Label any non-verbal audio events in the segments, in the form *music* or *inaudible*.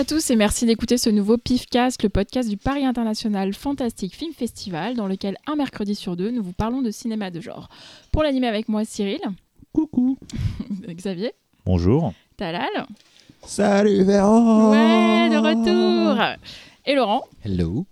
Bonjour à tous et merci d'écouter ce nouveau PIFcast, le podcast du Paris International Fantastic Film Festival, dans lequel un mercredi sur deux, nous vous parlons de cinéma de genre. Pour l'animer avec moi, Cyril. Coucou. *laughs* Xavier. Bonjour. Talal. Salut Véro. Ouais, de retour. Et Laurent. Hello.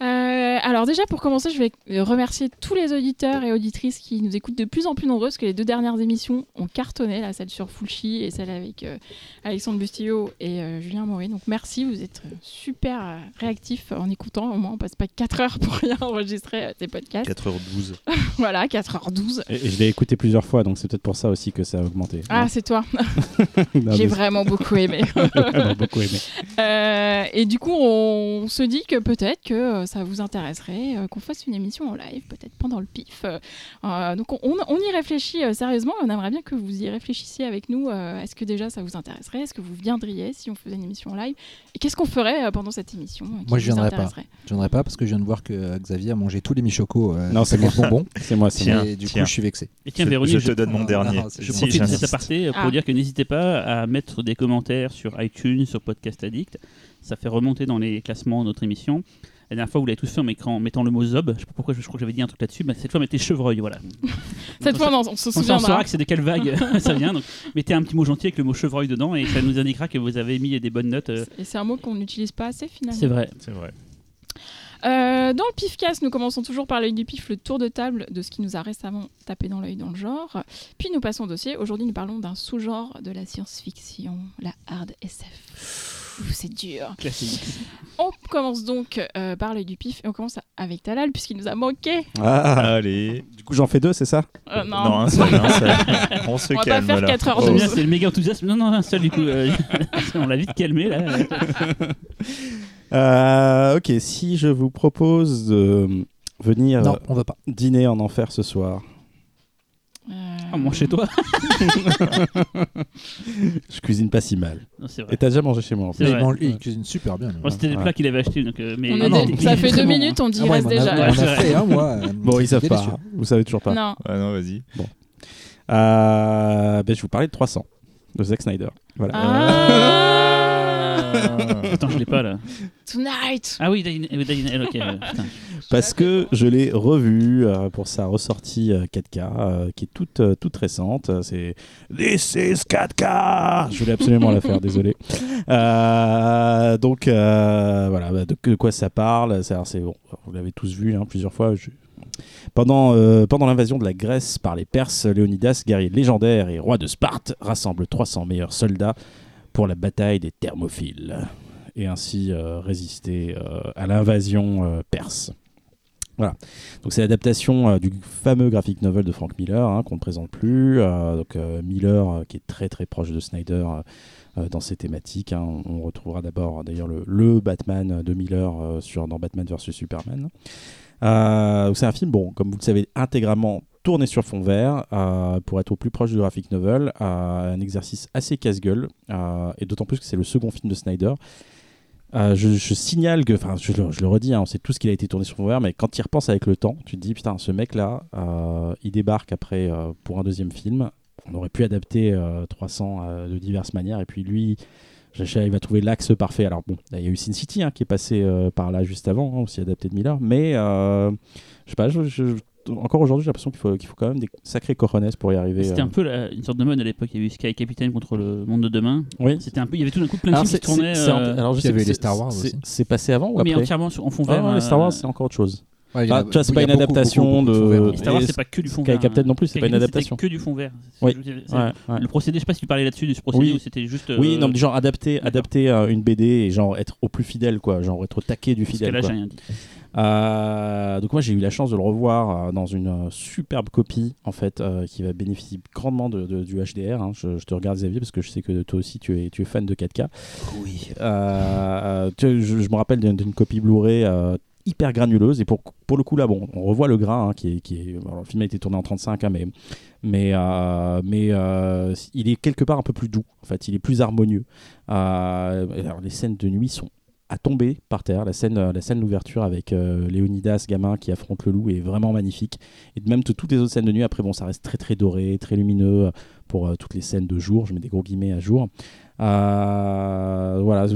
Euh, alors déjà pour commencer, je vais remercier tous les auditeurs et auditrices qui nous écoutent de plus en plus nombreux parce que les deux dernières émissions ont cartonné, là, celle sur Fulci et celle avec euh, Alexandre Bustillo et euh, Julien Maury. Donc merci, vous êtes super réactifs en écoutant. Au moins, on passe pas 4 heures pour rien enregistrer euh, ces podcasts. 4h12. *laughs* voilà, 4h12. Et, et je l'ai écouté plusieurs fois, donc c'est peut-être pour ça aussi que ça a augmenté. Ah, c'est toi. *laughs* *laughs* J'ai vraiment beaucoup aimé. j'ai vraiment beaucoup aimé. Euh, et du coup, on se dit que peut-être que euh, ça vous intéresserait euh, qu'on fasse une émission en live, peut-être pendant le pif. Euh, donc on, on y réfléchit euh, sérieusement. On aimerait bien que vous y réfléchissiez avec nous. Euh, Est-ce que déjà ça vous intéresserait? Est-ce que vous viendriez si on faisait une émission en live? Et qu'est-ce qu'on ferait euh, pendant cette émission? Euh, Moi, je viendrais pas. Je viendrai pas parce que je viens de voir que Xavier a mangé tous les michocos. euh, Non, c'est les bonbons. *laughs* C'est moi, c'est moi. du tiens. coup, je suis vexé. Et tiens, Je- Véronique, je te donne mon *laughs* Ah, dernier. Je profite de cet aparté pour Ah. dire que n'hésitez pas à mettre des commentaires sur iTunes, sur Podcast Addict. Ça fait remonter dans les classements notre émission. La dernière fois, vous l'avez tous fait en mettant, en mettant le mot zob. Je sais pas pourquoi, je, je crois que j'avais dit un truc là-dessus. Mais cette fois, mettez chevreuil. Voilà. *laughs* Cette On fois, on se on souviendra. saura que c'est de quelle vague *laughs* ça vient. Donc, mettez un petit mot gentil avec le mot chevreuil dedans et ça nous indiquera que vous avez mis des bonnes notes. euh, Et c'est un mot qu'on n'utilise pas assez finalement. C'est vrai. C'est vrai. Euh, dans le pifcast, nous commençons toujours par l'œil du pif, le tour de table de ce qui nous a récemment tapé dans l'œil dans le genre. Puis nous passons au dossier. Aujourd'hui, nous parlons d'un sous-genre de la science-fiction, la hard SF. C'est dur. Classique. On commence donc euh, par l'œil du pif et on commence avec Talal puisqu'il nous a manqué. Ah, Allez. du coup, j'en fais deux, c'est ça Euh, non, Non, un seul, un seul. *laughs* On se on va pas faire là. 4 heures 12. c'est le méga enthousiasme. Non, non, un seul du coup. euh, *laughs* on l'a vite calmé là. *laughs* Euh, Ok, si je vous propose de venir Non, on va pas. dîner en enfer ce soir, Ah, mange chez toi. *laughs* je cuisine pas si mal. Non, c'est Et t'as déjà mangé chez moi en C'est fait. Il, vrai. mange- il cuisine super bien. lui. C'était des Ouais. plats qu'il avait achetés. Donc, euh, mais on non, ça fait deux minutes, on dit Ah ouais, reste a- déjà. c'est a fait, hein, moi. euh, *laughs* Bon, ils savent délicieux. pas. Vous savez toujours pas. Non. Ah non, vas-y. Euh, ben, je vais vous parler de 300 de Zack Snyder. Voilà. Ah Attends, je l'ai pas là. Tonight Ah oui, Dying- euh, Dying- euh, ok. euh, putain. Parce que je l'ai revu euh, pour sa ressortie euh, 4K, euh, qui est toute, euh, toute récente. Euh, C'est This is 4K Je voulais absolument la faire, désolé. *laughs* Euh, donc, euh, voilà, bah, de, de quoi ça parle C'est- alors, c'est bon, Vous l'avez tous vu hein, plusieurs fois. je- Pendant, euh, pendant l'invasion de la Grèce par les Perses, Léonidas, guerrier légendaire et roi de Sparte, rassemble 300 meilleurs soldats pour la bataille des Thermophiles et ainsi euh, résister euh, à l'invasion euh, perse. Voilà. Donc c'est l'adaptation euh, du fameux graphic novel de Frank Miller hein, qu'on ne présente plus. Donc Miller qui est très très proche de Snyder dans ses thématiques. hein. On, retrouvera d'abord euh, d'ailleurs le, Batman de Miller dans Batman vs Superman. C'est un film bon comme vous le savez intégralement tourné sur fond vert euh, pour être au plus proche du graphic novel. euh, un exercice assez casse-gueule euh, et d'autant plus que c'est le second film de Snyder. Je, signale que, enfin, je, le- redis, hein, on sait tout ce qu'il a été tourné sur fond vert, mais quand tu y repenses avec le temps, tu te dis, putain, ce mec-là, il débarque après pour un deuxième film. On aurait pu adapter euh, 300 euh, de diverses manières, et puis lui, il va trouver l'axe parfait. Alors bon, il y a eu Sin City hein, qui est passé par là juste avant, hein, aussi adapté de Miller, mais je sais pas, je- je- encore aujourd'hui, j'ai l'impression qu'il faut, qu'il faut quand même des sacrés cojones pour y arriver. C'était euh. un peu la- une sorte de mode à l'époque. Il y a eu Sky Captain contre le monde de demain. Oui. C'était un peu. Il y avait tout d'un coup plein de films qui tournaient. euh, alors, je il y sais avait que les Star Wars c'est- aussi. C'est passé avant ou mais après entièrement sur- en fond Ah, vert. non, les euh, Star Wars, c'est encore autre chose. Ouais, il y en a- Ah, tu vois, c'est pas une beaucoup, adaptation beaucoup, beaucoup de- Star Wars, c'est pas que du fond Sky vert. Captain hein. non plus, c'est pas une adaptation. Que du fond vert. Ouais, ouais. Le procédé, je sais pas si tu parlais là-dessus de ce procédé Oui. ou c'était juste. Oui, euh, non, mais genre adapter, adapter euh, une BD et genre être au plus fidèle, quoi. Genre être au taquet du Parce que fidèle. là, j'ai rien dit. Euh, donc moi j'ai eu la chance de le revoir euh, dans une euh, superbe copie en fait qui va bénéficier grandement de, de- du HDR. hein. Je, je te regarde Xavier parce que je sais que toi aussi tu es, tu es fan de 4K. Oui. Tu- je, je me rappelle d'une copie Blu-ray hyper granuleuse et pour, pour le coup là bon on revoit le grain hein, qui est, qui est alors, le film a été tourné en 35 hein, mais mais euh, mais euh, il est quelque part un peu plus doux en fait il est plus harmonieux Euh, alors, les scènes de nuit sont à tomber par terre. La scène la scène d'ouverture avec euh, Léonidas gamin qui affronte le loup est vraiment magnifique. Et même que toutes les autres scènes de nuit après bon ça reste très très doré très lumineux pour euh, toutes les scènes de jour. Je mets des gros guillemets à jour. Euh, voilà,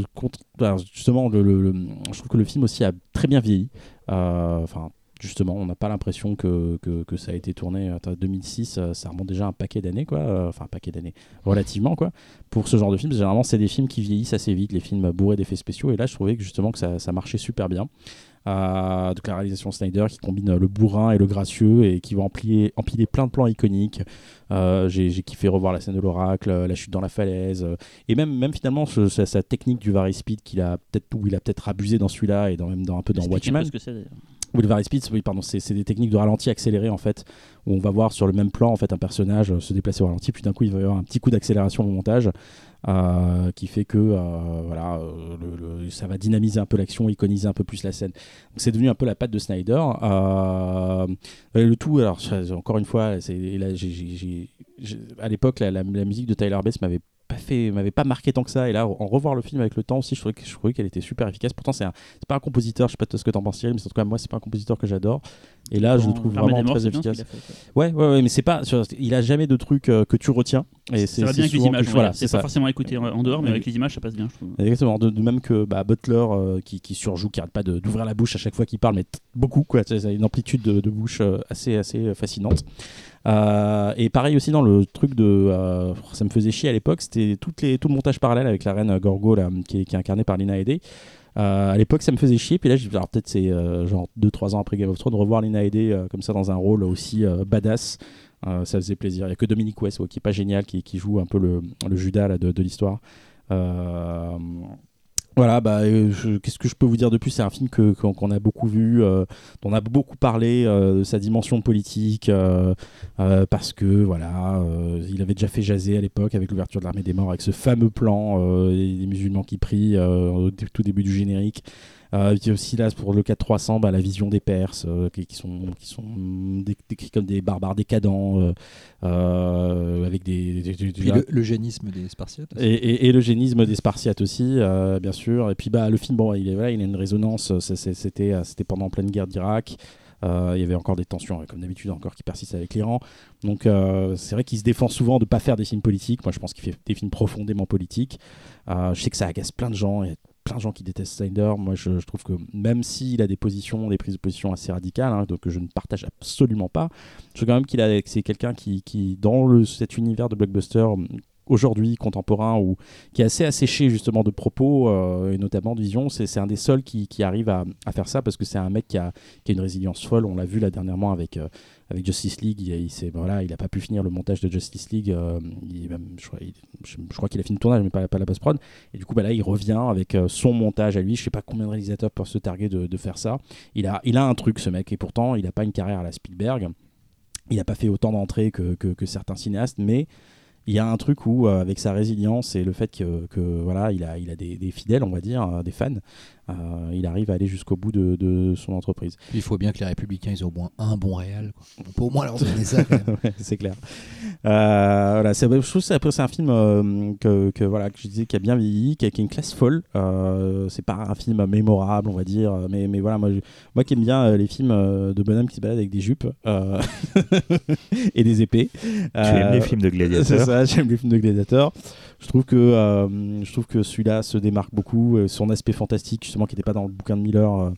justement, le, le- je trouve que le film aussi a très bien vieilli. Euh, Enfin, justement, on n'a pas l'impression que, que, que ça a été tourné. Attends, 2006, euh, ça remonte déjà un paquet d'années, quoi. Euh, Enfin, un paquet d'années, relativement, quoi. Pour ce genre de film, généralement, c'est des films qui vieillissent assez vite, les films bourrés d'effets spéciaux. Et là, je trouvais que justement que ça, ça marchait super bien. Euh, donc la réalisation Snyder qui combine euh, le bourrin et le gracieux et qui va empiler, empiler plein de plans iconiques. Euh, J'ai kiffé revoir la scène de l'oracle, euh, la chute dans la falaise, euh, et même, même finalement ce- sa, sa technique du Vari Speed qu'il a peut-être où il a peut-être abusé dans celui-là et dans, même dans un peu dans Watchmen. Ce que c'est d'ailleurs. Ou le Vari Speed, oui, pardon, c'est des techniques de ralenti accéléré en fait, où on va voir sur le même plan en fait un personnage euh, se déplacer au ralenti, puis d'un coup il va y avoir un petit coup d'accélération au montage euh, qui fait que euh, voilà, ça va dynamiser un peu l'action, iconiser un peu plus la scène. C'est devenu un peu la patte de Snyder. Le tout, alors encore une fois, là, j'ai- à l'époque la musique de Tyler Bass m'avait m'avait pas marqué tant que ça. Et là en revoir le film avec le temps aussi je trouvais qu'elle était super efficace. Pourtant c'est c'est pas un compositeur je sais pas ce que t'en penses Cyril mais en tout cas moi c'est pas un compositeur que j'adore et là je le trouve vraiment très bien efficace a fait, ouais ouais ouais mais c'est pas sur- il a jamais de trucs euh, que tu retiens et Ça va bien avec les images. que- voilà, c'est pas ça forcément à écouter en en dehors, mais Oui. avec les images, ça passe bien, je trouve. Exactement, de, de même que bah, Butler euh, qui, qui surjoue, qui arrête pas d'ouvrir la bouche à chaque fois qu'il parle, mais beaucoup, quoi. C'est c'est une amplitude de, de bouche euh, assez, assez fascinante. Euh, et pareil aussi dans le truc de. euh, ça me faisait chier à l'époque, c'était tout le montage parallèle avec la reine Gorgo, là, qui, est, qui est incarnée par Lina Headey. Euh, à l'époque, ça me faisait chier, puis là, je- alors peut-être c'est euh, genre 2-3 ans après Game of Thrones, revoir Lina Headey euh, comme ça dans un rôle aussi badass. Ça faisait plaisir. Il n'y a que Dominique West, qui est pas génial, qui, joue un peu le, Judas de, l'histoire. Voilà, bah, euh, qu'est-ce que je peux vous dire de plus? C'est un film que- qu'on a beaucoup vu, euh, dont on a beaucoup parlé euh, de sa dimension politique, parce que voilà, il avait déjà fait jaser à l'époque avec l'ouverture de l'armée des morts, avec ce fameux plan des musulmans qui prient au tout début du générique. Euh, il y a aussi là pour le 4-300, bah, la vision des Perses, euh, qui, qui sont, qui sont dé- décrits comme des barbares décadents, euh, euh, avec des, des- le, le génisme des Spartiates. et, et- et le génisme des Spartiates aussi, bien sûr. Et puis bah, le film, bon, il, est, voilà, il a une résonance. C'était c'était pendant pleine guerre d'Irak. Il y avait encore des tensions, comme d'habitude, encore qui persistent avec l'Iran. Donc c'est vrai qu'il se défend souvent de ne pas faire des films politiques. Moi, je pense qu'il fait des films profondément politiques. Je sais que ça agace plein de gens. Il y a plein de gens qui détestent Snyder. Moi, je, trouve que même s'il a des positions, des prises de position assez radicales, hein, donc que je ne partage absolument pas, je trouve quand même qu'il a, c'est quelqu'un qui, dans cet univers de blockbuster aujourd'hui contemporain ou qui est assez asséché justement de propos euh, et notamment de vision c'est un des seuls qui, qui arrive à, faire ça parce que c'est un mec qui a, qui a une résilience folle. On l'a vu là dernièrement avec euh, avec Justice League. Il, il voilà pas pu finir le montage de Justice League euh, je, crois, qu'il a fini le tournage mais pas, pas la post prod et du coup bah là il revient avec son montage à lui. Je sais pas combien de réalisateurs peuvent se targuer de, faire ça. Il a il a un truc ce mec et pourtant il a pas une carrière à la Spielberg. Il n'a pas fait autant d'entrées que, que certains cinéastes mais il y a un truc où, euh, avec sa résilience et le fait que, voilà, il a, des fidèles, on va dire, euh, des fans, euh, il arrive à aller jusqu'au bout de, de son entreprise. Il faut bien que les Républicains ils aient au moins un bon réel. quoi. On peut au moins leur donner ça. *laughs* Ouais, c'est clair. Euh, voilà, c'est- je trouve que c'est après, c'est un film euh, que, que, voilà, que je disais qui a bien vieilli, qui a, qui a une classe folle. Euh, c'est pas un film mémorable, on va dire, mais, mais voilà, moi, je- moi qui aime bien les films de bonhommes qui se baladent avec des jupes euh, *laughs* et des épées. Tu aimes les films de *laughs* C'est gladiateurs ça, j'aime les films de gladiateurs. Je trouve que euh, je trouve que celui-là se démarque beaucoup. Euh, Son aspect fantastique, justement, qui n'était pas dans le bouquin de Miller,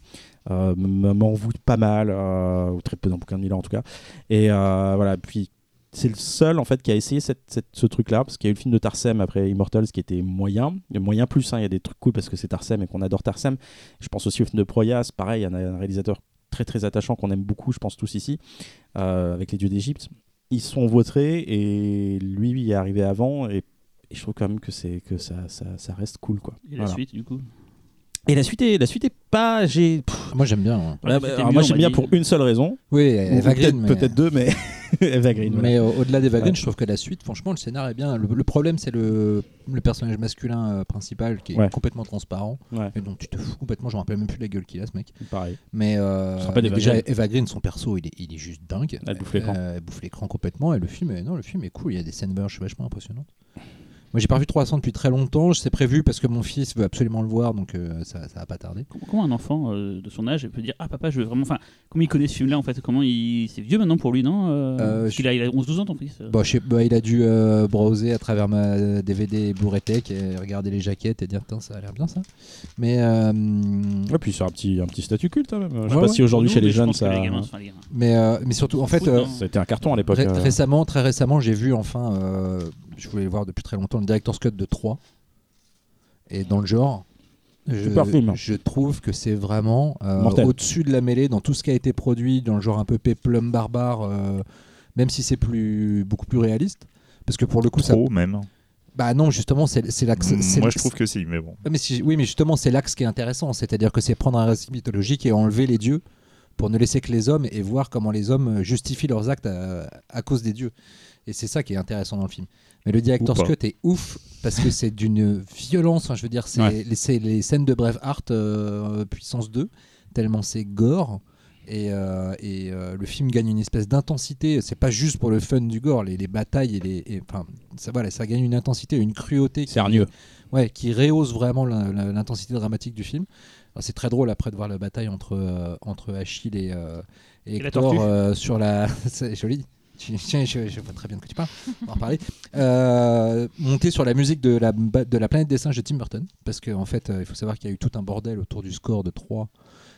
euh, m'envoûte pas mal, ou très peu dans le bouquin de Miller en tout cas. Et voilà, puis c'est le seul en fait qui a essayé ce truc-là, parce qu'il y a eu le film de Tarsem après Immortals qui était moyen, moyen plus. hein, Il y a des trucs cool parce que c'est Tarsem et qu'on adore Tarsem. Je pense aussi au film de Proyas, pareil, il y en a un réalisateur très très attachant qu'on aime beaucoup, je pense tous ici, avec les dieux d'Égypte. Ils sont votrés et lui il est arrivé avant et je trouve quand même que c'est que ça, ça, ça reste cool quoi. Et la suite, du coup Et la suite est la suite est pas j'ai pff, Moi j'aime bien. ouais. Ouais, ah bah, alors mieux, moi j'aime bien dit. pour une seule raison Oui, ou Eva peut-être Green, mais- peut-être deux mais *laughs* Eva Green. Mais au- au-delà d'Eva Green, Ouais. je trouve que la suite, franchement, le scénar est bien. Le, le problème, c'est le, le personnage masculin euh, principal qui est Ouais. complètement transparent Ouais, et dont tu te fous complètement. Je me rappelle même plus la gueule qu'il a, ce mec. pareil. Mais, euh, mais d'Eva déjà, Green. Eva Green, son perso, il est, il est juste dingue. Elle bouffe l'écran. Euh, elle bouffe l'écran complètement. Et le film, est, non, le film est cool. Il y a des scènes vachement impressionnantes. Moi, j'ai pas vu 300 depuis très longtemps. C'est prévu parce que mon fils veut absolument le voir, donc euh, ça, ça va pas tarder. Comment- un enfant euh, de son âge peut dire Ah, papa, je veux vraiment. Enfin, comment il connaît ce film-là en fait? Comment il. C'est vieux maintenant pour lui, non euh, Euh, Parce je- qu'il a, il a 11-12 ans, ton fils. Bon, je sais- bah, il a dû euh, browser à travers ma DVD et Blu-ray Tech et regarder les jaquettes et dire Putain, ça a l'air bien ça. Mais, euh, Et puis c'est un petit, un petit statut culte quand même. Je sais Ouais, pas ouais. si aujourd'hui chez les je jeunes ça. les gamins, enfin, les gamins. mais, euh, mais surtout, en fait, euh, C'était un carton à l'époque. ré- récemment, très récemment, j'ai vu enfin, euh, je voulais voir depuis très longtemps, le Director's Cut de 3. Et dans le genre, je, Super film. je trouve que c'est vraiment euh, au-dessus de la mêlée dans tout ce qui a été produit, dans le genre un peu péplum barbare, euh, même si c'est plus, beaucoup plus réaliste. Parce que pour le coup, ça. Trop même. Bah non, justement, c'est l'axe. c'est- Moi je trouve que si, mais bon. Ah, Mais si- oui, mais justement, c'est l'axe qui est intéressant. C'est-à-dire que c'est prendre un récit mythologique et enlever les dieux pour ne laisser que les hommes et voir comment les hommes justifient leurs actes à, à cause des dieux. Et c'est ça qui est intéressant dans le film. Mais le director's cut est ouf parce que c'est d'une violence. je veux dire, c'est Ouais. les, scènes de Braveheart euh, puissance 2, tellement c'est gore. Et, euh, et, euh, le film gagne une espèce d'intensité. C'est pas juste pour le fun du gore. Les, les batailles et les, et, enfin, ça, voilà, ça gagne une intensité, une cruauté. Hargneux. Ouais, qui rehausse vraiment l'intensité dramatique du film. C'est très drôle après de voir la bataille entre, euh, entre Achille et, euh, et Et la euh, sur la. *laughs* C'est joli. Je, je vois très bien de quoi tu parles. On va en reparler. Euh, monter sur la musique de la, de la planète des singes de Tim Burton. Parce qu'en en fait, euh, il faut savoir qu'il y a eu tout un bordel autour du score de 3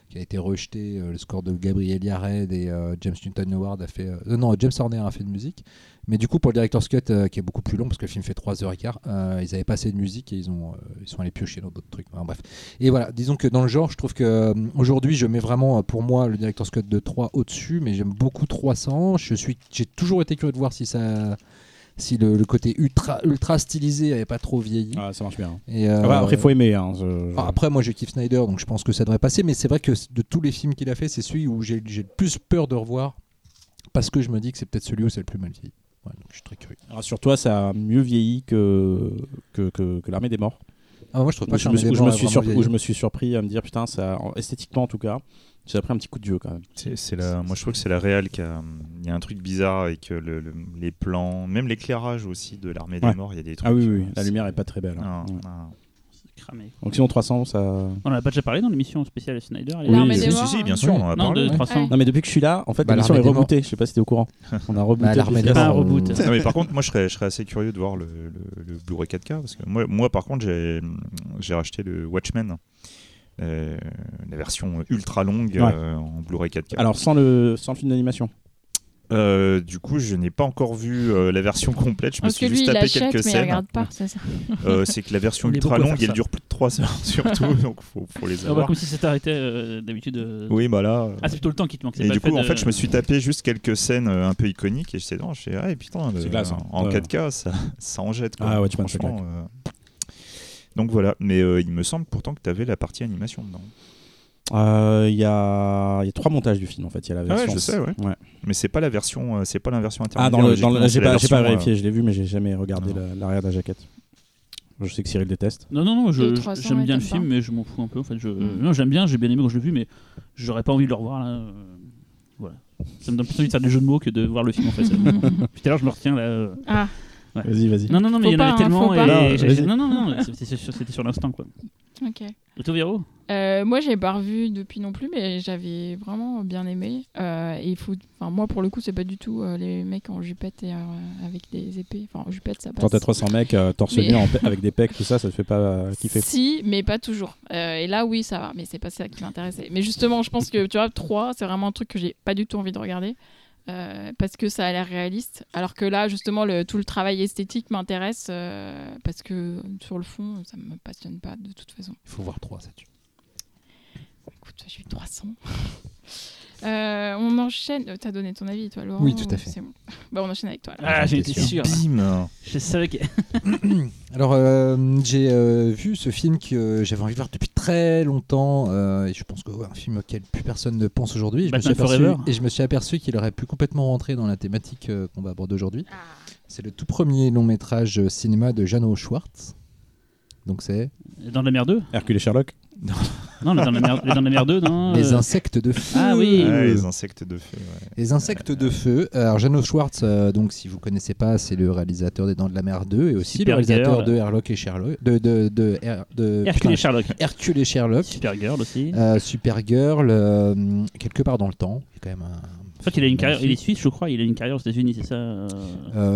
qui a été rejeté. Euh, le score de Gabriel Yared et euh, James Newton Howard a fait. euh, non, James Horner a fait de musique. Mais du coup, pour le Director's Cut, qui est beaucoup plus long, parce que le film fait 3h15, euh, ils avaient pas assez de musique et ils, ont, ils sont allés piocher dans d'autres trucs. Bref. Et voilà, disons que dans le genre, je trouve que aujourd'hui, je mets vraiment pour moi le Director's Cut de 3 au-dessus, mais j'aime beaucoup 300. Je suis, j'ai toujours été curieux de voir si ça. Si le, le côté ultra, ultra stylisé avait pas trop vieilli. Ah, ça marche bien. Et, euh, Ah bah, après, faut aimer. hein, je- je- ah, après, moi, je kiffe Snyder, donc je pense que ça devrait passer. Mais c'est vrai que de tous les films qu'il a fait, c'est celui où j'ai le plus peur de revoir. Parce que je me dis que c'est peut-être celui où c'est le plus mal vieilli. Ouais, donc je suis très curieux. Rassure-toi, ça a mieux vieilli que, que, que, que l'armée des morts. Ah, moi, je trouve pas Où que je, me, où je me suis surpris, où je me suis surpris à me dire putain, ça, en- esthétiquement en tout cas, j'ai pris un petit coup de vieux quand même. C'est la, moi je trouve que c'est la réelle qui a. Il y a un truc bizarre avec le, le- les plans, même l'éclairage aussi de l'armée Ouais. des morts. Il y a des trucs. Ah oui, oui, oui, la lumière est pas très belle. hein. Non, Ouais. non. C'est cramé. Donc sinon 300, ça. On en a pas déjà parlé dans l'émission spéciale Snyder Oui, Si, morts. si, si, bien hein. sûr, Oui. on en a Non, parlé. de ouais. 300. Ouais. Non mais depuis que je suis là, en fait, Bah, l'émission est rebootée. Je sais pas si t'es au courant. *laughs* On a rebooté. Bah, l'armée des morts. Pas un euh, reboot. Non, mais par contre, moi je serais, je serais assez curieux de voir le, le- le Blu-ray 4K parce que moi, moi par contre, j'ai racheté le Watchmen, euh, la version ultra longue Ouais. euh, en Blu-ray 4K. Alors sans le, sans le film d'animation. Euh, du coup, je n'ai pas encore vu euh, la version complète. Je me que suis lui, juste tapé quelques scènes. regarde pas. c'est ça. Euh, c'est que la version ultra longue, elle dure plus de 3 heures *laughs* surtout, donc faut, faut les Ah bah, avoir. comme si ça t'arrêtait euh, d'habitude. euh. Oui, bah là. euh, Ah, c'est plutôt le temps qui te manque. c'est Et pas du fait coup, en de- fait, je me suis tapé juste quelques scènes euh, un peu iconiques et je sais, non, je fais, ah, et putain, hein. en Ouais. 4K, ça, *laughs* ça en jette. Quoi. Ah, Watchmen, c'est Franchement, euh, Donc voilà, mais euh, il me semble pourtant que tu avais la partie animation dedans. Euh, Il y, a, il y a trois montages du film en fait. Il y a la Ah ouais, version. je sais, ouais. Mais c'est pas la version, euh, c'est pas la version Ah, dans le, j'ai dans le- j'ai pas, j'ai pas euh, vérifié, je l'ai vu, mais j'ai jamais regardé la- l'arrière de la jaquette. Je sais que Cyril déteste. Non, non, non, je- Le 300, j'aime bien ouais, le film, pas. mais je m'en fous un peu. En fait, je... Mm. Non, j'aime bien, j'ai bien aimé quand je l'ai vu, mais j'aurais pas envie de le revoir là. Voilà. Ça me donne plus envie de faire des jeux de mots que de voir le film en fait. *laughs* Puis tout à l'heure, je me retiens là. euh. Vas-y, vas-y. Non, non, non, mais Faut il y en avait hein, tellement. et. Non, non, non, non, c'était sur, l'instant quoi. ok. Et toi, Véro Euh, moi, j'ai pas revu depuis non plus, mais j'avais vraiment bien aimé. Euh, et il faut, enfin, moi, pour le coup, c'est pas du tout euh, les mecs en jupette et euh, avec des épées. Enfin, en jupette, ça passe. Quand t'as 300 mecs euh, torse Mais- nu avec des pecs, tout ça, ça te fait pas euh, kiffer. Si, mais pas toujours. Euh, et là, oui, ça va, mais c'est pas ça qui m'intéressait. Mais justement, je pense que tu vois, 3, c'est vraiment un truc que j'ai pas du tout envie de regarder. Euh, parce que ça a l'air réaliste. Alors que là, justement, le, tout le travail esthétique m'intéresse euh, parce que sur le fond, ça me passionne pas de toute façon. Il faut voir 3, ça tue. Écoute, j'ai eu 300. *laughs* Euh, on enchaîne. euh, T'as donné ton avis, toi, Laurent Oui, tout à fait. bon Bah, on enchaîne avec toi. alors. Ah, j'ai j'étais été sûr. Bim Je savais que. *coughs* Alors, euh, j'ai euh, vu ce film que j'avais envie de voir depuis très longtemps, euh, et je pense que ouais, un film auquel plus personne ne pense aujourd'hui. Et je me suis Batman aperçu- Forever. Et je me suis aperçu qu'il aurait pu complètement rentrer dans la thématique euh, qu'on va aborder aujourd'hui. Ah. C'est le tout premier long métrage cinéma de Jano Schwartz. Donc c'est Dans la mer 2 Hercule et Sherlock Non, les Dents de la Mer, les Mer 2, non Les euh, insectes de feu. Ah oui. Ouais, les insectes de feu. ouais. Les insectes de feu. Alors, Janos Schwartz, euh, donc si vous connaissez pas, c'est le réalisateur des Dents de la Mer 2 et aussi le réalisateur de Herlock et Sherlock. De, de, de, Her- de- Hercule putain, et Sherlock. Hercule et Sherlock. Supergirl aussi. Euh, Supergirl, euh, quelque part dans le temps. A quand même un. En fait, il a une carrière, il est suisse, je crois. Il a une carrière aux États-Unis, c'est ça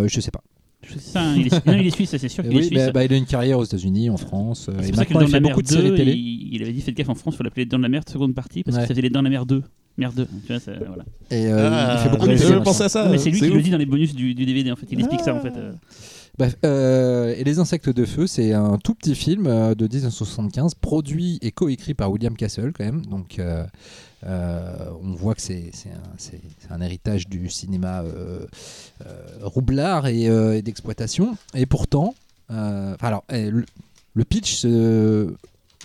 je sais pas. Je- hein, il est, non, il est suisse, c'est sûr qu'il est Oui, suisse. bah, bah, il a une carrière aux États-Unis, en France. euh, c'est pour ça que fait la Mer beaucoup de 2, séries télé. il, il avait dit faites gaffe en France, il faut l'appeler les Dents de la Mer seconde partie parce Ouais. que ça faisait les Dents de la Mer 2. Mer 2. Tu vois, ça, voilà. Et euh, Ah, il fait beaucoup de jamais pensé à ça. Non, mais c'est lui qui le ouf. dit dans les bonus du, du DVD en fait. Il explique ça en fait. euh. Bref, euh, et Les Insectes de Feu, c'est un tout petit film euh, de 1975, produit et coécrit par William Castle quand même. Donc euh, on voit que c'est un, héritage du cinéma roublard et, d'exploitation. Et pourtant, alors, eh, le, le pitch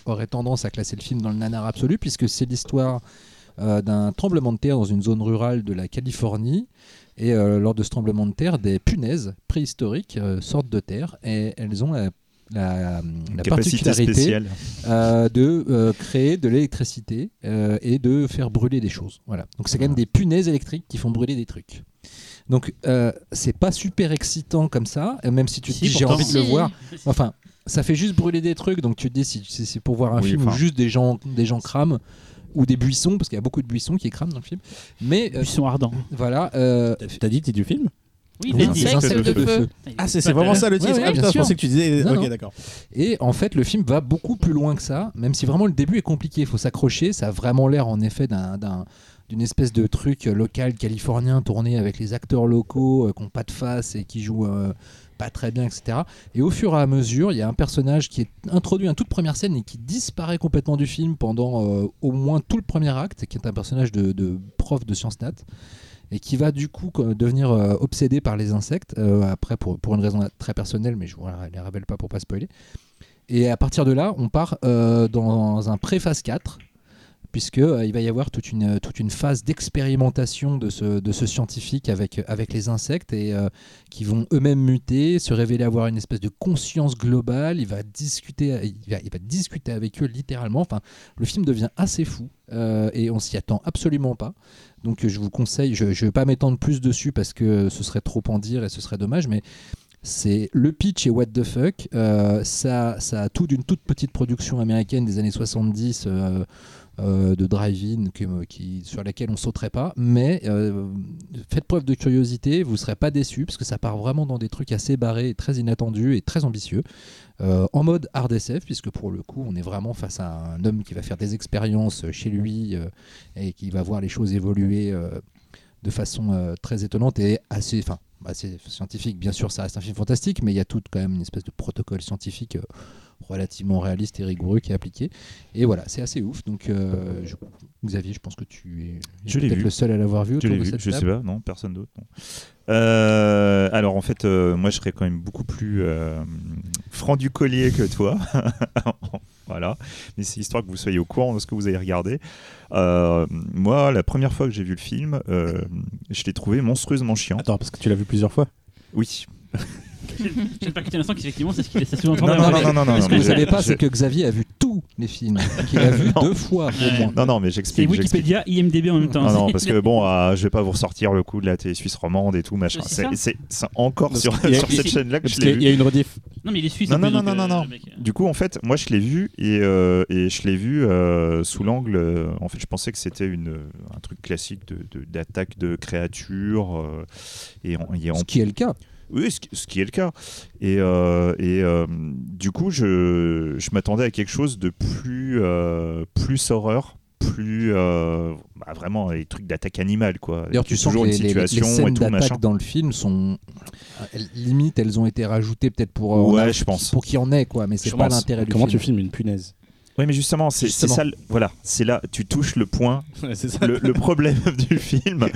aurait tendance à classer le film dans le nanar absolu, puisque c'est l'histoire d'un tremblement de terre dans une zone rurale de la Californie. Et euh, lors de ce tremblement de terre, des punaises préhistoriques euh, sortent de terre et elles ont la, la- particularité euh, de euh, créer de l'électricité euh, et de faire brûler des choses. Voilà. Donc c'est quand même des punaises électriques qui font brûler des trucs. Donc euh, c'est pas super excitant comme ça, même si tu te Si, dis j'ai envie de le voir. Enfin, ça fait juste brûler des trucs, donc tu te dis si si c'est pour voir un Oui, film où enfin. juste des gens, des gens crament ou des buissons, parce qu'il y a beaucoup de buissons qui crament dans le film. Mais euh, Ils sont ardents. voilà. euh, T'as- dit le titre du film Oui, oui, insectes de de feu. feu. Ah, c'est c'est vraiment ça le titre. Ouais, ouais, Ah, bien putain, je sûr. pensais que tu disais. Non, ok, d'accord. Et en fait, le film va beaucoup plus loin que ça, même si vraiment le début est compliqué. Il faut s'accrocher. Ça a vraiment l'air, en effet, d'un- d'un- d'une espèce de truc local californien tourné avec les acteurs locaux euh, qui n'ont pas de face et qui jouent euh, pas très bien, etc. Et au fur et à mesure, il y a un personnage qui est introduit en toute première scène et qui disparaît complètement du film pendant euh, au moins tout le premier acte, qui est un personnage de, prof de sciences nat et qui va du coup co- devenir euh, obsédé par les insectes, euh, après pour, pour une raison très personnelle, mais je ne les révèle pas pour pas spoiler. Et à partir de là, on part dans un pré-phase 4, puisque euh, il va y avoir toute une, toute une phase d'expérimentation de ce, de ce scientifique avec, avec les insectes et euh, qui vont eux-mêmes muter, se révéler avoir une espèce de conscience globale. Il va discuter, il va, discuter avec eux littéralement. Enfin, le film devient assez fou euh, et on s'y attend absolument pas. Donc euh, je vous conseille, je ne vais pas m'étendre plus dessus parce que ce serait trop en dire et ce serait dommage, mais c'est le pitch et what the fuck. Euh, ça, ça a tout d'une toute petite production américaine des années 70 euh, euh, de drive-in que- qui, sur laquelle on sauterait pas. Mais euh, faites preuve de curiosité, vous serez pas déçus parce que ça part vraiment dans des trucs assez barrés, très inattendus et très ambitieux. Euh, en mode hard SF, puisque pour le coup, on est vraiment face à un homme qui va faire des expériences chez lui euh, et qui va voir les choses évoluer euh, de façon euh, très étonnante et assez, assez scientifique. Bien sûr, ça reste un film fantastique, mais il y a tout quand même une espèce de protocole scientifique euh, relativement réaliste et rigoureux qui est appliqué. Et voilà, c'est assez ouf. Donc, euh, je- Xavier, je pense que tu es Je peut-être vu. le seul à l'avoir vu. Je l'ai vu, cette je sais pas, non, personne d'autre. non. Euh, alors en fait, euh, moi je serais quand même beaucoup plus euh, franc du collier que toi. *laughs* voilà, mais c'est histoire que vous soyez au courant de ce que vous avez regardé. Euh, moi, la première fois que j'ai vu le film, euh, je l'ai trouvé monstrueusement chiant. Attends, parce que tu l'as vu plusieurs fois? Oui. J'ai pas écouté l'instant qu'effectivement, c'est ce qu'il c'est souvent Non, non, non, non, non, non, Ce que vous savez pas, c'est que Xavier a vu tous les films, qu'il a *laughs* vu deux fois au moins. Non, non, mais C'est j'explique. j'explique. Wikipédia, IMDB en même temps. Non, non, parce que *laughs* bon, euh, je vais pas vous ressortir le coup de la télé suisse romande et tout, machin. C'est C'est c'est- c'est encore sur, cette il- chaîne-là que je l'ai qu'il vu. y a une rediff. Non, mais il est suisse. Non, non, non, non, euh, non, euh, Du coup, en fait, moi, je l'ai vu et, euh, et je l'ai vu sous l'angle. en fait, je pensais que c'était une un truc classique de de- d'attaque de, créatures et, en, et en- Ce qui est le cas. Oui, ce, qui- est le cas. Et, euh, et euh, du coup, je, je m'attendais à quelque chose de plus euh, plus horreur. Plus euh, bah, vraiment des trucs d'attaque animale quoi. D'ailleurs, tu sens que toujours les, une les- les situation et scènes tout machin. d'attaque dans le film sont elles- limite, elles ont été rajoutées peut-être pour euh, en Ouais, je pense. pour qu'il y en ait quoi, mais c'est pas l'intérêt du Comment film. tu filmes une punaise? Oui, mais justement, c'est ça. le- Voilà, c'est là, tu touches le point. *laughs* Ça. Le, le problème *laughs* du film,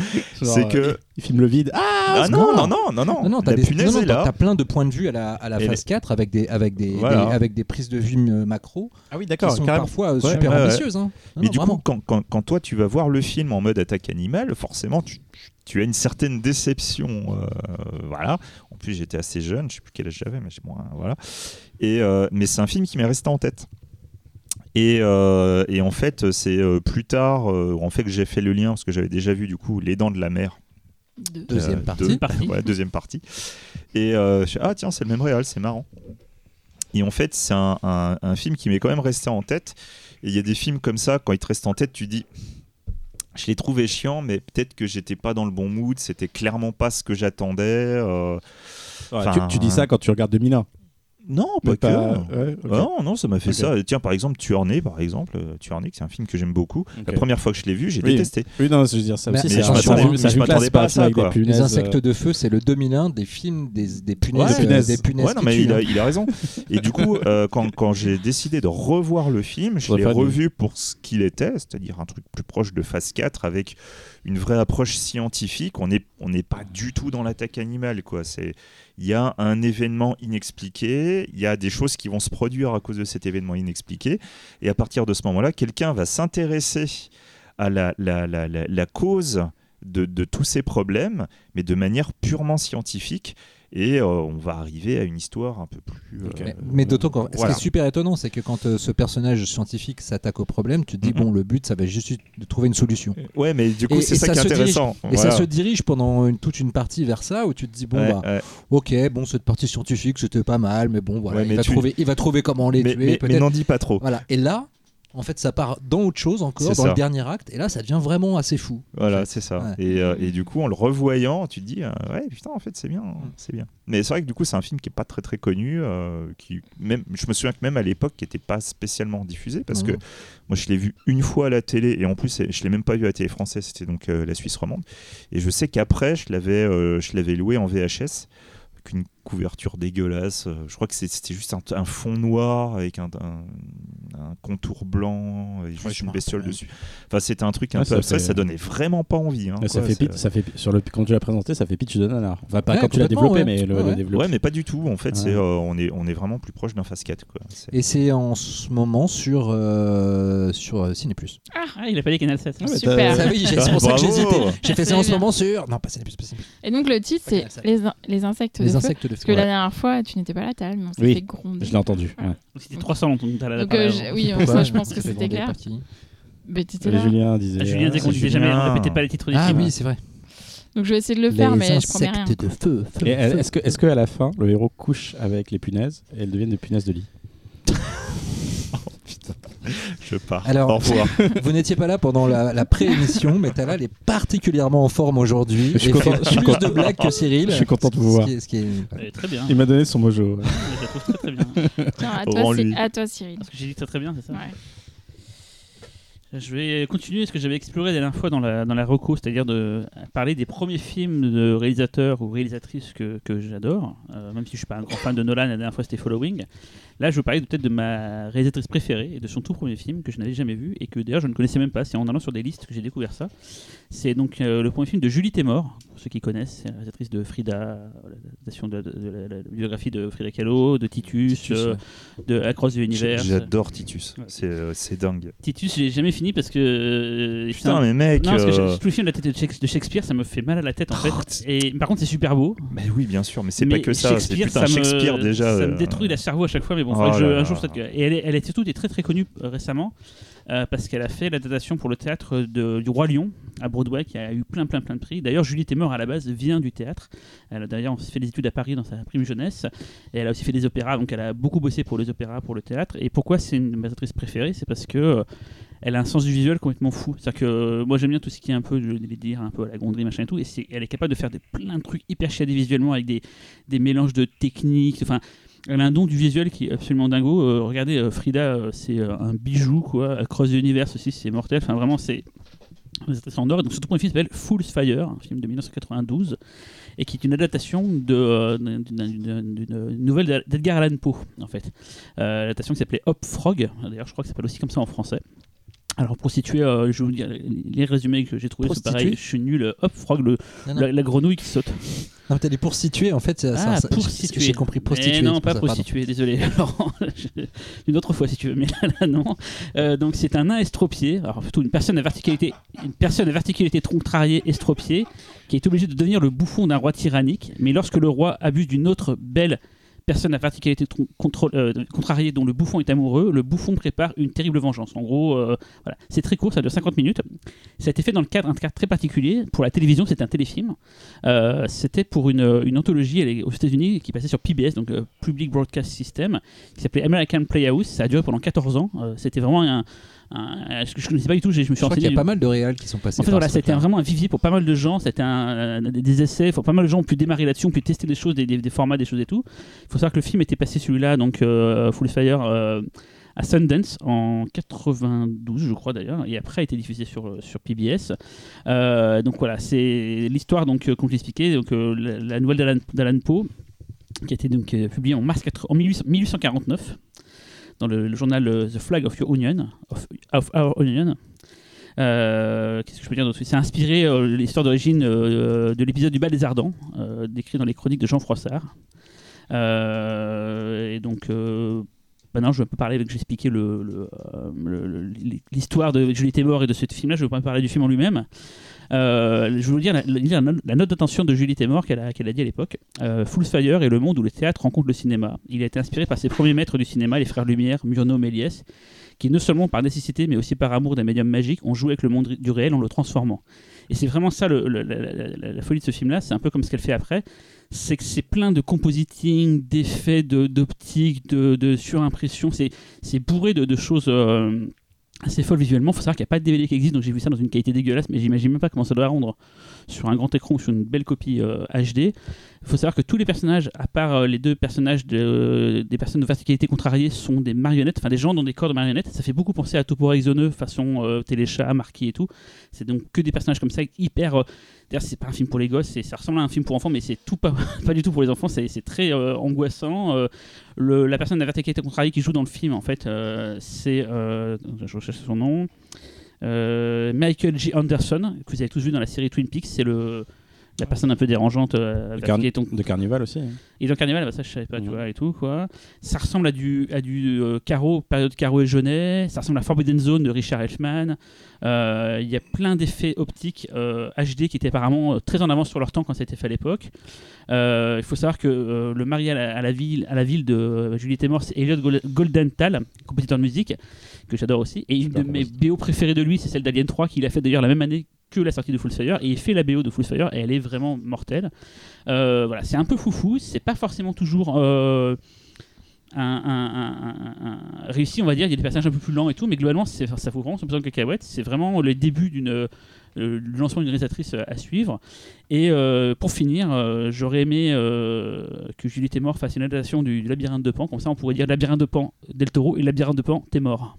c'est que euh, il filme le vide. Ah, Ah non, non, non, non, non, Non, non, t'as des- plein de points de vue à la, à la phase 4 avec des, avec des, Voilà. des- avec des prises de vue euh, macro Ah oui, qui d'accord, sont carrément. parfois euh, Ouais, super ouais, ouais. ambitieuses. hein. Non, Mais non, du vraiment. coup, quand, quand, quand toi tu vas voir le film en mode attaque animale, forcément tu, tu as une certaine déception. euh, voilà. En plus, j'étais assez jeune, je sais plus quel âge j'avais, mais j'ai moins. Voilà. Et, euh, mais c'est un film qui m'est resté en tête. Et, euh, et en fait, c'est euh, plus tard, euh, en fait, que j'ai fait le lien parce que j'avais déjà vu du coup Les Dents de la Mer. Deux. Deuxième Euh, partie. deux. Partie. Ouais, deuxième partie. Et euh, je fais, ah tiens, c'est le même réal, c'est marrant. Et en fait, c'est un, un- un film qui m'est quand même resté en tête. Et il y a des films comme ça, quand ils te restent en tête, tu dis, je l'ai trouvé chiant, mais peut-être que j'étais pas dans le bon mood, c'était clairement pas ce que j'attendais. euh, Ouais, Enfin, tu, tu dis ça quand tu regardes 2001. Non, pas que. ouais. Ah Non, non, ça m'a fait ça. Tiens, par exemple, Tuerné, par exemple, euh, Tuerné, c'est un film que j'aime beaucoup. La première fois que je l'ai vu, j'ai Oui. détesté. Oui, non, je veux dire ça Mais- aussi. mais c'est je un- m'attendais- pas à ça, quoi. punaises, Les euh, insectes de feu, c'est le 2001 des films des, des punaises. Ouais. euh, punaises. Des punaises Ouais, non, mais il a, il a raison. Et du coup, euh, quand, quand j'ai décidé de revoir le film, je l'ai revu pour ce qu'il était, c'est-à-dire un truc plus proche de phase 4 avec une vraie approche scientifique. On n'est pas du tout dans l'attaque animale. quoi. C'est Il y a un événement inexpliqué, il y a des choses qui vont se produire à cause de cet événement inexpliqué. Et à partir de ce moment-là, quelqu'un va s'intéresser à la cause de, de tous ces problèmes, mais de manière purement scientifique. Et euh, on va arriver à une histoire un peu plus. Euh, Mais, mais d'autant qu'en- voilà. ce qui est super étonnant, c'est que quand euh, ce personnage scientifique s'attaque au problème, tu te dis, bon, le but, ça va juste être de trouver une solution. Ouais, mais du coup, Et- c'est ça, ça qui est se dirige- intéressant. Et ça se dirige pendant une- toute une partie vers ça, où tu te dis, bon, Ouais, bah, ouais. ok, bon, cette partie scientifique, c'était pas mal, mais bon, voilà, Ouais, il, va tu- trouver, il va trouver comment les mais, tuer, mais- n'en dis pas trop. Voilà. Et là, en fait, ça part dans autre chose encore, dans ça. le dernier acte, et là, ça devient vraiment assez fou. Voilà, en fait. c'est ça. Ouais. Et, euh, et du coup, en le revoyant, tu te dis, euh, ouais, putain, en fait, c'est bien, c'est bien. Mais c'est vrai que du coup, c'est un film qui est pas très très connu, euh, qui même, je me souviens que même à l'époque, qui était pas spécialement diffusé, parce que non. moi, je l'ai vu une fois à la télé, et en plus, je l'ai même pas vu à la télé française, c'était donc la Suisse romande. Et je sais qu'après, je l'avais, je l'avais loué en VHS. avec Une couverture dégueulasse. euh, Je crois que c'était juste un, un fond noir avec un, un- un contour blanc et juste je une bestiole dessus. Enfin, c'était un truc un Ouais, peu ça abstrait. fait- Ça donnait vraiment pas envie. hein, Ouais, ça fait pitch, ça fait sur le quand tu l'as présenté, ça fait pitch de nanar. Enfin pas Ouais, quand tu l'as développé, ouais. mais le, Ouais, le ouais. développé. Ouais, mais pas du tout. En fait, Ouais. c'est, euh, on, est, on est vraiment plus proche d'un phase 4. Quoi. Et c'est en ce moment sur, euh, sur Ciné+. Ah, il a pas dit Canal 7. Ah, mais Super. Ça, oui, j'ai- Ah, c'est pour ça que j'hésitais. J'ai fait ça en ce moment sur. Non, pas Ciné+, Ciné+. Et donc le titre, c'est les, in- les insectes Les de feu. insectes de Parce que la dernière fois, tu n'étais pas là, Tal, mais on s'est Oui, fait gronder. Je l'ai entendu. ouais. Donc C'était 300 longtemps que t'as la Donc, euh, oui, ça, je pense que c'était clair. Mais t'étais Et là. Julien disait. Ah, Julien disait qu'on c'est disait jamais, répétez pas les titres des Ah oui, c'est vrai. Donc je vais essayer de le faire, Les mais je promets rien. insectes de feu. feu. est-ce que, est-ce que à la fin, le héros couche avec les punaises et elles deviennent des punaises de lit? *laughs* Je pars. Alors- Au revoir. *laughs* Vous n'étiez pas là pendant la, la pré-émission, mais Talal est particulièrement en forme aujourd'hui. Je suis et content- fait je suis plus content. de blagues que Cyril. Je suis content de vous Ce voir. qui est- ce qui est- Elle est très bien. Il m'a donné son mojo. Je la trouve très très bien. Tiens, à toi, Rends-lui. c'est- à toi, Cyril. Parce que j'ai dit très très bien, c'est ça? Ouais. Je vais continuer ce que j'avais exploré la dernière fois dans la, dans la reco, c'est-à-dire de parler des premiers films de réalisateurs ou réalisatrices que, que j'adore, euh, même si je suis pas un grand fan de Nolan, la dernière fois c'était Following. Là, je veux parler peut-être de ma réalisatrice préférée et de son tout premier film que je n'avais jamais vu et que d'ailleurs je ne connaissais même pas. C'est en allant sur des listes que j'ai découvert ça. C'est donc euh, le premier film de Julie Témor, pour ceux qui connaissent, c'est la réalisatrice de Frida, l'adaptation de, de- de la, la biographie de Frida Kahlo, de Titus, Titus, euh, ouais. de Across the Universe. J'adore Titus. Ouais. C'est euh, c'est dingue. Titus, je l'ai jamais fini parce que. Putain, un- mais mec. non, parce que tout le film de la tête de Shakes- de Shakespeare, ça me fait mal à la tête en Oh, fait. Et par contre, c'est super beau. Mais oui, bien sûr, mais c'est pas que ça. Shakespeare, putain, ça me- Shakespeare déjà. Ça me détruit la cerveau à chaque fois, mais bon, Oh je- là un jour là. Et elle est, elle est surtout très très connue récemment parce qu'elle a fait l'adaptation pour le théâtre de- du Roi Lion à Broadway qui a eu plein plein plein de prix. D'ailleurs, Julie Témor à la base vient du théâtre. Elle a d'ailleurs fait des études à Paris dans sa prime jeunesse et elle a aussi fait des opéras, donc elle a beaucoup bossé pour les opéras, pour le théâtre. Et pourquoi c'est une de mes actrices préférées C'est parce que euh, elle a un sens du visuel complètement fou. C'est-à-dire que euh, moi j'aime bien tout ce qui est un peu, je vais dire, un peu à la gondrie, machin et tout. Et elle est capable de faire des, plein de trucs hyper chiadés visuellement avec des, des mélanges de techniques. Enfin, elle a un don du visuel qui est absolument dingo. Euh, regardez, Frida, c'est un bijou, quoi. Across the Universe aussi, c'est mortel. Enfin, vraiment, c'est. En or. Donc, ce premier film s'appelle Fool's Fire, un film de 1992, et qui est une adaptation euh, d'une nouvelle d'Edgar Allan Poe, en fait. Euh, l'adaptation qui s'appelait Hop Frog. D'ailleurs, je crois que ça s'appelle aussi comme ça en français. Alors, pour situer, euh, je vais vous dire les résumés que j'ai trouvés, c'est Prostituée pareil. Je suis nul. Hop Frog, le, Non, non. la, la grenouille qui saute. Non, t'as dit situer, en fait. Ah, ça- j'ai- compris prostituée. Eh non, pas ça, pardon. prostituée, désolé. *laughs* Je- une autre fois si tu veux, mais là, là, non. Euh, donc c'est un nain estropié, alors plutôt une personne à verticalité, une personne à verticalité contrariée estropiée, qui est obligé de devenir le bouffon d'un roi tyrannique. Mais lorsque le roi abuse d'une autre belle personne à verticalité euh, contrariée dont le bouffon est amoureux, le bouffon prépare une terrible vengeance. En gros, euh, voilà. c'est très court, ça dure 50 minutes. Ça a été fait dans le cadre, un cadre très particulier. Pour la télévision, c'était un téléfilm. Euh, c'était pour une, une anthologie aux États-Unis qui passait sur PBS, donc euh, Public Broadcast System, qui s'appelait American Playhouse. Ça a duré pendant 14 ans. C'était vraiment un, un- ce que je ne connaissais pas du tout. Je me Je suis crois qu'il y renseigné. a pas mal de réals qui sont passés. En fait, par voilà, c'était vraiment un vivier pour pas mal de gens. C'était un, euh, des- essais. Faut, pas mal de gens ont pu démarrer là-dessus, ont pu tester des choses, des, des- des formats, des choses et tout. Il faut savoir que le film était passé celui-là, donc euh, Full Fire, euh, à Sundance en 92, je crois d'ailleurs, et après a été diffusé sur, euh, sur PBS. Euh, donc voilà, c'est l'histoire, donc, euh, comme je l'expliquais, donc, euh, la, la nouvelle d'Alan- Poe, qui a été donc, publiée en, mars 4 en 18 1849 dans le, journal euh, The Flag of Your of Our Onion. Euh, Qu'est-ce que je peux dire d'autre? C'est inspiré euh, l'histoire d'origine euh, de l'épisode du bal des Ardents, décrit dans les chroniques de Jean Froissart. Et donc, maintenant, je vais un peu parler, je vais expliquer le- le, le- le- l'histoire de Julie Taymor et de ce film-là. Je ne vais pas parler du film en lui-même. Euh, je vais vous dire la, note d'attention de Julie Taymor qu'elle a, dit à l'époque. Euh, Full Fire est le monde où le théâtre rencontre le cinéma. Il a été inspiré par ses premiers maîtres du cinéma, les frères Lumière, Murnau, Méliès, qui non seulement par nécessité, mais aussi par amour d'un médium magique, ont joué avec le monde du réel en le transformant. Et c'est vraiment ça la, folie de ce film-là, c'est un peu comme ce qu'elle fait après, c'est que c'est plein de compositing, d'effets, de- d'optique, de, de surimpression, c'est bourré de, de choses euh, assez folles visuellement. Faut savoir qu'il n'y a pas de DVD qui existe, donc j'ai vu ça dans une qualité dégueulasse, mais j'imagine même pas comment ça doit rendre sur un grand écran ou sur une belle copie euh, HD. Faut savoir que tous les personnages, à part euh, les deux personnages de- des personnes de verticalité contrariée, sont des marionnettes, enfin des gens dans des corps de marionnettes. Ça fait beaucoup penser à Topo Exoneux, façon euh, téléchat, marquis et tout. C'est donc que des personnages comme ça, hyper. euh, D'ailleurs, c'est pas un film pour les gosses, ça ressemble à un film pour enfants, mais c'est tout pas, *laughs* pas du tout pour les enfants. C'est très angoissant. La personne de la verticalité contrariée qui joue dans le film, en fait, euh, c'est. euh, je recherche son nom. Euh, Michael G. Anderson, que vous avez tous vu dans la série Twin Peaks, c'est le. La personne un peu dérangeante euh, De, avec Carn- qui est ton- de Carnival aussi. hein. et dans Carnival, bah, ça je savais pas, tu vois, et tout, quoi. Ça ressemble à du, à du euh, Caro, période Caro et Jeunet. Ça ressemble à Forbidden Zone de Richard Elfman. Euh, Il y a plein d'effets optiques euh, HD qui étaient apparemment euh, très en avance sur leur temps quand ça a été fait à l'époque. Euh, Il faut savoir que euh, le mari à la, à la ville, à la ville de euh, Julie Taymor, c'est Elliot Gol- Goldenthal, compositeur de musique, que j'adore aussi. Et une de mes BO préférées de lui, c'est celle d'Alien 3, qu'il a fait d'ailleurs la même année que la sortie de Full Fire. Et il fait la BO de Full Fire, et elle est vraiment mortelle. Euh, voilà, c'est un peu foufou, c'est pas forcément toujours euh, un, réussi, on va dire. Il y a des personnages un peu plus lents et tout, mais globalement, ça vaut vraiment son pesant de cacahuètes. C'est vraiment le début d'une euh, lancement d'une réalisatrice à suivre. Et pour finir, j'aurais aimé que Julie Témor fasse une adaptation du, du Labyrinthe de Pan. Comme ça, on pourrait dire Labyrinthe de Pan Del Toro et Labyrinthe de Pan T'es mort.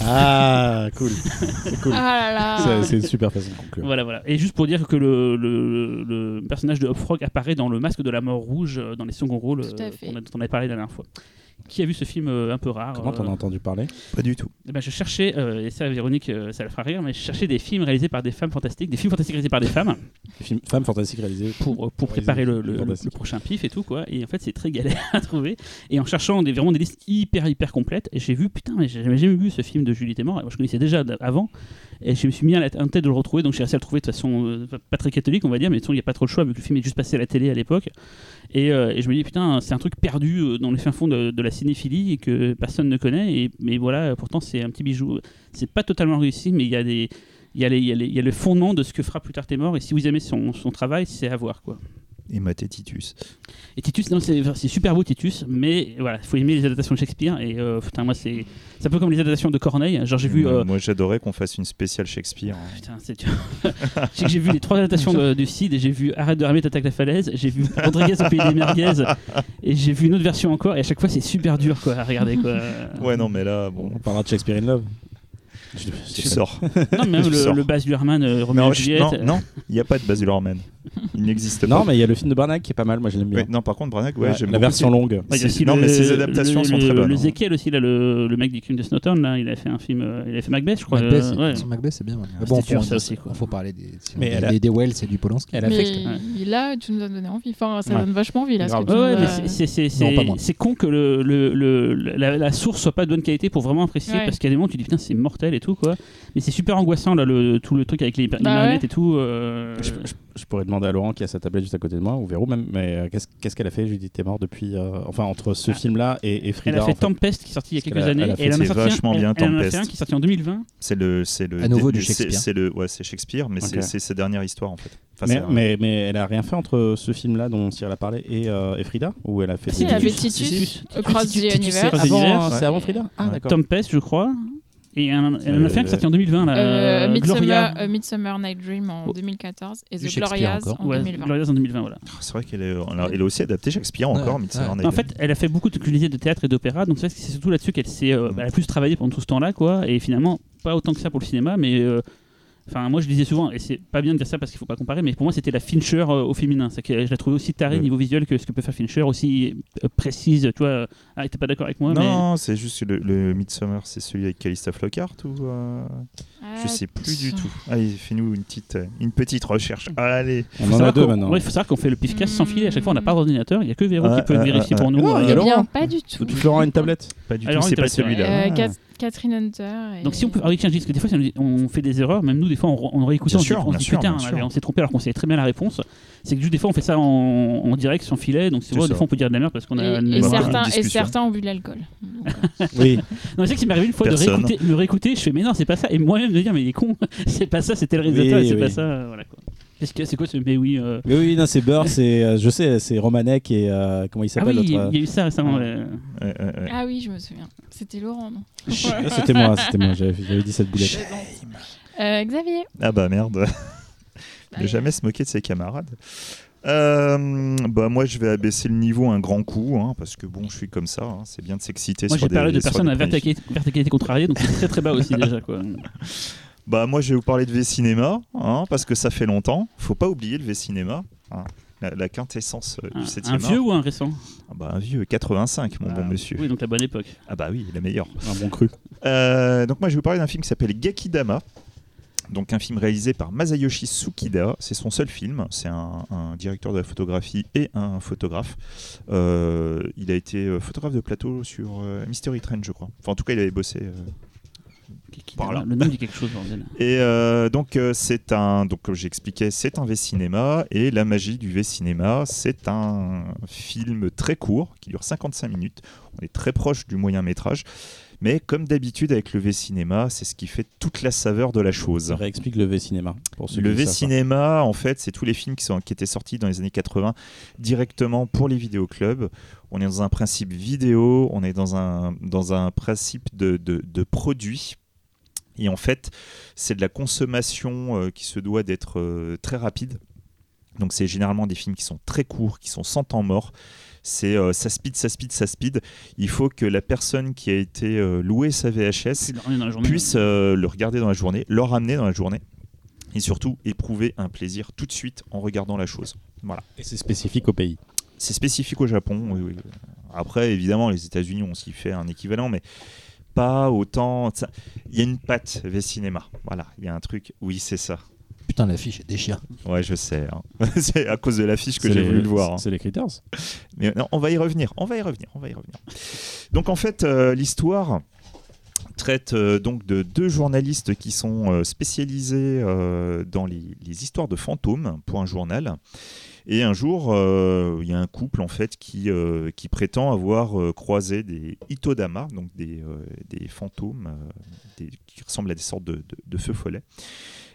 Ah, cool. C'est cool. Ah là là. C'est- C'est une super façon de conclure. Voilà, voilà. Et juste pour dire que le, le- le personnage de Hop Frog apparaît dans le masque de la mort rouge, euh, dans les seconds rôles euh, dont on avait parlé la dernière fois. Qui a vu ce film euh, un peu rare Comment t'en euh, as entendu parler? Pas du tout. eh ben, je cherchais, euh, et ça Véronique, euh, ça la fera rire, mais je cherchais des films réalisés par des femmes fantastiques, des films fantastiques réalisés par des femmes, Les films Femmes fantastiques réalisées. pour, euh, pour Réalisés préparer le, par des le- prochain pif et tout, quoi. Et en fait, c'est très galère *laughs* à trouver. Et en cherchant des, vraiment des listes hyper, hyper complètes, et j'ai vu, putain, mais j'avais jamais vu ce film de Julie Témor, et moi je connaissais déjà avant, et je me suis mis à la en tête de le retrouver, donc j'ai réussi à le trouver de façon euh, pas très catholique, on va dire, mais de toute façon, il n'y a pas trop le choix, vu que le film est juste passé à la télé à l'époque. Et, euh, et je me dis, putain, c'est un truc perdu euh, dans les fins fonds de, de la cinéphilie et que personne ne connaît. Et, mais voilà, pourtant, c'est un petit bijou. C'est pas totalement réussi, mais il y a des. Il y, a les- il, y a les- il y a le fondement de ce que fera plus tard T'es mort et si vous aimez son, son travail c'est à voir quoi. Et maté Titus. Et Titus non c'est c'est super beau Titus mais voilà il faut aimer les adaptations de Shakespeare et euh, putain moi c'est c'est un peu comme les adaptations de Corneille genre j'ai vu Moi, euh, moi, j'adorais qu'on fasse une spéciale Shakespeare. hein. Putain, c'est dur. Je sais que j'ai vu les trois adaptations de- du Cid et j'ai vu Arrête de ramer, t'attaques la falaise. J'ai vu Rodriguez au pays des merguez et j'ai vu une autre version encore. Et à chaque fois, c'est super dur quoi, à regarder. Quoi. Ouais, non, mais là, bon, On parlera de Shakespeare in Love. Je- tu sors. Non, même le, sors. le Baz Luhrmann, euh, Roméo Juliette. non, non, il n'y a pas de Baz Luhrmann. Il n'existe pas. Non, mais il y a le film de Barnack qui est pas mal. Moi, je l'aime bien. Ouais, non, par contre, Branagh, ouais, Ouais, j'aime la version longue. Ouais, il y a aussi non, le- mais ses adaptations le- sont le- très bonnes. Le hein. Zekiel aussi, là, le, le mec du crime de Snowtown, là, il a fait un film, euh, il a fait Macbeth, je crois. Macbeth, euh, c'est- ouais. son Macbeth, c'est bien. ouais. c'était bon, faut- ça aussi, quoi. faut parler des, Mais des, elle a- des- des Wells et du Polanski. Elle a Mais fait. Là, tu nous as donné envie. Enfin, ça donne vachement envie là. mais c'est- con que la, source soit pas de bonne qualité pour vraiment apprécier parce qu'il y a des moments où tu dis putain c'est mortel et tout quoi mais c'est super angoissant là le, tout le truc avec les, Bah marionnettes ouais. et tout euh, Je, je- Je pourrais demander à Laurent qui a sa tablette juste à côté de moi, ou Véro même, mais euh, qu'est-ce qu'elle a fait Judith est morte depuis. euh, enfin, entre ce Ah. film-là et, et Elle Frida. a fait en fait. Tempest qui est sorti il y a quelques a- années. elle a fait- et elle en a vachement elle- bien, elle en a fait Tempest. un qui est sorti en 2020. C'est le, c'est le À nouveau du c'est- Shakespeare. C'est le, ouais, c'est Shakespeare, mais c'est- sa dernière histoire en fait. Enfin, mais, c'est un- mais, mais elle a rien fait entre ce film-là dont Cyril a parlé et, euh, et Frida? Ou elle a fait Si, des- elle a fait Titus. Across the Universe. C'est ouais. avant Frida? Ah, d'accord. Tempest, je crois. Et elle, en- elle en a fait un qui est sorti en 2020. Là, Euh, Gloria. Midsummer, euh, Midsummer Night Dream en Oh. 2014 et The Shakespeare Glorias en Ouais, 2020. Glorious en 2020, voilà. C'est vrai qu'elle est, a- elle a aussi adapté Shakespeare Ouais, encore, Midsummer ouais. Night En fait, elle a fait beaucoup de culisées de théâtre et d'opéra, donc c'est c'est surtout là-dessus qu'elle s'est, euh, Mm. elle a plus travaillé pendant tout ce temps-là, quoi. Et finalement, pas autant que ça pour le cinéma, mais euh, enfin, moi je disais souvent, et c'est pas bien de dire ça parce qu'il faut pas comparer, mais pour moi c'était la Fincher euh, au féminin. C'est que je la trouvais aussi tarée niveau visuel que ce que peut faire Fincher, aussi euh, précise. Tu vois, euh, ah, t'es pas d'accord avec moi, mais non, c'est juste que le, le Midsummer, c'est celui avec Calista Flockhart ou euh, Ah, je sais plus du tout. Allez, fais-nous une petite, une petite recherche. Allez. On en a deux maintenant. ouais, il faut savoir qu'on fait le pifcast sans filet. À chaque fois, on n'a pas Mm. d'ordinateur. Il y a que Véro qui peut ouais, vérifier pour nous. euh, il y a Laurent. bien, pas du tout. Tu Laurent a une tablette Pas du Alors, tout, c'est pas celui-là. Ah. Cat- Catherine Hunter. et- Donc si on peut, ah oui tiens, je dis parce que des fois on fait des erreurs, même nous des fois on, on réécoute, on sûr, on se bien dit, sûr, putain, bien on, s'est trompé alors qu'on savait très bien la réponse. C'est que juste des fois on fait ça en, en direct sans filet, donc c'est C'est vrai, des fois on peut dire de la merde parce qu'on a. Et, une- et certains, et certains ont bu de l'alcool. *laughs* Oui. Non, mais c'est que ça m'est arrivé une fois Personne. de réécouter, le réécouter, je fais mais non c'est pas ça, et moi-même de dire mais il est con, *laughs* c'est pas ça, c'était le réalisateur, Oui, et c'est oui. pas ça, voilà quoi. Qu'est-ce que c'est quoi ce mais oui euh, Mais oui, non, c'est Beurre, c'est, euh, je sais, c'est Romanek et euh, comment il Ah s'appelle oui, il y a eu ça récemment. Ouais. ouais. Ouais, ouais, ouais. Ah oui, je me souviens. C'était Laurent, non? Ah, C'était moi, c'était moi, j'avais dit cette boulette. Euh, Xavier. Ah bah merde. Bah, *laughs* ne jamais se moquer de ses camarades. Euh, bah moi je vais abaisser le niveau un grand coup hein, parce que bon je suis comme ça hein, c'est bien de s'exciter Moi j'ai parlé de personnes à verticalité verticalité contrariée, donc c'est très très bas aussi déjà quoi. *laughs* bah moi je vais vous parler de V-Cinéma hein, parce que ça fait longtemps faut pas oublier le V-Cinéma hein, la, la quintessence euh, Un, du 7 un vieux ou un récent? Ah bah un vieux 85 mon Ah, bon monsieur Oui donc la bonne époque. ah bah oui la meilleure Un bon cru. Euh, donc moi je vais vous parler d'un film qui s'appelle Gakidama. Donc un film réalisé par Masayoshi Tsukida, c'est son seul film, c'est un, un directeur de la photographie et un photographe. Euh, il a été euh, photographe de plateau sur euh, Mystery Train je crois. Enfin en tout cas il avait bossé. Le nom dit quelque chose bordel. *laughs* Et euh, donc euh, c'est un, donc comme j'expliquais, c'est un V-cinéma et la magie du V-cinéma, c'est un film très court qui dure 55 minutes. On est très proche du moyen métrage. Mais comme d'habitude avec le V-cinéma, c'est ce qui fait toute la saveur de la chose. Réexplique le V-cinéma. Le. V-cinéma, en fait, c'est tous les films qui, sont, qui étaient sortis dans les années 80 directement pour les vidéoclubs. On est dans un principe vidéo, on est dans un, dans un principe de, de, de produit. Et en fait, c'est de la consommation euh, qui se doit d'être euh, très rapide. Donc c'est généralement des films qui sont très courts, qui sont sans temps mort. C'est euh, ça speed, ça speed, ça speed. Il faut que la personne qui a été euh, louée sa VHS puisse euh, le regarder dans la journée, le ramener dans la journée et surtout éprouver un plaisir tout de suite en regardant la chose. Voilà. Et c'est spécifique au pays. C'est spécifique au Japon. oui, oui. Après, évidemment, les États-Unis ont s'y fait un équivalent, mais pas autant. ça- Il y a une patte V-cinéma. Voilà, il y a un truc. Oui, c'est ça. Putain, l'affiche est déchire. Ouais, je sais. hein. *laughs* c'est à cause de l'affiche que j'ai voulu le voir. hein. C'est les Critters. Mais non, on va y revenir, on va y revenir, on va y revenir. Donc en fait, euh, l'histoire traite euh, donc de deux journalistes qui sont euh, spécialisés euh, dans les, les histoires de fantômes pour un journal. Et un jour, euh, il y a un couple en fait qui, euh, prétend avoir euh, croisé des itodama, donc des, fantômes qui ressemblent à des sortes de, feux follets,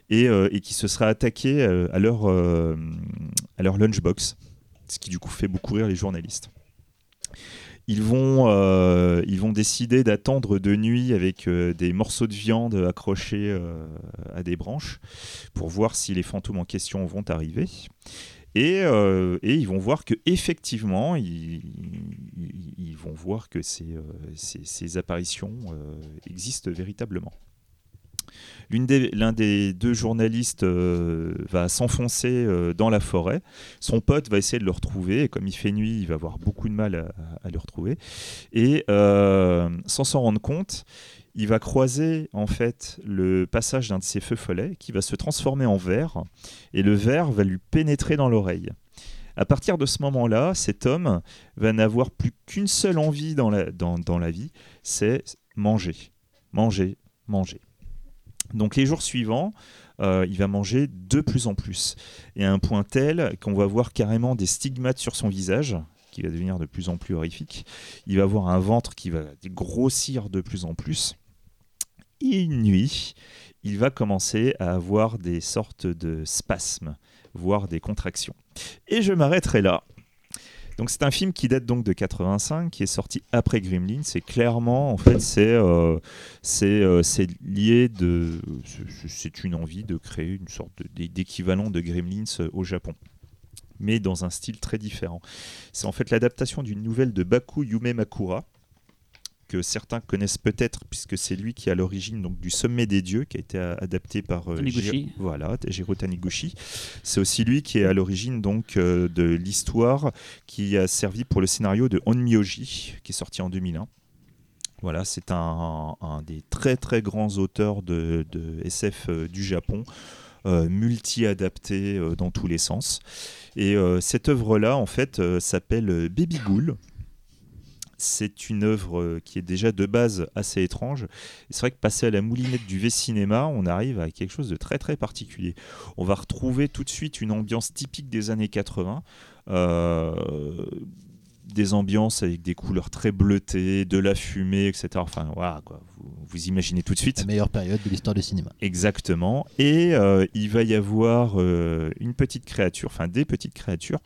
et, qui se seraient attaqués à, leur, lunchbox ce qui du coup fait beaucoup rire les journalistes. Ils vont, décider d'attendre de nuit avec des morceaux de viande accrochés à des branches pour voir si les fantômes en question vont arriver. Et, euh, et ils vont voir que effectivement, ils, vont voir que ces, euh, apparitions euh, existent véritablement. L'une des- L'un des deux journalistes va s'enfoncer dans la forêt. Son pote va essayer de le retrouver. Et comme il fait nuit, il va avoir beaucoup de mal à, le retrouver. Et sans s'en rendre compte, il va croiser en fait le passage d'un de ses feux follets qui va se transformer en verre. Et le verre va lui pénétrer dans l'oreille. À partir de ce moment-là, cet homme va n'avoir plus qu'une seule envie dans la, vie, c'est manger, manger, manger. Donc les jours suivants, euh, il va manger de plus en plus. Et à un point tel qu'on va voir carrément des stigmates sur son visage, qui va devenir de plus en plus horrifique. Il va avoir un ventre qui va grossir de plus en plus. Et une nuit, il va commencer à avoir des sortes de spasmes, voire des contractions. Et je m'arrêterai là. Donc c'est un film qui date donc de 85, qui est sorti après Gremlins. C'est clairement, en fait, c'est euh, euh, c'est lié de, c'est- une envie de créer une sorte de- d'équivalent de Gremlins euh, au Japon, mais dans un style très différent. C'est en fait l'adaptation d'une nouvelle de Baku Yume Makura que certains connaissent peut-être puisque c'est lui qui est à l'origine donc du Sommet des dieux qui a été adapté par euh, Taniguchi. Jiro- voilà Jiro Taniguchi. C'est aussi lui qui est à l'origine donc euh, de l'histoire qui a servi pour le scénario de Onmyoji qui est sorti en 2001. Voilà, c'est un, un des très très grands auteurs de, de SF euh, du Japon, euh, multi-adapté euh, dans tous les sens. Et euh, cette œuvre-là, en fait, s'appelle Baby Ghoul. C'est une œuvre euh, qui est déjà de base assez étrange. C'est vrai que passer à la moulinette du V-Cinéma, on arrive à quelque chose de très très particulier. On va retrouver tout de suite une ambiance typique des années 80. euh, des ambiances avec des couleurs très bleutées, de la fumée, etc. Enfin, voilà, quoi. Vous, vous imaginez tout de suite. La meilleure période de l'histoire du cinéma. Exactement. Et euh, il va y avoir euh, une petite créature, enfin des petites créatures,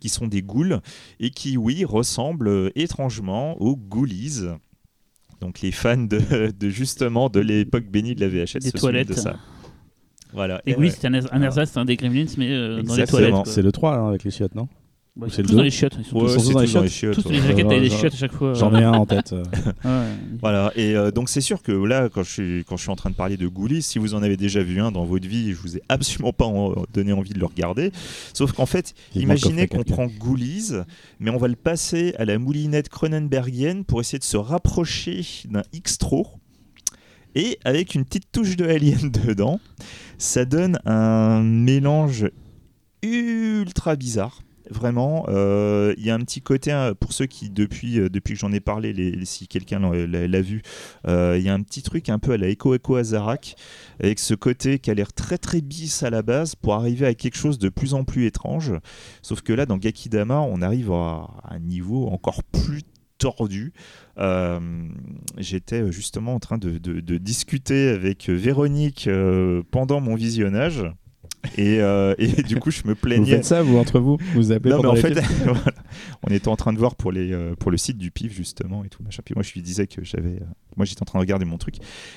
qui sont des ghouls et qui, oui, ressemblent euh, étrangement aux ghoulies. Donc les fans de, *laughs* de, justement de l'époque bénie de la VHS Des se souviennent de toilettes. ça. Voilà. Et Et oui, ouais. c'est un, un ersatz, c'est un des Gremlins, mais euh, dans les Exactement. toilettes. C'est le 3 hein, avec les chiottes, non? Ouais, c'est tous dans les chiottes. Ils sont Ouais, tous- sont c'est tous dans les dans les chiottes. les jaquettes des J'en- chiottes à chaque fois. J'en ai un en tête. *laughs* Ouais. Voilà, et euh, donc c'est sûr que là, quand je, suis, quand je suis en train de parler de Ghoulies, si vous en avez déjà vu un dans votre vie, je vous ai *laughs* absolument pas en- donné envie de le regarder. Sauf qu'en fait, imaginez qu'on 4K. prend Ghoulies, mais on va le passer à la moulinette Cronenbergienne pour essayer de se rapprocher d'un X-Tro. Et avec une petite touche de Alien *laughs* dedans, ça donne un mélange ultra bizarre. Vraiment, euh, il y a un petit côté, hein, pour ceux qui, depuis, euh, depuis que j'en ai parlé, si quelqu'un l'a- vu, euh, il y a un petit truc un peu à la Echo Echo Azarak, avec ce côté qui a l'air très très bis à la base pour arriver à quelque chose de plus en plus étrange. Sauf que là, dans Gakidama, on arrive à un niveau encore plus tordu. J'étais justement en train de, discuter avec Véronique pendant mon visionnage. Et, euh, et du coup, je me Vous plaignais. faites ça, vous, entre vous Vous vous appelez Non, mais en fait, films *laughs* voilà. on était en train de voir pour, les, euh, pour le site du PIF, justement, et tout, machin. Puis moi, je lui disais que j'avais. euh, moi, j'étais en train de regarder mon truc.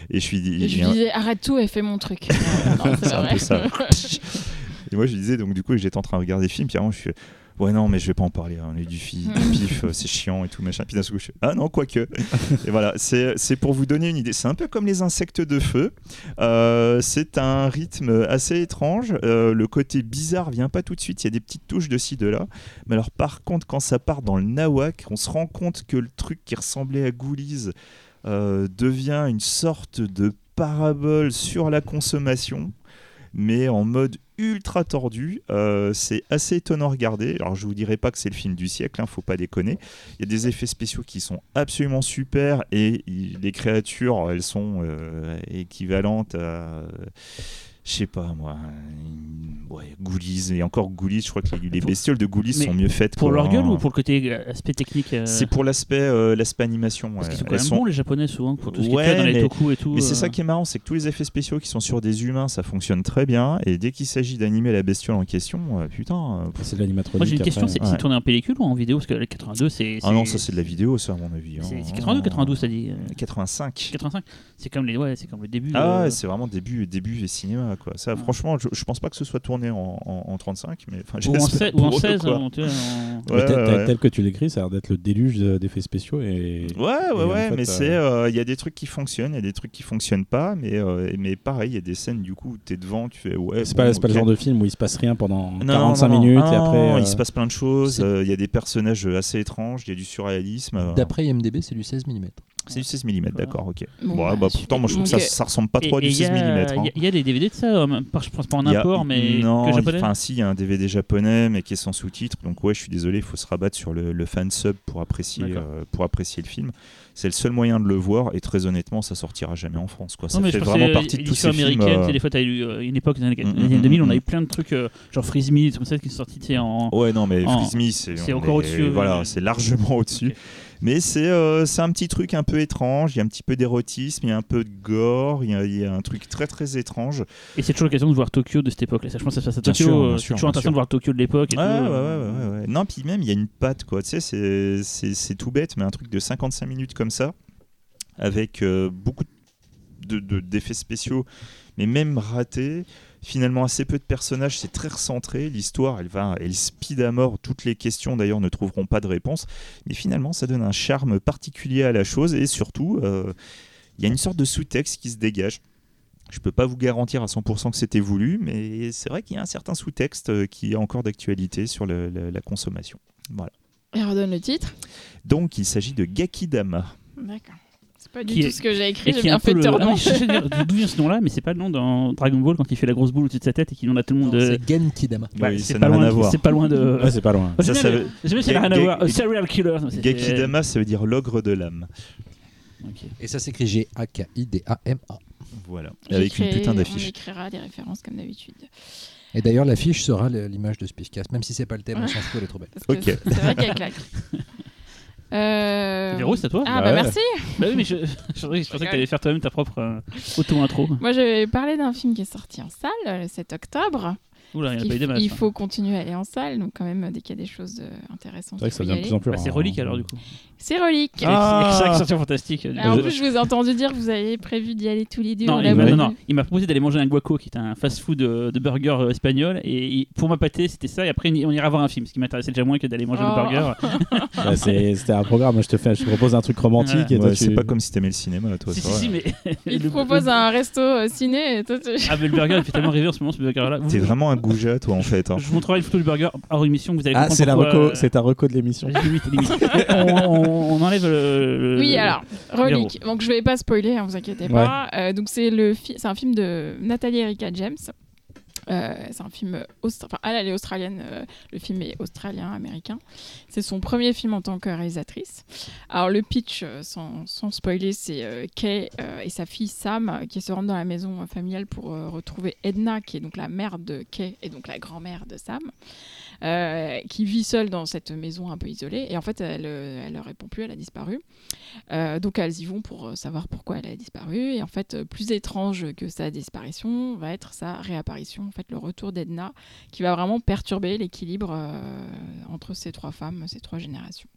Et je lui dis. Et je lui disais arrête tout et fais mon truc. *laughs* Non, C'est un vrai. peu ça. *laughs* Et moi, je lui disais, donc, du coup, j'étais en train de regarder le film. Puis avant, je suis. Ouais, non, mais je vais pas en parler. hein, On est du, fi- du pif, euh, c'est chiant et tout, machin. Puis d'un coup, je. Ah non, quoique. et voilà, c'est c'est pour vous donner une idée. C'est un peu comme les insectes de feu. Euh, c'est un rythme assez étrange. Euh, le côté bizarre vient pas tout de suite. Il y a des petites touches de ci, de là. Mais alors, par contre, quand ça part dans le nawak, on se rend compte que le truc qui ressemblait à Ghoulies euh, devient une sorte de parabole sur la consommation, mais en mode ultra tordu. Euh, c'est assez étonnant à regarder. Alors, je vous dirai pas que c'est le film du siècle, hein, faut pas déconner. Il y a des effets spéciaux qui sont absolument super et les créatures, elles sont euh, équivalentes à. Je sais pas moi, ouais, Ghoulies et encore Ghoulies. Je crois que les, bestioles de Ghoulies Mais sont mieux faites. Pour quoi, leur gueule hein. ou pour le côté euh, aspect technique euh, C'est pour l'aspect euh, l'aspect animation. Parce ouais. qu'ils sont quand même sont- bons les japonais souvent pour tout ce qui Ouais, est dans les mais- toku et tout. Mais c'est euh, ça qui est marrant, c'est que tous les effets spéciaux qui sont sur des humains, ça fonctionne très bien. Et dès qu'il s'agit d'animer la bestiole en question, euh, putain. euh, C'est de l'animatronique. Moi j'ai une question, c'est ouais. tourné en pellicule ou en vidéo Parce que le 82 c'est. Ah non, ça c'est de la vidéo, ça à mon avis. hein. C'est c'est 82 ou 92 ça dit euh, 85. 85 C'est comme les ouais, c'est comme le début. Ah ouais, c'est vraiment début début et cinéma quoi. Ça, Ouais. franchement, je, je pense pas que ce soit tourné en, en, en 35, mais enfin, ou en, j'espère 16 ou en pour eux, 16 quoi. hein, tu vois, en- Mais Ouais, tel, ouais, que tu l'écris, ça a l'air d'être le déluge de- d'effets spéciaux. Et... Ouais, ouais, Et ouais, fait, mais euh, c'est, euh, il y a des trucs qui fonctionnent, il y a des trucs qui fonctionnent pas, mais, euh, mais pareil, il y a des scènes du coup où t'es devant, tu fais ouais. C'est bon, pas, c'est pas le genre de film où il se passe rien pendant Non, 45 non, non. minutes Ah et non, après. non, euh, il se passe plein de choses. Euh, Il y a des personnages assez étranges, il y a du surréalisme. D'après IMDB, c'est du 16 mm. C'est du 16 mm, Voilà. d'accord, ok. Bon, Bon, bah, bah, pourtant, moi je trouve que ça, donc, ça ressemble pas trop à Et- du il y 16 a- mm. Il hein. y, a- il y a des DVD de ça, euh, pas- je pense pas en y a- import, mais non. Enfin, si, il y a un DVD japonais, mais qui est sans sous-titres. Donc, ouais, je suis désolé, il faut se rabattre sur le, le fan sub pour apprécier, euh, pour apprécier le film. C'est le seul moyen de le voir, et très honnêtement, ça sortira jamais en France. Quoi. Ça Non, mais fait je vraiment partie de tous ces films. euh, des fois, as eu euh, une époque, dans les années Mm, les années mm, 2000, on mm. a eu plein de trucs, euh, genre Freeze Me, des trucs comme ça, qui sont sortis en. Ouais, non, mais Freeze Me, c'est encore au-dessus, Voilà, euh, c'est largement au-dessus. Mais c'est euh, un petit truc un peu étrange. Il y a un petit peu d'érotisme, il y a un peu de gore, il y a, il y a un truc très très étrange. Et c'est toujours l'occasion de voir Tokyo de cette époque-là. Je pense que ça se passe à Tokyo. euh, c'est toujours intéressant de voir Tokyo de l'époque. Ouais, ouais, ouais, ouais. Non, puis même, il y a une patte, quoi. Tu sais, c'est- tout bête, mais un truc de 55 minutes comme ça, avec euh, beaucoup de- de- d'effets spéciaux, mais même ratés. Finalement, assez peu de personnages, c'est très recentré. L'histoire, elle va, elle speed à mort. Toutes les questions, d'ailleurs, ne trouveront pas de réponse. Mais finalement, ça donne un charme particulier à la chose, et surtout, euh, il y a une sorte de sous-texte qui se dégage. Je peux pas vous garantir à 100% que c'était voulu, mais c'est vrai qu'il y a un certain sous-texte euh, qui est encore d'actualité sur le- le- la consommation. Voilà. Et redonne le titre? Donc, il s'agit de Gakidama. D'accord. C'est pas du Qui tout est- ce que j'ai écrit, j'ai bien un peu fait le. de te Ah, redemander. je à dire D'où vient ce nom-là Mais c'est pas le nom dans Dragon Ball quand il fait la grosse boule au-dessus de sa tête et qu'il en a tout le monde. Non, de... C'est Genkidama. Bah, Oui, c'est pas loin à de-. C'est pas loin de. Ouais, c'est pas loin. Ça, veut- n'a Ga- rien à voir. Euh, Serial killer. non, c'est- Gakidama, ça veut dire l'ogre de l'âme. Et ça s'écrit G-A-K-I-D-A-M-A. Voilà. Avec une putain On d'affiche. écrira des références comme d'habitude. Et d'ailleurs, l'affiche sera l'image de Spiffcast. Même si c'est pas le thème, on s'en fout, elle est trop belle. Ok. c'est vrai qu'elle claque. *laughs* Euh... Véro, c'est à toi Ah, Bah bah ouais. merci. Bah oui, mais je, je, pensais- je pensais que tu allais faire toi-même ta propre euh, auto-intro. Moi, je vais parler d'un film qui est sorti en salle euh, le 7 octobre. Oula, il n'y en a il, pas eu des f- masses. il hein. faut continuer à aller en salle, donc quand même, dès qu'il y a des choses euh, intéressantes, C'est vrai que ça devient de plus en plus Bah, c'est relique hein. alors du coup. C'est relique. Ah. sortir fantastique. Alors, en plus, je vous ai entendu dire que vous aviez prévu d'y aller tous les deux. Non, on il m'a, non, non, il m'a proposé d'aller manger un guaco qui est un fast-food de, de burger euh, espagnol et il- pour ma pâté c'était ça et après on ira voir un film ce qui m'intéressait déjà moins que d'aller manger Oh. le burger. *laughs* Bah, c'est- C'était un programme. Je te, fais, je te propose un truc romantique. Ouais. et toi, Ouais, tu- C'est pas comme si t'aimais le cinéma, toi. si, c'est si, vrai. si, mais. Il *laughs* te propose un resto euh, ciné et toi, tu... Ah, mais le burger il fait tellement rêver en ce moment ce burger là. T'es vraiment un goujat, toi, en fait. hein. Je vous montrerai une photo du burger hors émission, vous allez Ah, comprendre c'est la pourquoi, reco, euh, c'est ta reco de l'émission. *laughs* On, on- on enlève le. le- Oui, alors, Relique. Donc, je vais pas spoiler, hein, vous inquiétez pas. Euh, donc, c'est le fi- c'est un film de Nathalie Erika James. Euh, c'est un film enfin, elle, est australienne. euh, le film est australien-américain. C'est son premier film en tant que réalisatrice. Alors le pitch, euh, sans, spoiler, c'est Kay et sa fille Sam qui se rendent dans la maison familiale pour retrouver Edna, qui est donc la mère de Kay et donc la grand-mère de Sam, euh, qui vit seule dans cette maison un peu isolée. Et en fait, elle, euh, elle ne répond plus, elle a disparu. Euh, donc elles y vont pour savoir pourquoi elle a disparu. Et en fait, plus étrange que sa disparition va être sa réapparition, en fait, le retour d'Edna, qui va vraiment perturber l'équilibre entre ces trois femmes, ces trois générations.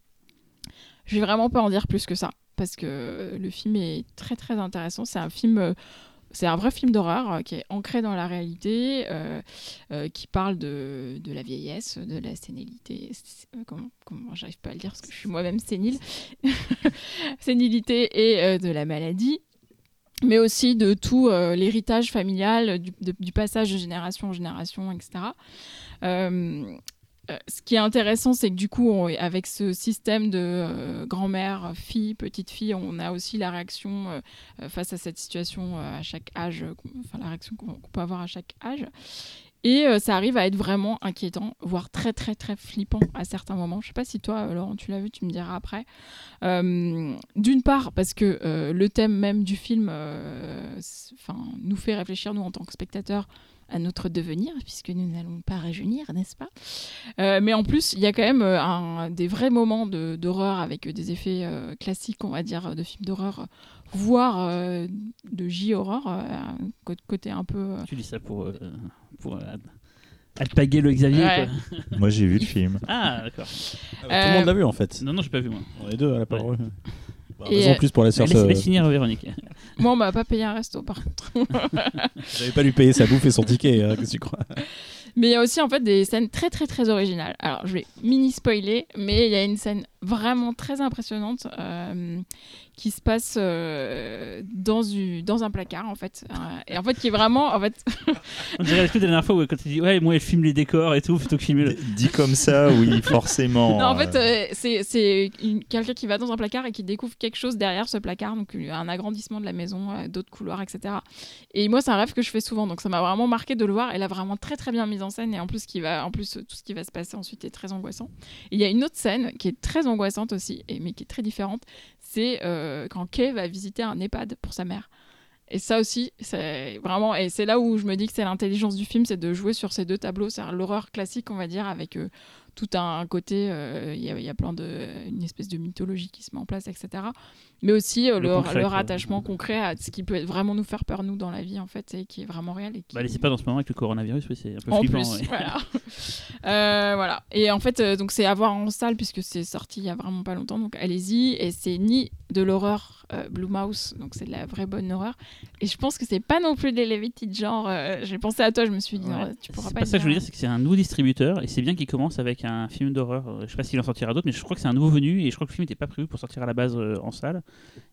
Je vais vraiment pas en dire plus que ça, parce que le film est très très intéressant. C'est un film. C'est un vrai film d'horreur euh, qui est ancré dans la réalité, euh, euh, qui parle de, de la vieillesse, de la sénilité. comment j'arrive pas à le dire parce que je suis moi-même sénile. *laughs* Sénilité et de la maladie mais aussi de tout l'héritage familial, du, passage de génération en génération, etc. euh, ce qui est intéressant, c'est que du coup, avec ce système de euh, grand-mère, fille, petite fille, on a aussi la réaction euh, face à cette situation à chaque âge, enfin la réaction qu'on peut avoir à chaque âge. Et ça arrive à être vraiment inquiétant, voire très très très flippant à certains moments. Je sais pas si toi, Laurent, tu l'as vu, tu me diras après. D'une part, parce que le thème même du film nous fait réfléchir, nous, en tant que spectateurs, à notre devenir, puisque nous n'allons pas rajeunir, n'est-ce pas? Euh, Mais en plus, il y a quand même euh, un- des vrais moments de- d'horreur avec des effets euh, classiques, on va dire, de films d'horreur, voire euh, de euh, cô- côté un peu... euh, Tu dis ça pour. euh, pour euh, alpaguer le Xavier. Ouais. quoi. *laughs* Moi, j'ai vu le film. Ah, d'accord. Tout le monde l'a vu en fait. Non, non, j'ai pas vu moi. On est deux à la parole. Et, raison euh, plus pour la Laisse, sœur. se- laisse finir Véronique. *laughs* Moi, on m'a pas payé un resto, par contre. *laughs* J'avais pas lui payer sa bouffe et son ticket. hein, Qu'est-ce que tu crois? Mais il y a aussi en fait des scènes très très très originales. Alors je vais mini spoiler, mais il y a une scène vraiment très impressionnante euh, qui se passe euh, dans, un placard en fait. Euh, et en fait, qui est vraiment. En fait, *laughs* On dirait la dernière fois où quand tu dis ouais moi elle filme les décors et tout plutôt que filmer le. Dit comme ça, oui, *laughs* forcément. non, en fait, euh, euh, c'est c'est une- quelqu'un qui va dans un placard et qui découvre quelque chose derrière ce placard, donc un agrandissement de la maison, euh, d'autres couloirs, etc. Et moi, c'est un rêve que je fais souvent, donc ça m'a vraiment marqué de le voir. Elle a vraiment très très bien mise en scène et en plus, qui va, en plus, tout ce qui va se passer ensuite est très angoissant. Et il y a une autre scène qui est très angoissante aussi, et, mais qui est très différente. C'est euh, quand Kay va visiter un EHPAD pour sa mère. Et ça aussi, c'est vraiment, et c'est là où je me dis que c'est l'intelligence du film, c'est de jouer sur ces deux tableaux, c'est l'horreur classique, on va dire, avec euh, tout un côté, euh, il y, y a plein de, une espèce de mythologie qui se met en place, etc. Mais aussi euh, Le le, concret, le quoi. rattachement concret à ce qui peut être vraiment nous faire peur nous dans la vie, en fait, et qui est vraiment réel. Et qui... Bah c'est pas dans ce moment avec le coronavirus oui c'est un peu En flippant. plus, ouais. voilà. *laughs* Euh, voilà. Et en fait, euh, donc c'est à voir en salle puisque c'est sorti il y a vraiment pas longtemps. Donc allez-y. Et c'est ni de l'horreur euh, Blue Mouse, donc c'est de la vraie bonne horreur. Et je pense que c'est pas non plus de l'elevated genre. euh, J'ai pensé à toi, je me suis dit Ouais. non, tu pourras C'est pas. pas ça que je veux dire. c'est que c'est un nouveau distributeur et c'est bien qu'il commence avec un film d'horreur. Euh, Je sais pas s'il en sortira d'autres, mais je crois que c'est un nouveau venu et je crois que le film n'était pas prévu pour sortir à la base en salle.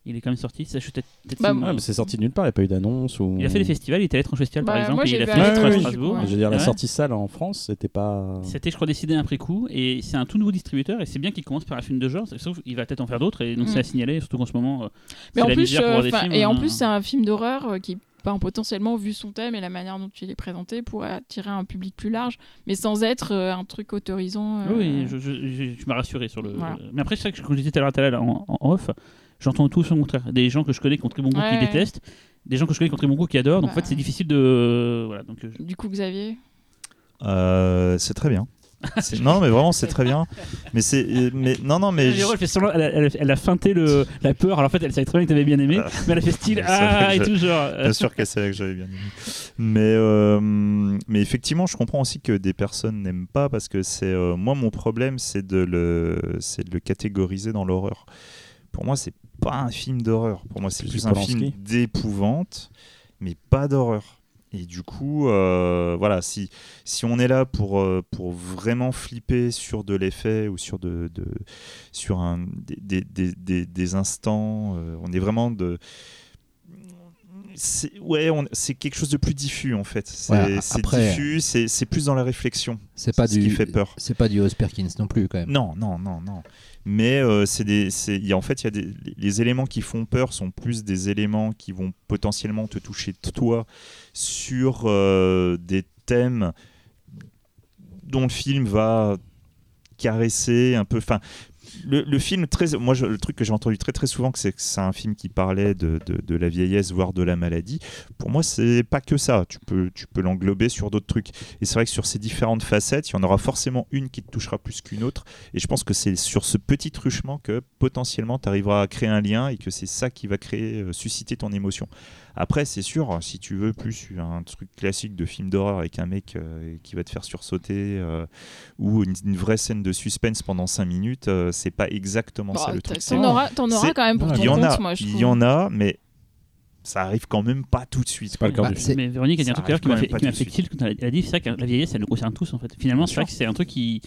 Il est quand même sorti. Ça, je suis peut-être- peut-être Bah, Ouais, mais c'est sorti de nulle part, il n'y a pas eu d'annonce. Ou... Il a fait des festivals, il était à l'étrange festival par Bah, exemple, moi, et j'ai il a fait à Strasbourg. Je veux dire, la Ouais. sortie salle en France, c'était pas. C'était, je crois, décidé après coup, et c'est un tout nouveau distributeur, et c'est bien qu'il commence par un film de genre, sauf qu'il va peut-être en faire d'autres, et donc Mm. c'est à signaler, surtout qu'en ce moment, euh, Mais c'est en la plus, pour euh, voir des films, et en hein. plus, c'est un film d'horreur euh, qui ben, potentiellement vu son thème et la manière dont il est présenté pourrait attirer un public plus large, mais sans être euh, un truc autorisant. euh, Oui, je, je, je- tu m'as rassuré sur le. Voilà. Mais après, c'est vrai que quand je disais tout à l'heure tout à l'heure, en, en off, j'entends tout son contraire. Des gens que je connais qui ont très bon goût Ouais, qui détestent, des gens que je connais qui ont très bon goût qui adorent, donc en Bah. fait, c'est difficile de. Voilà, donc, euh, je- Du coup, Xavier. euh, c'est très bien. *laughs* C'est- non, mais vraiment, c'est très bien. Mais c'est, euh, mais non, non, mais Véro, elle, fait semblant- elle, a, elle a- elle a feinté le, la peur, alors en fait, elle savait très bien que t'avais bien aimé, Ah. mais elle a fait style *laughs* C'est vrai Ah, que et je- tout genre. Bien sûr que c'est là que j'avais bien aimé. Mais, euh, mais effectivement, je comprends aussi que des personnes n'aiment pas parce que c'est. euh, moi, mon problème, c'est de, le, c'est de le catégoriser dans l'horreur. Pour moi, c'est pas un film d'horreur. Pour moi, c'est Plus un film d'épouvante, mais pas d'horreur. Et du coup, euh, voilà, si, si on est là pour, euh, pour vraiment flipper sur de l'effet ou sur, de, de- sur un, des, des, des, des- instants, euh, on est vraiment de. C'est, ouais, c'est quelque chose de plus diffus en fait. C'est, Ouais, c'est après- diffus, c'est, c'est plus dans la réflexion. C'est pas ce du. qui fait peur. C'est pas du Os Perkins non plus quand même. Non, non, non, non. Mais euh, c'est en fait, les éléments qui font peur sont plus des éléments qui vont potentiellement te toucher toi sur euh, des thèmes dont le film va caresser un peu. Enfin, le, film très, moi, je- le truc que j'ai entendu très très souvent, c'est que c'est un film qui parlait de, de, de la vieillesse, voire de la maladie. Pour moi, c'est pas que ça. Tu peux, tu peux l'englober sur d'autres trucs. Et c'est vrai que sur ces différentes facettes, il y en aura forcément une qui te touchera plus qu'une autre. Et je pense que c'est sur ce petit truchement que potentiellement tu arriveras à créer un lien et que c'est ça qui va créer, euh, susciter ton émotion. Après, c'est sûr, si tu veux plus un truc classique de film d'horreur avec un mec euh, qui va te faire sursauter euh, ou une, une vraie scène de suspense pendant 5 minutes, euh, c'est pas exactement Bah, ça le t'as- truc. T'en auras, t'en auras C'est- quand même pour ton y en compte, a, moi, je il y en a, mais ça arrive quand même pas tout de suite. C'est pas le Bah, Mais Véronique a dit un truc tout à l'heure qui m'a fait, qui fait tilt quand elle a dit c'est ça que la vieillesse elle nous concerne tous en fait. Finalement, c'est vrai que c'est un truc qui.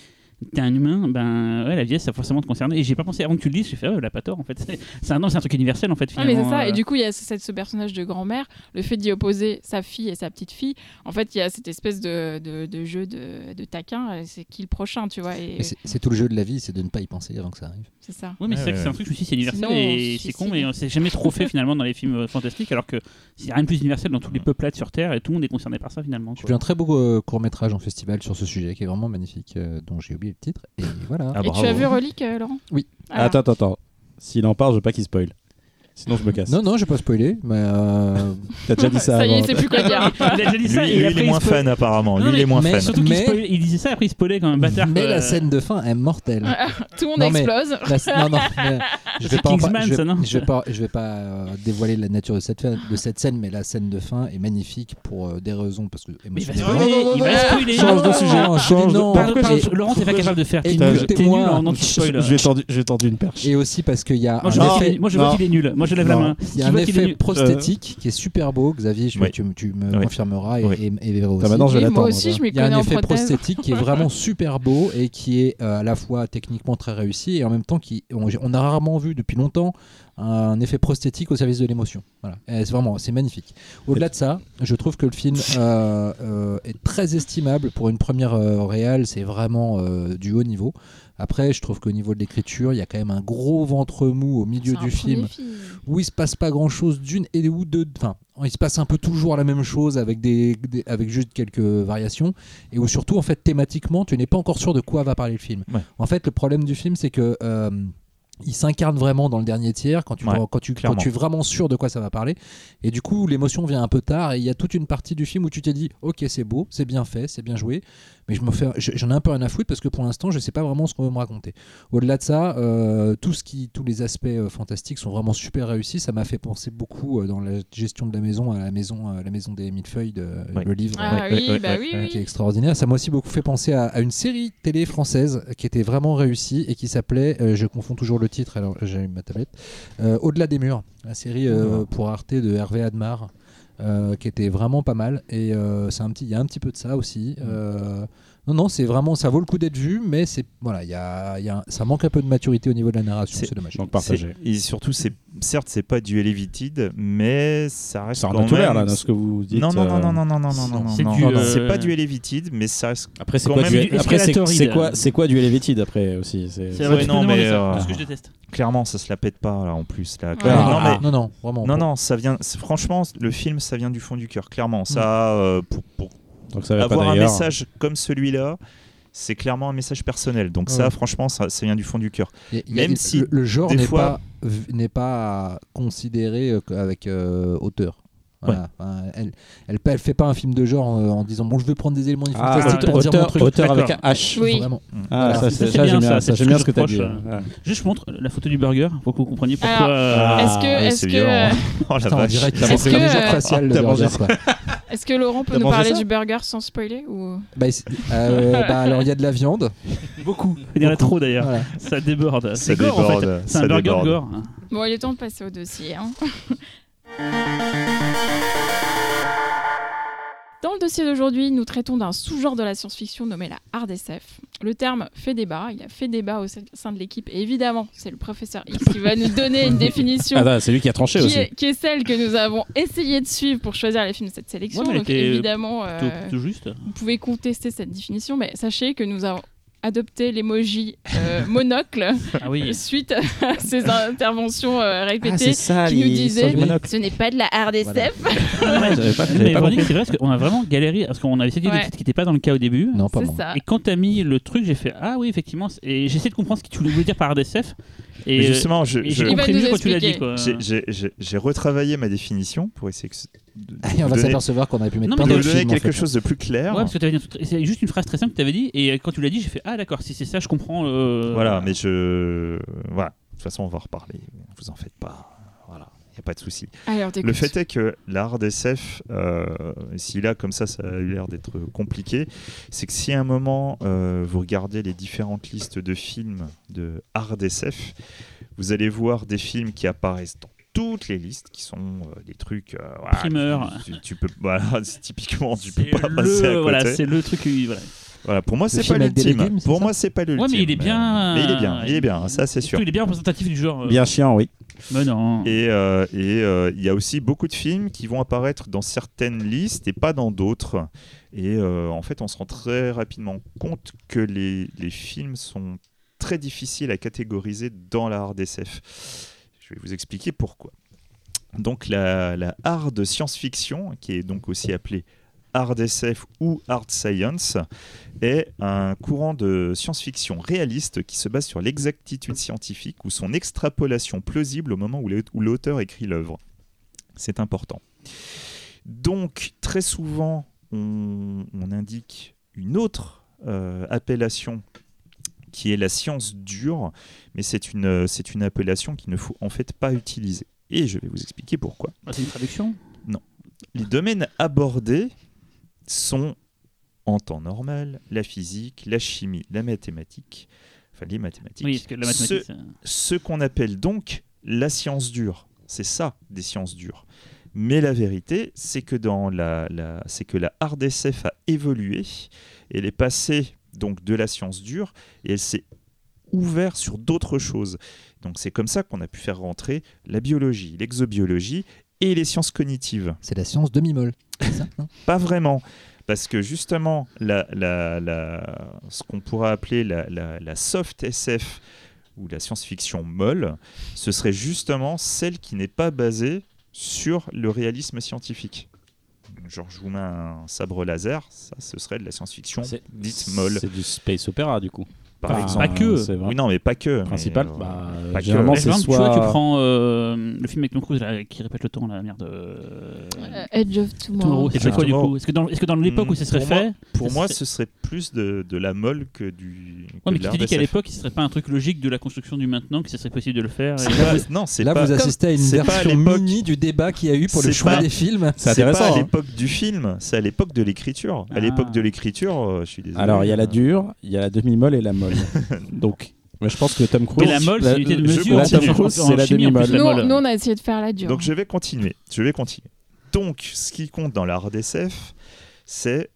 T'es un humain, ben ouais, la vieillesse ça va forcément te concerner. Et j'ai pas pensé avant que tu le dises, j'ai fait, ouais, elle a pas tort en fait. C'est *laughs* c'est un, non, c'est un truc universel en fait. Ah, mais Finalement, c'est ça. euh, Et du coup, il y a ce, ce personnage de grand-mère, le fait d'y opposer sa fille et sa petite fille. En fait, il y a cette espèce de, de, de jeu de, de taquin. euh, C'est qui le prochain, tu vois Et Mais c'est- C'est tout le jeu de la vie, c'est de ne pas y penser avant que ça arrive. c'est ça. Oui, mais c'est vrai Ouais, que c'est ouais. un truc, je me suis c'est universel Sinon, et c'est con, mais c'est jamais trop fait *laughs* finalement dans les films euh, fantastiques, alors que a rien de plus universel dans tous les peuplades sur Terre et tout le monde est concerné par ça finalement. J'ai vu un très beau court métrage en festival sur ce sujet qui est vraiment magnifique, euh, dont j'ai oublié le titre. Et voilà. Ah, et tu as vu Relique, euh, Laurent? Oui. Ah. Attends, attends, attends. S'il en parle, je veux pas qu'il spoil. Sinon, je me casse. Non, non, je vais pas spoiler, mais euh, *laughs* T'as déjà dit ça, Ça y est, c'est plus quoi dire. *laughs* il a déjà dit Lui, ça lui, et il est moins spoil- fan apparemment. Non, Lui, il est moins mais fan. Surtout qu'il Mais- il disait ça, après il spoilait un bâtard. mais la scène de fin est mortelle. Tout le monde Non, mais- explose. La- non, non, mais *laughs* Je vais pas, Kingsman, je vais- ça, non je vais pas, je vais pas euh, dévoiler la nature de cette, fin- de cette scène, mais la scène de fin est magnifique pour euh, des raisons parce que Mais il va spoiler, il va spoiler. Change de sujet. Change de- Laurent, t'es pas capable de faire. T'es Écoutez-moi. nul, en anti-spoil. J'ai tendu, j'ai une perche. Et aussi parce qu'il y a Moi, je effet, qu'il est- qu'il nul. Moi, je lève la Non. main. il y a Tu un est effet nul. prosthétique qui est super beau. Xavier, je- Oui. tu, tu me Oui. confirmeras et, Oui. et, et Véro aussi. Maintenant, je vais Oui, l'attendre. moi aussi, je Il y a un effet prosthétique qui est vraiment super beau et qui est euh, à la fois techniquement très réussi et en même temps qui on, on a rarement vu depuis longtemps un effet prosthétique au service de l'émotion. Voilà, c'est vraiment c'est magnifique. Au-delà de ça, je trouve que le film euh, euh, est très estimable pour une première euh, réale. C'est vraiment euh, du haut niveau. Après, je trouve qu'au niveau de l'écriture, il y a quand même un gros ventre mou au milieu du film film. où il se passe pas grand chose d'une et ou deux enfin il se passe un peu toujours la même chose avec des, des- avec juste quelques variations et où surtout en fait thématiquement tu n'es pas encore sûr de quoi va parler le film Ouais. en fait le problème du film c'est que euh, il s'incarne vraiment dans le dernier tiers quand tu, Ouais, quand, tu, quand tu es vraiment sûr de quoi ça va parler. Et du coup, l'émotion vient un peu tard. Et il y a toute une partie du film où tu t'es dit Ok, c'est beau, c'est bien fait, c'est bien joué. Mais je me fais, je- j'en ai un peu rien à foutre parce que pour l'instant, je sais pas vraiment ce qu'on veut me raconter. Au-delà de ça, euh, tout ce qui, tous les aspects euh, fantastiques sont vraiment super réussis. Ça m'a fait penser beaucoup euh, dans la gestion de la maison à la maison, la maison des millefeuilles, de, Ouais. le livre. Ah Ouais, oui, bah oui, qui est extraordinaire. Ça m'a aussi beaucoup fait penser à, à une série télé française qui était vraiment réussie et qui s'appelait, euh, je confonds toujours le titre, alors j'ai ma tablette, euh, Au-delà des murs, la série euh, pour Arte de Hervé Admar, euh, qui était vraiment pas mal. Et euh, c'est un petit, il y a un petit peu de ça aussi. Euh, non, non, c'est vraiment, ça vaut le coup d'être vu, mais c'est voilà, il y a, il y a un- ça manque un peu de maturité au niveau de la narration, C'est- c'est dommage. Donc partagé. C'est- Et surtout, c'est certes, c'est pas du Elevated, mais ça reste Ça l'air même- là, dans ce que vous dites. non, non, non, euh, non, non, non, non, non, non, c'est non, non, non, euh, c'est pas du Elevated, mais ça reste. Après, c'est quoi, du... après, c'est- c'est quoi, c'est quoi du Elevated après aussi c'est- C'est vrai, non, mais, ça, euh, parce que je déteste. Clairement, ça se la pète pas là en plus. Là. Ouais. Clairement, Ah, non, mais non, non, vraiment. non, non, ça vient. c'est- Franchement, le film, ça vient du fond du cœur. Clairement, ça, euh, pour, pour Donc ça va pas avoir un message comme celui-là, c'est clairement un message personnel. Donc Ouais. ça, franchement, ça, ça vient du fond du cœur. A- Même le- si, le, le genre n'est fois- pas v- n'est pas considéré euh, avec euh, hauteur. Voilà. Enfin, elle, elle, elle fait pas un film de genre euh, en disant bon je vais prendre des éléments du Ah, fantastique pour dire mon auteur, truc. auteur avec un H. Oui. Vraiment. Ah, Voilà. ça, j'aime ça, bien, ça, ce que bien je ce que tu as dit. Ouais. Juste, je montre la photo du burger pour que vous compreniez pourquoi. Euh, Est-ce que, ouais, est-ce c'est que, euh, *laughs* Oh la Putain, vache. que, une euh, faciale le t'as mangé burger, quoi. est-ce que Laurent peut T'as nous mangé parler du burger sans spoiler ou? Bah, euh, *laughs* bah, alors il y a de la viande. beaucoup. Il y en a trop d'ailleurs. Voilà. Ça déborde. Ça C'est gore en fait. déborde, C'est un burger gore. Bon, il est temps de passer au dossier. *laughs* Dans le dossier d'aujourd'hui, nous traitons d'un sous-genre de la science-fiction nommé la hard SF. Le terme fait débat, il a fait débat au sein de l'équipe, et évidemment, c'est le professeur X qui va nous donner une *laughs* définition Ah, bah, c'est lui qui a tranché qui aussi. est, qui est celle que nous avons essayé de suivre pour choisir les films de cette sélection. Ouais, Donc évidemment, euh, juste. vous pouvez contester cette définition, mais sachez que nous avons adopté l'emoji euh, *laughs* monocle Ah oui. suite à ces interventions euh, Ah, répétées ça, qui nous disaient ce n'est pas de la pas Véronique, compris. c'est vrai qu'on a vraiment galéré parce qu'on avait essayé des Ouais. titres qui n'étaient pas dans le cas au début. Non, pas C'est moi. ça. Et quand t'as mis le truc, j'ai fait ah oui effectivement. Et j'ai essayé de comprendre ce que tu voulais dire par RDSF. Et, Mais justement, je, et je- j'ai compris mieux quand tu l'as dit j'ai- j'ai- j'ai j'ai retravaillé ma définition pour essayer que ce- de, *laughs* de Et on va s'apercevoir qu'on aurait pu mettre Non, plein de donner films. en quelque fait. chose de plus clair. Ouais, parce que c'est juste une phrase très simple que tu avais dit, et quand tu l'as dit, j'ai fait Ah, d'accord, si c'est ça, je comprends. euh, Voilà, mais je. Voilà. De toute façon, on va en reparler. Vous en faites pas. N'y a pas de souci. Le fait est que la hard SF, euh, si là, comme ça, ça a eu l'air d'être compliqué, c'est que si à un moment, euh, vous regardez les différentes listes de films de hard SF, vous allez voir des films qui apparaissent dans toutes les listes, qui sont euh, des trucs... euh, voilà, Primeurs. Tu, tu- peux, *laughs* voilà, c'est typiquement, tu peux pas passer à le, côté. voilà, c'est le truc. Voilà. Voilà, pour moi, c'est pas l'ultime. Pour moi, c'est pas l'ultime. Ouais, mais il est bien. Mais il est bien, il est bien, ça c'est sûr. Il est bien représentatif du genre. euh, Bien chiant, oui. Mais non. Et euh, et, euh, il y a aussi beaucoup de films qui vont apparaître dans certaines listes et pas dans d'autres. Et euh, en fait, on se rend très rapidement compte que les, les films sont très difficiles à catégoriser dans la hard SF. Je vais vous expliquer pourquoi. Donc la, la hard science-fiction, qui est donc aussi appelée hard SF ou hard science, est un courant de science-fiction réaliste qui se base sur l'exactitude scientifique ou son extrapolation plausible au moment où l'au- où l'auteur écrit l'œuvre. C'est important. Donc, très souvent, on, on indique une autre euh, appellation qui est la science dure, mais c'est une, c'est une appellation qu'il ne faut en fait pas utiliser. Et je vais vous expliquer pourquoi. Ah, c'est une traduction? Les domaines abordés sont, en temps normal, la physique, la chimie, la mathématique, enfin les mathématiques, Oui, parce que la Ce- mathématique. ça- ce qu'on appelle donc la science dure. C'est ça, des sciences dures. Mais la vérité, c'est que dans la, la- c'est que la hard SF a évolué. Elle est passée donc de la science dure et elle s'est ouverte sur d'autres choses. Donc c'est comme ça qu'on a pu faire rentrer la biologie, l'exobiologie et les sciences cognitives. C'est la science demi-molle. c'est ça, non? Pas vraiment. Parce que justement, la, la- la- ce qu'on pourrait appeler la, la- la soft SF ou la science-fiction molle, ce serait justement celle qui n'est pas basée sur le réalisme scientifique. Genre, je vous mets un sabre laser, ça, ce serait de la science-fiction dite molle, C'est du space opéra du coup. Par Enfin, exemple. pas que. c'est vrai. Oui, non, mais pas que. Principal, euh, bah, pas généralement, c'est par exemple, tu vois, tu prends euh, le film avec Tom Cruise là, qui répète le temps, la merde. euh, Euh, Edge of Tomorrow, Tomorrow. c'est quoi du Tomorrow. coup? Est-ce que dans, est-ce que dans l'époque où ce serait Pour moi- fait, Pour ça moi, serait- ce serait plus de, de la molle que du. que Ouais, mais te dit qu'à l'époque, ce serait pas un truc logique de la construction du maintenant, que ce serait possible de le faire C'est et- pas- non, c'est Là, pas. vous assistez à une version mini du débat qu'il y a eu pour le choix des films. *laughs* C'est C'est pas à l'époque du film, c'est à l'époque de l'écriture. À Ah. l'époque de l'écriture, je suis désolé. Alors, il y a la dure, il y a la demi-molle et la molle. *laughs* Donc, mais je pense que Tom Cruise. Mais la molle, c'est une unité de mesure. la Tom Cruise, c'est la demi-molle. la Nous, nous, on a essayé de faire la dure. Donc je vais continuer. Je vais continuer. Donc, ce qui compte dans l'art SF, c'est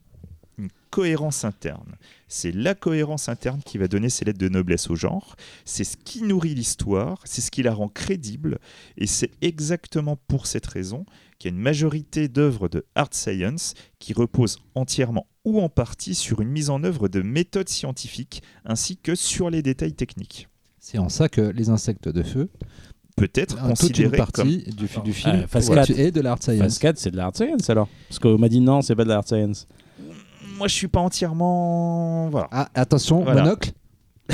une cohérence interne. C'est la cohérence interne qui va donner ses lettres de noblesse au genre. C'est ce qui nourrit l'histoire, c'est ce qui la rend crédible. Et c'est exactement pour cette raison qu'il y a une majorité d'œuvres de hard science qui reposent entièrement ou en partie sur une mise en œuvre de méthodes scientifiques ainsi que sur les détails techniques. C'est en ça que les insectes de feu, Peut-être considéré comme partie du, fi- du film, Euh, Phase ouais, 4. et de l'art Phase science. 4, c'est de la hard science alors Parce qu'on m'a dit non, c'est pas de la hard science. moi je suis pas entièrement voilà Ah, attention, Voilà. monocle. *laughs*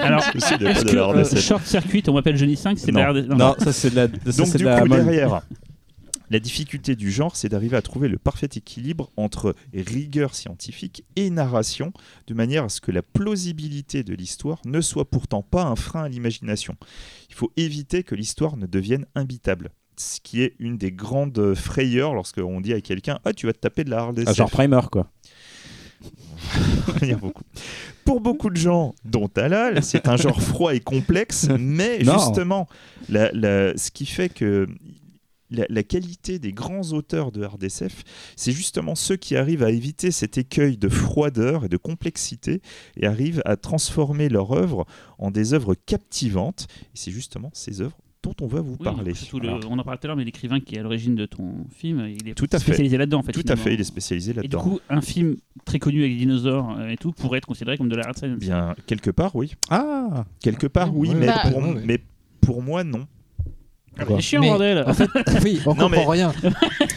Alors, est-ce de que l'art euh. Short Circuit, on m'appelle Johnny 5, c'est de Non. la RD Non, ça c'est de la, ça, Donc du de la coup derrière, la difficulté du genre, c'est d'arriver à trouver le parfait équilibre entre rigueur scientifique et narration, de manière à ce que la plausibilité de l'histoire ne soit pourtant pas un frein à l'imagination. Il faut éviter que l'histoire ne devienne imbitable. Ce qui est une des grandes frayeurs lorsqu'on dit à quelqu'un Ah, tu vas te taper de la hard Ah, genre primer quoi. Il y a beaucoup. Pour beaucoup de gens, dont Talal, c'est un genre froid et complexe, mais Non. justement, la- la- ce qui fait que la, la qualité des grands auteurs de RDSF, c'est justement ceux qui arrivent à éviter cet écueil de froideur et de complexité et arrivent à transformer leur œuvre en des œuvres captivantes. Et c'est justement ces œuvres dont on va vous Oui, parler. surtout le- Voilà. on en parlait tout à l'heure, mais l'écrivain qui est à l'origine de ton film, il est Tout à fait. spécialisé là-dedans en fait. Tout à fait, il est spécialisé Et du là-dedans. coup, un film très connu avec des dinosaures euh, et tout pourrait être considéré comme de la hard science. Bien, quelque part, oui. Ah Quelque part, oui, Ouais, mais, bah, pour, ouais, ouais. mais pour moi, non. C'est chiant, Mais- bordel En fait, *laughs* oui, on comprend mais- rien. *laughs*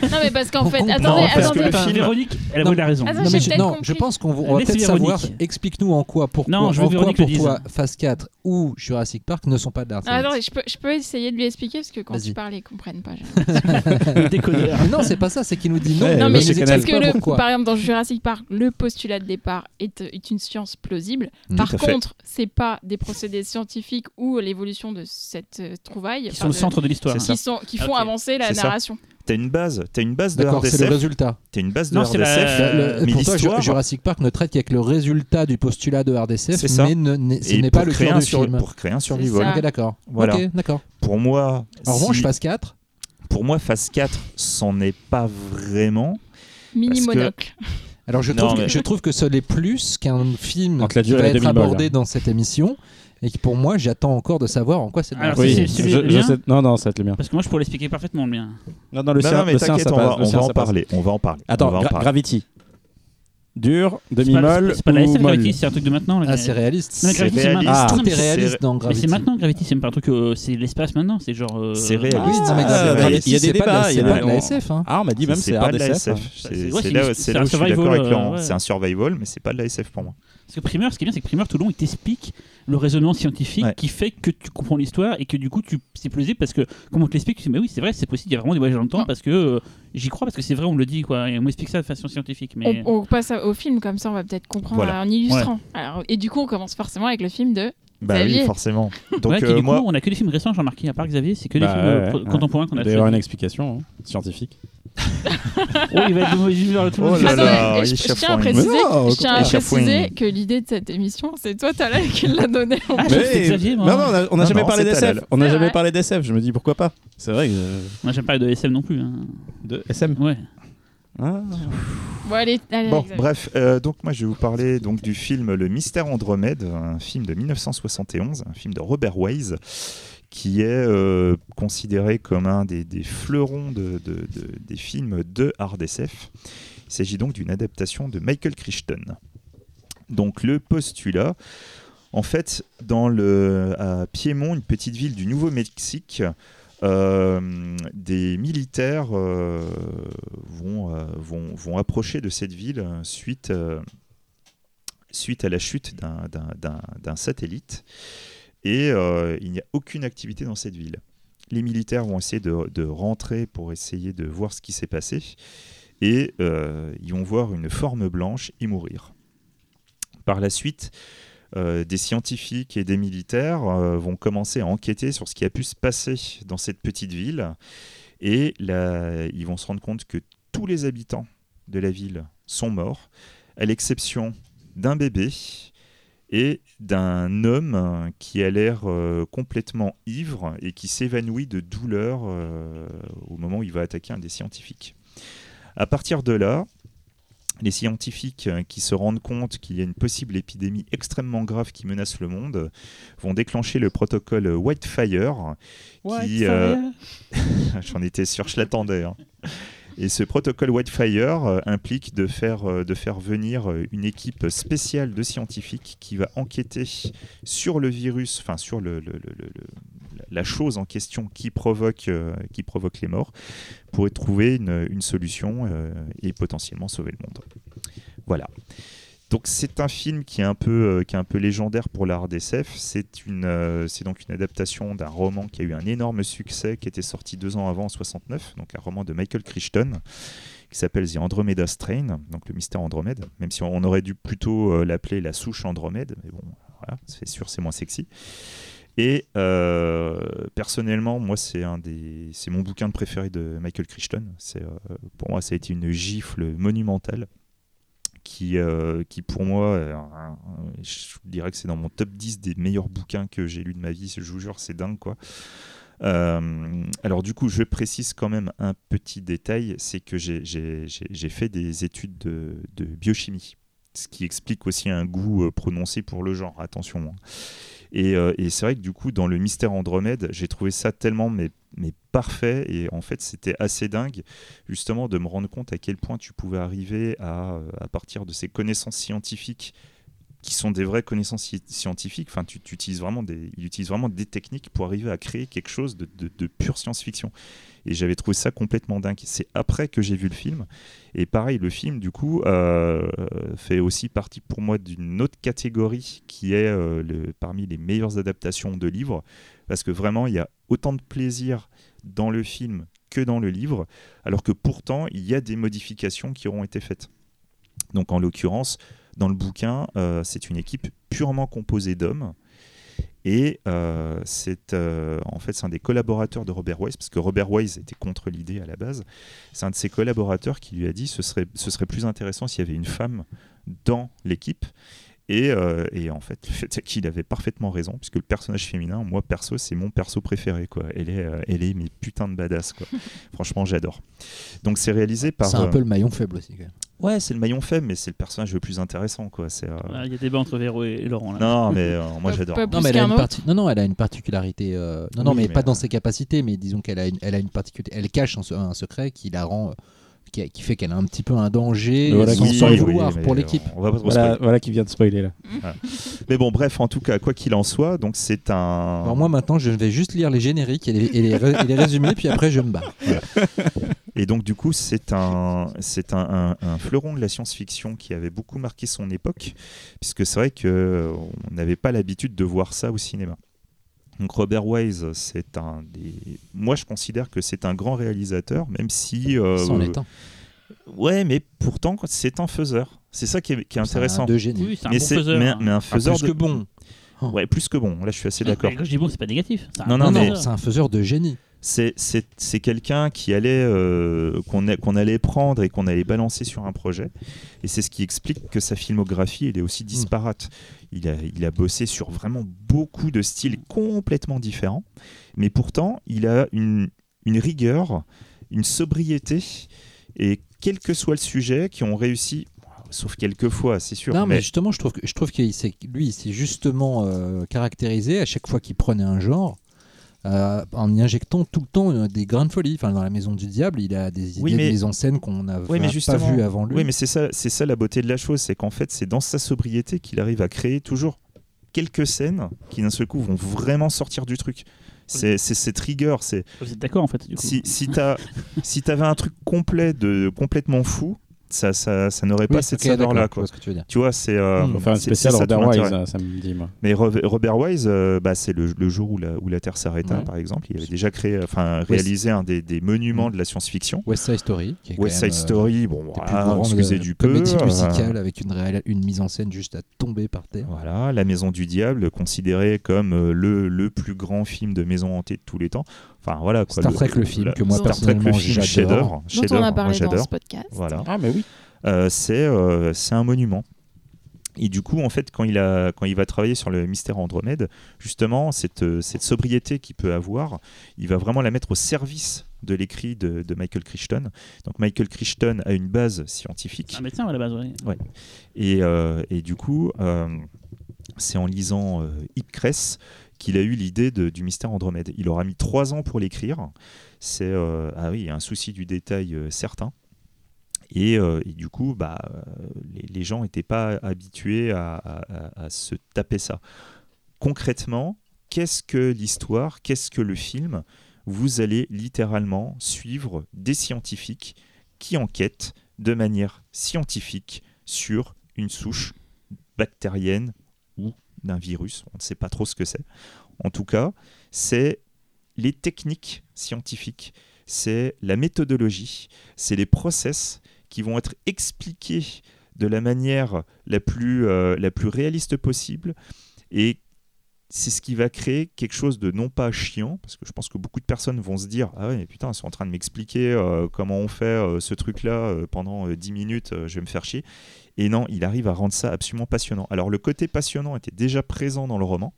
Non, mais parce qu'en fait, comprend, attendez, parce que attendez. le film- Véronique, elle a la raison. Attends, Non, mais je, non, pense qu'on on va peut-être savoir. Explique-nous en quoi, pourquoi, Non, je veux en quoi pour toi, Phase 4 ou Jurassic Park ne sont pas de l'art Ah, attends, je peux, je peux essayer de lui expliquer parce que quand tu parles, ils comprennent pas. Mais *laughs* non, c'est pas ça, c'est qu'il nous dit non. Ouais, Non, mais c'est parce que le, par exemple dans Jurassic Park, le postulat de départ est, est une science plausible. Mm. Par contre, c'est pas des procédés scientifiques ou l'évolution de cette euh, trouvaille Qui sont le centre de l'histoire. C'est qui, sont, qui font avancer la narration. T'as une base, t'as une base de D'accord, c'est le résultat. t'as une base de Non, c'est la- RDSF, Euh, Le- mais pour toi, Jurassic Park ne traite qu'avec le résultat du postulat de RDSF, C'est ça. mais ne- ce et n'est pour pas le créer cœur un du sur- film. pour créer un survival. Ok, d'accord. Voilà. D'accord. Pour moi, En si- revanche, phase 4, pour moi, phase 4, c'en est pas vraiment. Mini que- monocle. Alors je Non, trouve, que, mais- je trouve que ce n'est plus qu'un film Entre la qui va être abordé hein. dans cette émission et qui pour moi, j'attends encore de savoir en quoi c'est Alors, Oui, c'est- je, je sais- Non, non, ça va être le mien. Parce que moi, je pourrais l'expliquer parfaitement le mien. Non, non, le non, sien, non, mais le sien, ça on passe, va, le on sien, va en parler. On va en parler. Attends, on va en Gra- parler. Gravity. Dur, demi-molle c'est pas la SF Gravity, c'est un truc de maintenant. Ah, c'est réaliste. Non, mais C'est Gravity, c'est réaliste. maintenant. Ah. Tout est c'est- réaliste dans Mais Gravity. c'est maintenant Gravity, c'est pas un truc, euh, c'est l'espace maintenant, c'est genre. euh, C'est réaliste. Mais Ah, Gravity, il y a des débats, il y a c'est pas de la SF. hein. Ah, on m'a dit même C'est c'est pas de la SF. C'est un où je suis d'accord survival, avec Laurent. euh, ouais. C'est un survival, mais c'est pas de la SF pour moi. Parce que Primeur, ce qui est bien, c'est que Primeur, tout le long, il t'explique le raisonnement scientifique Ouais. qui fait que tu comprends l'histoire et que du coup tu c'est plausible parce que comme on te l'explique tu dis mais oui c'est vrai c'est possible il y a vraiment des voyages dans le temps Ah. parce que euh, j'y crois parce que c'est vrai on me le dit quoi et on m'explique ça de façon scientifique mais On, on passe au film comme ça, on va peut-être comprendre Voilà. en illustrant. Alors, et du coup, on commence forcément avec le film de. Bah Xavier. oui, forcément. *laughs* Donc Ouais, euh, du moi, coup on a que des films récents remarqué à part Xavier c'est que des Bah, films euh, ouais, pro- ouais. contemporains qu'on Il a doit y avoir une explication hein, scientifique. Oh il va être de mauvaise humeur tout le Oh monde là Attends, là, et je, je tiens à préciser, Mais non, je tiens à échafouine. préciser que l'idée de cette émission, c'est toi, Talal, qui l'a donnée. Ah, Xavier, moi. non, non, on a, on a Non, jamais non, parlé d'SF. On n'a jamais parlé d'SF. Je me dis pourquoi pas? C'est vrai que euh, moi j'aime pas de SM non plus hein. de SM. ouais Ah. Bon, allez, allez, Bon, Xavier. bref, euh, donc moi je vais vous parler donc du film Le Mystère Andromède, un film de 1971, un film de Robert Wise, qui est euh, considéré comme un des, des fleurons de, de- de- des films de hard SF. Il s'agit donc d'une adaptation de Michael Crichton. Donc le postulat, en fait, dans le, à Piémont, une petite ville du Nouveau-Mexique, euh, des militaires euh, vont, vont, vont approcher de cette ville suite, suite à la chute d'un satellite. Et euh, il n'y a aucune activité dans cette ville. Les militaires vont essayer de, rentrer pour essayer de voir ce qui s'est passé. Et euh, ils vont voir une forme blanche et mourir. Par la suite, euh, des scientifiques et des militaires vont commencer à enquêter sur ce qui a pu se passer dans cette petite ville. Et ils vont se rendre compte que tous les habitants de la ville sont morts, à l'exception d'un bébé et d'un homme euh, qui a l'air euh, complètement ivre et qui s'évanouit de douleur euh, au moment où il va attaquer un des scientifiques. À partir de là, les scientifiques euh, qui se rendent compte qu'il y a une possible épidémie extrêmement grave qui menace le monde vont déclencher le protocole Whitefire, qui, euh, *laughs* J'en étais sûr, je l'attendais. hein. Et ce protocole Whitefire euh, implique de faire, euh, de faire venir euh, une équipe spéciale de scientifiques qui va enquêter sur le virus, enfin sur la chose en question qui provoque, qui provoque les morts, pour trouver une, solution et potentiellement sauver le monde. Voilà. Donc c'est un film qui est un peu, euh, qui est un peu légendaire pour l'art d'SF. C'est une, euh, c'est donc une adaptation d'un roman qui a eu un énorme succès, qui était sorti deux ans avant en 69, donc un roman de Michael Crichton qui s'appelle The Andromeda Strain, donc le mystère Andromède, même si on aurait dû plutôt euh, l'appeler la souche Andromède, mais bon, c'est sûr, c'est moins sexy. Et personnellement, moi, c'est un des, c'est mon bouquin de préféré de Michael Crichton. C'est, pour moi, ça a été une gifle monumentale qui, euh, qui pour moi, euh, je dirais que c'est dans mon top 10 des meilleurs bouquins que j'ai lus de ma vie. Je vous jure, c'est dingue, quoi. Euh, alors du coup, je précise quand même un petit détail, c'est que j'ai- fait des études de, biochimie, ce qui explique aussi un goût euh, prononcé pour le genre, attention. hein. Et, et c'est vrai que du coup, dans le mystère Andromède, j'ai trouvé ça tellement mais, mais parfait, et en fait c'était assez dingue justement de me rendre compte à quel point tu pouvais arriver à, euh, partir de ces connaissances scientifiques qui sont des vraies connaissances sci- scientifiques. Enfin, tu, utilises vraiment des, il vraiment des techniques pour arriver à créer quelque chose de, pure science-fiction. Et j'avais trouvé ça complètement dingue. C'est après que j'ai vu le film. Et pareil, le film, du coup, euh, fait aussi partie pour moi d'une autre catégorie qui est euh, parmi les meilleures adaptations de livres. Parce que vraiment, il y a autant de plaisir dans le film que dans le livre. Alors que pourtant, il y a des modifications qui auront été faites. Donc, en l'occurrence, dans le bouquin, euh, c'est une équipe purement composée d'hommes. Et euh, c'est euh, en fait un des collaborateurs de Robert Wise, parce que Robert Wise était contre l'idée à la base. C'est un de ses collaborateurs qui lui a dit ce ce serait plus intéressant s'il y avait une femme dans l'équipe. Et, euh, et en fait, *laughs* le fait est qu'il avait parfaitement raison, puisque le personnage féminin, moi perso, c'est mon perso préféré. Quoi. Elle, est, euh, elle est mes putains de badass. Quoi. *laughs* Franchement, j'adore. Donc c'est réalisé par. C'est un euh, peu le maillon faible aussi. Quand même. Ouais, c'est le maillon faible, mais c'est le personnage le plus intéressant. Quoi. C'est, euh, Il y a débat entre Véro et Laurent. Là. Non, mais euh, moi j'adore. Non, mais elle a une parti- non, non, elle a une particularité. euh, Non, non, Oui, mais, mais, pas dans ses capacités, mais disons qu'elle a une, elle a une particularité. Elle cache un, se- un secret qui la rend, euh, qui, qui fait qu'elle a un petit peu un danger voilà, sans, oui, vouloir pour on- l'équipe. Voilà, qui vient de spoiler là. Mais bon, bref, en tout cas, quoi qu'il en soit, donc c'est un. Alors moi maintenant, je vais juste lire les génériques et les, et les, ré- et les résumés, puis après je me barre. Voilà. Et donc, du coup, c'est un, c'est un, un- un fleuron de la science-fiction qui avait beaucoup marqué son époque, puisque c'est vrai qu'on n'avait pas l'habitude de voir ça au cinéma. Donc Robert Wise, c'est un des. Moi, je considère que c'est un grand réalisateur, même si. euh, est un. Ouais, mais pourtant, c'est un faiseur. C'est ça qui est, qui est C'est un intéressant. de génie. Oui, c'est un mais, bon c'est- faiseur. mais, mais un Ah, faiseur plus de- que bon. Ouais, plus que bon. Là, je suis assez d'accord. Mais Quand je dis bon, c'est pas négatif. Un Non, bon non, Non, mais- c'est un faiseur de génie. C'est quelqu'un qui allait euh, qu'on allait prendre et qu'on allait balancer sur un projet. Et c'est ce qui explique que sa filmographie elle est aussi disparate. Il a, il a bossé sur vraiment beaucoup de styles complètement différents. Mais pourtant il a une, une rigueur une sobriété et quel que soit le sujet qui ont réussi sauf quelques fois c'est sûr Non, mais, mais justement, je trouve que je trouve qu'il lui, il s'est justement euh, caractérisé à chaque fois qu'il prenait un genre. Euh, en y injectant tout le temps euh, des grains de folie. Enfin, dans la Maison du Diable, il a des idées Oui, de mais- mise en scène qu'on n'a Oui, pas justement- vu avant lui. Oui, mais c'est ça, c'est ça la beauté de la chose, c'est qu'en fait, c'est dans sa sobriété qu'il arrive à créer toujours quelques scènes qui d'un seul coup vont vraiment sortir du truc. C'est c'est cette rigueur. C'est Vous êtes d'accord en fait du coup si si t'avais un truc complet de complètement fou, ça ça, ça n'aurait Oui, pas cette ok, d'accord, saveur là je quoi. vois ce que tu veux dire. Tu vois, c'est euh, Hmm. On va faire un spécial ça tout Robert Wise, euh, samedi. Moi. Mais Ro- Robert Wise, euh, bah, c'est le, le jour où la, où la Terre s'arrêta, Ouais. par exemple. Il avait déjà créé, enfin, réalisé un des, des monuments de la science-fiction. West Side Story, qui est quand West Side même, euh, Story, bon, voilà, grandes, excusez euh, du peu. comédies euh, musicales avec une, réal- une mise en scène juste à tomber par terre. Voilà, La Maison du Diable, considéré comme euh, le, le plus grand film de maison hantée de tous les temps. Enfin voilà quoi. Star Trek, le film, que moi, Star Trek le personnellement, film, j'adore. chef-d'œuvre, dont on a moi parlé dans ce podcast. Voilà, Ah, mais oui. Euh, c'est euh, c'est un monument. Et du coup, en fait, quand il, a, quand il va travailler sur le mystère Andromède, justement, cette, euh, cette sobriété qu'il peut avoir, il va vraiment la mettre au service de l'écrit de, de Michael Crichton. Donc Michael Crichton a une base scientifique. Un médecin à la base, ouais. Et, euh, et du coup, euh, c'est en lisant euh, Ipcress qu'il a eu l'idée du mystère Andromède. Il aura mis trois ans pour l'écrire. C'est euh, ah oui, un souci du détail euh, certain. Et, euh, et du coup, bah, les, gens n'étaient pas habitués à, se taper ça. Concrètement, qu'est-ce que l'histoire Qu'est-ce que le film Vous allez littéralement suivre des scientifiques qui enquêtent de manière scientifique sur une souche bactérienne d'un virus. On ne sait pas trop ce que c'est. En tout cas, c'est les techniques scientifiques, c'est la méthodologie, c'est les process qui vont être expliqués de la manière la plus, euh, la plus réaliste possible. Et c'est ce qui va créer quelque chose de non pas chiant, parce que je pense que beaucoup de personnes vont se dire Ah ouais, mais putain, ils sont en train de m'expliquer euh, comment on fait euh, ce truc-là pendant euh, 10 minutes, je vais me faire chier. Et non, il arrive à rendre ça absolument passionnant. Alors, le côté passionnant était déjà présent dans le roman,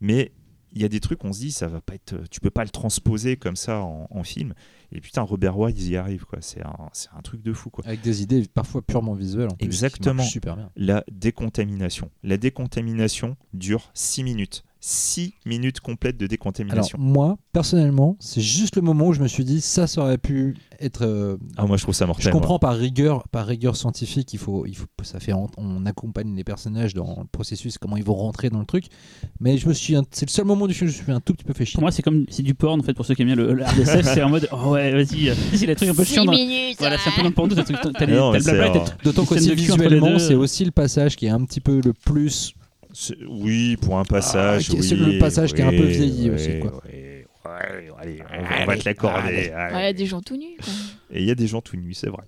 mais il y a des trucs, on se dit, ça va pas être, tu peux pas le transposer comme ça en, en film. Et putain, Robert Wise, y arrive, quoi. C'est un, c'est un truc de fou, quoi. Avec des idées parfois purement visuelles. En Exactement. super bien. La décontamination. La décontamination dure 6 minutes. 6 minutes complètes de Alors décontamination. moi, personnellement, c'est juste le moment où je me suis dit ça, ça aurait pu être. euh, ah, moi, je trouve ça mortel. je comprends par rigueur, par rigueur scientifique, il faut, il faut, ça fait, on accompagne les personnages dans le processus, comment ils vont rentrer dans le truc. Mais je me suis, c'est le seul moment du film où je me suis un tout petit peu fait chier. Pour moi, c'est comme c'est du porn en fait pour ceux qui aiment bien le, le RDSF. c'est en mode oh ouais, vas-y. euh, *laughs* C'est les trucs un peu chiants. dans- Voilà, c'est un peu c'est, t'as- euh, D'autant qu'aussi visuellement, c'est aussi le passage qui est un petit peu le plus. Oui, pour un passage. Ah, oui, c'est le passage qui est un peu vieilli oui, aussi, quoi. oui, ouais, allez, on va, te l'accorder. allez. Ouais, des gens tout nus. quoi. Et il y a des gens tout nus, c'est vrai.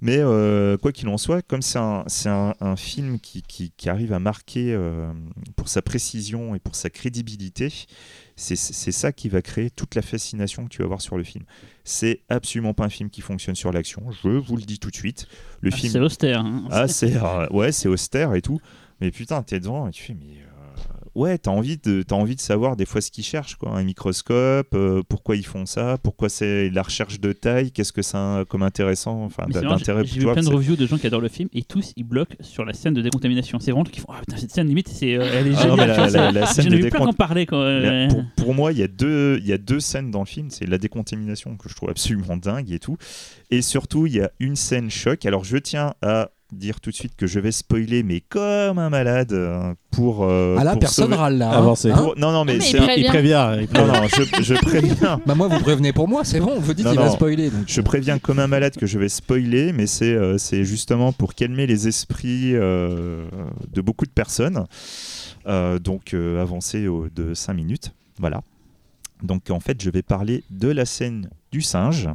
Mais euh, quoi qu'il en soit, comme c'est un, c'est un, un film qui, qui- qui arrive à marquer euh, pour sa précision et pour sa crédibilité, c'est ça qui va créer toute la fascination que tu vas avoir sur le film. C'est absolument pas un film qui fonctionne sur l'action, je vous le dis tout de suite. Le Ah, film C'est austère. hein. ah, c'est euh, ouais, c'est austère et tout. Mais putain, t'es devant et tu fais, mais euh, ouais, t'as envie de, t'as envie de savoir des fois ce qu'ils cherchent, quoi. Un microscope, euh, pourquoi ils font ça, pourquoi c'est la recherche de taille, qu'est-ce que ça a comme intéressant, enfin c'est d'intérêt. J'ai vu plein de c'est- reviews de gens qui adorent le film et tous ils bloquent sur la scène de décontamination. C'est vraiment qui font ah putain cette scène limite c'est euh, elle est Ah géniale. la- la- c'est- la scène J'en de ai vu plein décont- en. La- euh, pour, pour moi, il y, a deux, il y a deux scènes dans le film. C'est la décontamination que je trouve absolument dingue et tout. Et surtout, il y a une scène choc. Alors, je tiens à dire tout de suite que je vais spoiler, mais comme un malade, euh, pour. euh, Ah là, pour personne sauver- râle là. hein. Hein pour- Non, non, mais, mais c'est il un- prévient. Il prévient. il Non, prévient. non, je, je préviens. *laughs* Bah moi, vous prévenez pour moi, c'est bon. Vous dites Non, qu'il va spoiler. Donc, Je préviens comme un malade que je vais spoiler, mais c'est euh, c'est justement pour calmer les esprits euh, de beaucoup de personnes. Euh, donc euh, avancer au- de 5 minutes. Voilà. Donc en fait, je vais parler de la scène du singe,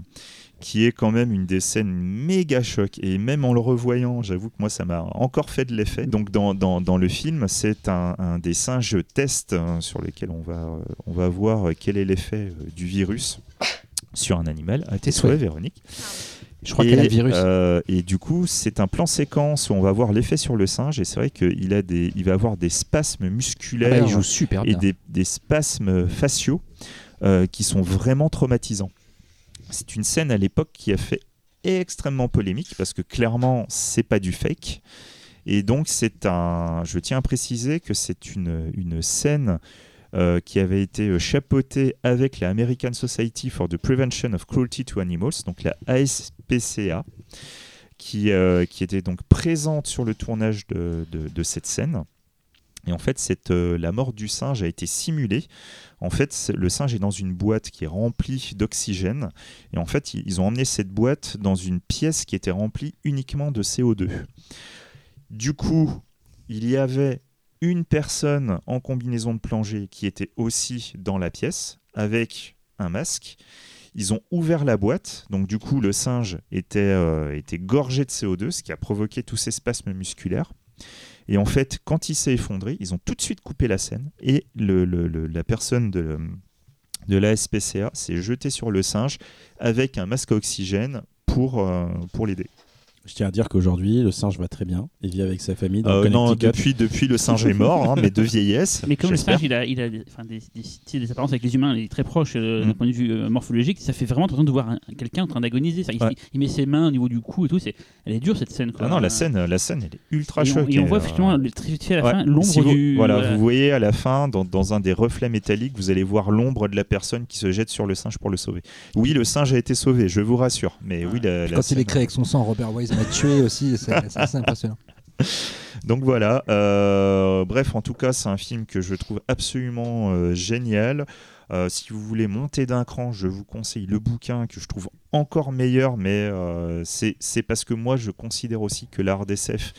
qui est quand même une des scènes méga choc. Et même en le revoyant, j'avoue que moi, ça m'a encore fait de l'effet. Donc dans, dans, dans le film, c'est un, un des singes tests hein, sur lesquels on va, euh, on va voir quel est l'effet euh, du virus sur un animal. À tes souhaits. Véronique. je crois qu'elle a le virus. euh, et du coup, c'est un plan séquence où on va voir l'effet sur le singe. Et c'est vrai qu'il a des, il va avoir des spasmes Ah bah, musculaires il joue super et bien. des, des spasmes faciaux euh, qui sont vraiment traumatisants. C'est une scène à l'époque qui a fait extrêmement polémique parce que clairement, c'est pas du fake. Et donc, c'est un. Je tiens à préciser que c'est une, scène euh, qui avait été euh, chapeautée avec la American Society for the Prevention of Cruelty to Animals, donc la ASPCA, qui, euh, qui était donc présente sur le tournage de cette scène. Et en fait, euh, la mort du singe a été simulée. En fait, le singe est dans une boîte qui est remplie d'oxygène. Et en fait, ils ont emmené cette boîte dans une pièce qui était remplie uniquement de CO2. Du coup, il y avait une personne en combinaison de plongée qui était aussi dans la pièce avec un masque. Ils ont ouvert la boîte, donc du coup le singe était, euh, était gorgé de CO2, ce qui a provoqué tous ces spasmes musculaires. Et en fait, quand il s'est effondré, ils ont tout de suite coupé la scène et la personne de, de la SPCA s'est jetée sur le singe avec un masque à oxygène pour, euh, pour l'aider. Je tiens à dire qu'aujourd'hui, le singe va très bien. Il vit avec sa famille dans Euh, non, depuis, depuis le singe est mort, hein, mais de vieillesse. Mais comme le singe, il a, il a des, enfin, des, des- c'est des apparences avec les humains, il est très proche euh, Mm. d'un point de vue euh, morphologique, ça fait vraiment l'impression de voir un- quelqu'un en train d'agoniser. Il, Ouais. il met ses mains au niveau du cou et tout, c'est, elle est dure cette scène. Quoi. Ah non, la scène, la scène, elle est ultra choc. et on voit euh, effectivement très vite fait à la Ouais. fin l'ombre Si vous, du. Voilà, voilà. vous voyez à la fin, dans, dans un des reflets métalliques, vous allez voir l'ombre de la personne qui se jette sur le singe pour le sauver. Oui, le singe a été sauvé, je vous rassure. Mais oui, la, la Quand il est créé avec son sang, Robert Wise m'a tué aussi. C'est *laughs* assez impressionnant. Donc voilà. euh, bref, en tout cas, c'est un film que je trouve absolument euh, génial. Euh, si vous voulez monter d'un cran, je vous conseille le bouquin que je trouve encore meilleur, mais euh, c'est c'est parce que moi, je considère aussi que l'art d'SF,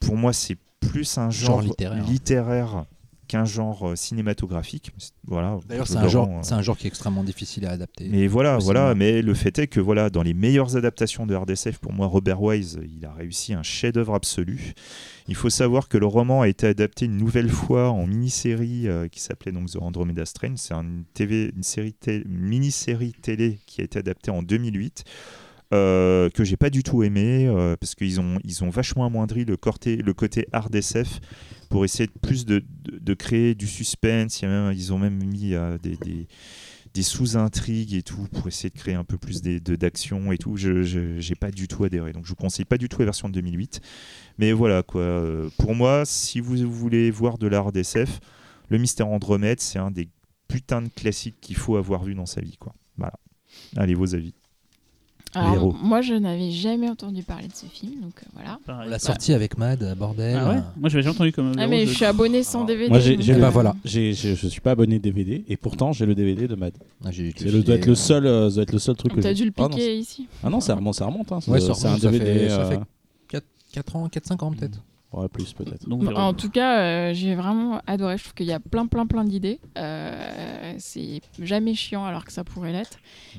pour moi, c'est plus un genre, Genre littéraire. littéraire qu'un genre euh, cinématographique. Voilà. D'ailleurs, c'est un, genre, euh, c'est un genre qui est extrêmement difficile à adapter. mais voilà, voilà. Mais le fait est que voilà, dans les meilleures adaptations de RDSF, pour moi, Robert Wise, il a réussi un chef-d'œuvre absolu. Il faut savoir que le roman a été adapté une nouvelle fois en mini-série euh, qui s'appelait donc The Andromeda Strain. C'est une TV, une série, té- une mini-série télé qui a été adaptée en 2008. Euh, que j'ai pas du tout aimé euh, parce qu'ils ont ils ont vachement amoindri le côté le côté hard pour essayer de plus de, de, créer du suspense ils ont même mis euh, des, des, sous-intrigues et tout pour essayer de créer un peu plus d'action et tout. Je j'ai pas du tout adhéré. Donc je vous conseille pas du tout la version de 2008. Mais voilà quoi. Pour moi, si vous voulez voir de d'SF, le Mystère Andromède, c'est un des putains de classiques qu'il faut avoir vu dans sa vie quoi. Voilà. Allez vos avis. Alors, héros. moi, je n'avais jamais entendu parler de ce film, donc euh, voilà. Pareil. L'a sorti avec Mad, bordel. Ah ouais Moi, j'avais jamais entendu comme. Ah, mais je suis abonné sans Alors, DVD. Moi, voilà. j'ai- j'ai- je suis pas abonné DVD et pourtant j'ai le DVD de Mad. Ah, j'ai- C'est le, doit être le seul, euh, ça doit être le seul truc que T'as j'ai. dû le Ah non, piquer ici. Ah non, ça remonte, ça remonte. Hein. C'est, Ouais, ça c'est un remonte, ça DVD. fait- ça euh, fait 4, ans, 4-5 ans peut-être. Ouais, plus peut-être. Donc, Bon, euh, En tout cas, euh, j'ai vraiment adoré. Je trouve qu'il y a plein, plein, plein d'idées. Euh, c'est jamais chiant alors que ça pourrait l'être.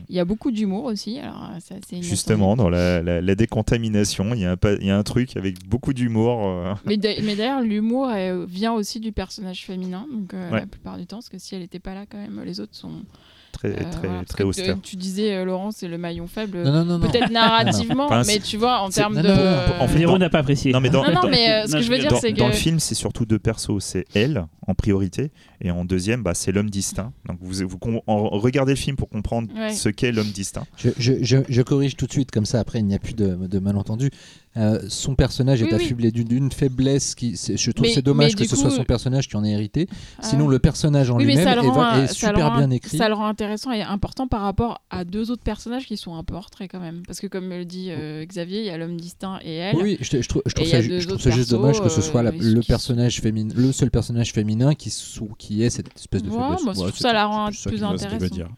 Il y a beaucoup d'humour aussi. Alors, euh, assez. Justement, dans la, la- la décontamination, il y, a un pa- il y a un truc avec beaucoup d'humour. euh, Mais, d'a- mais d'ailleurs, l'humour vient aussi du personnage féminin. Donc, euh, Ouais. la plupart du temps, parce que si elle n'était pas là, quand même, les autres sont. Très, euh, très, austère. Tu, tu disais, euh, Laurent, c'est le maillon faible. Non, non, non. non. Peut-être narrativement, Enfin, mais tu vois, en termes de. en fait, dans- n'a pas apprécié. Non, mais dans- Non, non, mais euh, ce que je veux dire, dans, c'est dans que. le film, c'est surtout deux persos. C'est elle, en priorité, et en deuxième, bah, c'est l'homme distinct. Donc vous, vous regardez le film pour comprendre Ouais. ce qu'est l'homme distinct. Je, je, je, je corrige tout de suite, comme ça après il n'y a plus de, de malentendus. Euh, son personnage est Oui, affublé d'une- d'une faiblesse qui. Je trouve c'est dommage que ce coup, soit son personnage qui en ait hérité. Ah. Sinon, le personnage en Oui, lui-même est, rend, est le super rend- bien écrit. Ça le rend intéressant et important par rapport à deux autres personnages qui sont un peu en retrait quand même. Parce que comme le dit euh, Xavier, il y a l'homme distinct et elle. Oui, je, trouve, je trouve ça, je trouve ça juste persos, dommage que ce euh, soit la- le personnage féminin, le seul personnage féminin qui, sou- qui ait cette espèce de faiblesse. moi, Ouais, ça la rend plus qu'il veut- ce qu'il veut intéressant. dire.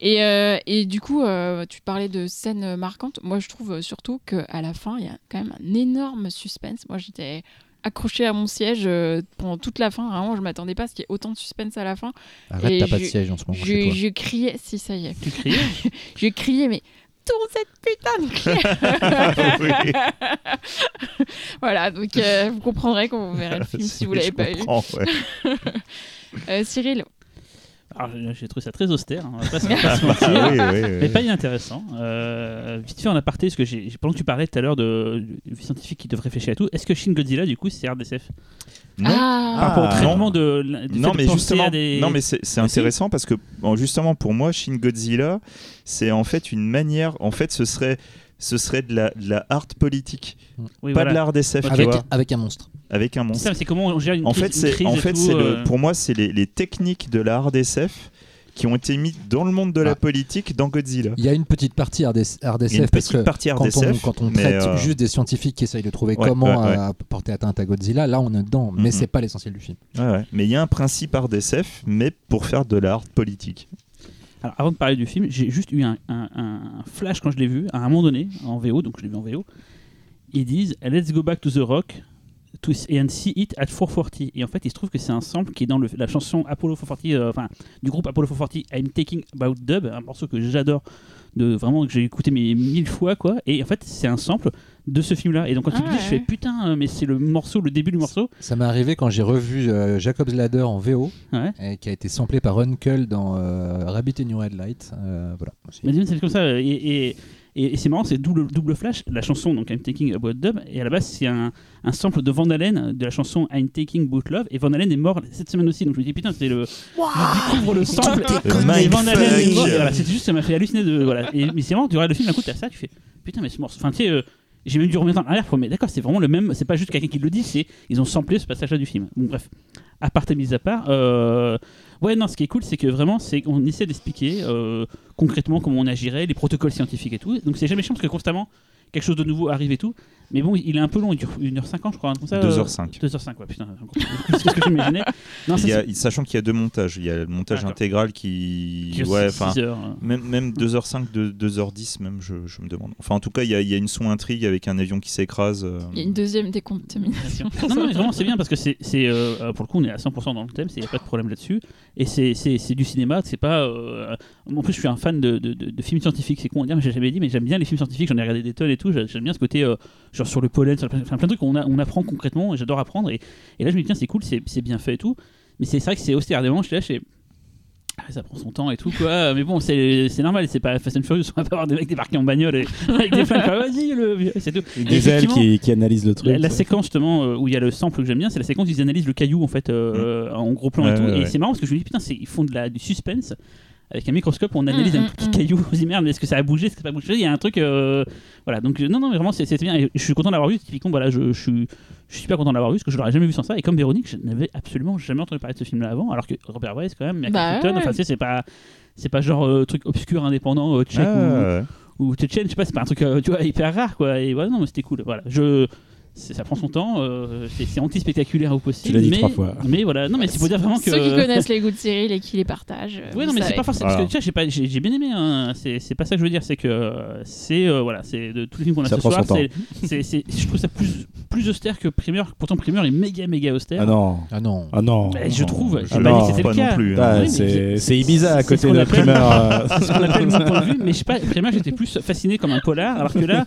Et, euh, du coup, euh, tu parlais de scènes marquantes. Moi, je trouve euh, surtout qu'à la fin, il y a quand même un énorme suspense. Moi, j'étais accrochée à mon siège euh, pendant toute la fin. Vraiment, je m'attendais pas à ce qu'il y ait autant de suspense à la fin. Arrête, t'as pas de siège en ce moment chez Je, toi. je criais, si ça y est, Tu criais? *laughs* Je criais, mais tourne cette putain de clé *laughs* *laughs* Voilà, donc euh, vous comprendrez quand vous verrez le film si vous l'avez pas eu. comprends, ouais. Euh, Cyril, j'ai- j'ai trouvé ça très austère, hein, on va pas se, *laughs* pas se mentir. Ah oui, oui, oui. Mais pas inintéressant. Euh, vite fait en aparté, parce que j'ai, pendant que tu parlais tout à l'heure de, du scientifique qui devrait réfléchir à tout, est-ce que Shin Godzilla, du coup, c'est RDSF Non. Ah, Par rapport au Ah, traitement non. de, mais justement, à des... non mais c'est intéressant parce que bon, justement pour moi Shin Godzilla c'est en fait une manière en fait ce serait ce serait de la, de la art politique Oui, pas voilà. de l'art tu Avec, vois, avec un monstre. avec un C'est monstre ça, mais c'est comment on gère une en crise, fait une c'est crise en fait tout, c'est le- euh, pour moi c'est les, les techniques de l'art d'SF qui ont été mises dans le monde de la Ah. politique dans Godzilla Il y a une petite partie RDS, RDSF une parce que partie quand on, quand on traite euh, juste des scientifiques qui essayent de trouver Ouais, comment ouais, ouais. euh, porter atteinte à Godzilla, là on est dedans, mais Mhm. c'est pas l'essentiel du film. ouais, ouais. mais il y a un principe RDSF mais pour faire de l'art politique Alors, avant de parler du film, j'ai juste eu un, flash quand je l'ai vu, à un moment donné, en VO, donc je l'ai vu en VO. Ils disent Let's go back to the rock to, and see it at 440. Et en fait, il se trouve que c'est un sample qui est dans la chanson Apollo 440, euh, enfin, du groupe Apollo 440, I'm Taking About Dub, un morceau que j'adore, de vraiment que j'ai écouté mais mille fois, quoi. Et en fait, c'est un sample de ce film-là. Et donc, quand tu Ah le dis, je fais putain, euh, mais c'est le morceau, le début du morceau. Ça m'est arrivé quand j'ai revu euh, Jacob's Ladder en VO, Ouais. et qui a été samplé par Uncle dans euh, Rabbit in Your Headlight. Euh, voilà. Mais c'est comme ça. Et, et, et- et c'est marrant, c'est double, double flash. La chanson, donc I'm Taking About Dub, et à la base, c'est un, un sample de Van Halen de la chanson I'm Taking Boot Love. Et Van Halen est mort cette semaine aussi. Donc je me dis, putain, c'est le. Je découvre le sample. Le et Van Halen est mort. Et voilà, c'était juste, ça m'a fait halluciner. De, voilà. et, mais c'est marrant, tu regardes le film, d'un coup, t'as ça, tu fais, putain, mais ce morceau. Enfin, tu sais. euh, j'ai même dû remettre en arrière pour mais d'accord c'est vraiment le même c'est pas juste quelqu'un qui le dit c'est ils ont samplé ce passage là du film bon bref à part mis à part euh, ouais non ce qui est cool c'est que vraiment c'est on essaie d'expliquer euh, concrètement comment on agirait, les protocoles scientifiques et tout. Donc c'est jamais chiant parce que constamment quelque chose de nouveau arrive et tout. Mais bon, il est un peu long, il dure 1h50 je crois, un truc comme ça. 2h05. 2h05, ouais, putain, *laughs* c'est ce que j'imaginais. Non, ça, Il y a- c'est- sachant qu'il y a deux montages il y a le montage D'accord. intégral qui qui ouais enfin hein. Même, même 2h05, de- 2h10, même, je, je me demande. Enfin, en tout cas, il y a, il y a une son intrigue avec un avion qui s'écrase. euh, il y a une deuxième décontamination. non, non, mais vraiment, c'est bien parce que c'est, c'est, euh, euh, pour le coup, on est à 100% dans le thème, il n'y a pas de problème là-dessus. Et c'est, du cinéma, c'est pas. euh, En plus, je suis un fan de, de, films scientifiques, c'est con à dire, mais j'ai jamais dit, mais j'aime bien les films scientifiques, j'en ai regardé des tonnes et tout, j'aime bien ce côté, euh, genre sur le pollen, sur le- enfin, plein de trucs qu'on a- on apprend concrètement, j'adore apprendre. Et, là, je me dis, tiens, c'est cool, c'est, bien fait et tout. Mais c'est, vrai que c'est austère. Des moments, je ah, ça prend son temps et tout quoi mais bon c'est normal c'est pas Fast and Furious on va pas avoir des mecs débarquer en bagnole et, *laughs* avec des flingues quoi, vas-y le vieux, c'est tout Et Des ailes effectivement, qui, qui analysent le truc. la, séquence justement euh, où il y a le sample que j'aime bien, c'est la séquence où ils analysent le caillou en fait euh, en gros plan et Ouais, tout. ouais, et ouais. c'est marrant parce que je me dis putain, ils font de la, du suspense avec un microscope, on analyse Mm, un mm, petit mm. caillou. On se dit merde, mais est-ce que ça a bougé, est-ce que ça a pas bougé? Il y a un truc, euh, voilà. Donc euh, non, non, mais vraiment c'est bien. Et je suis content d'avoir vu. Typiquement, voilà, je, je suis, je suis super content d'avoir vu parce que je l'aurais jamais vu sans ça. Et comme Véronique, je n'avais absolument jamais entendu parler de ce film-là avant, alors que Robert Wise quand même, Michael Bah ouais. enfin tu sais, c'est pas, c'est pas genre euh, truc obscur indépendant euh, tchèque ah, ou, ouais. ou Tchétchène, je sais pas, c'est pas un truc euh, tu vois, hyper rare quoi. Et voilà, non, mais c'était cool. Voilà, je. Ça prend son temps, euh, c'est anti-spectaculaire au possible. Tu l'as dit mais, trois fois. Mais voilà, non, mais c'est pour dire vraiment que. Ceux qui connaissent les goûts de Cyril et qui les partagent. euh, Oui, non, mais c'est pas forcément. Voilà. Parce que tu vois, j'ai bien aimé. hein, c'est pas ça que je veux dire. C'est que c'est euh, voilà, c'est de tous les films qu'on a Ça ce prend soir. son temps. c'est- je trouve ça plus plus austère que Primer. Pourtant, Primer est méga méga austère. Ah non. Ah non. Ah non. Je trouve. Je J'ai Ah pas dit que c'était pas le cas. non plus. Ah, hein. oui, c'est Ibiza à côté de primeur. *laughs* C'est ce qu'on appelle mon point de vue. Mais je sais pas. Primer, j'étais plus fasciné comme un polar, alors que là,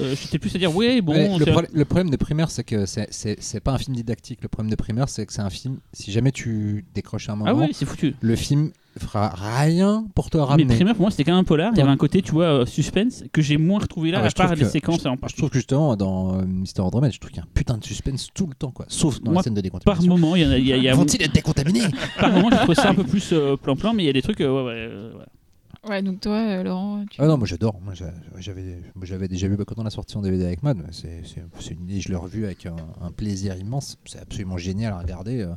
euh, j'étais plus à dire ouais, bon. Ouais, le, problème- le problème de Primaire, c'est que c'est- pas un film didactique. Le problème de Primaire, c'est que c'est un film. Si jamais tu décroches un moment, Ah ouais, foutu. le film fera rien pour te Mais ramener. Primer, pour moi, c'était quand même un polar. Il y avait un côté, tu vois, euh, suspense que j'ai moins retrouvé là, Ah à je trouve part les que- séquences en Je trouve que justement dans euh, Mister Andromeda, je trouve qu'il y a un putain de suspense tout le temps, quoi. Sauf dans Moi, la scène de Par décontamination. moment, il y a, y a- il y a- Vont-ils être décontaminés *laughs* par moment, j'ai trouvé ça un peu plus euh, plan-plan, mais il y a des trucs, euh, ouais, ouais, ouais. Donc toi, euh, Laurent. Ah non, moi j'adore. Moi j'a- j'avais, déjà vu quand on l'a sorti en DVD avec Mad. C'est, une je l'ai revu avec un, plaisir immense. C'est absolument génial à regarder. euh,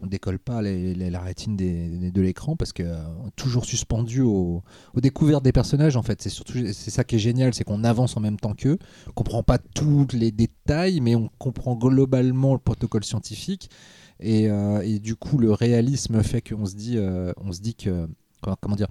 On décolle pas les- la rétine des- de l'écran parce que euh, est toujours suspendu au- aux découvertes des personnages. En fait, c'est surtout c'est ça qui est génial, c'est qu'on avance en même temps qu'eux. On comprend pas tous les détails, mais on comprend globalement le protocole scientifique. Et, euh, et du coup, le réalisme fait qu'on se dit, euh, on se dit que comment dire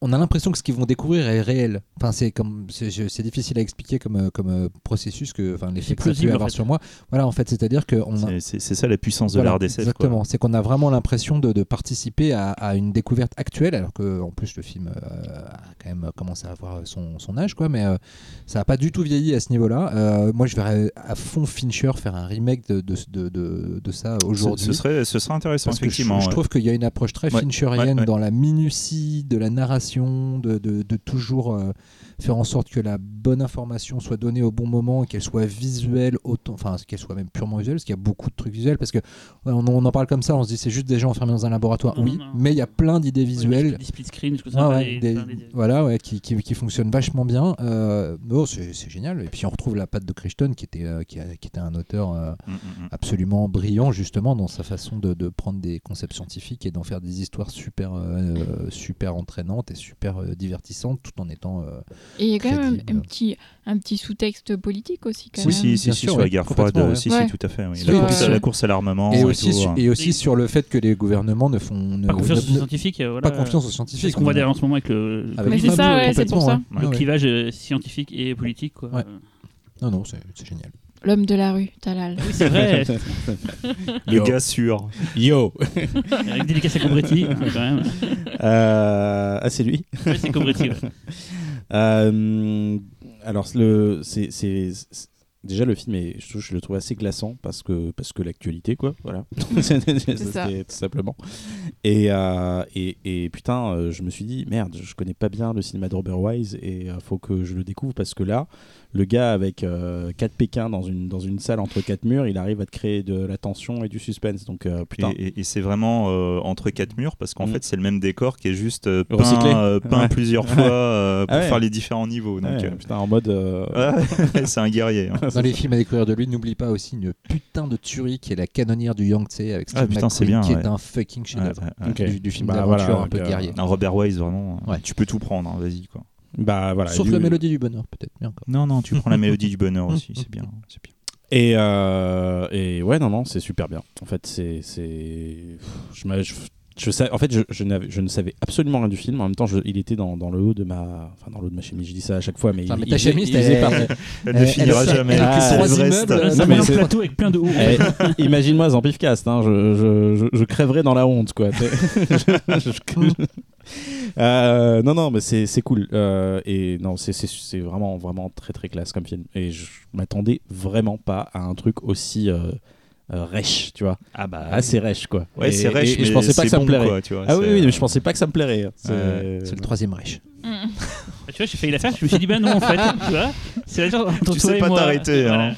on a l'impression que ce qu'ils vont découvrir est réel. Enfin, c'est comme c'est difficile à expliquer comme euh, comme euh, processus que enfin l'effet que ça peut avoir fait. sur moi. Voilà, en fait, c'est-à-dire que a C'est- ça la puissance de voilà, la RDSF. quoi. Exactement, c'est qu'on a vraiment l'impression de, de participer à, à une découverte actuelle, alors que en plus le film euh, a quand même commencé à avoir son, son âge, quoi. Mais euh, ça n'a pas du tout vieilli à ce niveau-là. Euh, moi, je verrais à fond Fincher faire un remake de, de, de, de- de ça aujourd'hui. ce serait, ce serait intéressant, Parce que je, effectivement. je trouve qu'il y a une approche très Ouais, fincherienne ouais, ouais. dans la minutie de la narration, de, toujours euh, faire en sorte que la bonne information soit donnée au bon moment, qu'elle soit visuelle, autant, enfin qu'elle soit même purement visuelle, parce qu'il y a beaucoup de trucs visuels, parce que ouais, on, on en parle comme ça, on se dit c'est juste des gens enfermés dans un laboratoire, Non, oui, non. mais il y a plein d'idées visuelles. Des split screen, je Ouais, ouais, des- des- voilà, ouais, qui, qui, qui fonctionnent vachement bien. Euh, oh, c'est génial. Et puis on retrouve la patte de Crichton, qui était, euh, qui, a- qui était un auteur euh, Mm, mm, mm. absolument brillant justement dans sa façon de, de prendre des concepts scientifiques et d'en faire des histoires super euh, super entraînantes et super euh, divertissantes tout en étant euh, Et il y a quand même un, petit, un petit sous-texte politique aussi. Quand Si, même. si, si, si, sûr, sur la guerre froide, ouais. si, Ouais. si, tout à fait. oui. La, course, la course à l'armament. et et aussi tout, sur, hein. et aussi Et- sur le fait que les gouvernements ne font ne, Pas confiance ne- aux scientifiques. voilà. pas confiance aux C'est scientifiques ce qu'on voit en ce moment avec le, le avec c'est ça, ouais, c'est pour ça. le clivage euh, scientifique et politique. Quoi. Non non c'est c'est génial L'homme de la rue, Talal. Oui, c'est vrai. *laughs* Le Yo. gars sûr. Yo avec dédicace à Cobretti, quand même. Euh, Ah, c'est lui c'est Cobretti. ouais. *laughs* Euh, alors, le, c'est, c'est- c'est- déjà le film est, je, trouve- je le trouve assez glaçant parce que parce que l'actualité quoi, voilà, *laughs* c'est, ça. tout simplement. Et, euh, et, et putain, euh, je me suis dit merde, je connais pas bien le cinéma de Robert Wise et euh, faut que je le découvre parce que là, le gars avec euh, quatre Pékins dans une dans une salle entre quatre murs, il arrive à te créer de la tension et du suspense. Donc euh, putain. Et, et- et c'est vraiment euh, entre quatre murs parce qu'en Mm. fait c'est le même décor qui est juste euh, peint, Recyclé. euh, peint Ouais. plusieurs fois euh, pour Ah ouais. faire les différents niveaux. Donc, Ouais, euh, putain, en mode. euh, c'est un guerrier. hein. dans les films à découvrir de lui n'oublie pas aussi une putain de tuerie qui est la canonnière du Yangtze avec Ah, Steve putain, c'est McQueen bien, qui ouais. est un fucking chef-d'œuvre Ouais, ouais, Ok. du, du film Bah, d'aventure voilà, un peu euh, guerrier Un Robert Wise vraiment. Ouais. Tu peux tout prendre. hein, Vas-y quoi. Bah voilà. sauf lui- la mélodie du bonheur peut-être Non non, tu prends la *laughs* mélodie du bonheur aussi. C'est bien. C'est bien. Et, euh, et ouais, non, non, c'est super bien. En fait, c'est. c'est- Je, je, je sais, en fait, je, je, n'avais- je ne savais absolument rien du film. En même temps, je- il était dans, dans le haut de ma. Enfin, dans le haut de ma chemise, je dis ça à chaque fois, mais. Enfin, il, mais il ta faisait- chemise il faisait elle- partie. *laughs* Elle Elle- ne finira elle- jamais. elle- plateau avec plein de hauts. Eh, Imagine-moi Zampifcast, hein, je, je, je, je crèverais dans la honte, quoi. t'sais. *laughs* Je- je- *laughs* Euh, non, non, mais c'est cool. Euh, et non, c'est vraiment, vraiment très, très classe comme film. Et je m'attendais vraiment pas à un truc aussi euh, euh, rêche, tu vois. Ah bah. Assez rêche, quoi. Ouais, c'est rêche, mais je pensais pas c'est que ça me plairait. quoi, tu vois, Ah oui, c'est, oui, mais je pensais pas que ça me plairait. C'est- Ouais, c'est le troisième Reich Mm. *laughs* Ah, tu vois, j'ai failli la faire, je me suis dit, bah non, en fait, tu vois, c'est la chose entre Tu toi sais et pas t'arrêter, Voilà. hein.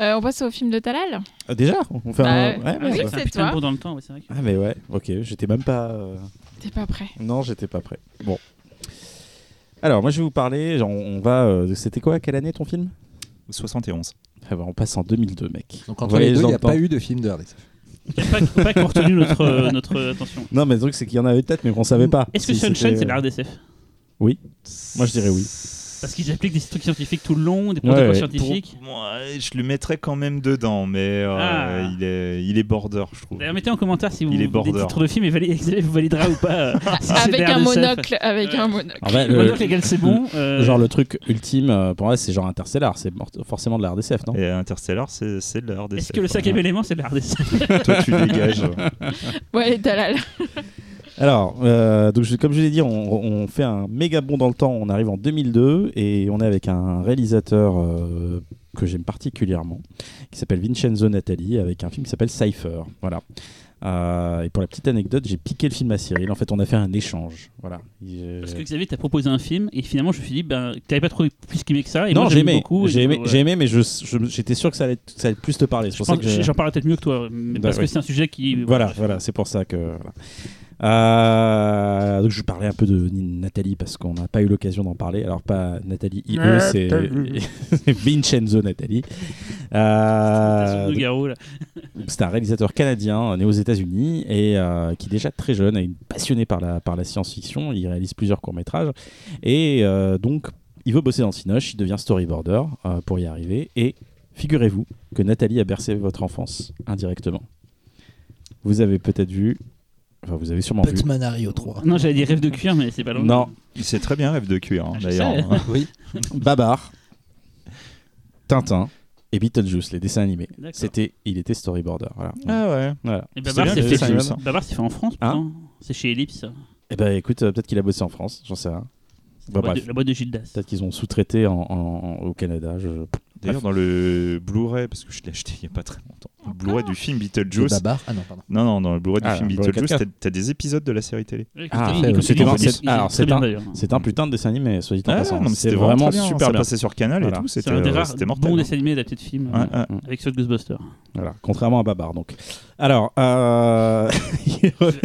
Euh, on passe au film de Talal Ah, déjà On fait Bah, un... ouais. Ah oui, C'est c'est toi. dans le temps, ouais, c'est vrai. que- Ah, mais ouais, ok, j'étais même pas. euh, T'es pas prêt. Non, j'étais pas prêt. Bon. Alors, moi, je vais vous parler. genre, on va. euh, C'était quoi Quelle année ton film? 71. Ah bah, On passe en 2002, mec. donc On entre les deux il n'y a pas eu de film de RDSF Il n'y a pas, ont retenu notre, euh, notre attention. Non, mais le truc, c'est qu'il y en avait peut-être, mais qu'on savait pas. Est-ce que Si Sunshine, c'était- c'est de la RDSF Moi, je dirais oui. Parce qu'ils appliquent des trucs scientifiques tout le long, des Ouais, protocoles ouais. scientifiques. Pour moi, je le mettrais quand même dedans, mais euh, Ah. il, est, il est border, je trouve. D'ailleurs, mettez en commentaire si vous Il est des titres de films et vous *laughs* validera ou pas. euh, *laughs* si Avec un monocle, avec un monocle. En fait, Le le- monocle égal, c'est bon. euh, Genre, le truc ultime, pour moi, c'est genre Interstellar. C'est forcément de la RDCF, non? Et Interstellar, c'est c'est de la RDSF. Est-ce que le cinquième élément, c'est de la RDSF Toi, tu *laughs* dégages. Ouais, Talal. Alors, euh, donc je- comme je l'ai dit, on, on fait un méga bond dans le temps. On arrive en 2002 et on est avec un réalisateur euh, que j'aime particulièrement, qui s'appelle Vincenzo Natali, avec un film qui s'appelle Cypher. Voilà. Euh, et pour la petite anecdote, j'ai piqué le film à Cyril. En fait, on a fait un échange. Voilà. Il- Parce que Xavier t'a proposé un film et finalement, je me suis dit, ben, t'avais pas trouvé plus aimé que ça. Et non, j'ai aimé, j'ai aimé, ouais. aimé, mais j'étais sûr que ça allait, ça allait plus te parler. C'est Je je- J'en parlerai peut-être mieux que toi, mais Bah parce que c'est un sujet qui. Voilà, voilà, c'est pour ça que. voilà. Euh, donc je parlais un peu de Nathalie parce qu'on n'a pas eu l'occasion d'en parler. Alors pas Nathalie IE, c'est *laughs* Vincenzo Nathalie. Euh, c'est un réalisateur canadien né aux États-Unis et euh, qui est déjà très jeune et passionné par la, par la science-fiction. Il réalise plusieurs courts-métrages et donc il veut bosser dans le Cinoche. Il devient storyboarder pour y arriver. Et figurez-vous que Nathalie a bercé votre enfance indirectement. Vous avez peut-être vu, enfin vous avez sûrement vu. Batman Mario 3. Non, j'allais dire rêve de cuir, mais c'est pas loin. Non, C'est très bien, rêve de cuir, hein, Je d'ailleurs. sais. *laughs* Oui. Babar, Tintin et Beetlejuice, les dessins animés. D'accord. C'était, il était storyboarder. Voilà. Ah ouais. Voilà. Et C'est Babar, bien, c'est fait. Babar, c'est fait en France, Hein pourtant. C'est chez Ellipse. Et ben écoute, euh, peut-être qu'il a bossé en France, j'en sais rien. La Bah, boîte bref. de- La boîte de Gildas. Peut-être qu'ils ont sous-traité en, en- au Canada. Je... D'ailleurs, dans le Blu-ray, parce que je l'ai acheté il n'y a pas très longtemps, le Blu-ray du film Beetlejuice. Babar. Ah non, pardon. Non, non, dans le Blu-ray du Ah, film le Blu-ray Beetlejuice, 4K. t'as- t'as des épisodes de la série télé. Ah, c'est- un- putain de dessin animé, soit dit en Ah, passant. c'était vraiment super Ça bien. passait sur Canal et tout, c'était euh, c'était mortel. bons hein. dessins animés adaptés de ouais. avec ceux de Ghostbusters. Voilà, contrairement à Babar. Donc, alors, euh... *laughs* il revient-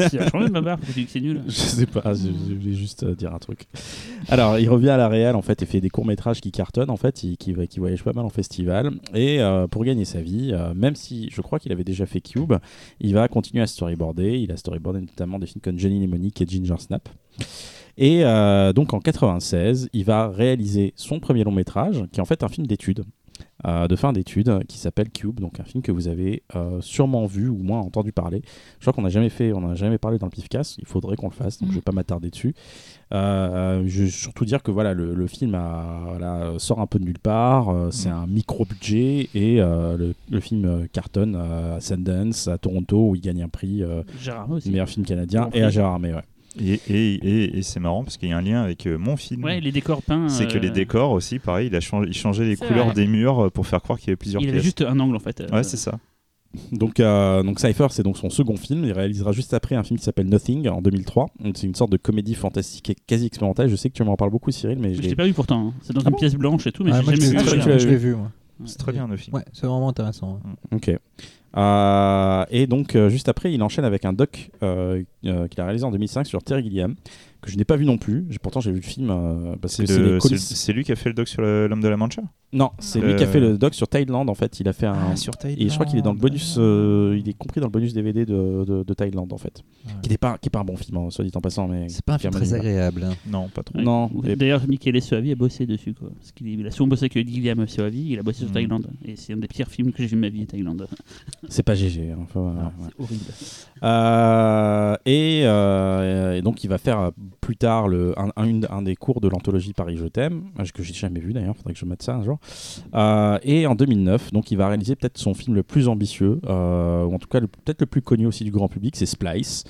c'est nul je sais pas, je, je voulais juste euh, dire un truc. Alors, il revient à la réal en fait et fait des courts métrages qui cartonnent en fait, il- qui, qui voyage pas mal en festival. Et euh, pour gagner sa vie, euh, même si je crois qu'il avait déjà fait Cube, il va continuer à storyboarder. Il a storyboardé notamment des films comme Johnny Mnemonic et Ginger Snap. Et donc en 96, il va réaliser son premier long métrage, qui est en fait un film d'études, euh, de fin d'études, qui s'appelle Cube, donc un film que vous avez euh, sûrement vu ou moins entendu parler. Je crois qu'on n'a jamais fait, on n'a jamais parlé dans le Pifcast. Il faudrait qu'on le fasse, donc Mhm. je vais pas m'attarder dessus. Euh, je vais surtout dire que voilà, le, le film a- voilà, sort un peu de nulle part. euh, c'est Mhm. un micro budget et euh, le, le film cartonne à Sundance, à Toronto, où il gagne un prix Gérard Arnault aussi. meilleur film canadien et à. Gérard Armé. Ouais. Et, et, et, et c'est marrant parce qu'il y a un lien avec euh, mon film. Ouais, les décors peints. C'est que euh, les décors aussi, pareil, il a changé, il changeait les couleurs vrai. des murs euh, pour faire croire qu'il y avait plusieurs Il avait pièces. juste un angle en fait. euh, Ouais, c'est ça. Donc, euh, donc Cypher, c'est donc son second film. Il réalisera juste après un film qui s'appelle Nothing en 2003. Donc, C'est une sorte de comédie fantastique et quasi expérimentale. Je sais que tu m'en parles beaucoup, Cyril, mais je Je l'ai pas vu pourtant. hein. C'est dans Ah une bon pièce blanche et tout, mais Ah, j'ai jamais l'ai vu. je l'ai- vu, moi. C'est très bien le film. Ouais, c'est vraiment intéressant. ouais. Ok. Euh, et donc, euh, juste après, il enchaîne avec un doc euh, euh, qu'il a réalisé en 2005 sur Terry Gilliam, que je n'ai pas vu non plus. J'ai- Pourtant, j'ai vu le film euh, parce C'est que lui qui a fait le doc sur le- l'homme de la Mancha? Non, c'est lui qui a Euh, fait le doc sur Thaïlande. En fait, il a fait un. Ah, sur Thaïlande. et je crois qu'il est dans le bonus, euh, il est compris dans le bonus DVD de, de, de Thaïlande en fait, Ouais. qui n'est pas, qui est pas un bon film, hein, soit dit en passant, mais C'est pas un film très agréable. hein. Non, pas trop. Ouais. Non, et- D'ailleurs, Michele Soavi a bossé dessus. Quoi. Parce qu'il il a souvent bossé avec Guillaume Soavi, il a bossé sur Mhm. Thaïlande. Et c'est un des pires films que j'ai vu de ma vie, Thaïlande. *laughs* c'est pas GG. hein, ouais. C'est horrible. Euh, et, euh, et donc il va faire plus tard un, des cours de l'anthologie Paris Je t'aime, euh, que j'ai jamais vu d'ailleurs, faudrait que je mette ça un jour. Euh, et en 2009, donc il va réaliser peut-être son film le plus ambitieux, euh, ou en tout cas peut-être le plus connu aussi du grand public, c'est Splice.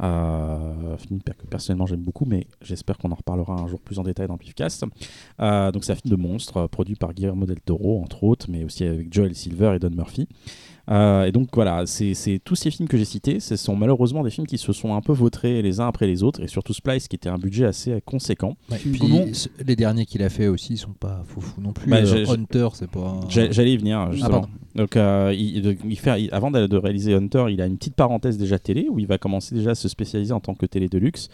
Euh, film que personnellement j'aime beaucoup, mais j'espère qu'on en reparlera un jour plus en détail dans le Pifcast. Donc c'est un film de monstre produit par Guillermo del Toro entre autres, mais aussi avec Joel Silver et Don Murphy. Euh, et donc voilà, c'est tous ces films que j'ai cités, ce sont malheureusement des films qui se sont un peu vautrés les uns après les autres, et surtout Splice qui était un budget assez conséquent. Ouais, puis les derniers qu'il a fait aussi sont pas foufou non plus. Bah, Euh, Hunter, c'est pas. J'a- J'allais y venir justement. pardon. donc euh, il, de- il fait, il- avant de, de réaliser Hunter, il a une petite parenthèse déjà télé où il va commencer déjà à se spécialiser en tant que télé de luxe.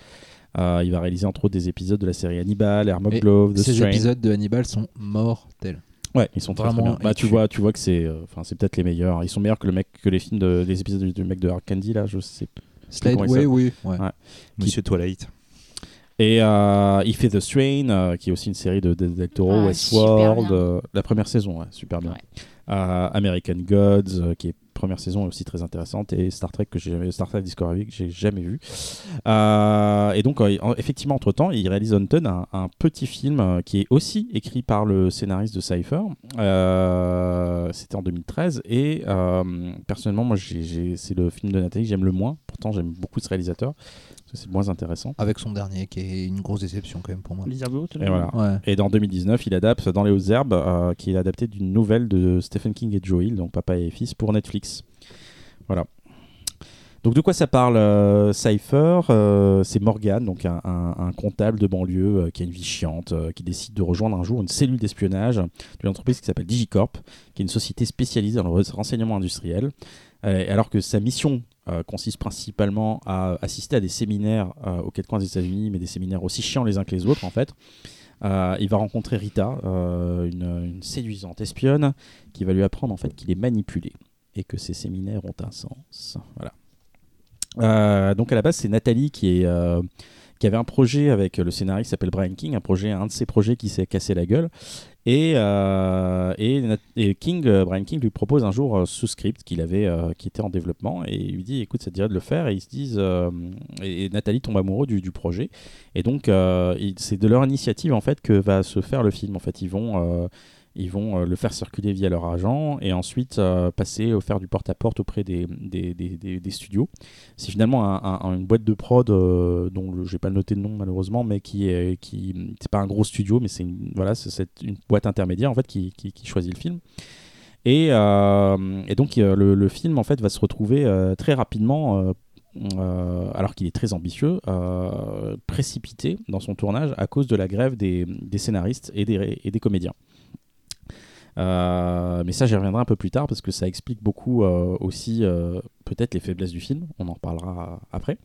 Euh, il va réaliser entre autres des épisodes de la série Hannibal, Hermob Et Glove, The Ces Strain. épisodes de Hannibal sont mortels. Ouais, ils sont très, très Vraiment, bien. Bah, tu vois, tu vois que c'est, euh, enfin, c'est peut-être les meilleurs. Ils sont meilleurs que le mec, que les films de, les épisodes du, du mec de Hard Candy là, je sais. Slade, oui, oui. ouais. Ouais. Monsieur Twilight. Et euh, il fait The Strain, euh, qui est aussi une série de, de Del Toro, Ah, Westworld, euh, la première saison, ouais, super bien. Ouais. Euh, American Gods, euh, qui est première saison est aussi très intéressante, et Star Trek que j'ai jamais, Star Trek Discovery que j'ai jamais vu. Euh, et donc en- effectivement entre temps, il réalise Haunted, un, un petit film euh, qui est aussi écrit par le scénariste de Cypher. Euh, C'était en 2013, et personnellement moi c'est le film de Nathalie que j'aime le moins. Pourtant j'aime beaucoup ce réalisateur. C'est moins intéressant. Avec son dernier, qui est une grosse déception quand même pour moi. Les herbes hautes. Et là. voilà. Ouais. Et dans 2019, il adapte Dans les hautes herbes, euh, qui est adapté d'une nouvelle de Stephen King et Joe Hill, donc Papa et Fils, pour Netflix. Voilà. Donc de quoi ça parle euh, Cypher? Euh, C'est Morgan, donc un, un- un comptable de banlieue euh, qui a une vie chiante, euh, qui décide de rejoindre un jour une cellule d'espionnage d'une entreprise qui s'appelle Digicorp, qui est une société spécialisée dans le renseignement industriel. Euh, alors que sa mission euh, consiste principalement à assister à des séminaires euh, aux quatre coins des États-Unis, mais des séminaires aussi chiants les uns que les autres en fait. Euh, il va rencontrer Rita, une, une séduisante espionne, qui va lui apprendre en fait qu'il est manipulé et que ses séminaires ont un sens. Voilà. Donc à la base, c'est Nathalie qui est qui avait un projet avec le scénariste qui s'appelle Brian King, un projet, un de ses projets qui s'est cassé la gueule. Et, euh, et, King, euh, Brian King lui propose un jour euh, ce script qu'il avait, euh, qui était en développement, et il lui dit, écoute, ça te dirait de le faire. Et ils se disent, euh, et, et Nathalie tombe amoureux du, du projet. Et donc, euh, c'est de leur initiative en fait que va se faire le film. En fait, ils vont, euh, ils vont euh, le faire circuler via leur agent et ensuite euh, passer au faire du porte-à-porte auprès des, des, des- des- studios. C'est finalement un- un- une boîte de prod euh, dont je n'ai pas noté de nom malheureusement, mais qui est qui pas un gros studio, mais c'est une, voilà, une boîte intermédiaire en fait qui, qui- choisit le film. Et, et donc le, le film en fait va se retrouver très rapidement. alors qu'il est très ambitieux, précipité dans son tournage à cause de la grève des, des scénaristes et des, et des comédiens. Euh, mais ça, j'y reviendrai un peu plus tard parce que ça explique beaucoup euh, aussi euh, peut-être les faiblesses du film. On en reparlera après.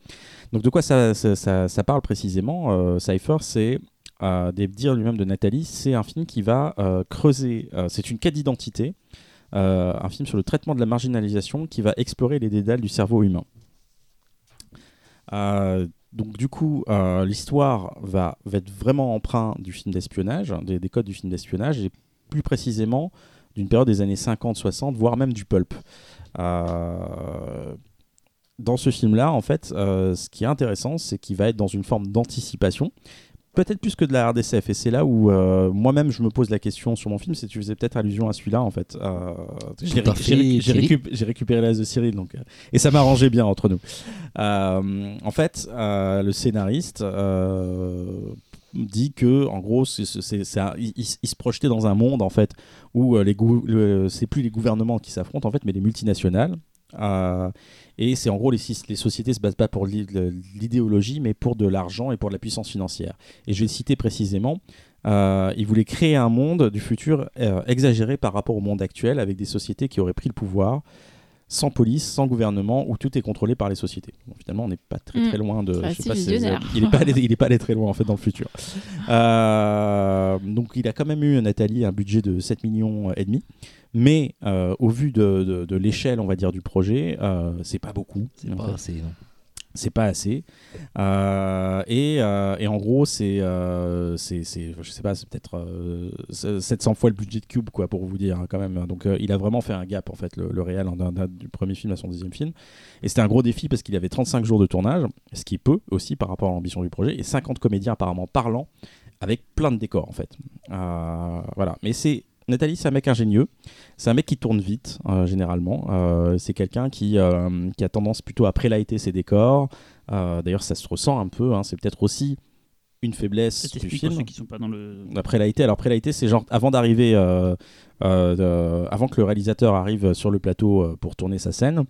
Donc de quoi ça, ça, parle précisément Cypher, c'est euh, des dires lui-même de Nathalie, c'est un film qui va creuser. c'est une quête d'identité, un film sur le traitement de la marginalisation qui va explorer les dédales du cerveau humain. Donc du coup, l'histoire va, va être vraiment emprunt du film d'espionnage, des, des codes du film d'espionnage, et plus précisément d'une période des années 50-60, voire même du pulp. Euh, dans ce film-là, en fait, euh, ce qui est intéressant, c'est qu'il va être dans une forme d'anticipation, peut-être plus que de la RDCF. Et c'est là où euh, moi-même je me pose la question sur mon film, c'est tu faisais peut-être allusion à celui-là, en fait. Euh, j'ai récu- récup- récupéré l'as de Cyril, donc, euh, et ça m'arrangeait bien entre nous. En fait, le scénariste dit que, en gros, c'est, il, se projetait dans un monde en fait où euh, les le- c'est plus les gouvernements qui s'affrontent en fait, mais les multinationales. Euh, et c'est en gros les, les sociétés se basent pas pour l'idéologie, mais pour de l'argent et pour de la puissance financière. Et je vais citer précisément. Euh, il voulait créer un monde du futur exagéré par rapport au monde actuel, avec des sociétés qui auraient pris le pouvoir, sans police, sans gouvernement, où tout est contrôlé par les sociétés. Bon, finalement, on n'est pas très très loin de. Je sais c'est pas si- visionnaire. il n'est pas, allé- il est pas allé très loin en fait dans le futur. *laughs* Euh, donc, il a quand même eu Nathalie un budget de 7 millions et demi. Mais euh, au vu de, de- de l'échelle, on va dire, du projet, euh, c'est pas beaucoup. C'est pas fait assez, non. C'est pas assez. Euh, et, euh, et en gros, c'est, euh, c'est, je sais pas, c'est peut-être euh, c'est 700 fois le budget de Cube, quoi, pour vous dire, hein, quand même. Donc, euh, il a vraiment fait un gap, en fait, le, le réel, hein, du premier film à son deuxième film. Et c'était un gros défi parce qu'il avait 35 jours de tournage, ce qui est peu aussi par rapport à l'ambition du projet, et 50 comédiens apparemment parlants, avec plein de décors, en fait. Euh, voilà. Mais c'est. Nathalie, c'est un mec ingénieux. C'est un mec qui tourne vite, euh, généralement. Euh, c'est quelqu'un qui, euh, qui a tendance plutôt à prélighter ses décors. D'ailleurs, ça se ressent un peu. hein. C'est peut-être aussi une faiblesse du film. ceux qui sont pas dans le. La alors prélighté, c'est genre avant d'arriver, euh, euh, avant que le réalisateur arrive sur le plateau euh, pour tourner sa scène.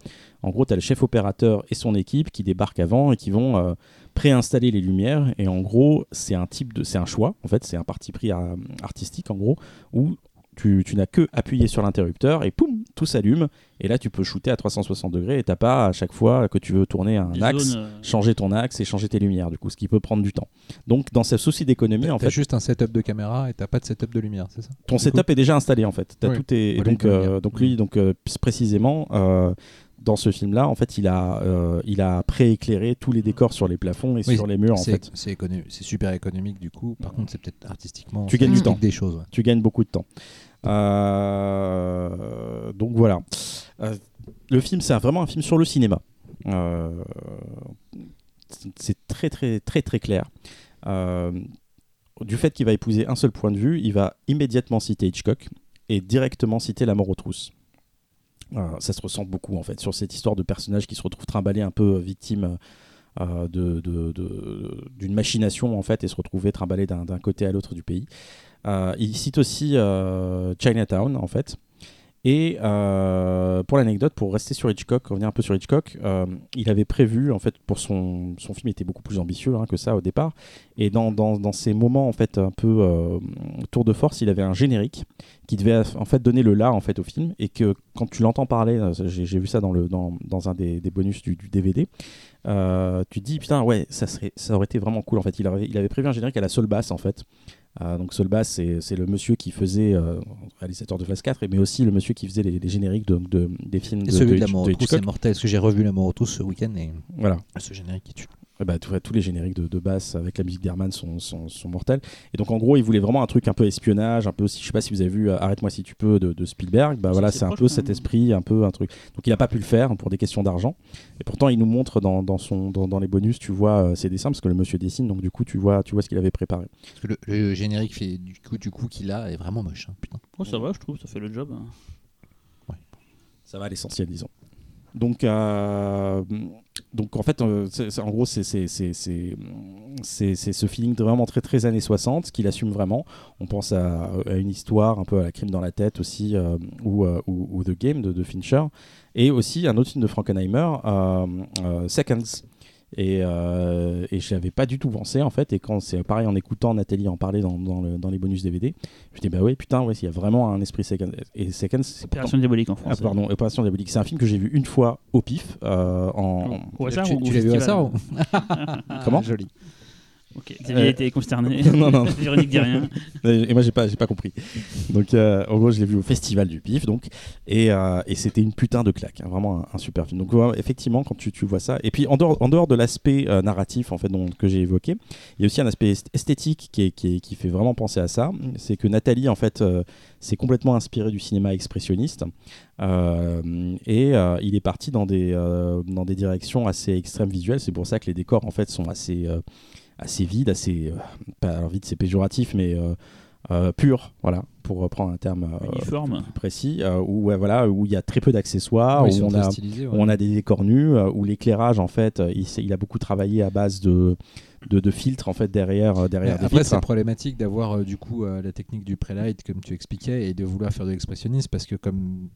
En gros, tu as le chef opérateur et son équipe qui débarquent avant et qui vont préinstaller les lumières. Et en gros, c'est un type de, c'est un choix. En fait, c'est un parti pris artistique en gros où tu, tu n'as que appuyé sur l'interrupteur et poum, tout s'allume. Et là, tu peux shooter à 360 degrés et t'as pas à chaque fois que tu veux tourner un axe zones, euh, changer ton axe et changer tes lumières, du coup, ce qui peut prendre du temps. Donc, dans ce souci d'économie, en fait, juste un setup de caméra et t'as pas de setup de lumière, c'est ça? Ton Du setup est déjà installé, en fait. T'as Oui. tout est, et donc, euh, donc lui, donc euh, précisément, euh, dans ce film-là, en fait, il a, euh, il a prééclairé tous les décors sur les plafonds et Oui, sur les murs, en C'est fait. c'est super économique du coup. Par contre, c'est peut-être artistiquement. Tu gagnes du temps. des choses. ouais. Tu gagnes beaucoup de temps. Euh, donc voilà. Euh, le film, c'est vraiment un film sur le cinéma. C'est très très très très clair. Du fait qu'il va épouser un seul point de vue, il va immédiatement citer Hitchcock et directement citer La mort aux trousses. Euh, ça se ressent beaucoup en fait sur cette histoire de personnage qui se retrouve trimballé un peu euh, victime euh, d'une machination en fait et se retrouver trimballé d'un côté à l'autre du pays. Il cite aussi Chinatown en fait. Et euh, pour l'anecdote, pour rester sur Hitchcock, revenir un peu sur Hitchcock, euh, il avait prévu, en fait, pour son, son film était beaucoup plus ambitieux hein, que ça au départ. Et dans, dans, dans, ces moments, en fait, un peu euh, tour de force, il avait un générique qui devait en fait donner le là en fait au film. Et que quand tu l'entends parler, euh, j'ai vu ça dans, le, dans, dans un des, des bonus du, DVD, tu te dis putain ouais ça serait ça aurait été vraiment cool en fait il avait, il avait prévu un générique à la Soul Bass en fait euh, donc Soul Bass c'est le monsieur qui faisait euh, réalisateur de Flash 4 mais aussi le monsieur qui faisait les, les génériques de, de- des films Et de, celui de, de- c'est mortel. Parce que j'ai revu l'amour aux trousses ce week-end et voilà ce générique qui tue. Tout- tous les génériques de, de basse avec la musique d'Herman sont, sont, sont mortels. Et donc en gros, il voulait vraiment un truc un peu espionnage, un peu aussi, je sais pas si vous avez vu euh, Arrête-moi si tu peux de, de Spielberg. Bah voilà, c'est un peu cet esprit, un peu un truc. Donc il a pas pu le faire pour des questions d'argent. Et pourtant, il nous montre dans, dans son, dans, dans les bonus, tu vois euh, ses dessins parce que le monsieur dessine. Donc du coup, tu vois, tu vois ce qu'il avait préparé. Parce que le, le générique fait du coup, du coup qu'il a est vraiment moche. hein, putain. Oh, ça va, je trouve, ça fait le job. hein. Ça va à l'essentiel, disons. Donc, euh, donc en fait, euh, c'est- c'est- en gros, c'est ce feeling de vraiment très très années 60 qu'il assume vraiment. On pense à, une histoire un peu à la crime dans la tête aussi, euh, ou, euh, ou, ou The Game de, de Fincher, et aussi un autre film de Frankenheimer, euh, Seconds. Et, euh, et je n'avais pas du tout pensé en fait. Et quand c'est pareil en écoutant Nathalie en parler dans, dans, le- dans les bonus DVD, je me dis bah ouais, putain, ouais, il y a vraiment un esprit Seconds. Et pourtant- Opération diabolique en ah, France. pardon, Opération Diabolique. C'est un film que j'ai vu une fois au pif. euh, en... Au hasard tu ou au tu l'as vu au hasard ou *laughs* Comment? Joli. Ok, Xavier Euh, était consterné. *laughs* non, non. *laughs* Véronique dit rien. *laughs* Et moi, j'ai pas, j'ai pas compris. Donc, euh, en gros, je l'ai vu au festival du pif, donc, et, euh, et c'était une putain de claque, hein, vraiment un, un super film. Donc, ouais, effectivement, quand tu, tu vois ça, et puis en dehors, en dehors de l'aspect euh, narratif en fait dont, que j'ai évoqué, il y a aussi un aspect est- esthétique qui, est- qui, est- qui fait vraiment penser à ça. C'est que Nathalie, en fait, s'est complètement inspirée du cinéma expressionniste. Euh, et euh, il est parti dans des, euh, dans des directions assez extrêmes visuelles. C'est pour ça que les décors en fait sont assez, assez vides, assez euh, pas alors vide, c'est péjoratif, mais euh, euh, purs, voilà, pour reprendre un terme euh, Uniforme. plus précis, euh, où ouais, voilà, où il y a très peu d'accessoires, où on a stylisés, ouais. où on a des décors nus, où l'éclairage en fait, il, a beaucoup travaillé à base de de, de filtres en fait derrière euh, derrière des Après, c'est problématique d'avoir euh, du coup euh, la technique du prelight, comme tu expliquais, et de vouloir faire de l'expressionnisme, parce que comme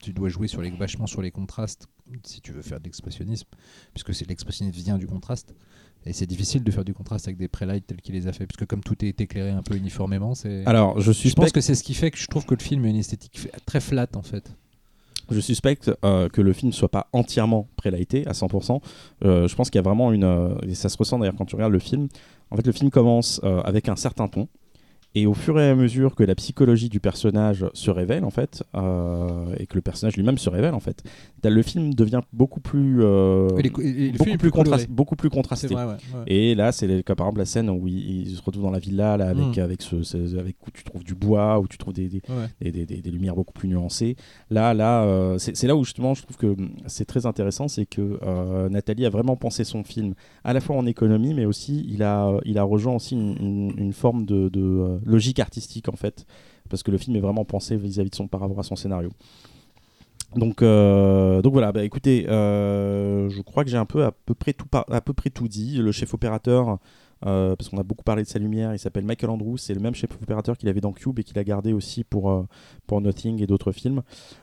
tu dois jouer sur les, vachement sur les contrastes, si tu veux faire de l'expressionnisme, puisque c'est l'expressionnisme vient du contraste, et c'est difficile de faire du contraste avec des prelights tels qu'il les a fait, puisque comme tout est éclairé un peu uniformément, c'est. Alors, je je pense suspecte, que c'est ce qui fait que je trouve que le film a une esthétique très flat en fait. je suspecte euh, que le film soit pas entièrement prélighté à 100%. Euh, je pense qu'il y a vraiment une, euh, et ça se ressent d'ailleurs quand tu regardes le film. En fait, le film commence avec un certain ton. Et au fur et à mesure que la psychologie du personnage se révèle, en fait, euh, et que le personnage lui-même se révèle, en fait, le film devient beaucoup plus, euh, les beaucoup, plus contrasté, beaucoup plus C'est contrasté. vrai, ouais. ouais. Et là, c'est le- par exemple la scène où il, il se retrouve dans la villa là, avec, Mm. avec, ce, ce- avec où tu trouves du bois, où tu trouves des, des, Ouais. des, des- lumières beaucoup plus nuancées. Là, là euh, c'est là où justement je trouve que c'est très intéressant, c'est que euh, Nathalie a vraiment pensé son film à la fois en économie, mais aussi il a, il a rejoint aussi une, une- une forme de, de, logique artistique en fait, parce que le film est vraiment pensé vis-à-vis de son par rapport à son scénario. Donc, euh, donc voilà, bah écoutez, euh, je crois que j'ai un peu à peu près tout, à peu près tout dit. Le chef opérateur, euh, parce qu'on a beaucoup parlé de sa lumière, il s'appelle Michael Andrews, c'est le même chef opérateur qu'il avait dans Cube et qu'il a gardé aussi pour, pour Nothing et d'autres films.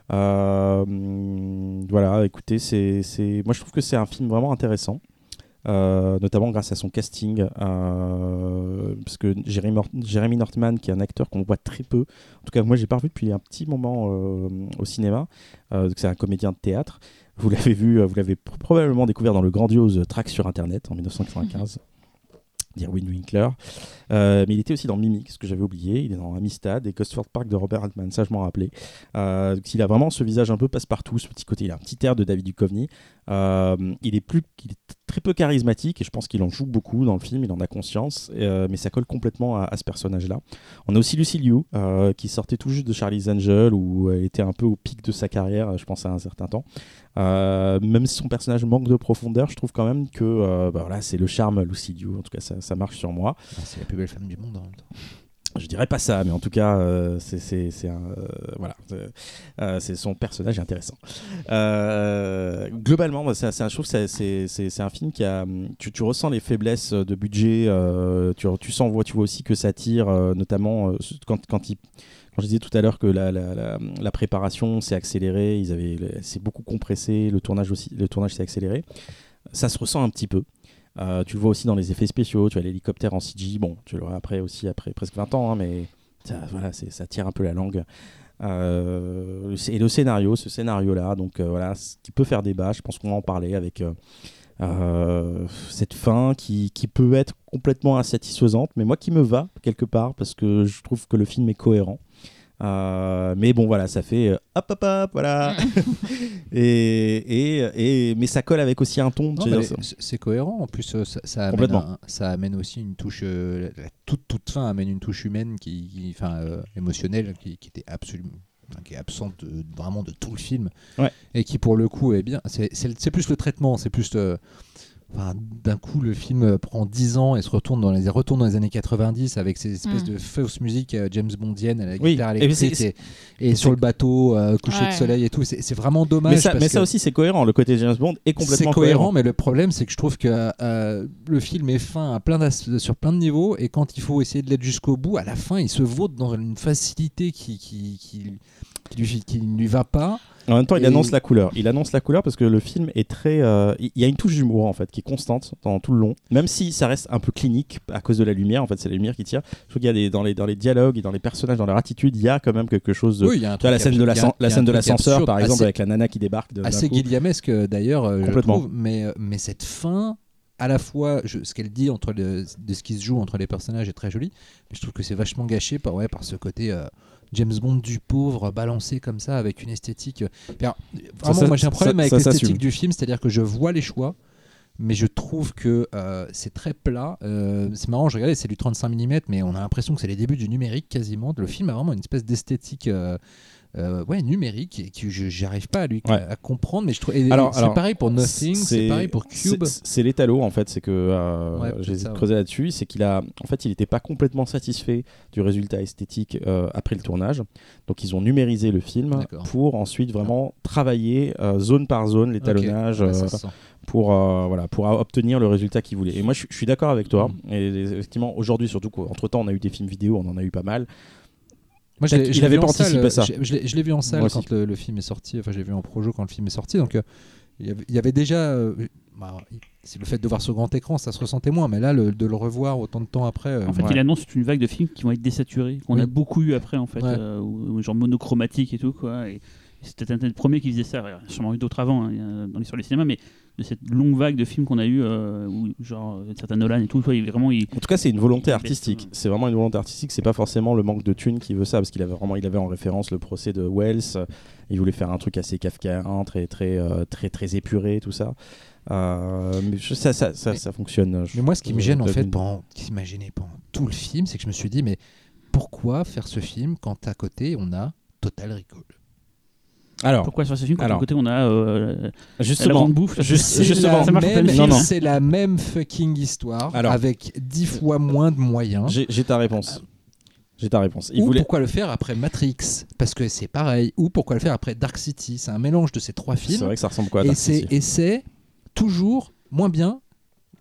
Voilà, écoutez, c'est... moi je trouve que c'est un film vraiment intéressant. Euh, notamment grâce à son casting, euh, parce que Jeremy, Nort- Jeremy Northman, qui est un acteur qu'on voit très peu, en tout cas moi j'ai pas revu depuis un petit moment euh, au cinéma, c'est un comédien de théâtre. Vous l'avez vu, vous l'avez pr- probablement découvert dans le grandiose Track sur Internet en 1995. *laughs* d'Irwin Winkler. Euh, mais il était aussi dans Mimic, ce que j'avais oublié. Il est dans Amistad et Gosford Park de Robert Altman, ça je m'en rappelais. Euh, donc il a vraiment ce visage un peu passe-partout, ce petit côté. Il a un petit air de David Duchovny. Euh, il est très peu charismatique et je pense qu'il en joue beaucoup dans le film. Il en a conscience, euh, mais ça colle complètement à, ce personnage-là. On a aussi Lucy Liu euh, qui sortait tout juste de Charlie's Angel où elle était un peu au pic de sa carrière, je pense à un certain temps. Même si son personnage manque de profondeur, je trouve quand même que bah voilà, c'est le charme Lucy Liu. En tout cas, ça, ça marche sur moi. Ah, C'est la plus belle femme du monde en même temps. Je dirais pas ça, mais en tout cas, euh, c'est c'est- euh, voilà. Euh, euh, son personnage intéressant. Euh, globalement, je trouve c'est- un film qui a. Tu, ressens les faiblesses de budget, euh, tu, tu sens, vois- tu vois aussi que ça tire, euh, notamment euh, quand, quand je disais tout à l'heure que la, la préparation s'est accélérée, ils avaient, c'est beaucoup compressé, le tournage aussi, le tournage s'est accéléré. Ça se ressent un petit peu. Euh, tu le vois aussi dans les effets spéciaux, tu as l'hélicoptère en CG. Bon, tu vois après aussi après presque 20 ans, hein, mais ça, voilà, ça tire un peu la langue. Euh, et le scénario, ce scénario-là, donc euh, voilà, qui peut faire débat. Je pense qu'on va en parler avec cette fin qui, qui peut être complètement insatisfaisante, mais moi qui me va quelque part parce que je trouve que le film est cohérent. Euh, mais bon voilà ça fait euh, hop hop hop voilà *laughs* et, et, et mais ça colle avec aussi un ton c'est- cohérent. En plus, euh, ça, ça amène, Complètement. un- ça amène aussi une touche. euh, la, toute, toute fin amène une touche humaine, qui, qui- enfin, euh, émotionnelle, qui, qui était absolument. enfin, qui est absente de- vraiment de tout le film Ouais. et qui pour le coup est bien c'est c'est- c'est plus le traitement c'est plus le- enfin, d'un coup le film prend 10 ans et se retourne dans les retourne dans les années 90 avec ces espèces Mm. de fausses musiques euh, James Bondienne à la Oui, guitare et électrique et, et sur le bateau euh, coucher de Ouais. soleil et tout c'est vraiment dommage mais ça, parce mais ça que- aussi c'est cohérent le côté James Bond est complètement c'est cohérent, mais le problème, c'est que je trouve que euh, le film est fin à plein sur plein de niveaux, et quand il faut essayer de l'être jusqu'au bout, à la fin, il se vautre dans une facilité qui, qui, qui, qui lui, qui ne lui va pas. En même temps, il Et- annonce la couleur. Il annonce la couleur parce que le film est très. euh, Il y a une touche d'humour en fait qui est constante dans tout le long, même si ça reste un peu clinique à cause de la lumière. En fait, c'est la lumière qui tire. Je trouve qu'il y a des dans les dans les dialogues et dans les personnages, dans leur attitude, il y a quand même quelque chose de. Oui, il y a un Tu vois la truc scène de la scène de truc l'ascenseur, par exemple, assez- avec la nana qui débarque. de- assez coup. guillemesque euh, d'ailleurs, euh, je Complètement. trouve, mais, mais cette fin, à la fois, je- ce qu'elle dit entre le, de ce qui se joue entre les personnages est très joli, mais je trouve que c'est vachement gâché par, ouais, par ce côté euh, James Bond du pauvre, balancé comme ça, avec une esthétique. euh, alors, vraiment, ça- moi j'ai un problème ça- avec l'esthétique du film, c'est-à-dire que je vois les choix. Mais je trouve que euh, c'est très plat. Euh, c'est marrant, je regardais, c'est du 35 mm, mais on a l'impression que c'est les débuts du numérique quasiment. Le film a vraiment une espèce d'esthétique euh, euh, ouais, numérique et que j'arrive pas à lui Ouais. à comprendre. Mais je trouve. Alors- c'est pareil pour Nothing, c'est pareil pour Cube. c'est- l'étalo en fait, c'est que euh, Ouais, j'ai ouais. creuser là-dessus, c'est qu'il a, en fait, il n'était pas complètement satisfait du résultat esthétique euh, après le tournage, donc ils ont numérisé le film pour ensuite vraiment travailler euh, zone par zone l'étalonnage Ouais, ça euh, pour euh, voilà pour obtenir le résultat qu'ils voulaient. Et moi, je, je suis d'accord avec toi. Mm. Et effectivement, aujourd'hui, surtout qu'entre temps, on a eu des films vidéo, on en a eu pas mal. Moi, je l'ai avait vu pas en salle, anticipé ça. Je, je l'ai- vu en salle quand le, le film est sorti. Enfin, je l'ai vu en projo quand le film est sorti. Donc, euh, il y avait- il y avait déjà. euh, bah, c'est le fait de voir ce grand écran, ça se ressentait moins. Mais là, le- de le revoir autant de temps après. euh, En fait, Ouais. il annonce une vague de films qui vont être désaturés, qu'on Oui. a beaucoup eu après, en fait, Ouais. euh, genre monochromatique et tout, quoi. Et c'était un des premiers qui faisait ça. Il y en a sûrement eu d'autres avant, hein, il dans l'histoire du cinéma, mais de cette longue vague de films qu'on a eu, euh, où genre euh, certains Nolan et tout, quoi, il, vraiment, il, En tout cas, c'est une volonté artistique. C'est vraiment une volonté artistique. C'est pas forcément le manque de thunes qui veut ça, parce qu'il avait vraiment, il avait en référence le procès de Wells. Il voulait faire un truc assez kafkaïen, très, très, euh, très, très épuré, tout ça. Euh, mais je- ça, ça, ça, Mais- ça fonctionne. Je- Mais moi, ce qui me gêne en fait, pendant, qui m'a gêné pendant tout le film, c'est que je me suis dit, mais pourquoi faire ce film quand à côté on a Total Recall? Alors, pourquoi sur ce film, quand Alors. côté on a euh, la justement, grande bouffe, juste- C'est justement, la ça marche pas même- le film. Non, non. C'est la même fucking histoire Alors. avec dix fois moins de moyens. j'ai j'ai ta réponse. J'ai ta réponse. Il Ou voulait. pourquoi le faire après Matrix Parce que c'est pareil. Ou pourquoi le faire après Dark City C'est un mélange de ces trois C'est films. vrai que ça ressemble quoi à et Dark c'est City et c'est toujours moins bien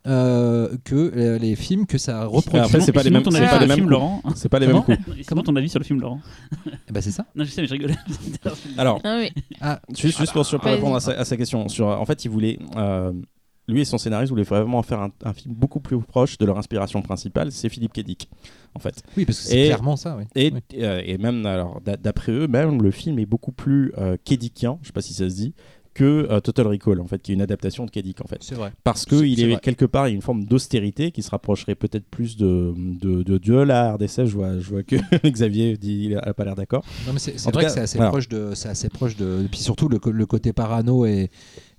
euh, que euh, les films que ça reproduit. Après, c'est pas les mêmes- c'est pas sur les le mêmes. Laurent. C'est pas les mêmes Comment coups. Sinon, ton avis sur le film, Laurent ben, c'est ça. Non, je sais, mais je rigole. *laughs* Alors, Ah. Ah, Juste, juste pour, répondre à sa, question, sur, en fait, il voulait, euh, lui et son scénariste voulaient vraiment faire un, un film beaucoup plus proche de leur inspiration principale, c'est Philippe Kedic, en fait. oui, parce que c'est clairement ça. Oui. Et, Oui. euh, et même, alors, d'a- d'après eux, même le film est beaucoup plus euh, Kedicien, je sais pas si ça se dit, que euh, Total Recall, en fait, qui est une adaptation de Kedic, en fait. C'est vrai. Parce que C'est- il est, vrai. quelque part, il y a une forme d'austérité qui se rapprocherait peut-être plus de, de, de, de la RDSF. Je vois, je vois que *laughs* Xavier dit il a pas l'air d'accord. Non, mais c'est vrai cas, que c'est assez voilà. proche de, c'est assez proche de. et Puis surtout le, le côté parano et,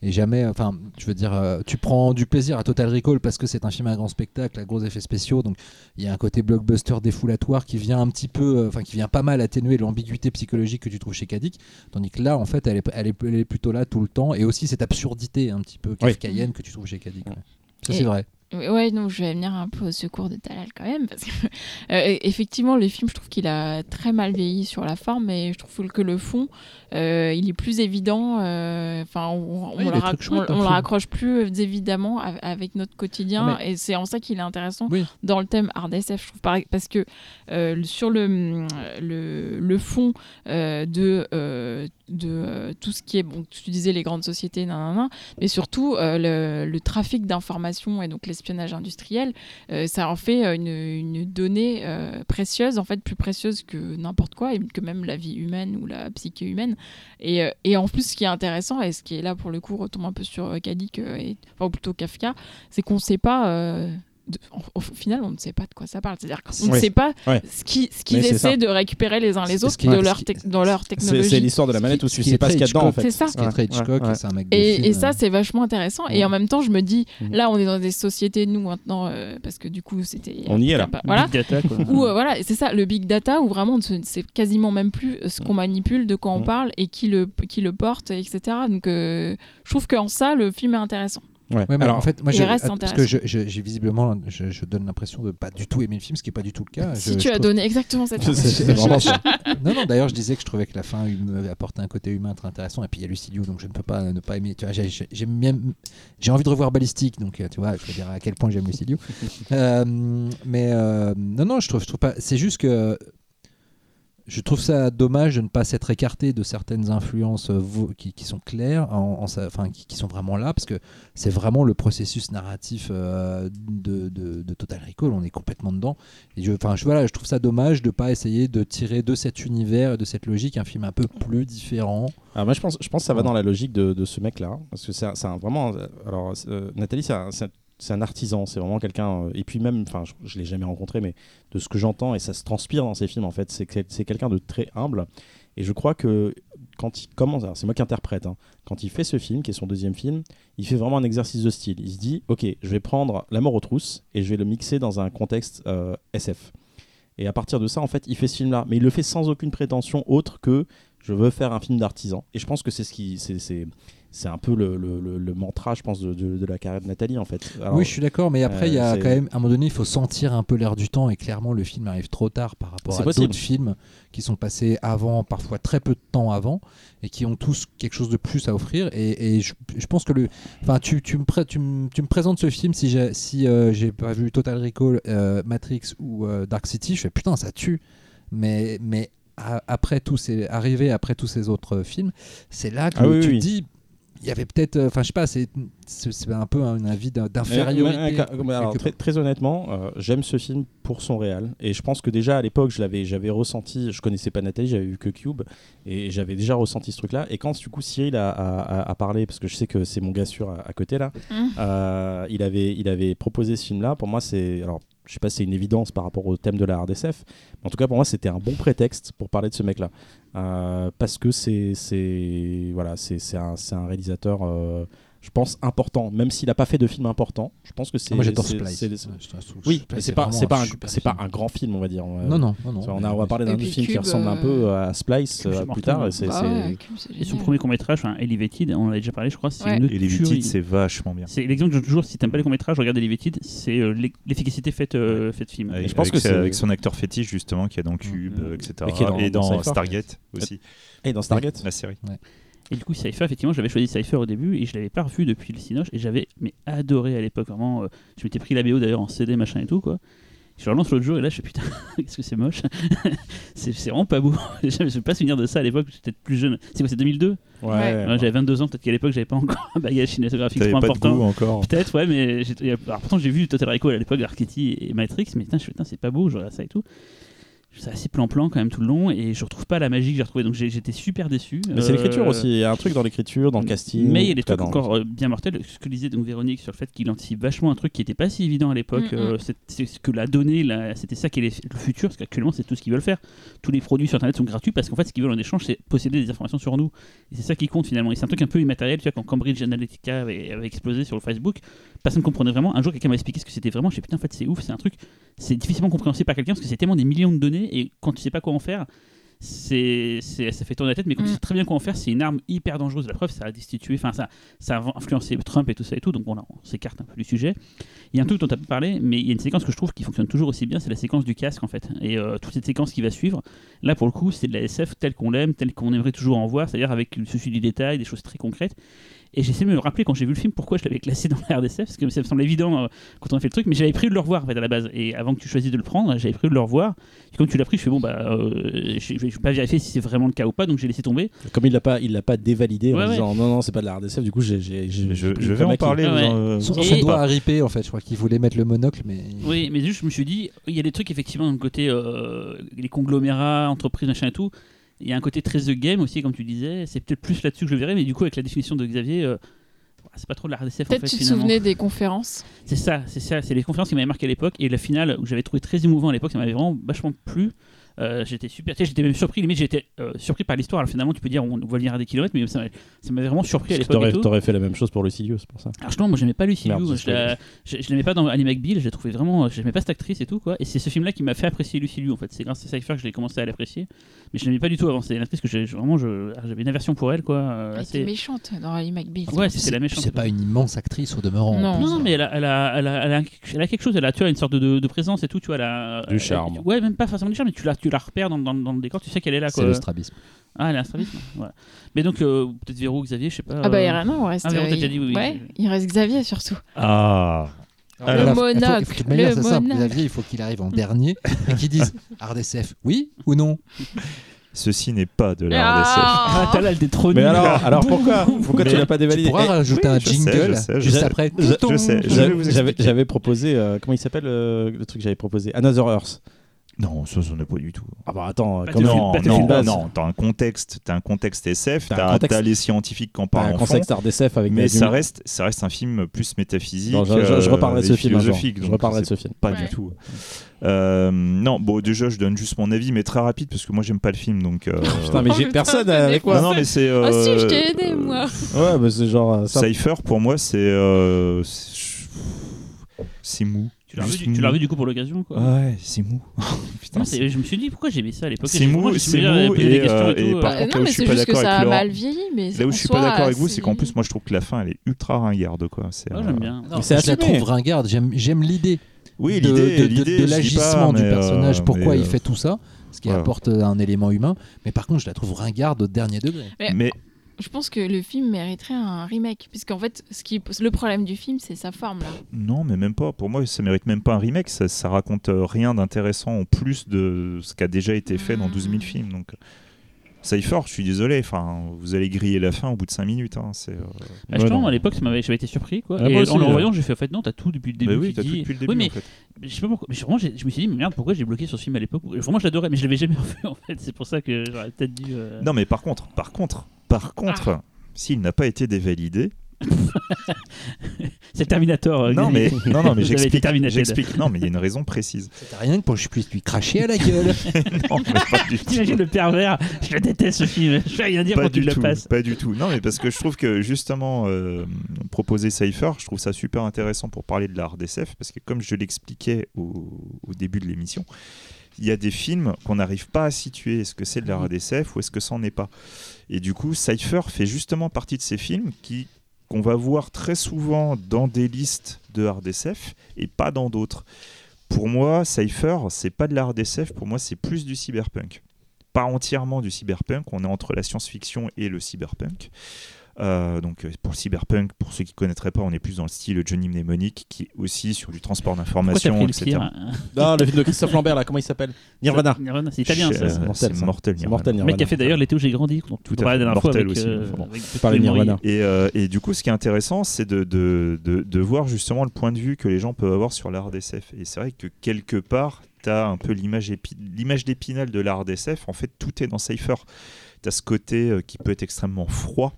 et jamais. Enfin, je veux dire, euh, tu prends du plaisir à Total Recall parce que c'est un film à grand spectacle, à gros effets spéciaux. Donc il y a un côté blockbuster défoulatoire qui vient un petit peu, euh, enfin qui vient pas mal atténuer l'ambiguïté psychologique que tu trouves chez Kadik. Tandis que là, en fait, elle est, elle est, elle est plutôt là tout le temps et aussi cette absurdité un petit peu kafkaïenne que tu trouves chez Kadik. ouais. Ça c'est vrai. Ouais, non, je vais venir un peu au secours de Talal quand même, parce que *laughs* euh, effectivement, le film, je trouve qu'il a très mal vieilli sur la forme, mais je trouve que le fond, euh, il est plus évident. euh, Enfin, on, Ouais, le, rac- on- on raccroche plus évidemment av- avec notre quotidien, Mais- et c'est en ça qu'il est intéressant Oui. dans le thème hard SF, je trouve, par- parce que euh, sur le, le, le fond euh, de, euh, de euh, tout ce qui est, bon, tu disais les grandes sociétés, nanana, mais surtout euh, le, le trafic d'informations et donc l'espionnage industriel, euh, ça en fait euh, une, donnée euh, précieuse, en fait plus précieuse que n'importe quoi, et que même la vie humaine ou la psyché humaine. Et, et en plus, ce qui est intéressant, et ce qui est là pour le coup retombe un peu sur Kadik, et, enfin, plutôt Kafka, c'est qu'on ne sait pas. Euh, de- en- au final, on ne sait pas de quoi ça parle. C'est-à-dire qu'on ne sait pas Ouais. ce qui- ce qu'ils ça. essaient de récupérer les uns les autres qui- de ce leur, qui- tec- dans leur technologie. c'est l'histoire de la manette où tu qui sais est pas ce qu'il y a dedans en fait. C'est ça. Ce qui est très Ouais, Hitchcock, ouais, un mec de Et, film, et ça, euh, c'est vachement intéressant. Et en même temps, je me dis, Mhm. là, on est dans des sociétés, nous, maintenant, euh, parce que du coup, c'était. On y est, là. Voilà. Big data, quoi. Où, euh, voilà, c'est ça, le big data, où vraiment, on ne sait quasiment même plus ce qu'on manipule, de quoi on parle et qui le, qui le porte, etc. Donc, euh, je trouve qu'en ça, le film est intéressant. Ouais. Ouais, mais Alors, en fait, moi, il je, reste parce que je- je- j'ai visiblement, je, je donne l'impression de pas du tout aimer le film, ce qui est pas du tout le cas. si Je- tu je as trouve- donné exactement cette *laughs* impression. Non, non, d'ailleurs, je disais que je trouvais que la fin me apportait un côté humain très intéressant. Et puis il y a Lucilio, donc je ne peux pas ne pas aimer. Tu vois, j'ai- envie de revoir Ballistique, donc euh, tu vois, je veux dire à quel point j'aime Lucilio. *laughs* Euh, mais euh, non, non, je trouve, je trouve pas. C'est juste que je trouve ça dommage de ne pas s'être écarté de certaines influences euh, qui, sont claires, enfin qui, sont vraiment là, parce que c'est vraiment le processus narratif euh, de, Total Recall. On est complètement dedans. Je, enfin, voilà, je trouve ça dommage de pas essayer de tirer de cet univers et de cette logique un film un peu plus différent. Alors moi je pense, je pense que ça va dans la logique de, ce mec-là, parce que c'est vraiment. Alors euh, Nathalie, c'est c'est un- artisan, c'est vraiment quelqu'un. euh, et puis même, enfin, je, je l'ai jamais rencontré, mais de ce que j'entends et ça se transpire dans ses films en fait, c'est c'est quelqu'un de très humble. Et je crois que quand il commence, c'est moi qui interprète, hein, quand il fait ce film, qui est son deuxième film, il fait vraiment un exercice de style. Il se dit, ok, je vais prendre La mort aux trousses et je vais le mixer dans un contexte euh, SF. Et à partir de ça, en fait, il fait ce film-là, mais il le fait sans aucune prétention autre que je veux faire un film d'artisan. Et je pense que c'est ce qui, c'est, c'est, un peu le, le- le- mantra, je pense, de, de- de la carrière de Nathalie, en fait. Alors, oui, je suis d'accord, mais après, il y euh, a c'est- quand même, à un moment donné, il faut sentir un peu l'air du temps, et clairement, le film arrive trop tard par rapport à d'autres films qui sont passés avant, parfois très peu de temps avant, et qui ont tous quelque chose de plus à offrir. Et, et je, je pense que le. Enfin, tu, tu, me tu, me, tu me présentes ce film, si j'ai si, euh, pas vu Total Recall, euh, Matrix ou euh, Dark City, je fais putain, ça tue. Mais. mais après tous ces arrivé après tous ces autres films, c'est là que Ah oui, tu oui. dis il y avait peut-être euh, enfin je sais pas c'est un peu un avis d'infériorité très, très honnêtement, euh, j'aime ce film pour son réal. Et je pense que déjà à l'époque, je l'avais, j'avais ressenti, je connaissais pas Nathalie, j'avais vu que Cube, et j'avais déjà ressenti ce truc-là. Et quand du coup Cyril a, a- a- a parlé, parce que je sais que c'est mon gars sûr à, à côté là, Mhm. euh, il, avait, il avait proposé ce film-là. Pour moi, c'est. Alors, je sais pas si c'est une évidence par rapport au thème de la RDSF, mais en tout cas, pour moi, c'était un bon prétexte pour parler de ce mec-là. Euh, parce que c'est. c'est- Voilà, c'est un, c'est un réalisateur. Euh, je pense important, même s'il n'a pas fait de film important. Je pense que c'est. Ah, moi j'adore Splice. Ouais, Oui, mais c'est pas, c'est pas, un, c'est pas un grand film, on va dire. non non non non On, a, on va parler d'un film qui ressemble un peu à Splice Cube, euh, plus tard. Et c'est, Bah ouais, Et son premier court-métrage, enfin, Elevated, on en a déjà parlé, je crois, c'est Ouais. une c'est vachement bien. C'est l'exemple que je donne toujours, si t'aimes pas les courts-métrages, regarde Elevated, c'est euh, l'e- l'efficacité faite, euh, faite film. Je pense que c'est- avec son acteur fétiche justement qui est dans Cube, euh, etc. Et qui est dans-. Stargate aussi, Et dans Stargate la série. Et du coup, Cypher, effectivement, j'avais choisi Cypher au début et je l'avais pas revu depuis le Cinoche et j'avais mais adoré à l'époque. Vraiment, euh, je m'étais pris la BO d'ailleurs en CD, machin et tout quoi. Je relance l'autre jour et là je fais putain, *laughs* qu'est-ce que c'est moche. *laughs* c'est c'est vraiment pas beau. *laughs* je me suis pas souvenir de ça à l'époque, j'étais peut-être plus jeune. C'est quoi, c'est 2002 Ouais. Ouais. Ouais, J'avais 22 ans, peut-être qu'à l'époque j'avais pas encore un bagage cinématographique trop important. Peut-être, ouais, mais alors, pourtant j'ai vu Total Recall à l'époque, Archetty et Matrix, mais putain, je fais, putain, c'est pas beau, je regarde ça et tout. C'est assez plan-plan quand même tout le long et je retrouve pas la magie que j'ai retrouvée, donc j'étais super déçu. Mais c'est Euh, l'écriture aussi. Il y a un truc dans l'écriture, dans le casting. mais il y a des trucs encore euh, bien mortels. Ce que disait donc Véronique sur le fait qu'il anticipe vachement un truc qui était pas si évident à l'époque. Mm, mm. euh, c'est ce que la donnée, la- c'était ça qui est le futur, parce qu'actuellement c'est tout ce qu'ils veulent faire. Tous les produits sur internet sont gratuits parce qu'en fait ce qu'ils veulent en échange c'est posséder des informations sur nous. Et c'est ça qui compte finalement. Et c'est un truc un peu immatériel. Tu vois, quand Cambridge Analytica avait, avait explosé sur le Facebook, personne ne comprenait vraiment. Un jour quelqu'un m'a expliqué ce que c'était vraiment. Je me suis dit, putain, en fait c'est ouf, c'est un truc, c'est difficilement compréhensible par quelqu'un parce que c'est tellement des millions de données et quand tu sais pas quoi en faire c'est, c'est- ça fait tourner la tête, mais comme Mm. tu sais très bien quoi en faire, c'est une arme hyper dangereuse. La preuve, ça a destitué, enfin, ça, ça a influencé Trump et tout ça et tout, donc là, on s'écarte un peu du sujet. Il y a un truc dont tu as pas parlé, mais il y a une séquence que je trouve qui fonctionne toujours aussi bien, c'est la séquence du casque en fait. Et euh, toute cette séquence qui va suivre, là pour le coup, c'est de la SF telle qu'on l'aime, telle qu'on aimerait toujours en voir, c'est-à-dire avec le souci du détail, des choses très concrètes. Et j'essaie de me rappeler quand j'ai vu le film pourquoi je l'avais classé dans la RDSF, parce que ça me semble évident euh, quand on a fait le truc, mais j'avais prévu de le revoir en fait, à la base. Et avant que tu choisisses de le prendre, j'avais prévu de le revoir. Et comme tu l'as pris, je fais bon, bah, euh, je, vais pas vérifier si c'est vraiment le cas ou pas, donc j'ai laissé tomber. Comme il l'a pas, il l'a pas dévalidé Ouais, en ouais. disant non non c'est pas de la RDSF. Du coup j'ai, j'ai, j'ai- Je, vais en parler. Ah ouais. en- euh, Son, en son doigt a ripé en fait, je crois qu'il voulait mettre le monocle, mais. Oui, mais juste, je me suis dit, il y a des trucs effectivement, d'un côté, euh, les conglomérats, entreprises, machin et tout. Il y a un côté très The Game aussi, comme tu disais. C'est peut-être plus là-dessus que je le verrai, mais du coup, avec la définition de Xavier. euh, c'est pas trop de la RDSF en Peut-être fait tu te finalement. souvenais des conférences. C'est ça, c'est ça, c'est les conférences qui m'avaient marqué à l'époque et la finale où j'avais trouvé très émouvant à l'époque, ça m'avait vraiment vachement plu. Euh, j'étais super, tu sais, j'étais même surpris, limite j'étais euh, surpris par l'histoire. Alors finalement, tu peux dire on va lire à des kilomètres, mais ça m'avait ça vraiment surpris à Parce l'époque. et T'aurais, fait la même chose pour Lucidious, c'est pour ça. Alors justement, moi j'aimais pas Lucy Merde, c'est je, la- je, je l'aimais pas dans Annie McBeal, je la trouvais vraiment, j'aimais pas cette actrice et tout quoi. Et c'est ce film-là qui m'a fait apprécier Lucy Liu en fait. C'est grâce à Cypher que j'ai commencé à l'apprécier, mais je l'aimais pas du tout avant. C'est une actrice que j'ai vraiment, je- j'avais une aversion pour elle quoi. euh, Elle assez- était méchante dans Ali McBeal. Ouais, c'était la méchante. C'est pas une immense actrice au demeurant. Non. Non, non, mais elle a, elle, a, elle, a, elle, a, elle a quelque chose, elle a, tu vois, une sorte de, de, de présence et tout, tu vois, elle a, Du elle- charme. ouais, même pas forcément du charme, mais tu la, tu la repères dans, dans, dans le décor, tu sais qu'elle est là, C'est quoi. le strabisme. Ah, elle a un strabisme, voilà. Mais donc, euh, peut-être Véro, Xavier, je sais pas. Ah bah, il euh, reste. Ah, Véro, il- dit oui. Ouais, il reste Xavier surtout. Ah. Alors, Le faut- monocle, manière, le c'est simple. monocle. Xavier, il faut qu'il arrive en dernier et qu'il dise *laughs* RDSF, oui ou non? Ceci n'est pas de la RDSF. Ah, t'as là le détrôné. Mais alors, alors pourquoi? Pourquoi tu l'as pas Tu dévalidé pourras Eh, rajouter oui, un sais, jingle je sais, je juste sais. après. Je, je sais, je vais vous J'avais, expliquer. j'avais proposé, euh, comment il s'appelle euh, le truc que j'avais proposé? Another Earth. Non, ça, ça n'est pas du tout. Ah bah attends, de film- Non, non, film base. non, t'as un contexte, t'as un contexte SF, T'as un t'as contexte. t'as les scientifiques qui en Pas parlent un contexte RDSF avec mais des ça reste, ça reste un film plus métaphysique. Non, je, je- je euh, reparlerai de ce et film Je reparlerai de ce film. Pas Ouais. du tout. Euh, non, bon, déjà, je donne juste mon avis, mais très rapide parce que moi, j'aime pas le film, donc. euh, *laughs* Putain, mais Oh, j'ai personne avec moi. non, non, mais c'est. Ah si, je euh, t'ai aidé, euh, moi. Ouais, mais c'est genre. euh, ça- Cypher, pour moi, c'est. C'est mou. Tu l'as revu, Juste du- revu coup pour l'occasion, quoi. Ouais, c'est mou. *laughs* Putain, Non, je me suis dit pourquoi j'aimais ça à l'époque. C'est J'ai- mou, c'est mou, et, euh, et tout, et euh, par Euh, contre, là non, où mais je suis c'est pas d'accord ça avec mal vieilli, mais Là où je suis pas d'accord avec vous, c'est qu'en plus, moi, je trouve que la fin, elle est ultra ringarde, quoi. C'est, euh, j'aime bien. Non, c'est je la trouve ringarde. J'aime j'aime l'idée Oui, de, l'idée, de- de- l'agissement du personnage, pourquoi il fait tout ça, ce qui apporte un élément humain. Mais par contre, je la trouve ringarde au dernier degré. Mais Je pense que le film mériterait un remake, puisqu'en fait, ce qui... le problème du film, c'est sa forme là. non, mais même pas. Pour moi, ça mérite même pas un remake. Ça, ça raconte euh, rien d'intéressant en plus de ce qui a déjà été fait dans 12 000 films. Donc, Cypher, je suis désolé. Enfin, vous allez griller la fin au bout de 5 minutes. Hein. C'est, euh, Ouais, non. à l'époque, ça m'avait- j'avais été surpris. Quoi. Ah, et moi aussi, en le revoyant, j'ai fait en fait, non, t'as tout depuis le début. bah oui, tout depuis le début. Oui, mais en fait. je sais pas pourquoi. mais vraiment, je me suis dit, mais merde, pourquoi j'ai bloqué sur ce film à l'époque? Vraiment, je l'adorais, mais je l'avais jamais *laughs* revu en fait. C'est pour ça que j'aurais peut-être dû. euh, Non, mais par contre, par contre, par contre, Ah. s'il n'a pas été dévalidé, *laughs* C'est Terminator. euh, non mais non non mais j'explique. Non mais il y a une raison précise. C'est rien que pour que je puisse lui cracher à la gueule. *laughs* non mais pas du *laughs* tout. T'imagines le pervers Je le déteste ce film. Je vais rien dire Pas quand tu du le tout, passes. pas du tout. Non, mais parce que je trouve que justement euh, proposer Cypher, je trouve ça super intéressant pour parler de la RDSF, parce que comme je l'expliquais au, au début de l'émission, il y a des films qu'on n'arrive pas à situer. Est-ce que c'est de la RDSF ou est-ce que ça n'en est pas? Et du coup, Cypher fait justement partie de ces films qui qu'on va voir très souvent dans des listes de RDSF et pas dans d'autres. Pour moi, Cypher, c'est pas de la RDSF, pour moi, c'est plus du cyberpunk pas entièrement du cyberpunk, on est entre la science-fiction et le cyberpunk. Euh, donc euh, pour le cyberpunk, pour ceux qui ne connaîtraient pas, on est plus dans le style Johnny Mnemonic, qui est aussi sur du transport d'informations, le etc. pire hein Non, le film de Christophe Lambert, là, comment il s'appelle? Nirvana. Nirvana, c'est italien ça. c'est mortel, mortel, C'est Nirvana. mortel, Le Nirvana. mec qui a fait d'ailleurs l'été où j'ai grandi, Tout à fait. Mortel avec, aussi, euh, enfin bon. avec Parler de Patrick Nirvana. Et, euh, et du coup, ce qui est intéressant, c'est de, de, de, de voir justement le point de vue que les gens peuvent avoir sur la RDSF. Et c'est vrai que quelque part, tu as un peu l'image épi- l'image d'épinal de la RDSF. En fait, tout est dans Cypher. Tu as ce côté euh, qui peut être extrêmement froid,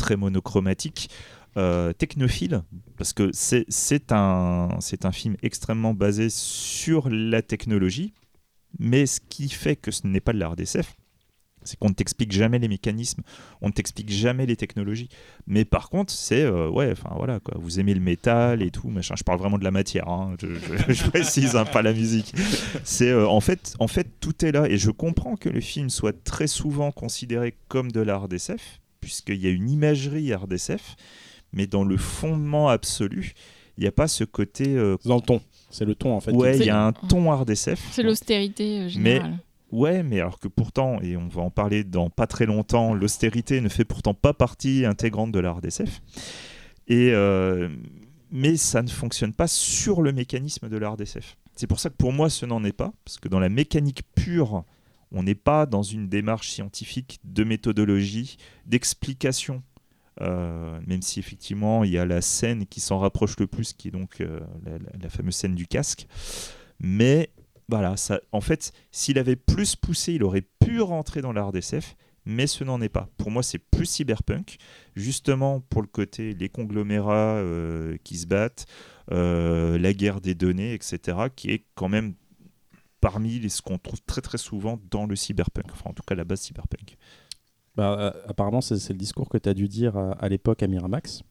très monochromatique. euh, technophile parce que c'est un, un film extrêmement basé sur la technologie mais ce qui fait que ce n'est pas de la RDSF C'est qu'on ne t'explique jamais les mécanismes, on ne t'explique jamais les technologies. Mais par contre, c'est euh, ouais, enfin voilà quoi. Vous aimez le métal et tout, machin. Je parle vraiment de la matière, hein, je *laughs* précise, hein, pas la musique. C'est euh, en fait, en fait, tout est là et je comprends que le film soit très souvent considéré comme de l'art d'SF, puisqu'il y a une imagerie art d'SF, mais dans le fondement absolu, il n'y a pas ce côté. euh, Dans le ton. C'est le ton en fait. ouais, il y a un ton art d'SF. C'est l'austérité euh, générale. Ouais, mais alors que pourtant, et on va en parler dans pas très longtemps, l'austérité ne fait pourtant pas partie intégrante de l'art d'SF. Et euh, mais ça ne fonctionne pas sur le mécanisme de l'art d'SF. C'est pour ça que pour moi, ce n'en est pas, parce que dans la mécanique pure, on n'est pas dans une démarche scientifique de méthodologie, d'explication. euh, même si effectivement il y a la scène qui s'en rapproche le plus, qui est donc euh, la, fameuse scène du casque. Mais voilà, ça, en fait, s'il avait plus poussé, il aurait pu rentrer dans l'art d'SF, mais ce n'en est pas. Pour moi, c'est plus cyberpunk, justement pour le côté les conglomérats euh, qui se battent, la guerre des données, etc., qui est quand même parmi les, ce qu'on trouve très très souvent dans le cyberpunk, enfin en tout cas la base cyberpunk. Bah, euh, apparemment, c'est le discours que tu as dû dire à, à l'époque à Miramax.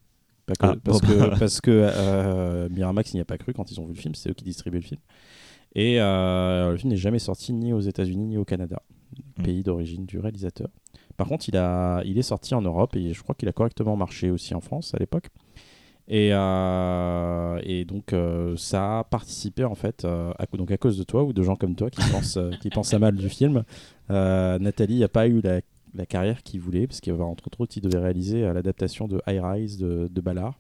Pas que- Ah, parce, bon, que, bah. parce que euh, Miramax n'y a pas cru quand ils ont vu le film, c'est eux qui distribuaient le film. Et euh, le film n'est jamais sorti ni aux États-Unis ni au Canada, Mm. pays d'origine du réalisateur. Par contre, il, a, il est sorti en Europe et je crois qu'il a correctement marché aussi en France à l'époque. Et, euh, et donc, euh, ça a participé en fait, euh, à, donc à cause de toi ou de gens comme toi qui *laughs* pensent, qui pensent à mal du film. Euh, Nathalie n'a pas eu la, la carrière qu'il voulait, parce qu'entre autres, il devait réaliser euh, l'adaptation de High Rise de, de Ballard,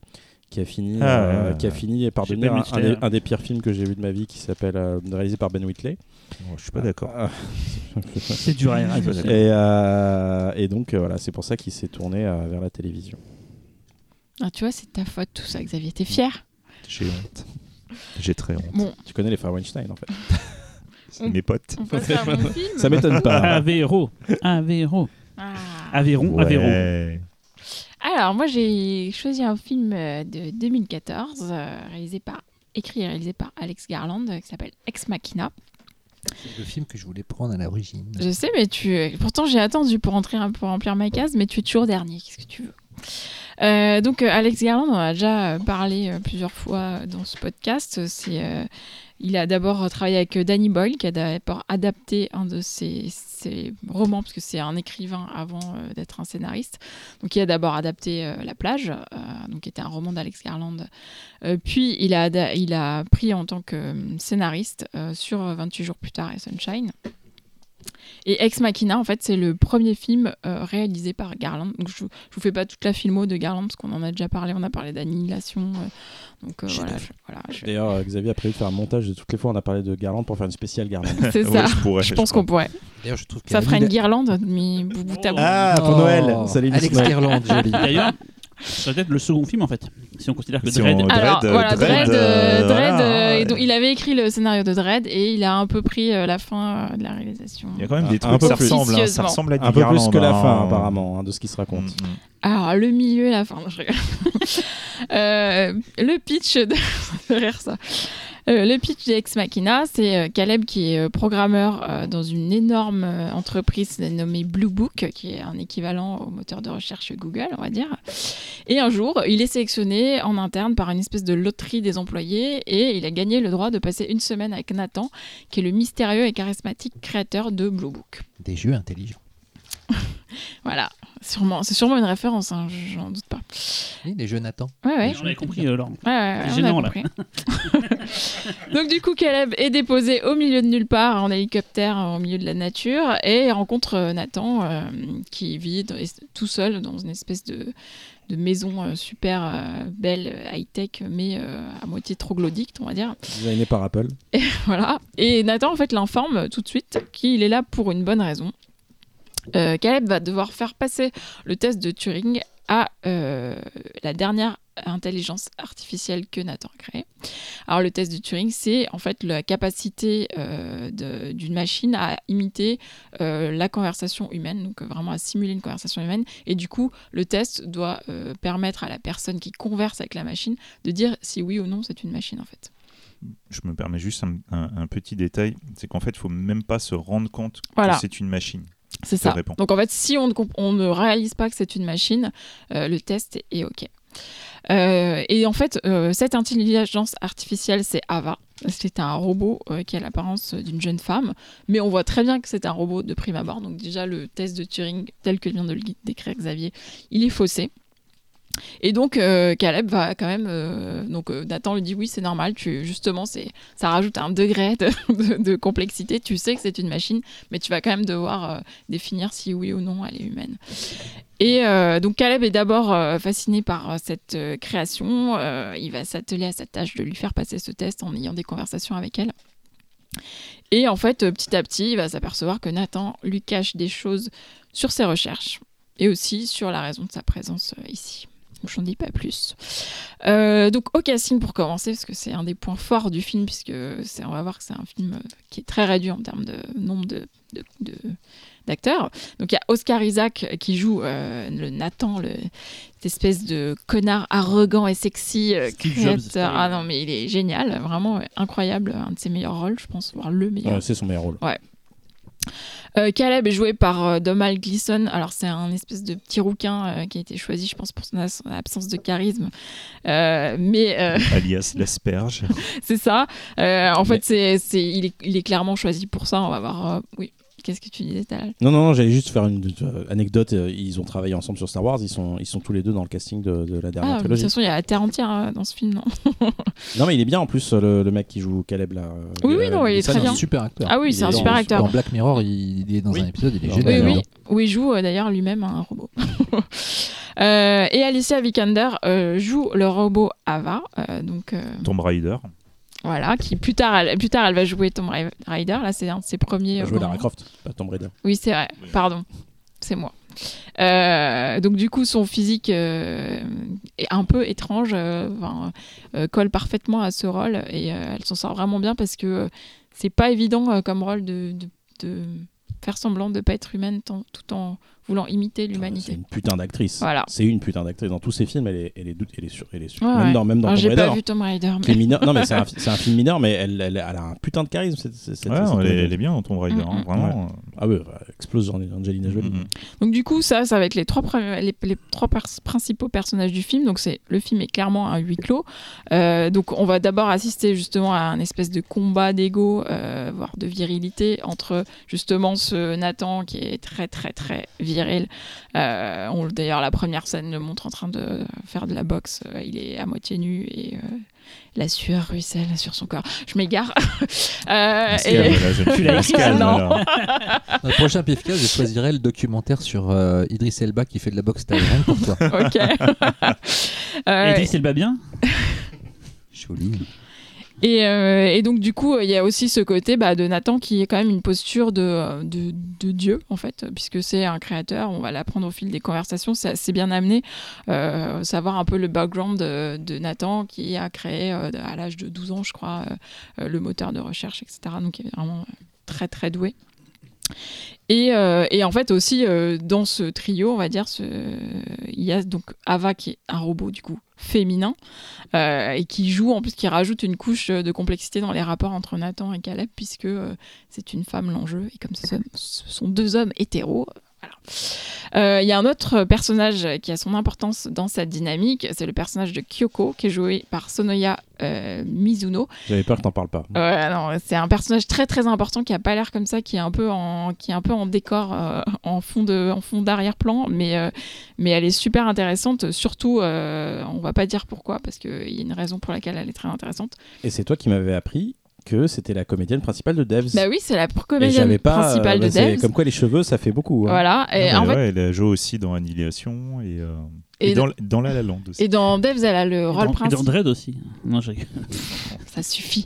qui a fini, Ah, euh, qui a fini par devenir un, des, un des pires films que j'ai vu de ma vie, qui s'appelle euh, réalisé par Ben Whitley. Bon, je suis pas d'accord. Ah, C'est à Ouais, dire. d'accord. et, euh, et donc euh, voilà, c'est pour ça qu'il s'est tourné euh, vers la télévision. Ah, tu vois, c'est ta faute tout ça, Xavier. T'es fier J'ai honte. J'ai très honte. Bon, Tu connais les frères Weinstein en fait. *laughs* C'est mes potes. on passe à mon film. Ça m'étonne pas. Avero. Avero. Ah. Aveyron. Aveyron. Alors, moi, j'ai choisi un film euh, de 2014, euh, réalisé par, écrit et réalisé par Alex Garland, euh, qui s'appelle Ex Machina. C'est le film que je voulais prendre à l'origine. Je sais, mais tu. Pourtant, j'ai attendu pour, rentrer, pour remplir ma case, mais tu es toujours dernier. Qu'est-ce que tu veux? Euh, donc, euh, Alex Garland, on a déjà euh, parlé plusieurs fois dans ce podcast. Il a d'abord travaillé avec Danny Boyle, qui a d'abord adapté un de ses, romans, parce que c'est un écrivain avant d'être un scénariste. Donc, il a d'abord adapté La plage, donc qui était un roman d'Alex Garland. Puis, il a, il a pris en tant que scénariste sur 28 jours plus tard et Sunshine. Et Ex Machina, en fait, c'est le premier film euh, réalisé par Garland. Donc, je, je vous fais pas toute la filmo de Garland parce qu'on en a déjà parlé. On a parlé d'annihilation. euh, donc euh, voilà, je- voilà, je- D'ailleurs, euh, Xavier a prévu de faire un montage de toutes les fois où on a parlé de Garland pour faire une spéciale Garland. *laughs* c'est Ouais, ça. je pourrais, je je pense qu'on pourrait. D'ailleurs, je trouve que Ça la fera une guirlande, mais bout à bout. Ah, pour Oh, Noël Salut Alex. Garland, *laughs* joli. D'ailleurs, c'est peut-être le second film en fait. Si on considère que Si Dredd. on- Alors Dredd, voilà, Dredd, Dredd, euh, euh, voilà, euh, et ouais. donc, il avait écrit le scénario de Dredd et il a un peu pris euh, la fin euh, de la réalisation. Il y a quand même Un- des un trucs, peu ça plus. ressemble, hein, ça ressemble à Un peu plus que la hein. fin, apparemment, hein, de ce qui se raconte. Mm, mm. Alors, le milieu et la fin, non, je rigole. *laughs* Euh, le pitch de, *laughs* de rire ça. Euh, le pitch d'Ex Machina, c'est euh, Caleb qui est euh, programmeur dans une énorme entreprise nommée Blue Book, qui est un équivalent au moteur de recherche Google, on va dire. Et un jour, il est sélectionné en interne par une espèce de loterie des employés et il a gagné le droit de passer une semaine avec Nathan, qui est le mystérieux et charismatique créateur de Blue Book. Des jeux intelligents. *laughs* Voilà, sûrement, c'est sûrement une référence, hein, j'en doute pas. Oui, les jeux Nathan. Ouais, ouais. Avait compris, euh, Laurent. Ouais, ouais, C'est on a gênant, là. compris. *laughs* Donc du coup, Caleb est déposé au milieu de nulle part en hélicoptère euh, au milieu de la nature et il rencontre euh, Nathan euh, qui vit dans- tout seul dans une espèce de, de maison euh, super euh, belle, high-tech, mais euh, à moitié troglodyte, on va dire. Designé par Apple. *laughs* Voilà. Et Nathan, en fait, l'informe tout de suite qu'il est là pour une bonne raison. Euh, Caleb va devoir faire passer le test de Turing à euh, la dernière intelligence artificielle que Nathan a créée. Alors le test de Turing, c'est en fait la capacité euh, d'une machine à imiter la conversation humaine, donc vraiment à simuler une conversation humaine. Et du coup, le test doit permettre à la personne qui converse avec la machine de dire si oui ou non c'est une machine en fait. Je me permets juste un, un- un petit détail, c'est qu'en fait, il faut même pas se rendre compte Voilà. que c'est une machine. C'est ça. répond. Donc en fait, si on ne, comp- on ne réalise pas que c'est une machine, euh, le test est OK. Euh, et en fait, euh, cette intelligence artificielle, c'est Ava. C'est un robot qui a l'apparence d'une jeune femme, mais on voit très bien que c'est un robot de prime abord. Donc déjà, le test de Turing, tel que vient de le décrire Xavier, il est faussé. Et donc euh, Caleb va quand même, euh, donc euh, Nathan lui dit oui c'est normal, tu justement c'est ça rajoute un degré de, *laughs* de- complexité. Tu sais que c'est une machine, mais tu vas quand même devoir définir si oui ou non elle est humaine. Et donc Caleb est d'abord fasciné par cette création. Il va s'atteler à sa tâche de lui faire passer ce test en ayant des conversations avec elle. Et en fait, petit à petit, il va s'apercevoir que Nathan lui cache des choses sur ses recherches et aussi sur la raison de sa présence ici. Donc, j'en dis pas plus. Euh, donc, au casting pour commencer, parce que c'est un des points forts du film, puisque c'est, on va voir que c'est un film euh, qui est très réduit en termes de nombre de, de- de- d'acteurs. Donc, il y a Oscar Isaac qui joue euh, le Nathan, le, cette espèce de connard arrogant et sexy euh, créateur. Ah non, mais il est génial, vraiment euh, incroyable, un de ses meilleurs rôles, je pense, voire le meilleur. Ouais, c'est son meilleur rôle. Euh, Caleb est joué par euh, Domal Gleeson. Alors, c'est un espèce de petit rouquin euh, qui a été choisi, je pense, pour son, absence de charisme. Mais *laughs* Alias l'asperge. *laughs* c'est ça. En Mais- fait, c'est, il, est, il est clairement choisi pour ça. On va voir. oui. Qu'est-ce que tu disais, Talal Non, non, non, j'allais juste faire une euh, anecdote. euh, Ils ont travaillé ensemble sur Star Wars. Ils sont, ils sont tous les deux dans le casting de, de la dernière Ah, de toute façon, il y a la terre entière euh, dans ce film, non? Non, mais il est bien en plus, le, le mec qui joue Caleb là. Oui, oui, non, il est ça, très C'est bien. un super acteur. Ah oui, c'est un super dans- acteur. Dans Black Mirror, il, il est dans Oui. un épisode, il est Oui, Oui, génial. oui, où il joue d'ailleurs lui-même un robot. *laughs* Euh, et Alicia Vikander euh, joue le robot Ava, euh, donc euh, Tomb Raider. Voilà, qui plus tard, elle, plus tard elle va jouer Tomb Ra- Raider. Là, c'est un de ses premiers. Il a euh, joué grands- Lara Croft, pas Tomb Raider. Oui, c'est vrai. Pardon, c'est moi. Euh, donc du coup, son physique euh, est un peu étrange, euh, euh, colle parfaitement à ce rôle et euh, elle s'en sort vraiment bien parce que euh, c'est pas évident euh, comme rôle de, de- de faire semblant de pas être humaine tant- tout en voulant imiter C'est l'humanité. une putain d'actrice. Voilà. C'est une putain d'actrice. Dans tous ses films, elle est, elle est, doute- elle est sur, elle est sur- Ouais, même ouais. dans, même dans J'ai Raider. pas vu Tomb Raider, qui est mais mineur. Non, mais c'est un, *laughs* c'est un film mineur, mais elle, elle, elle a un putain de charisme. Cette, cette, cette- Ouais, cette elle, elle est bien dans Tomb Raider, hein, Mm, mm. vraiment. Ah ouais, bah, explose Ange- Angelina Jolie. Mm, mm. Donc du coup, ça, ça va être les trois, premiers- les, les trois principaux personnages du film. Donc c'est le film est clairement un huis clos. Euh, donc on va d'abord assister justement à un espèce de combat d'ego, euh, voire de virilité entre justement ce Nathan qui est très très très viril. Euh, on- D'ailleurs la première scène le montre en train de faire de la boxe. Euh, il est à moitié nu et euh, la sueur ruisselle sur son corps. Je m'égare. *laughs* Euh, et- Tu l'as écrit, non. Dans le prochain PFK, je choisirais le documentaire sur euh, Idris Elba qui fait de la boxe thaïlandaise pour toi. ok. *laughs* *laughs* Euh, Idriss Elba bien? Joli. Et, euh, et donc du coup, il y a aussi ce côté bah, de Nathan qui est quand même une posture de, de, Dieu, en fait, puisque c'est un créateur, on va l'apprendre au fil des conversations, c'est assez bien amené, euh, savoir un peu le background de, de Nathan qui a créé euh, à l'âge de 12 ans, je crois, euh, euh, le moteur de recherche, etc. Donc il est vraiment très très doué. Et, euh, et en fait aussi euh, dans ce trio, on va dire, il y a donc Ava qui est un robot du coup féminin euh, et qui joue en plus qui rajoute une couche de complexité dans les rapports entre Nathan et Caleb puisque c'est une femme l'enjeu et comme ce sont deux hommes hétéros. Voilà. Euh, Il y a un autre personnage qui a son importance dans cette dynamique, c'est le personnage de Kyoko qui est joué par Sonoya euh, Mizuno. J'avais peur que t'en parles pas. Non, c'est un personnage très très important qui a pas l'air comme ça, qui est un peu en, qui est un peu en décor, euh, en fond de, en fond d'arrière-plan, mais mais elle est super intéressante. Surtout, on va pas dire pourquoi parce qu'il y a une raison pour laquelle elle est très intéressante. Et c'est toi qui m'avais appris que c'était la comédienne principale de Devs. Bah oui, c'est la comédienne pas. principale euh, bah, de Devs. Comme quoi les cheveux, ça fait beaucoup. hein. Voilà. Et Non, en fait, ouais, elle a joué aussi dans Annihilation et, euh, Et et, dans, dans La La Land aussi. et dans Devs, elle a le Et rôle dans, et dans principal. Dread aussi. Non, je *laughs* ça suffit.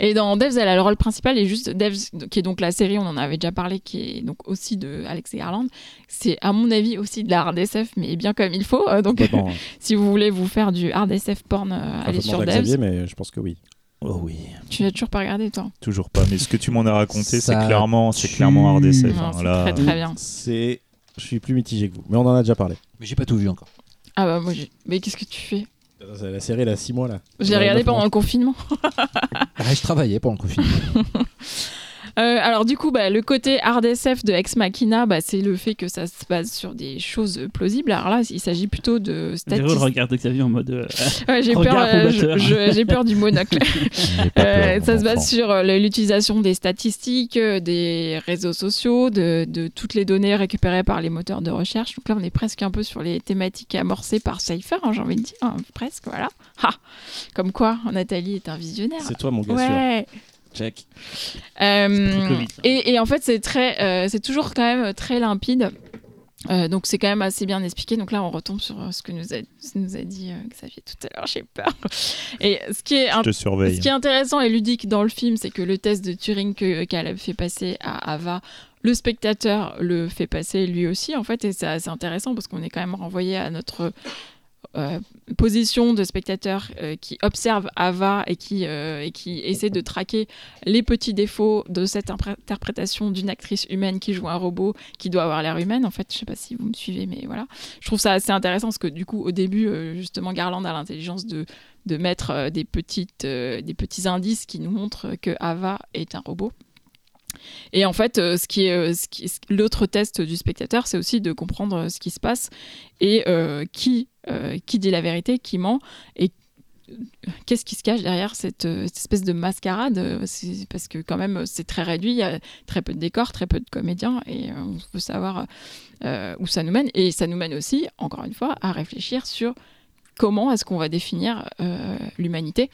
Et dans Devs, elle a le rôle principal et juste Devs, qui est donc la série, on en avait déjà parlé, qui est donc aussi de Alex Garland. C'est à mon avis aussi de la hard SF, mais bien comme il faut. Euh, donc, *laughs* si vous voulez vous faire du hard SF porn, euh, allez sur à Xavier, Devs. mais je pense que oui. Oh oui, Tu l'as toujours pas regardé, toi toujours pas. Mais ce que tu m'en as raconté, c'est Ça clairement, c'est tue. clairement hard. Non, hein, c'est là. très très bien. C'est. Je suis plus mitigé que vous, mais on en a déjà parlé. Mais j'ai pas tout vu encore. Ah bah moi, j'ai- mais qu'est-ce que tu fais La série, elle a 6 mois là. J'ai Ouais, regardé neuf pendant mois. le confinement. Ah, je travaillais pendant le confinement. *laughs* Euh, alors du coup, bah, le côté hard SF de Ex Machina, bah, c'est le fait que ça se base sur des choses plausibles. Alors là, il s'agit plutôt de Véro le statistiques. regard de Xavier en mode. euh, Ouais, j'ai peur, euh, peur du monocle. *laughs* Euh, peur, ça se base sur l'utilisation des statistiques, des réseaux sociaux, de, de toutes les données récupérées par les moteurs de recherche. Donc là, on est presque un peu sur les thématiques amorcées par Cypher, hein, j'ai envie de dire, hein, presque, voilà. Ha Comme quoi, Nathalie est un visionnaire. C'est toi, mon gars sûr. Check. Euh, ça. et, et en fait, c'est très, euh, c'est toujours quand même très limpide. Euh, donc c'est quand même assez bien expliqué. Donc là, on retombe sur ce que nous a, ce que nous a dit euh, Xavier tout à l'heure. J'ai peur. *laughs* Et ce qui est Je te surveille. ce qui est intéressant et ludique dans le film, c'est que le test de Turing que Caleb fait passer à Ava, le spectateur le fait passer lui aussi, en fait, et c'est assez intéressant parce qu'on est quand même renvoyé à notre euh, position de spectateur euh, qui observe Ava et qui, euh, et qui essaie de traquer les petits défauts de cette interprétation d'une actrice humaine qui joue un robot qui doit avoir l'air humaine. En fait, je sais pas si vous me suivez, mais voilà. Je trouve ça assez intéressant parce que du coup, au début, justement, Garland a l'intelligence de de mettre des, petites, des petits indices qui nous montrent que Ava est un robot. Et en fait, ce qui ce l'autre test du spectateur, c'est aussi de comprendre ce qui se passe et qui, euh, qui dit la vérité, qui ment et euh, qu'est-ce qui se cache derrière cette, euh, espèce de mascarade Parce que quand même, c'est très réduit, il y a très peu de décors, très peu de comédiens et on veut savoir où ça nous mène. Et ça nous mène aussi, encore une fois, à réfléchir sur comment est-ce qu'on va définir l'humanité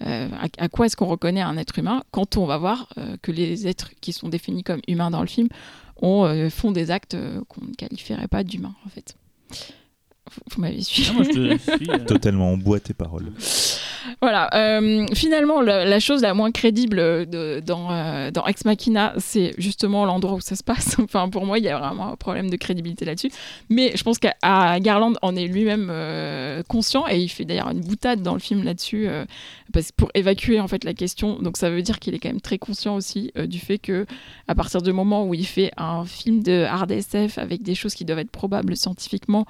à, quoi est-ce qu'on reconnaît un être humain quand on va voir que les êtres qui sont définis comme humains dans le film ont, font des actes qu'on ne qualifierait pas d'humains en fait. Vous, m'avez suivi. Ah, moi, je te *laughs* suis. euh, Totalement en bois tes paroles. Voilà. euh, finalement, la, la chose la moins crédible de- dans, euh, dans Ex Machina, c'est justement l'endroit où ça se passe. *laughs* Enfin, pour moi, il y a vraiment un problème de crédibilité là-dessus. Mais je pense qu'à Garland en est lui-même euh, conscient et il fait d'ailleurs une boutade dans le film là-dessus euh, parce pour évacuer en fait la question. Donc ça veut dire qu'il est quand même très conscient aussi euh, du fait que à partir du moment où il fait un film de hard SF avec des choses qui doivent être probables scientifiquement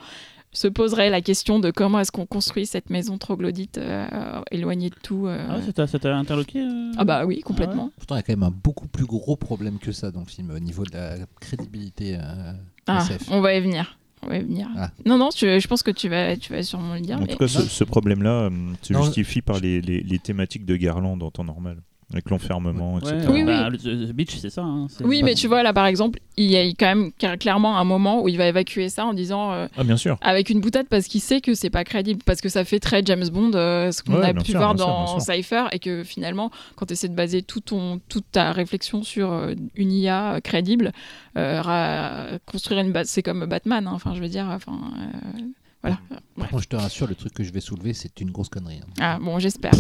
se poserait la question de comment est-ce qu'on construit cette maison troglodyte euh, éloignée de tout. euh. Ah, ouais, ça t'a- interloqué euh? Ah bah oui, complètement. Pourtant, il y a quand même un beaucoup plus gros problème que ça dans le film au niveau de la crédibilité euh, Ah, SF. on va y venir. On va y venir. Ah. Non, non, tu- je pense que tu vas, tu vas sûrement le dire. En mais- tout cas, ce, ce problème-là se justifie par les, les- les thématiques de Garland en temps normal, avec l'enfermement, Ouais, etc. Oui, oui. bah, le- The, The Beach, c'est ça. hein, Oui, mais tu vois, là, par exemple, il y a quand même cla- clairement un moment où il va évacuer ça en disant, euh, Ah, bien sûr. avec une boutade, parce qu'il sait que c'est pas crédible, parce que ça fait très James Bond, euh, ce qu'on Ouais, a pu sûr, voir dans sûr. Cypher, et que finalement, quand tu essaies de baser tout ton, toute ta réflexion sur euh, une IA crédible, euh, construire une base, c'est comme Batman, hein, enfin, je veux dire, enfin, euh, voilà. Par contre, je te rassure, le truc que je vais soulever, c'est une grosse connerie. hein. Ah bon, j'espère.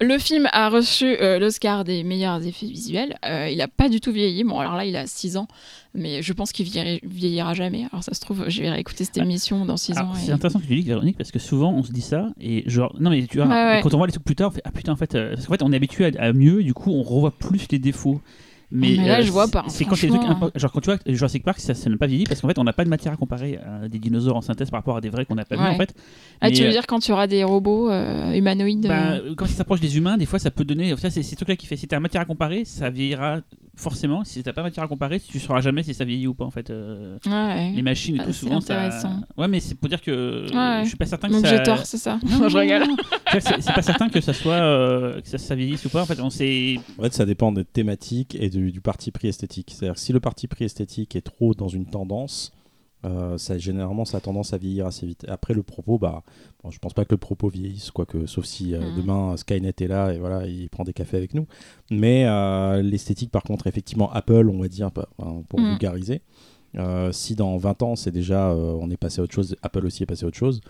Le film a reçu euh, l'Oscar des meilleurs effets visuels. Euh, il a pas du tout vieilli. Bon, alors là, il a 6 ans, mais je pense qu'il vieilli- vieillira jamais. Alors ça se trouve, je vais réécouter cette émission dans 6 Alors, ans. C'est et- intéressant que tu dis, Véronique, parce que souvent on se dit ça et genre non mais tu vois ouais. quand on voit les trucs plus tard, on fait ah putain en fait euh, parce qu'en fait on est habitué à, à mieux, du coup on revoit plus les défauts. Mais, Mais là, euh, je vois c'est- pas, C'est quand des trucs impo- genre quand tu vois que Jurassic Park ça ça n'a pas vieilli parce qu'en fait on n'a pas de matière à comparer à des dinosaures en synthèse par rapport à des vrais qu'on n'a pas vus Ouais. en fait. Ah, Mais, tu veux euh, dire quand tu auras des robots euh, humanoïdes bah, euh, quand ça s'approche des humains, des fois ça peut donner. Ça, c'est ces trucs-là qui fait. Si t'as matière à comparer, ça vieillira forcément. Si t'as pas matière à comparer, tu sauras jamais si ça vieillit ou pas en fait. euh, ouais. Les machines et Ah, tout, c'est souvent ça. Ouais, mais c'est pour dire que Ouais. je suis pas certain que Donc ça. j'ai tort, c'est ça Non, *laughs* je rigole. C'est c'est pas certain que ça soit euh, que ça, ça vieillisse ou pas. En fait, on sait. En fait, ça dépend des thématiques et du, du parti pris esthétique. C'est-à-dire que si le parti pris esthétique est trop dans une tendance, euh, ça, généralement, ça a tendance à vieillir assez vite. Après, le propos, bah, bon, je pense pas que le propos vieillisse, quoique, sauf si euh, Mhm. demain Skynet est là et voilà, il prend des cafés avec nous. Mais euh, l'esthétique, par contre, effectivement, Apple, on va dire, enfin, pour Mhm. vulgariser. euh, si dans 20 ans, c'est déjà, euh, on est passé à autre chose, Apple aussi est passé à autre chose.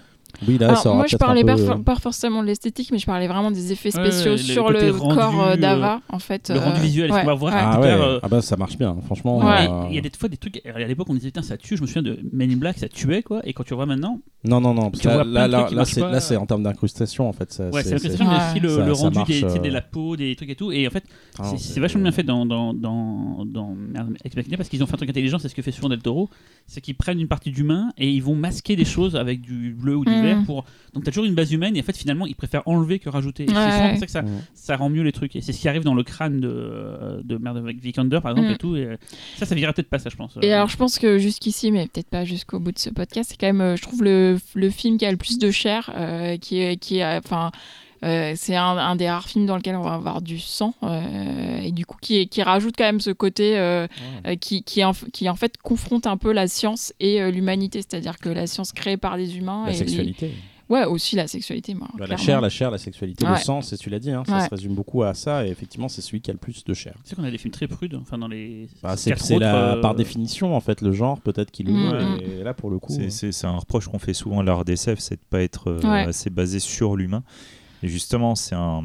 Oui, là, Alors, ça moi, je parlais pas, peu, for- euh, pas forcément de l'esthétique, mais je parlais vraiment des effets spéciaux sur le rendu, corps euh, euh, d'Ava, en fait. le rendu euh, visuel, est-ce ouais, qu'on va voir. Ah ouais, euh, ah bah ça marche bien, franchement. Ouais. euh, Il y a des fois des trucs. À l'époque, on disait ça tue. Je me souviens de Men in Black, ça tuait quoi. Et quand tu vois maintenant, Non, non, non, parce là, là, là, c'est, en termes d'incrustation, en fait. Ça, ouais, c'est c'est- mais aussi le, ça- le ça rendu marche, des, de la peau, des trucs et tout. Et en fait, Ah c'est vachement bien fait dans dans dans dans, merde, Ex Machina parce qu'ils ont fait un truc intelligent, c'est ce que fait souvent Del Toro, c'est qu'ils prennent une partie d'humain et ils vont masquer des choses avec du bleu ou du Pour. Donc t'as toujours une base humaine et en fait finalement ils préfèrent enlever que rajouter. Et C'est Ouais, souvent ouais. pour ça que ça, Ouais. ça rend mieux les trucs et c'est ce qui arrive dans le crâne de, de merde avec Vikander par exemple Mhm. et tout. Et euh, ça, ça virait peut-être pas ça, je pense. Et alors, je pense que jusqu'ici, mais peut-être pas jusqu'au bout de ce podcast, c'est quand même, euh, je trouve, le, le film qui a le plus de chair, euh, qui est, qui enfin, euh, c'est un, un des rares films dans lequel on va avoir du sang, euh, et du coup, qui, qui rajoute quand même ce côté euh, qui, qui, en, qui, en fait, confronte un peu la science et euh, l'humanité, c'est-à-dire que la science créée par les humains. La et sexualité. les- Ouais, aussi la sexualité. moi, Bah, la chair, la chair, la sexualité, le sang, c'est tu l'as dit, hein, ça Ouais. se résume beaucoup à ça, et effectivement, c'est celui qui a le plus de chair. Tu sais qu'on a des films très prudes, enfin dans les. Bah, c'est c'est la, euh, par définition, en fait, le genre, peut-être qu'il le Mm, veut, mm. et là, pour le coup. C'est- euh, C'est c'est un reproche qu'on fait souvent à l'art d'SF, c'est de pas être euh, Ouais. assez basé sur l'humain. Et justement, c'est un,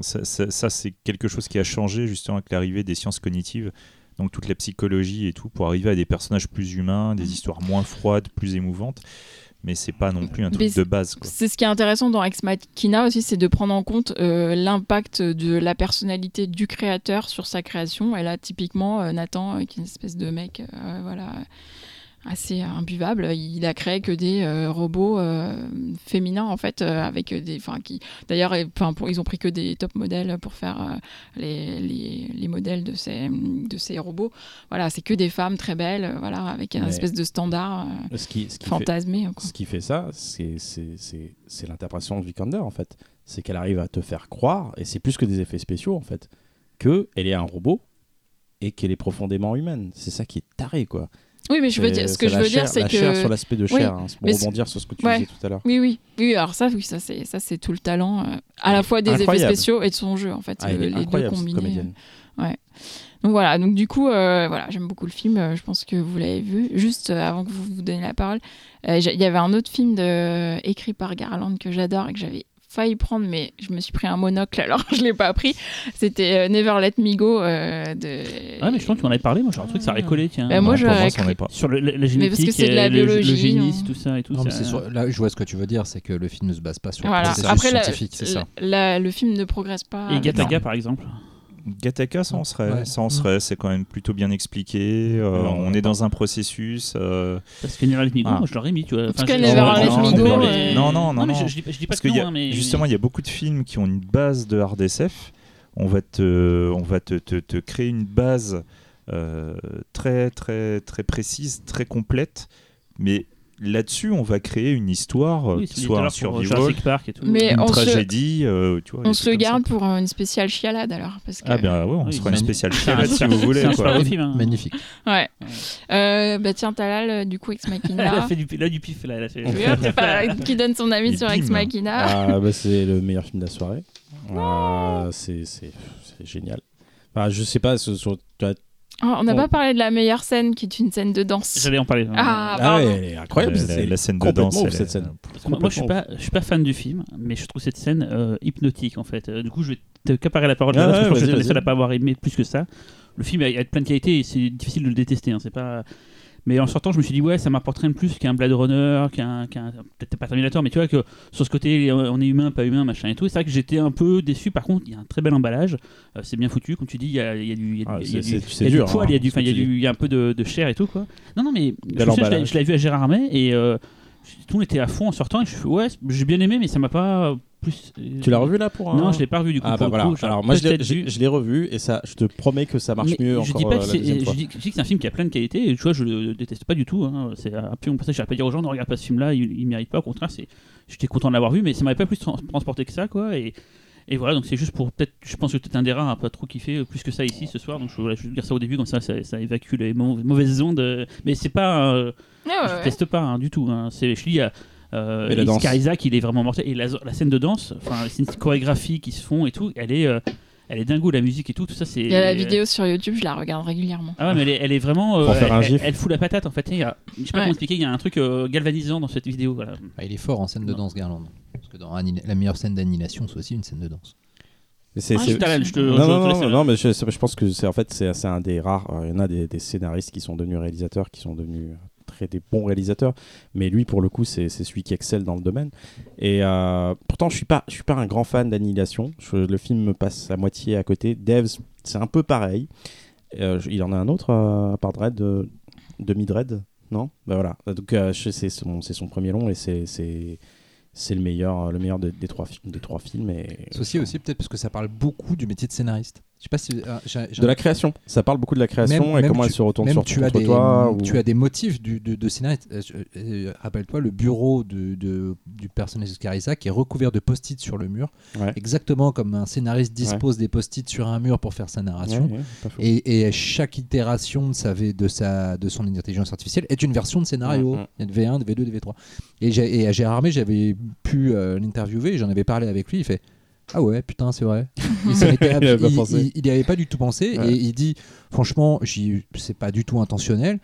ça, ça- ça, c'est quelque chose qui a changé justement avec l'arrivée des sciences cognitives, donc toute la psychologie et tout, pour arriver à des personnages plus humains, des histoires moins froides, plus émouvantes. Mais c'est pas non plus un truc de base. Quoi. C'est ce qui est intéressant dans Ex Machina aussi, c'est de prendre en compte euh, l'impact de la personnalité du créateur sur sa création. Et là, typiquement, euh, Nathan, euh, qui est une espèce de mec, voilà, assez imbuvable, il a créé que des euh, robots euh, féminins en fait, euh, avec des, enfin, qui, d'ailleurs, ils ont pris que des top modèles pour faire les, les, les modèles de ces, de ces robots. Voilà, c'est que des femmes très belles, voilà, avec un Mais- espèce de standard ce qui, ce qui fait, fantasmé. quoi. ce qui fait ça, c'est- c'est l'interprétation de Vikander, en fait. C'est qu'elle arrive à te faire croire, et c'est plus que des effets spéciaux, en fait, qu'elle est un robot et qu'elle est profondément humaine. C'est ça qui est taré, quoi. Oui, mais je veux dire, ce que je veux dire, c'est que chair sur l'aspect de Oui, chair, hein, pour rebondir sur ce que tu Ouais. disais tout à l'heure. Oui, oui, oui. Alors ça, oui, ça c'est ça c'est tout le talent, euh, à la fois des effets spéciaux et de son jeu en fait, Ah, elle euh, les deux combinés. comédienne. Donc voilà, donc du coup, euh, voilà, j'aime beaucoup le film. euh, je pense que vous l'avez vu. Juste euh, avant que vous vous donniez la parole, il y avait un autre film de, écrit par Garland que j'adore et que j'avais failli prendre, mais je me suis pris un monocle alors *laughs* je l'ai pas pris. C'était euh, Never Let Me Go euh, de. Ah, mais je pense qu'on en avait parlé, moi j'ai un truc, ça aurait collé, tiens. Bah, moi, pas. Sur le, la, la parce que génétique, c'est de et la le, génisme, non tout ça et tout. Non, mais ça- c'est sur- là, je vois ce que tu veux dire, c'est que le film ne se base pas sur Voilà. le processus Après, la- scientifique, c'est ça. la- le film ne progresse pas. Et Gataga par exemple. Gattaca, ça en serait, Ouais. ça en serait, c'est quand même plutôt bien expliqué. euh, Alors, on est dans un processus. euh, Parce que Never Let Me Go, Ah. moi je l'aurais mis, tu vois. Enfin, je- Go, je- euh, Non, non, non, mais non. je, je dis pas, je dis pas Parce que qu'il y non, a, hein, mais justement, il y a beaucoup de films qui ont une base de hard SF. On va te, on va te, te- te créer une base euh, très, très, très précise, très complète. Mais là-dessus, on va créer une histoire euh, Oui, qui c'est soit un survival, Jurassic Park et tout. Mais une on se- tragédie. euh, tu vois, On se le ça. garde pour une spéciale chialade alors. Parce que... Ah ben ouais, on Oui, se fera une spéciale chialade si vous voulez. c'est un quoi. film. hein. Magnifique. Ouais. Euh, bah tiens, Talal, euh, du coup, Ex *laughs* Elle a Machina. fait du, là, du pif, là. Elle a fait... Oui, pas- *laughs* qui donne son avis sur. Ex Machina. Ah, *laughs* bah, c'est le meilleur film de la soirée. Ah, c'est génial. Enfin, je sais pas, sur- Oh, on n'a Bon. pas parlé de la meilleure scène qui est une scène de danse. J'allais en parler. Ah, Ah pardon. ouais, elle est incroyable. La- la, la scène de danse, ouf, cette scène. Moi, moi, je suis pas, je suis pas fan du film, mais je trouve cette scène euh, hypnotique en fait. Euh, du coup, je vais te caparer la parole. Ah là, parce que ouais, je crois que je suis le seul vas-y. à pas avoir aimé plus que ça. Le film a, a plein de qualités et c'est difficile de le détester. hein, c'est pas. Mais en sortant, je me suis dit ouais, ça m'apporterait plus qu'un Blade Runner, qu'un, qu'un- peut-être pas Terminator, mais tu vois que sur ce côté, on est humain, pas humain, machin et tout. C'est vrai que j'étais un peu déçu. Par contre, il y a un très bel emballage. Euh, c'est bien foutu, comme tu dis. Il y a, il y a du, il y a Ah, du- il y a c'est- du- c'est- c'est il y a dur, du poil, il y a hein, du, il y a tu dis. du, il y a un peu de, de chair et tout quoi. Non, non, mais je, souviens, je l'avais vu à Gérard Armé et euh, tout était à fond en sortant. Et je fais ouais, j'ai bien aimé, mais ça m'a pas plus. Tu l'as revu là pour un... Non, je l'ai pas revu du coup. Ah bah voilà. coup, Alors moi je l'ai- je revu et ça, je te promets que ça marche Mais mieux je encore dis pas euh, que c'est, je je dis que c'est un film qui a plein de qualités et tu vois je le déteste pas du tout hein. c'est absolument pas ça j'arrive pas à dire aux gens ne regarde pas ce film là il, il mérite pas au contraire c'est j'étais content de l'avoir vu mais ça m'avait pas plus trans- transporté que ça quoi et, et voilà donc c'est juste pour peut-être je pense que peut-être un des rares à pas trop kiffé euh, plus que ça ici ce soir donc je voulais juste dire ça au début comme ça ça, ça évacue les mau- mauvaises ondes euh, mais c'est pas euh, Ouais, ouais, je ouais. teste pas hein, du tout hein. c'est je dis euh, euh, danse. Oscar Isaac il est vraiment mortel et la, la scène de danse enfin c'est une chorégraphie qui se font et tout elle est euh, elle est dingo la musique et tout tout ça c'est Il y a la vidéo sur YouTube, je la regarde régulièrement. ah ouais, mais elle est, elle est vraiment. euh, Pour faire un elle, gif. elle fout la patate en fait. Il y a, je sais pas Ouais. comment expliquer, il y a un truc euh, galvanisant dans cette vidéo. Voilà. Ah, il est fort en scène de danse, Garland. Parce que dans la meilleure scène d'annihilation, c'est aussi une scène de danse. C'est- Ah, c'est- je te- Non, je non, non, euh, non, mais je, je pense que c'est en fait c'est c'est un des rares. euh, Il y en a des, des scénaristes qui sont devenus réalisateurs, qui sont devenus euh, très des bons réalisateurs. Mais lui, pour le coup, c'est celui qui excelle dans le domaine. Et euh, pourtant, je suis pas, je suis pas un grand fan d'Annihilation. Le film me passe à moitié à côté. Devs, c'est un peu pareil. Euh, il en a un autre euh, à part Dread, de, Demi-Dread Non? Bah voilà. Donc c'est son, premier long et c'est, c'est, le meilleur, le meilleur de- des, trois, fi- des trois films. Et, aussi, aussi peut-être parce que ça parle beaucoup du métier de scénariste. Je sais pas si. ah, j'ai- j'ai- De la création. Ça parle beaucoup de la création Même- et même comment tu- elle se retourne Même sur tu as, contre des, toi. ou- tu as des motifs du, de, de scénariste. Euh, je- euh, Rappelle-toi, le bureau de, de- du personnage de Scarissa qui est recouvert de post-it sur le mur, Ouais. exactement comme un scénariste dispose des post-it sur un mur pour faire sa narration. Ouais, ouais, pas faux. Et, et chaque itération de, sa, V- de, sa, de son intelligence artificielle est une version de scénario. Mhm. Il y a de V1, de V2, de V3. Et, j'ai- et à Gérard Armé, j'avais pu euh, l'interviewer, j'en avais parlé avec lui. Il fait Ah ouais, putain, c'est vrai. *laughs* Il Il avait pas il- pensé. il- il y avait pas du tout pensé. Ouais. Et il dit Franchement, c'est pas du tout intentionnel.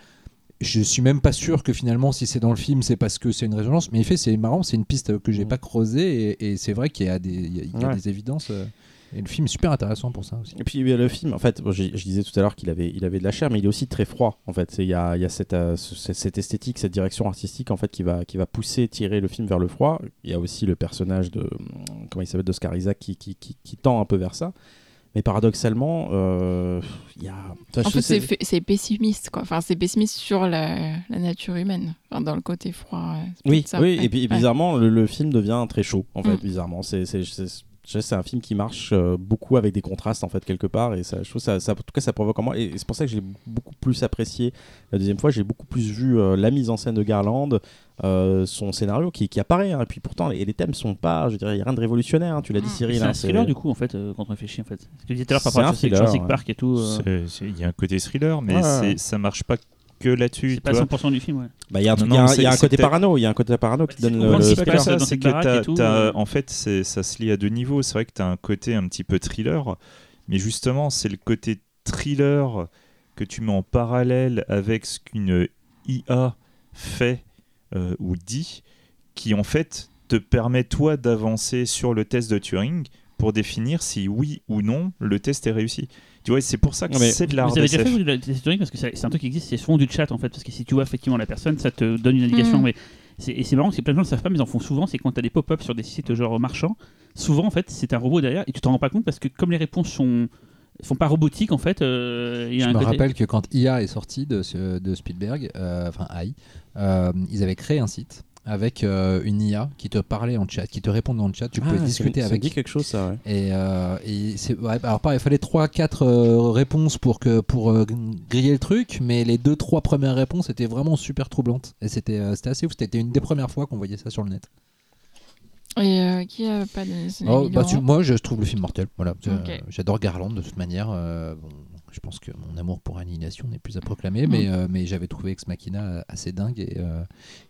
Je suis même pas sûr que finalement, si c'est dans le film, c'est parce que c'est une résonance. Mais en fait, c'est marrant, c'est une piste que j'ai Mhm. pas creusée. Et, et c'est vrai qu'il y a des, il y a- il y a Ouais. des évidences. euh, et le film est super intéressant pour ça aussi. Et puis le film, en fait, bon, je disais tout à l'heure qu'il avait, il avait de la chair, mais il est aussi très froid. En fait, il y a, il y a cette, euh, ce- cette, cette esthétique, cette direction artistique, en fait, qui va, qui va pousser, tirer le film vers le froid. Il y a aussi le personnage de, comment il s'appelle, d'Oscar Isaac, qui, qui, qui, qui tend un peu vers ça. Mais paradoxalement, euh, il y a. enfin, En je fait, sais- c'est pessimiste, quoi. Enfin, c'est pessimiste sur la, la nature humaine, enfin, dans le côté froid. euh, Oui, ça. oui, Ouais. et puis Ouais. bizarrement, le, le film devient très chaud, en fait, Mm. bizarrement. C'est, c'est, un film qui marche euh, beaucoup avec des contrastes, en fait, quelque part, et ça, je trouve ça, ça- en tout cas, ça provoque en moi, et c'est pour ça que j'ai beaucoup plus apprécié la deuxième fois, j'ai beaucoup plus vu euh, la mise en scène de Garland, euh, son scénario qui, qui apparaît, hein, et puis pourtant, et les thèmes sont pas, je dirais, il n'y a rien de révolutionnaire, hein, tu l'as dit Mm. Cyril. C'est hein, un thriller du coup en fait euh, quand on réfléchit en fait. Ce que tu disais tout à l'heure par C'est rapport à Jurassic. Park et tout. euh, Il y a un côté thriller, mais Ouais. ça marche pas que là-dessus. C'est pas tu vois. 100% du film, ouais. Bah, il y a un, Non, y a y a côté parano, il y a un côté parano qui donne le, C'est pas ça, c'est que tout, euh. en fait, ça se lie à deux niveaux. C'est vrai que tu as un côté un petit peu thriller, mais justement, c'est le côté thriller que tu mets en parallèle avec ce qu'une IA fait euh, ou dit, qui en fait te permet toi d'avancer sur le test de Turing pour définir si oui ou non le test est réussi. Tu vois, c'est pour ça que Non, mais c'est de l'art Vous avez déjà fait vous, de Turing parce que c'est c'est un truc qui existe, c'est souvent du chat en fait, parce que si tu vois effectivement la personne, ça te donne une indication. Mm. Mais c'est- et c'est marrant, c'est plein de gens ne le savent pas, mais ils en font souvent. C'est quand tu as des pop-up sur des sites genre marchands, souvent en fait c'est un robot derrière et tu t'en rends pas compte parce que comme les réponses sont sont pas robotiques en fait, euh, il y Je a un me côté- rappelle que quand IA est sorti de, de Spielberg, euh, enfin AI, euh, ils avaient créé un site avec euh, une IA qui te parlait en chat, qui te répondait en chat, tu Ah, pouvais ça- discuter ça avec. dit quelque chose, ça, ouais. Et, euh, et c'est- ouais, alors pareil, il fallait 3-4 réponses pour, que, pour euh, griller le truc, mais les 2-3 premières réponses étaient vraiment super troublantes. Et c'était euh, c'était assez ouf, c'était une des premières fois qu'on voyait ça sur le net. Et euh, qui a pas donné Oh, bah, tu- moi, je trouve le film mortel. Voilà, j'adore Garland de toute manière. euh, bon, je pense que mon amour pour Annihilation n'est plus à proclamer, Mm. mais, euh, mais j'avais trouvé Ex Machina assez dingue et, euh,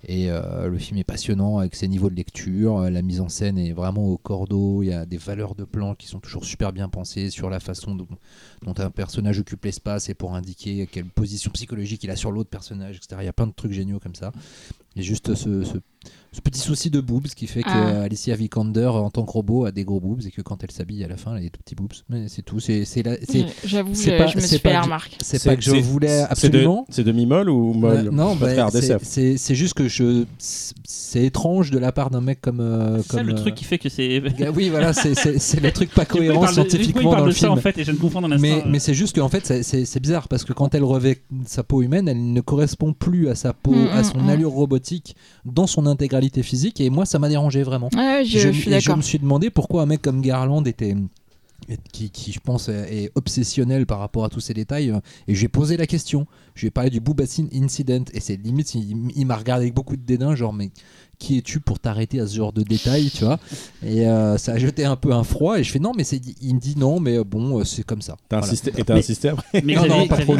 et euh, le film est passionnant avec ses niveaux de lecture. euh, La mise en scène est vraiment au cordeau. Il y a des valeurs de plan qui sont toujours super bien pensées sur la façon dont, dont un personnage occupe l'espace et pour indiquer quelle position psychologique il a sur l'autre personnage, etc. Il y a plein de trucs géniaux comme ça. Et juste ce, ce- ce petit souci de boobs qui fait que Ah. Alicia Vikander en tant que robot a des gros boobs et que quand elle s'habille à la fin elle a des tout petits boobs. Mais c'est tout. C'est c'est J'avoue, c'est je, pas- je me c'est suis pas fait la remarque. c'est pas que je voulais C'est de- absolument. C'est demi-molle ou molle? Euh, non, bah, c'est- juste que je c'est étrange de la part d'un mec comme euh, C'est ça comme le euh, truc qui fait que c'est. oui voilà c'est le truc pas *laughs* cohérent scientifiquement parle dans de le ça film en fait et je un instant. mais, mais c'est juste qu'en fait c'est- bizarre parce que quand elle revêt sa peau humaine elle ne correspond plus à sa peau Mm, à mm, son mm. allure robotique dans son physique et moi ça m'a dérangé vraiment. Ouais, je, je, suis me suis demandé pourquoi un mec comme Garland était qui, qui, je pense est obsessionnel par rapport à tous ces détails euh, et je lui ai posé la question. Je lui ai parlé du Boobassine Incident et c'est limite il, il m'a regardé avec beaucoup de dédain genre mais qui es-tu pour t'arrêter à ce genre de détails tu vois et euh, ça a jeté un peu un froid et je fais non mais c'est il me dit non mais euh, bon euh, c'est comme ça T'as Voilà. insisté, et t'as Mais- insisté après Mais non, non, pas trop.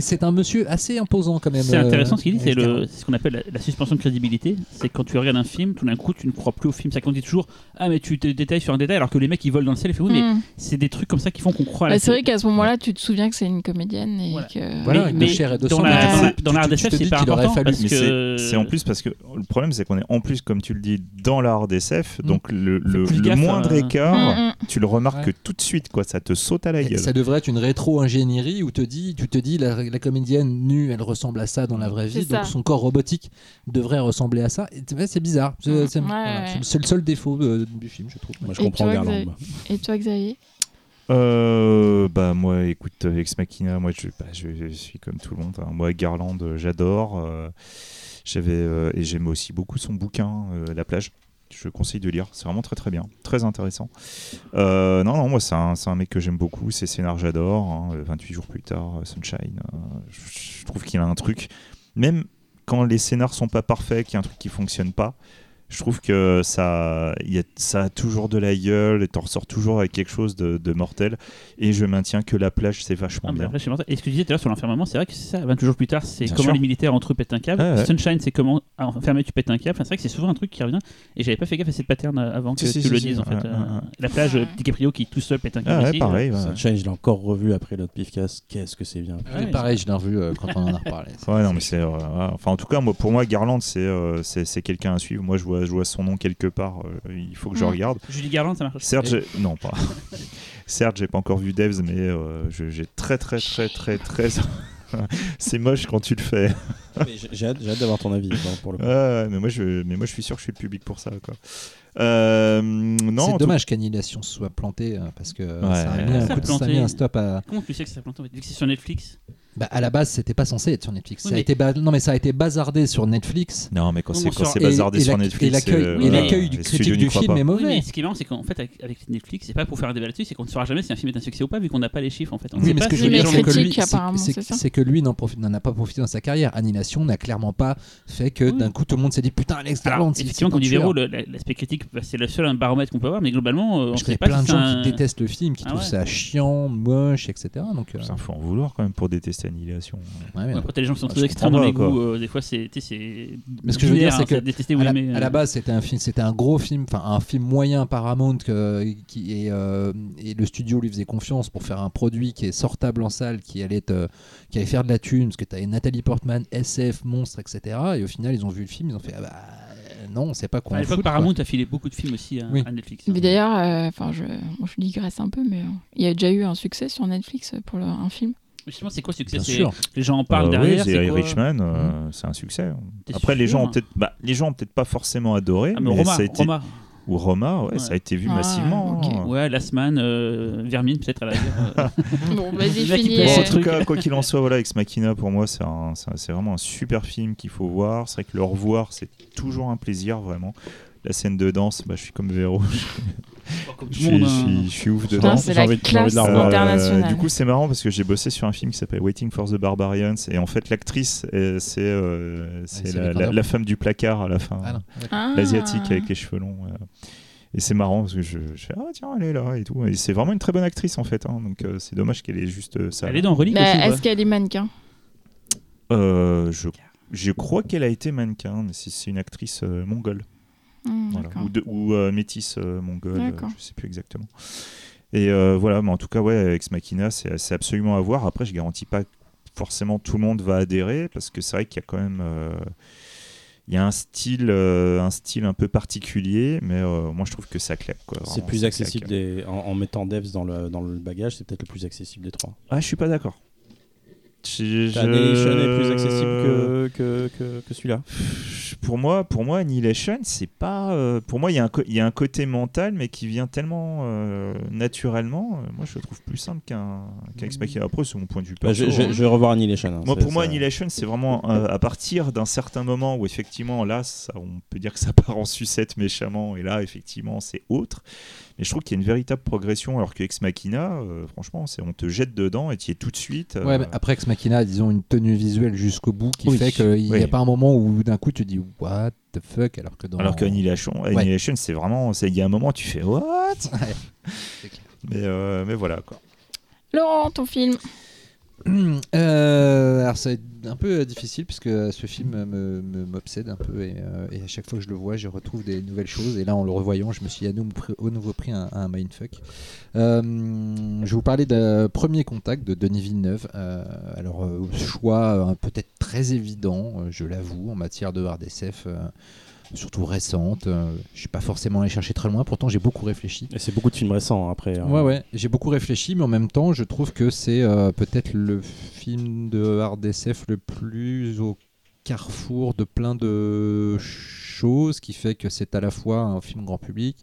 C'est un monsieur assez imposant quand même. C'est intéressant ce qu'il dit, c'est Garland. le- c'est ce qu'on appelle la, la suspension de crédibilité. C'est quand tu regardes un film, tout d'un coup, tu ne crois plus au film. Ça qu'on dit toujours, ah mais tu te détailles sur un détail alors que les mecs ils volent dans le ciel. Il fait oui, mais Mm. c'est des trucs comme ça qui font qu'on croit. à Bah, la c'est vrai qu'à ce moment-là, tu te souviens que c'est une comédienne et Voilà. que. Voilà, Mais- avec mais de chair et de dans sang. la- dans l'art d'SF, c'est pas qu'il aurait important c'est- c'est en plus parce que le problème c'est qu'on est en plus comme tu le dis dans l'art d'SF Mm. donc le, le- plus le gaffe, moindre euh. écart Mm, mm. tu le remarques Ouais. tout de suite quoi ça te saute à la gueule Ça devrait être une rétro-ingénierie où te dis, tu te dis la, la comédienne nue, elle ressemble à ça dans la vraie vie, donc son corps robotique devrait ressembler à ça. C'est bizarre. C'est ouais, voilà, ouais. le seul défaut euh, du film, je trouve. Moi, je Et comprends toi, Garland. Et toi, Xavier? Euh, bah moi écoute euh, Ex Machina moi je, bah, je, je suis comme tout le monde hein. moi Garland j'adore euh, j'avais euh, et j'aime aussi beaucoup son bouquin euh, La plage. Je conseille de lire. C'est vraiment très très bien. Très intéressant. Euh, non non moi c'est un, c'est un mec que j'aime beaucoup. Ses scénars j'adore hein. 28 jours plus tard Sunshine je, je trouve qu'il a un truc. Même quand les scénars sont pas parfaits qu'il y a un truc qui fonctionne pas je trouve que ça, y a, ça a toujours de la gueule et t'en ressors toujours avec quelque chose de, de mortel. Et je maintiens que la plage, c'est vachement Ah, bien. sais pas. Et ce que tu disais tout à l'heure sur l'enfermement, c'est vrai que c'est ça. 28 jours plus tard, c'est comment sûr. les militaires entre eux pètent un câble. Ouais. Sunshine, c'est comment ah, enfermé tu pètes un câble. Enfin, c'est vrai que c'est souvent un truc qui revient. Et j'avais pas fait gaffe à cette pattern euh, avant que Si, tu si, le si. dises en fait. Euh. La plage, euh, DiCaprio qui tout seul pète un câble. Ah ouais, pareil. ouais. Sunshine, je l'ai encore revu après notre pifcast. Qu'est-ce que c'est bien. Ouais, pareil, je l'ai revu euh, quand on en a reparlé. Ouais, non, mais c'est. euh. Enfin, en tout cas, moi, pour moi, Garland, euh, c'est quelqu'un à suivre. Moi, je vois, je vois son nom quelque part. euh, il faut que je regarde. euh, Julie Garland, ça marche. Certes, j'ai- non, pas. *laughs* Certes, j'ai pas encore vu Devs, mais euh, j'ai très, très, très, très, très. *laughs* c'est moche quand tu le fais. *laughs* J'ai- hâte, d'avoir ton avis. bon, pour le. Ouais, ouais, mais moi, je, mais moi, je suis sûr que je suis le public pour ça, quoi. Euh, non, C'est dommage qu'Annihilation soit planté euh, parce que ça, a mis un Ça coup de- ça a mis planté. un stop à. Comment tu sais que ça en fait Vu que c'est sur Netflix? Bah, à la base, c'était pas censé être sur Netflix. Oui, ça a été ba- Non, mais ça a été bazardé sur Netflix. Non, mais quand c'est quand sur- c'est bazardé et sur Netflix, et l'accueil c'est- et voilà, l'accueil du les critique du film pas. est Oui, mauvais. mais ce qui est marrant, c'est qu'en fait, avec, Netflix, c'est pas pour faire un débat là-dessus, c'est qu'on ne saura jamais si un film est un succès ou pas, vu qu'on n'a pas les chiffres en fait. On Oui, sait mais pas ce que je veux les dire, c'est que lui, c'est- c'est c'est c'est que n'en profite- a pas profité dans sa carrière. Annihilation n'a clairement pas fait que d'un coup tout le monde s'est dit putain Alex Garland, c'est effectivement, c'est un le- la- l'aspect critique, bah, c'est le seul un baromètre qu'on peut avoir, mais globalement, euh, on Je sait connais pas plein de c'est gens un- qui détestent le film, qui Ah trouvent ça chiant, moche, etc. Donc, euh, Putain, faut en vouloir quand même pour détester Annihilation. ouais, Après, t'as les gens qui sont Ah, très extrêmes dans les goûts. euh, des fois, c'est. Mais ce que je veux dire, binaire, c'est hein, que détester ou à la, aimer. à la euh. base, c'était un film, c'était un gros film, enfin un film moyen Paramount que, qui euh, et le studio lui faisait confiance pour faire un produit qui est sortable en salle, qui allait, être, euh, qui allait faire de la thune, parce que tu avais Nathalie Portman, SF, monstre, etc. Et au final, ils ont vu le film, ils ont fait ah bah non, on sait pas quoi À l'époque. Paramount a filé beaucoup de films aussi à, Oui. à Netflix. Mais d'ailleurs, euh, enfin, je, je digresse un peu, mais euh, il y a déjà eu un succès sur Netflix pour le- un film. Justement, c'est quoi le succès Bien C'est- sûr. Les gens en parlent Euh, derrière. oui, c'est The quoi Irishman, euh, c'est un succès. T'es Après, les sûr gens ont peut-être, bah, les gens ont peut-être pas forcément adoré, Ah, mais mais Roma, ça a été Roma. ou Roma, ouais, Ouais. ça a été vu Ah, massivement. ok. hein. Ouais, Last Man, euh, Vermine, peut-être à la euh. *laughs* Bon, vas-y, finis. peut- Bon, euh, en tout cas, quoi qu'il en soit, voilà, Ex Machina pour moi, c'est un- c'est un- c'est vraiment un super film qu'il faut voir. C'est vrai que le revoir, c'est toujours un plaisir, vraiment. La scène de danse, bah, je suis comme Véro, *laughs* Comme je tout suis, monde. hein. suis- je suis ouf dedans. c'est J'ai la envie de- j'ai envie de classe la revoir. internationale. du coup, c'est marrant parce que j'ai bossé sur un film qui s'appelle Waiting for the Barbarians et en fait, l'actrice, euh, c'est euh, c'est c'est la, femme du placard à la fin, Ah non. Ah. l'asiatique avec les cheveux longs. euh. Et c'est marrant parce que je, je fais ah tiens elle est là et tout et c'est vraiment une très bonne actrice en fait hein. donc euh, c'est dommage qu'elle ait juste euh, ça. Elle est dans Relic Bah, Est-ce qu'elle est mannequin? Euh, je, je crois qu'elle a été mannequin, mais c'est c'est une actrice euh, mongole. Hmm, Voilà. Ou, de- ou euh, métisse euh, mongole, euh, je sais plus exactement. Et euh, voilà, mais en tout cas, ouais, Ex Machina, c'est c'est absolument à voir. Après, je garantis pas que forcément tout le monde va adhérer, parce que c'est vrai qu'il y a quand même. euh, il y a un style, euh, un style un peu particulier, mais euh, moi je trouve que ça claque. C'est plus accessible des... en, en mettant Devs dans le, dans le bagage, c'est peut-être le plus accessible des trois. Ah, je suis pas d'accord. Je- je- Annihilation est plus accessible que, que, que, que celui-là. pour moi, pour moi, Annihilation, c'est pas. euh, pour moi, il y, a un co- il y a un côté mental, mais qui vient tellement euh, naturellement. euh, moi, je le trouve plus simple qu'un qu'un Ex Machina. Après, c'est mon point de vue. Bah, je, perso, je- hein. je vais revoir Annihilation. hein. Moi, pour moi, Annihilation, c'est vraiment euh, à partir d'un certain moment où effectivement, là, ça, on peut dire que ça *laughs* part en sucette méchamment, et là, effectivement, c'est autre. Mais je trouve qu'il y a une véritable progression, alors que Ex Machina, euh, franchement, c'est on te jette dedans et tu y es tout de suite. euh, Ouais, mais après Ex Machina disons une tenue visuelle jusqu'au bout qui Oui, fait qu'il n'y oui. a pas un moment où d'un coup tu dis what the fuck alors que dans Alors qu'Annihilation, Annihilation, c'est vraiment, c'est- il y a un moment, tu fais what? *laughs* Mais, euh, mais voilà quoi. Laurent, ton film *clears throat* Euh, alors c'est un peu euh, difficile puisque ce film m'obsède un peu et, euh, à chaque fois que je le vois je retrouve des nouvelles choses. Et là en le revoyant je me suis à nouveau pris, au nouveau pris un, un mindfuck. Euh, je vais vous parler d'un premier contact de Denis Villeneuve. Euh, alors euh, choix euh, peut-être très évident euh, je l'avoue en matière de hard euh, surtout récente Euh, je suis pas forcément allé chercher très loin pourtant j'ai beaucoup réfléchi Et c'est beaucoup de films récents hein, après. hein. Ouais, ouais, j'ai beaucoup réfléchi, mais en même temps, je trouve que c'est euh, peut-être le film de hard SF le plus au carrefour de plein de choses, qui fait que c'est à la fois un film grand public,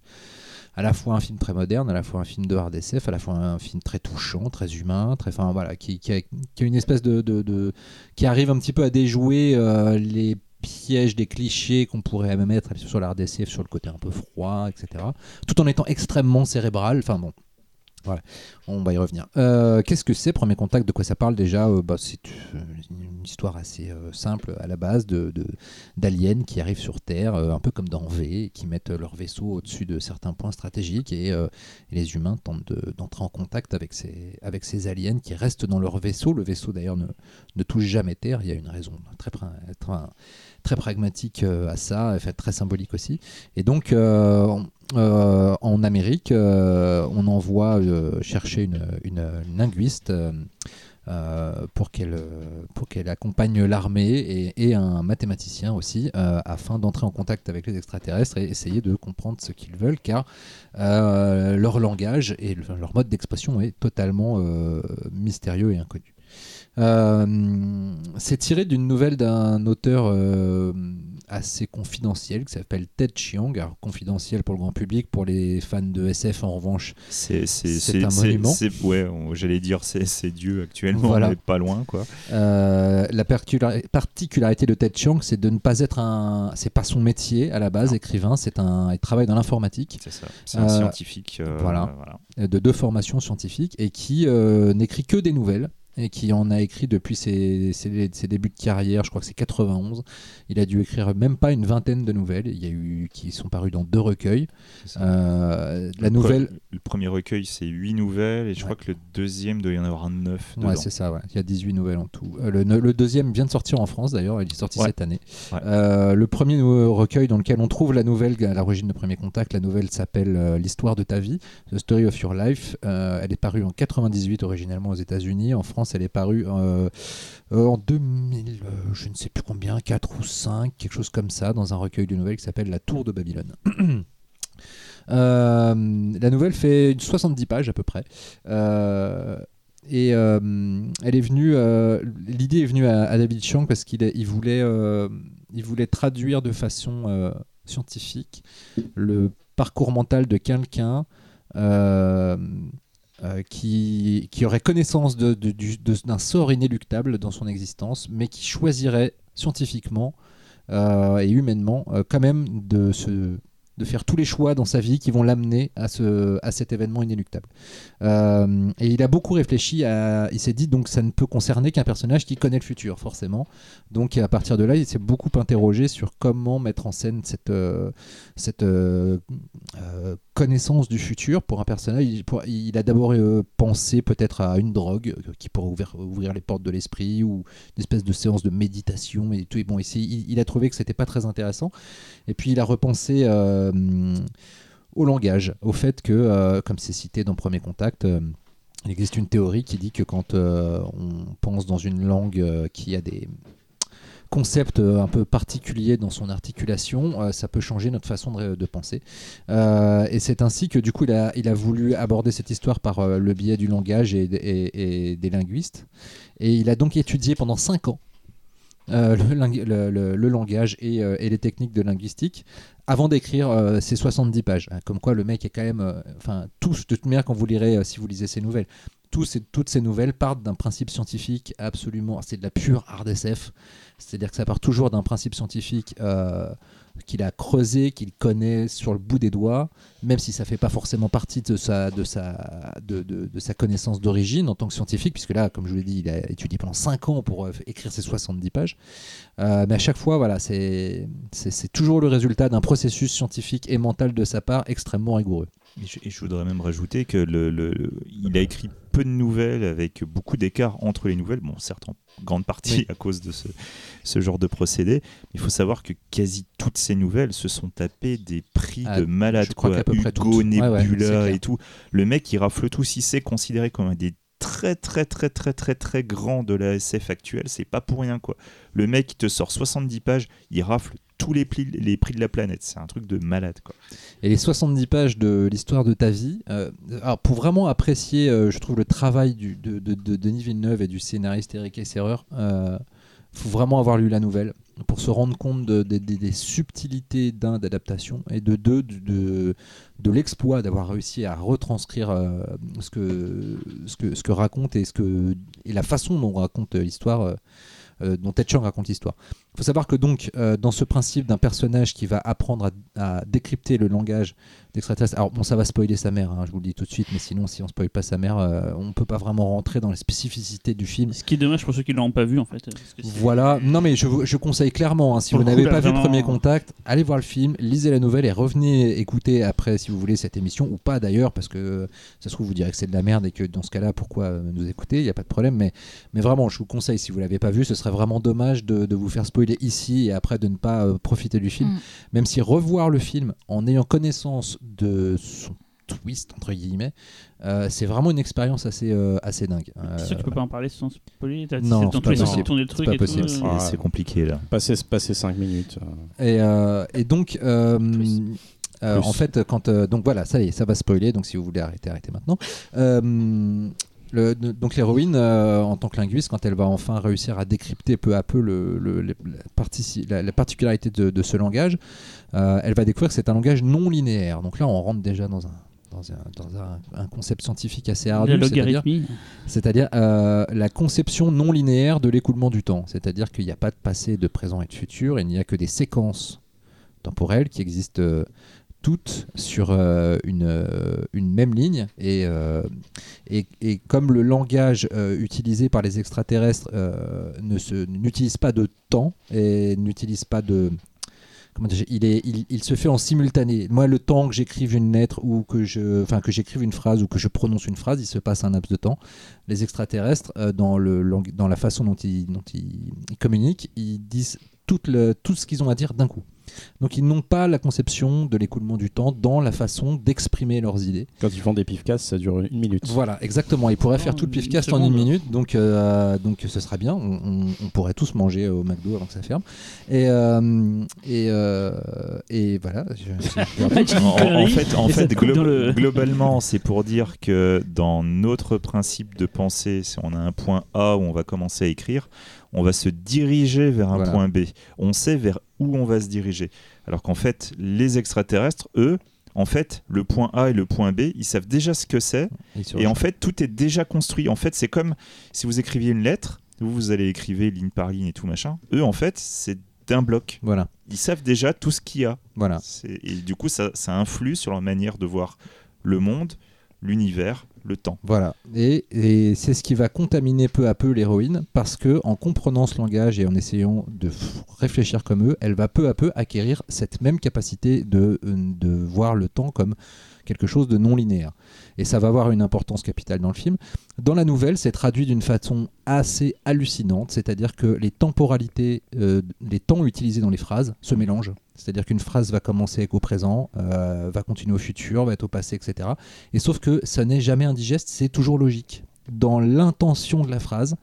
à la fois un film très moderne, à la fois un film de hard SF, à la fois un film très touchant, très humain, très, enfin voilà, qui, qui a, qui a une espèce de, de- de- qui arrive un petit peu à déjouer euh, les pièges des clichés qu'on pourrait même mettre sur la RDCF sur le côté un peu froid etc tout en étant extrêmement cérébral. Enfin bon voilà on va y revenir Euh, qu'est-ce que c'est premier contact de quoi ça parle déjà Euh, bah, c'est euh, une histoire assez simple à la base de de- d'aliens qui arrivent sur Terre un peu comme dans V qui mettent leur vaisseau au-dessus de certains points stratégiques et, les humains tentent de- d'entrer en contact avec ces avec ces aliens qui restent dans leur vaisseau le vaisseau d'ailleurs ne ne touche jamais Terre. Il y a une raison très, très, pragmatique à ça, très symbolique aussi. Et donc, on- euh, en Amérique, euh, on envoie euh, chercher une, linguiste. pour qu'elle accompagne l'armée et, un mathématicien aussi afin d'entrer en contact avec les extraterrestres et essayer de comprendre ce qu'ils veulent car leur langage et le- leur mode d'expression est totalement mystérieux et inconnu. Euh, c'est tiré d'une nouvelle d'un auteur euh, assez confidentiel qui s'appelle Ted Chiang. Alors, confidentiel pour le grand public, pour les fans de SF en revanche, C'est un monument. c'est- Ouais, on- j'allais dire c'est Dieu actuellement, Voilà. mais pas loin quoi. Euh, la particula- particularité de Ted Chiang, c'est de ne pas être un. C'est pas son métier à la base, Non. écrivain. C'est un. Il travaille dans l'informatique. C'est ça. C'est un scientifique. voilà. voilà. de deux formations scientifiques et qui n'écrit que des nouvelles et qui en a écrit depuis ses, ses- ses débuts de carrière, je crois que c'est 91. Il a dû écrire même pas une vingtaine de nouvelles. Il y a eu qui sont parues dans deux recueils. Euh, la Le nouvelle, pre- Le premier recueil, c'est 8 nouvelles, et je Ouais. crois que le deuxième doit y en avoir 9 Ouais, c'est ça, ouais. il y a 18 nouvelles en tout. Euh, le, le deuxième vient de sortir en France d'ailleurs, il est sorti Ouais. cette année. Ouais. Euh, le premier recueil dans lequel on trouve la nouvelle à l'origine de Premier Contact, la nouvelle s'appelle L'histoire de ta vie, The Story of Your Life. Elle est parue en 98 originellement aux États-Unis. En France, elle est parue euh, euh, en 2000, euh, je ne sais plus combien, 4 ou 5, quelque chose comme ça, dans un recueil de nouvelles qui s'appelle La Tour de Babylone. *clears throat* La nouvelle fait une 70 pages à peu près. Et elle est venue, l'idée est venue à, David Chiang parce qu'il voulait, traduire de façon scientifique le parcours mental de quelqu'un euh, qui, aurait connaissance d'un sort inéluctable dans son existence, mais qui choisirait scientifiquement euh, et humainement euh, quand même de faire tous les choix dans sa vie qui vont l'amener à, ce, à cet événement inéluctable. Et il a beaucoup réfléchi. Il s'est dit donc ça ne peut concerner qu'un personnage qui connaît le futur, forcément. Donc à partir de là, il s'est beaucoup interrogé sur comment mettre en scène cette, connaissance du futur pour un personnage. Il, a d'abord euh, pensé peut-être à une drogue euh, qui pourrait ouvrir, les portes de l'esprit ou une espèce de séance de méditation et tout. Et bon, ici, il, a trouvé que c'était pas très intéressant. Et puis il a repensé euh, au langage, au fait que, comme c'est cité dans Premier Contact, il existe une théorie qui dit que quand on pense dans une langue qui a des concepts euh, un peu particuliers dans son articulation, euh, ça peut changer notre façon de, penser. Euh, et c'est ainsi que du coup il a, voulu aborder cette histoire par le biais du langage et, et- et des linguistes. Et il a donc étudié pendant 5 ans le, langage et, et les techniques de linguistique avant d'écrire euh, ces 70 pages. Hein, Comme quoi le mec est quand même... Enfin, tous, de toute manière, quand vous lirez, si vous lisez ces nouvelles, tous ces- toutes ces nouvelles partent d'un principe scientifique absolument... C'est de la pure hard SF. C'est-à-dire que ça part toujours d'un principe scientifique euh, qu'il a creusé, qu'il connaît sur le bout des doigts, même si ça fait pas forcément partie de sa, de sa, de, de- de sa connaissance d'origine en tant que scientifique, puisque là, comme je vous l'ai dit, il a étudié pendant 5 ans pour euh, écrire ses 70 pages. Euh, mais à chaque fois, voilà, c'est toujours le résultat d'un processus scientifique et mental de sa part extrêmement rigoureux. Et je, et je voudrais même rajouter que le, le- a écrit peu de nouvelles avec beaucoup d'écart entre les nouvelles. Bon, certes en grande partie Oui. à cause de ce, ce genre de procédé. Il faut savoir que quasi toutes ces nouvelles se sont tapées des prix Ah, de malades. quoi. près Hugo, toutes. Ouais, ouais, Nebula et tout. Le mec, il rafle tout. Si c'est considéré comme un des très très très très très très grands de la SF actuelle, c'est pas pour rien quoi. Le mec, te sort 70 pages, il rafle tous les prix, les prix de la planète. C'est un truc de malade quoi. Et les 70 pages de l'histoire de ta vie, euh, pour vraiment apprécier, euh, je trouve, le travail de Denis Villeneuve et du scénariste Eric Esserer, euh, faut vraiment avoir lu la nouvelle pour se rendre compte de- de- de- des subtilités d'un d'adaptation et de deux de, de, l'exploit d'avoir réussi à retranscrire euh, ce, que, ce, que, ce que raconte et, ce que, et la façon dont on raconte l'histoire, euh, euh, dont Ted Chiang raconte l'histoire. Il faut savoir que donc euh, dans ce principe d'un personnage qui va apprendre à, à décrypter le langage d'extraterrestres, alors bon ça va spoiler sa mère, hein, je vous le dis tout de suite, mais sinon si on spoil pas sa mère, euh, on peut pas vraiment rentrer dans les spécificités du film. Ce qui est dommage pour ceux qui l'ont pas vu en fait. parce que c'est- Voilà, non mais je, vous- je conseille clairement, hein, si Pour vous n'avez pas vu vraiment- Premier Contact, allez voir le film, lisez la nouvelle et revenez écouter après si vous voulez cette émission, ou pas d'ailleurs, parce que ça se trouve vous direz que c'est de la merde et que dans ce cas-là, pourquoi euh, nous écouter, il n'y a pas de problème, mais, mais vraiment, je vous conseille, si vous l'avez pas vu, ce serait vraiment dommage de, de vous faire spoiler ici et après de ne pas euh, profiter du film, Mm. même si revoir le film en ayant connaissance de son twist, entre guillemets, euh, c'est vraiment une expérience assez, euh, assez dingue. C'est sûr que tu peux pas en parler sans spoiler? Non, c'est pas possible. de tourner le truc pas et possible. euh, C'est compliqué là. Passer, passer 5 minutes. Et, euh, et donc, euh, euh, en fait, quand euh, donc voilà, ça y est, ça va spoiler. Donc, si vous voulez arrêter, arrêtez maintenant. Euh, le- donc l'héroïne, euh, en tant que linguiste, quand elle va enfin réussir à décrypter peu à peu le, le- le- la, partici- la- la particularité de, de ce langage, euh, elle va découvrir que c'est un langage non linéaire. Donc là, on rentre déjà dans un dans un, dans un- un concept scientifique assez ardu, c'est-à-dire euh, la conception non linéaire de l'écoulement du temps. C'est-à-dire qu'il n'y a pas de passé, de présent et de futur, il n'y a que des séquences temporelles qui existent toutes sur euh, une, une même ligne. Et, euh, et, comme le langage euh, utilisé par les extraterrestres euh, n'utilise pas de temps et n'utilise pas de... Il, se fait en simultané. Moi, le temps que j'écrive une lettre ou que je, enfin que j'écrive une phrase ou que je prononce une phrase, il se passe un laps de temps les extraterrestres, euh, dans, le, dans la façon dont ils, communiquent, ils disent tout ce qu'ils ont à dire d'un coup. Donc ils n'ont pas la conception de l'écoulement du temps dans la façon d'exprimer leurs idées. Quand ils font des pifcasses, ça dure une minute. Voilà, exactement. Ils pourraient Non, faire tout le une pifcast en une minute, donc, euh, donc ce sera bien. On, on- on pourrait tous manger au McDo avant que ça ferme. Et, euh, et, euh, et voilà. je- En, *laughs* en- fait, en fait glo- le- globalement, c'est pour dire que dans notre principe de pensée, si on a un point A où on va commencer à écrire, on va se diriger vers un Voilà. point B. On sait vers où on va se diriger. Alors qu'en fait, les extraterrestres, eux, en fait, le point A et le point B, ils savent déjà ce que c'est. et en fait, tout est déjà construit. En fait, c'est comme si vous écriviez une lettre, vous, vous allez écrire ligne par ligne et tout machin. Eux, en fait, c'est d'un bloc. Voilà, Ils savent déjà tout ce qu'il y a. voilà. Et du coup, ça, ça influe sur leur manière de voir le monde, l'univers, temps. Voilà, et, c'est ce qui va contaminer peu à peu l'héroïne, parce que en comprenant ce langage et en essayant de réfléchir comme eux, elle va peu à peu acquérir cette même capacité de, euh, de voir le temps comme quelque chose de non linéaire. Et ça va avoir une importance capitale dans le film. Dans la nouvelle, c'est traduit d'une façon assez hallucinante, c'est-à-dire que les temporalités, euh, les temps utilisés dans les phrases se mélangent. C'est-à-dire qu'une phrase va commencer au présent, euh, va continuer au futur, va être au passé, etc. Et sauf que ça n'est jamais indigeste, c'est toujours logique. Dans l'intention de la phrase,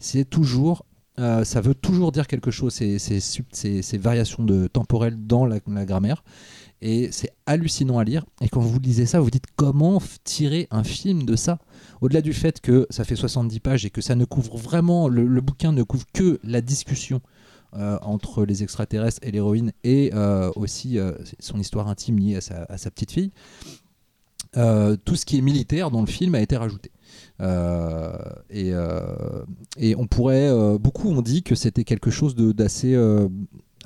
c'est toujours, euh, ça veut toujours dire quelque chose, ces, variations de temporelles dans la grammaire. Et c'est hallucinant à lire. Et quand vous lisez ça, vous dites comment tirer un film de ça? Au-delà du fait que ça fait 70 pages et que ça ne couvre vraiment, le, bouquin ne couvre que la discussion euh, entre les extraterrestres et l'héroïne et euh, aussi euh, son histoire intime liée à sa, petite fille. Tout ce qui est militaire dans le film a été rajouté. Et, on pourrait, beaucoup ont dit que c'était quelque chose d'assez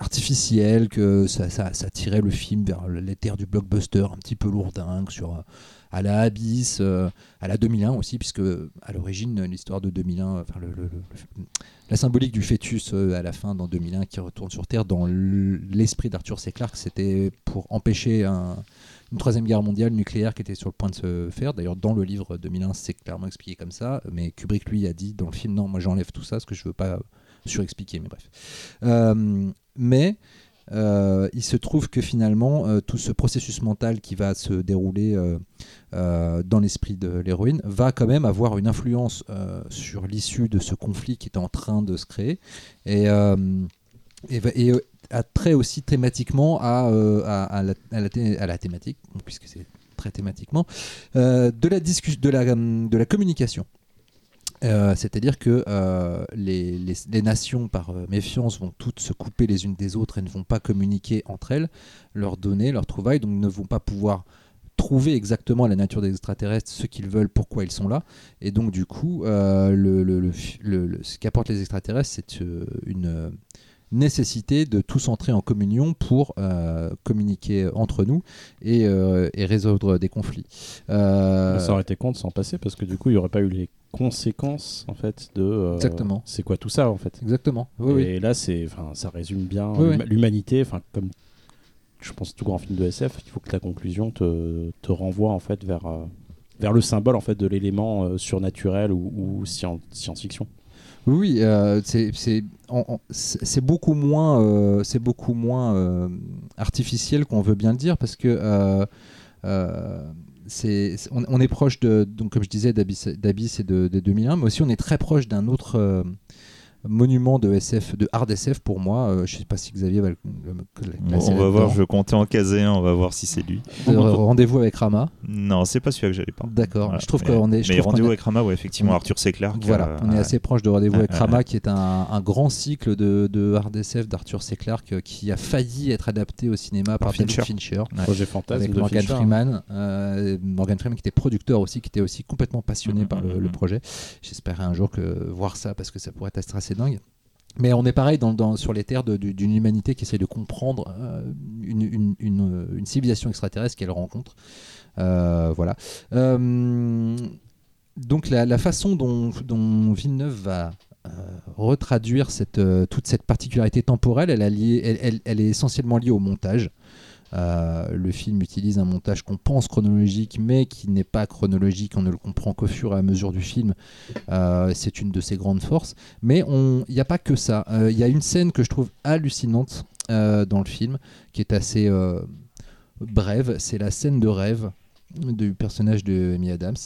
euh, artificiel, que ça, tirait le film vers les terres du blockbuster, un petit peu lourdingue, sur, euh, à la Abyss, euh, à la 2001 aussi, puisque à l'origine, l'histoire de 2001, enfin, le- la symbolique du fœtus euh, à la fin dans 2001 qui retourne sur Terre, dans l'esprit d'Arthur C. Clarke, c'était pour empêcher un- une troisième guerre mondiale nucléaire qui était sur le point de se faire. D'ailleurs, dans le livre 2001, c'est clairement expliqué comme ça, mais Kubrick, lui, a dit dans le film, non, moi j'enlève tout ça, parce que je veux pas surexpliquer, mais bref. Euh, mais euh, il se trouve que finalement, euh, tout ce processus mental qui va se dérouler dans l'esprit de l'héroïne va quand même avoir une influence sur l'issue de ce conflit qui est en train de se créer. Et, et, a trait aussi thématiquement à, la, thématique, puisque c'est très thématiquement, de, la de, de la communication. Euh, C'est-à-dire que euh, les, les- nations, par euh, méfiance, vont toutes se couper les unes des autres et ne vont pas communiquer entre elles leurs données, leurs trouvailles, donc ne vont pas pouvoir trouver exactement la nature des extraterrestres, ce qu'ils veulent, pourquoi ils sont là. Et donc, du coup, ce qu'apportent les extraterrestres, c'est une nécessité de tous entrer en communion pour communiquer entre nous et, résoudre des conflits. Ça aurait été con de s'en passer parce que du coup, il n'y aurait pas eu les conséquences en fait de. euh, Exactement. C'est quoi tout ça en fait? Exactement. Oui, oui. Et là, c'est, enfin, ça résume bien Oui, l'humanité. Enfin, comme je pense tout grand film de SF, il faut que ta conclusion te, te renvoie en fait vers euh, vers le symbole en fait de l'élément euh, surnaturel ou, ou scien- science-fiction. Oui, c'est beaucoup moins, c'est beaucoup moins artificiel qu'on veut bien le dire parce que on, est proche de donc comme je disais d'Abyss et de, de 2001, mais aussi on est très proche d'un autre euh, monument de SF, de hard SF pour moi. Euh, je sais pas si Xavier va le, le- le On, va voir, je comptais en caser un, on va voir si c'est lui. Euh, Rendez-vous avec Rama. Non, c'est pas celui-là que j'allais pas. D'accord. Voilà. Je trouve mais, qu'on est. je Mais rendez-vous est- avec Rama, ouais, effectivement, Arthur C. Clarke. Voilà, euh, on est ouais. assez proche de Rendez-vous avec Rama, qui est un, un grand cycle de, de hard SF d'Arthur C. Clarke euh, qui a failli être adapté au cinéma par, Par David Fincher. Fincher. Ouais. Projet fantasme Avec de Morgan Fincher. Freeman, euh, Morgan Freeman qui était producteur aussi, qui était aussi complètement passionné Mhm, par le, mhm, le mhm. projet. J'espérais un jour que voir ça parce que ça pourrait être assez Mais on est pareil sur les terres d'une humanité qui essaie de comprendre euh, une, une- civilisation extraterrestre qu'elle rencontre. Euh, voilà. Euh, donc la, façon dont, Villeneuve va euh, retraduire euh, toute cette particularité temporelle, elle est essentiellement liée au montage. Euh, le film utilise un montage qu'on pense chronologique, mais qui n'est pas chronologique. On ne le comprend qu'au fur et à mesure du film. Euh, c'est une de ses grandes forces. Mais il n'y a pas que ça. Euh, Il y a une scène que je trouve hallucinante dans le film, qui est assez brève. C'est la scène de rêve du personnage de Amy Adams.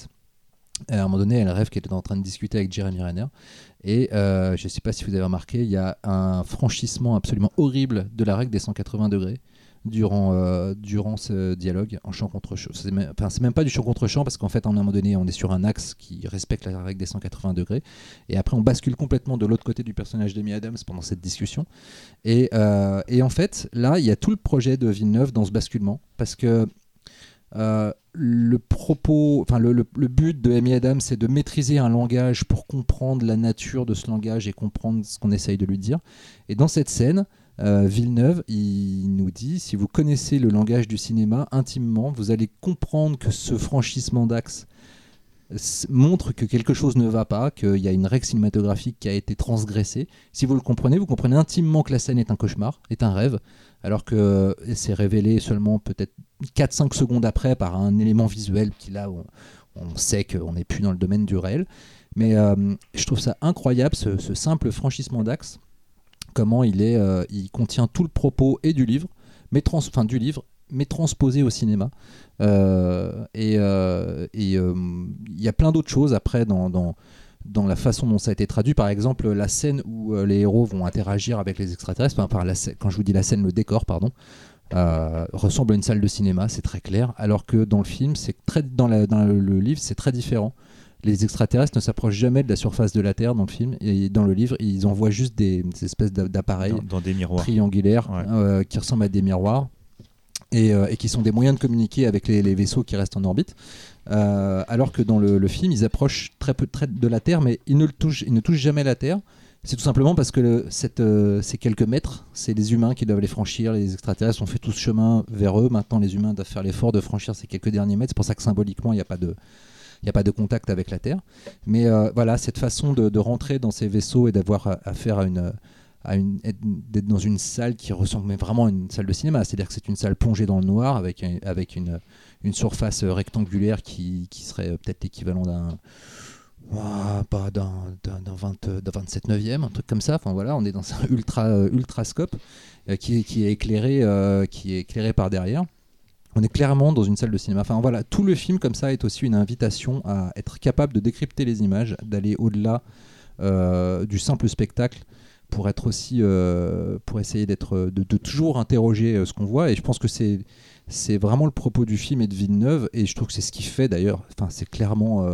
À un moment donné, elle rêve qu'elle est en train de discuter avec Jeremy Renner. Et je ne sais pas si vous avez remarqué, il y a un franchissement absolument horrible de la règle des 180 degrés durant, euh, durant ce dialogue en chant contre chant. C'est même, enfin, c'est même pas du chant contre chant parce qu'en fait, à un moment donné, on est sur un axe qui respecte la règle des 180 degrés. Et après, on bascule complètement de l'autre côté du personnage d'Amy Adams pendant cette discussion. Et, euh, et en fait, là, il y a tout le projet de Villeneuve dans ce basculement parce que euh, le propos, enfin le, le- but de Amy Adams, c'est de maîtriser un langage pour comprendre la nature de ce langage et comprendre ce qu'on essaye de lui dire. Et dans cette scène, euh, Villeneuve, il nous dit si vous connaissez le langage du cinéma intimement, vous allez comprendre que ce franchissement d'axe montre que quelque chose ne va pas, qu'il y a une règle cinématographique qui a été transgressée. Si vous le comprenez, vous comprenez intimement que la scène est un cauchemar, est un rêve, alors que c'est révélé seulement peut-être 4-5 secondes après par un élément visuel qui là, on, on sait qu'on n'est plus dans le domaine du réel. Mais euh, je trouve ça incroyable, ce, ce simple franchissement d'axe, comment il, est, euh, il contient tout le propos et du livre, mais trans, mais transposé au cinéma. Euh, et euh, il y a plein d'autres choses après dans, dans, la façon dont ça a été traduit. Par exemple, la scène où les héros vont interagir avec les extraterrestres, enfin, la scè- quand je vous dis la scène, le décor, pardon, ressemble à une salle de cinéma, c'est très clair, alors que dans le film, c'est très dans le livre, c'est très différent. Les extraterrestres ne s'approchent jamais de la surface de la Terre dans le film, et dans le livre, ils envoient juste des, des espèces d'a- d'appareils dans, dans des miroirs. triangulaires Ouais. euh, qui ressemblent à des miroirs et, euh, et qui sont des moyens de communiquer avec les, les vaisseaux qui restent en orbite. Euh, alors que dans le, le film, ils approchent très peu très de la Terre, mais ils ne, le touchent, ils ne touchent jamais la Terre. C'est tout simplement parce que le- cette, euh, ces quelques mètres, c'est les humains qui doivent les franchir. Les extraterrestres ont fait tout ce chemin vers eux. Maintenant, les humains doivent faire l'effort de franchir ces quelques derniers mètres. C'est pour ça que symboliquement, il n'y a pas de il n'y a pas de contact avec la Terre. Mais euh, voilà, cette façon de, rentrer dans ces vaisseaux et d'avoir à- affaire à une, à une, être- d'être dans une salle qui ressemble vraiment à une salle de cinéma. C'est-à-dire que c'est une salle plongée dans le noir avec, avec une, une surface rectangulaire qui, qui serait peut-être l'équivalent d'un. ouah, pas d'un, d'un, d'un 20 d'un 27 neuvième, un truc comme ça. Enfin voilà, on est dans un *laughs* ultra, euh, ultrascope euh, qui, qui, est éclairé, euh, qui est éclairé par derrière. On est clairement dans une salle de cinéma. Enfin voilà, tout le film comme ça est aussi une invitation à être capable de décrypter les images, d'aller au-delà euh, du simple spectacle pour être aussi, euh, pour essayer d'être, de, toujours interroger euh, ce qu'on voit. Et je pense que c'est vraiment le propos du film et de Villeneuve, et je trouve que c'est ce qui fait d'ailleurs. C'est clairement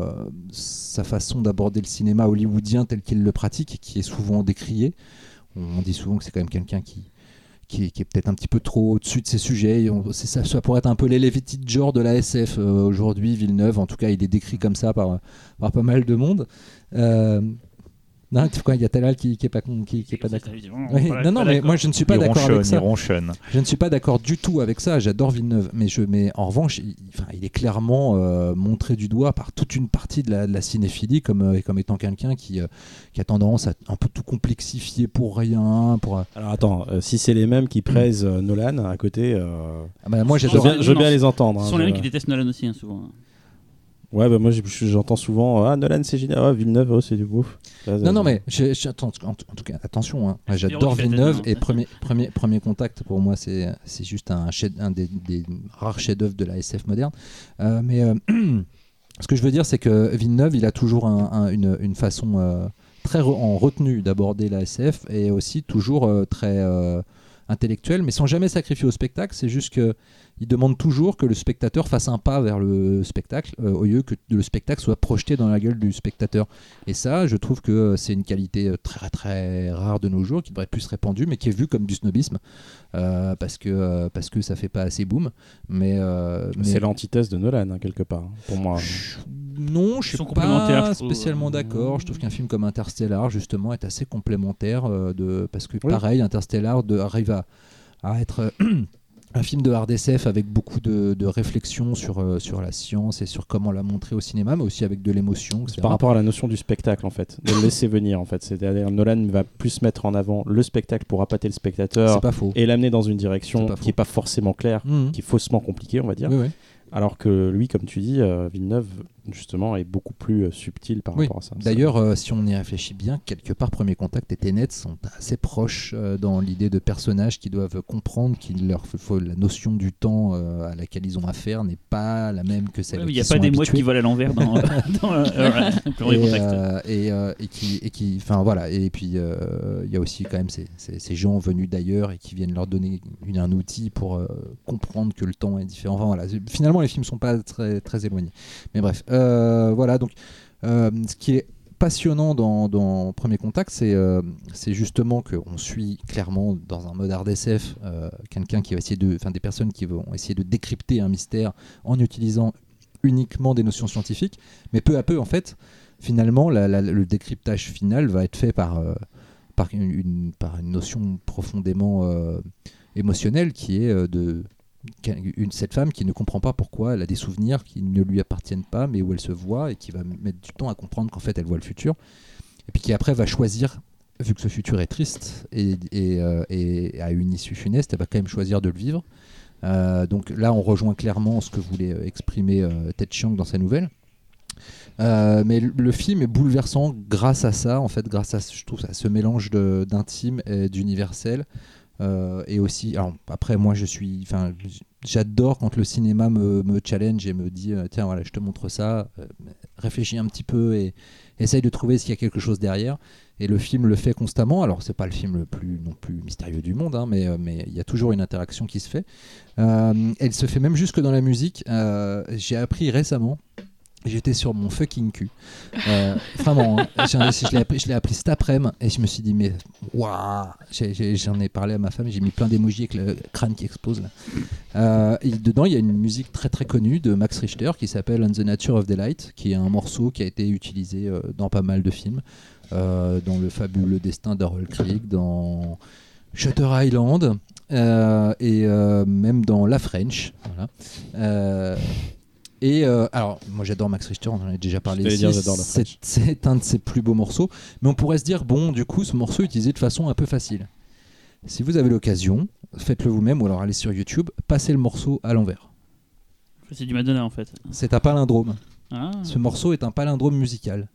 sa façon d'aborder le cinéma hollywoodien tel qu'il le pratique, qui est souvent décrié. On dit souvent que c'est quand même quelqu'un qui, qui, est- peut-être un petit peu trop au-dessus de ses sujets. Et on- ça, ça pourrait être un peu l'Elevated genre de la SF euh, aujourd'hui, Villeneuve. En tout cas, il est décrit comme ça par, par pas mal de monde. Non, quoi, il y a Talal qui, qui est pas, con- qui, qui est pas d'accord. Oui, non, non, mais moi je ne suis pas d'accord ronchonne, avec ça. Je ne suis pas d'accord du tout avec ça. J'adore Villeneuve, mais, je, mais en revanche, il, enfin, il est clairement euh, montré du doigt par toute une partie de la, de la cinéphilie comme, euh, comme étant quelqu'un qui, euh, qui a tendance à un peu tout complexifier pour rien. Pour, Alors attends, euh, si c'est les mêmes qui praisent euh, Nolan à côté, euh, ah bah, moi je veux j'adore. bien, je veux non, bien ce- les entendre. Ce hein, sont les mecs qui détestent Nolan aussi, hein, souvent. Ouais, bah moi j'entends souvent Ah, Nolan c'est génial, ah, Villeneuve, oh, c'est du bouffe. Là, Non, non, mais je- je- attends, en, en tout cas, attention, hein. J'adore Villeneuve et premier, premier, premier contact pour moi, c'est c'est juste un, des, des rares chefs-d'œuvre de la SF moderne. Euh, mais euh, *clears throat* ce que je veux dire, c'est que Villeneuve, il a toujours un- un- une, une façon euh, très re- en retenue d'aborder la SF et aussi toujours euh, très euh, intellectuelle, mais sans jamais sacrifier au spectacle. C'est juste que il demande toujours que le spectateur fasse un pas vers le spectacle euh, au lieu que le spectacle soit projeté dans la gueule du spectateur. Et ça, je trouve que euh, c'est une qualité euh, très très rare de nos jours, qui devrait être plus répandue, mais qui est vue comme du snobisme, euh, parce, que, euh, parce que ça fait pas assez boom. Mais, euh, mais- C'est l'antithèse de Nolan, hein, quelque part, hein, pour moi. Je- Non, je suis pas spécialement d'accord. Je trouve qu'un film comme Interstellar, justement, est assez complémentaire euh, de parce que Oui. pareil, Interstellar de, arrive à, à être *clears throat* un film de hard SF avec beaucoup de, de réflexion sur, euh, sur la science et sur comment la montrer au cinéma, mais aussi avec de l'émotion. par rapport à la notion du spectacle en fait, de le laisser venir en fait. C'est-à-dire Nolan va plus mettre en avant le spectacle pour appâter le spectateur pas faux. et l'amener dans une direction qui est pas forcément claire, Mhm. qui est faussement compliquée on va dire. Oui, oui. Alors que lui, comme tu dis, euh, Villeneuve justement est beaucoup plus euh, subtil par Oui. rapport à ça. D'ailleurs, euh, si on y réfléchit bien, quelque part, Premier Contact et Tenet sont assez proches euh, dans l'idée de personnages qui doivent comprendre qu'il leur faut la notion du temps euh, à laquelle ils ont affaire n'est pas la même que celle Il n'y a pas des habitués. qui volent à l'envers dans, *laughs* dans euh, euh, le premier et, contact. euh, et, euh, et qui et qui enfin voilà et puis euh, il y a aussi quand même ces, ces- ces gens venus d'ailleurs et qui viennent leur donner une- un outil pour euh, comprendre que le temps est différent enfin voilà finalement les films sont pas très très éloignés mais bref euh, voilà donc euh, ce qui est passionnant dans, Premier Contact, c'est euh, justement qu'on suit clairement dans un mode hard SF euh, quelqu'un qui va essayer de, enfin des personnes qui vont essayer de décrypter un mystère en utilisant uniquement des notions scientifiques, mais peu à peu en fait, finalement, le décryptage final va être fait par, euh, par, une, notion profondément euh, émotionnelle qui est euh, de une, cette femme qui ne comprend pas pourquoi elle a des souvenirs qui ne lui appartiennent pas, mais où elle se voit et qui va mettre du temps à comprendre qu'en fait elle voit le futur, et puis qui après va choisir, vu que ce futur est triste et, et, euh, a une issue funeste, elle va quand même choisir de le vivre. Euh, donc là, on rejoint clairement ce que voulait euh, exprimer euh, Ted Chiang dans sa nouvelle. Mais le, film est bouleversant grâce à ça, en fait, grâce à je trouve à ce mélange d'intime et d'universel. Euh, et aussi, alors, après, moi, je suis, enfin, j'adore quand le cinéma me, me challenge et me dit, euh, tiens, voilà, je te montre ça, euh, réfléchis un petit peu et essaye de trouver s'il y a quelque chose derrière. Et le film le fait constamment. Alors, c'est pas le film le plus non plus mystérieux du monde, hein, mais mais il y a toujours une interaction qui se fait. Euh, elle se fait même jusque dans la musique. J'ai appris récemment. J'étais sur mon fucking cul. Euh, vraiment, hein. Je l'ai appris, appris cet après-midi et je me suis dit, mais waouh J'en ai, parlé à ma femme, j'ai mis plein d'émojis avec le crâne qui explose. Euh, dedans, il y a une musique très très connue de Max Richter qui s'appelle On the Nature of Delight, qui est un morceau qui a été utilisé euh, dans pas mal de films, euh, dans Le fabuleux destin d'Harold Creek, dans Shutter Island. et même dans La French. Voilà. Et euh, alors, moi j'adore Max Richter, on en a déjà parlé ici. C'est un de ses plus beaux morceaux. Mais on pourrait se dire, bon, du coup, ce morceau est utilisé de façon un peu facile. Si vous avez l'occasion, faites-le vous-même ou alors allez sur YouTube, passez le morceau à l'envers. C'est du Madonna en fait. C'est un palindrome. Ah. Ce morceau est un palindrome musical.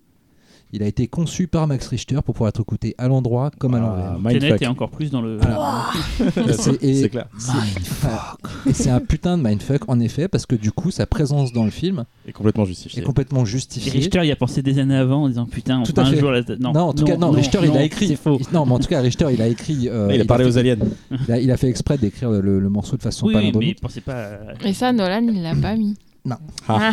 Il a été conçu par Max Richter pour pouvoir être écouté à l'endroit comme à l'envers. Ah, Tenet mindfuck. est encore plus dans le. C'est- *laughs* clair. Et c'est un putain de mindfuck en effet parce que du coup sa présence dans le film Et complètement est justifié. complètement Et justifiée. Richter y a pensé des années avant en disant putain, on Tout à un fait. jour la... non, Non, en tout cas, non, Richter, il a écrit. C'est faux. Non, mais en tout cas, Richter, il a écrit. euh, il a parlé fait, aux aliens. il a, il a fait exprès d'écrire le, le morceau de façon Oui, oui, mais il pensait pas. à- Et ça, Nolan, il l'a pas mis. Non. Ah.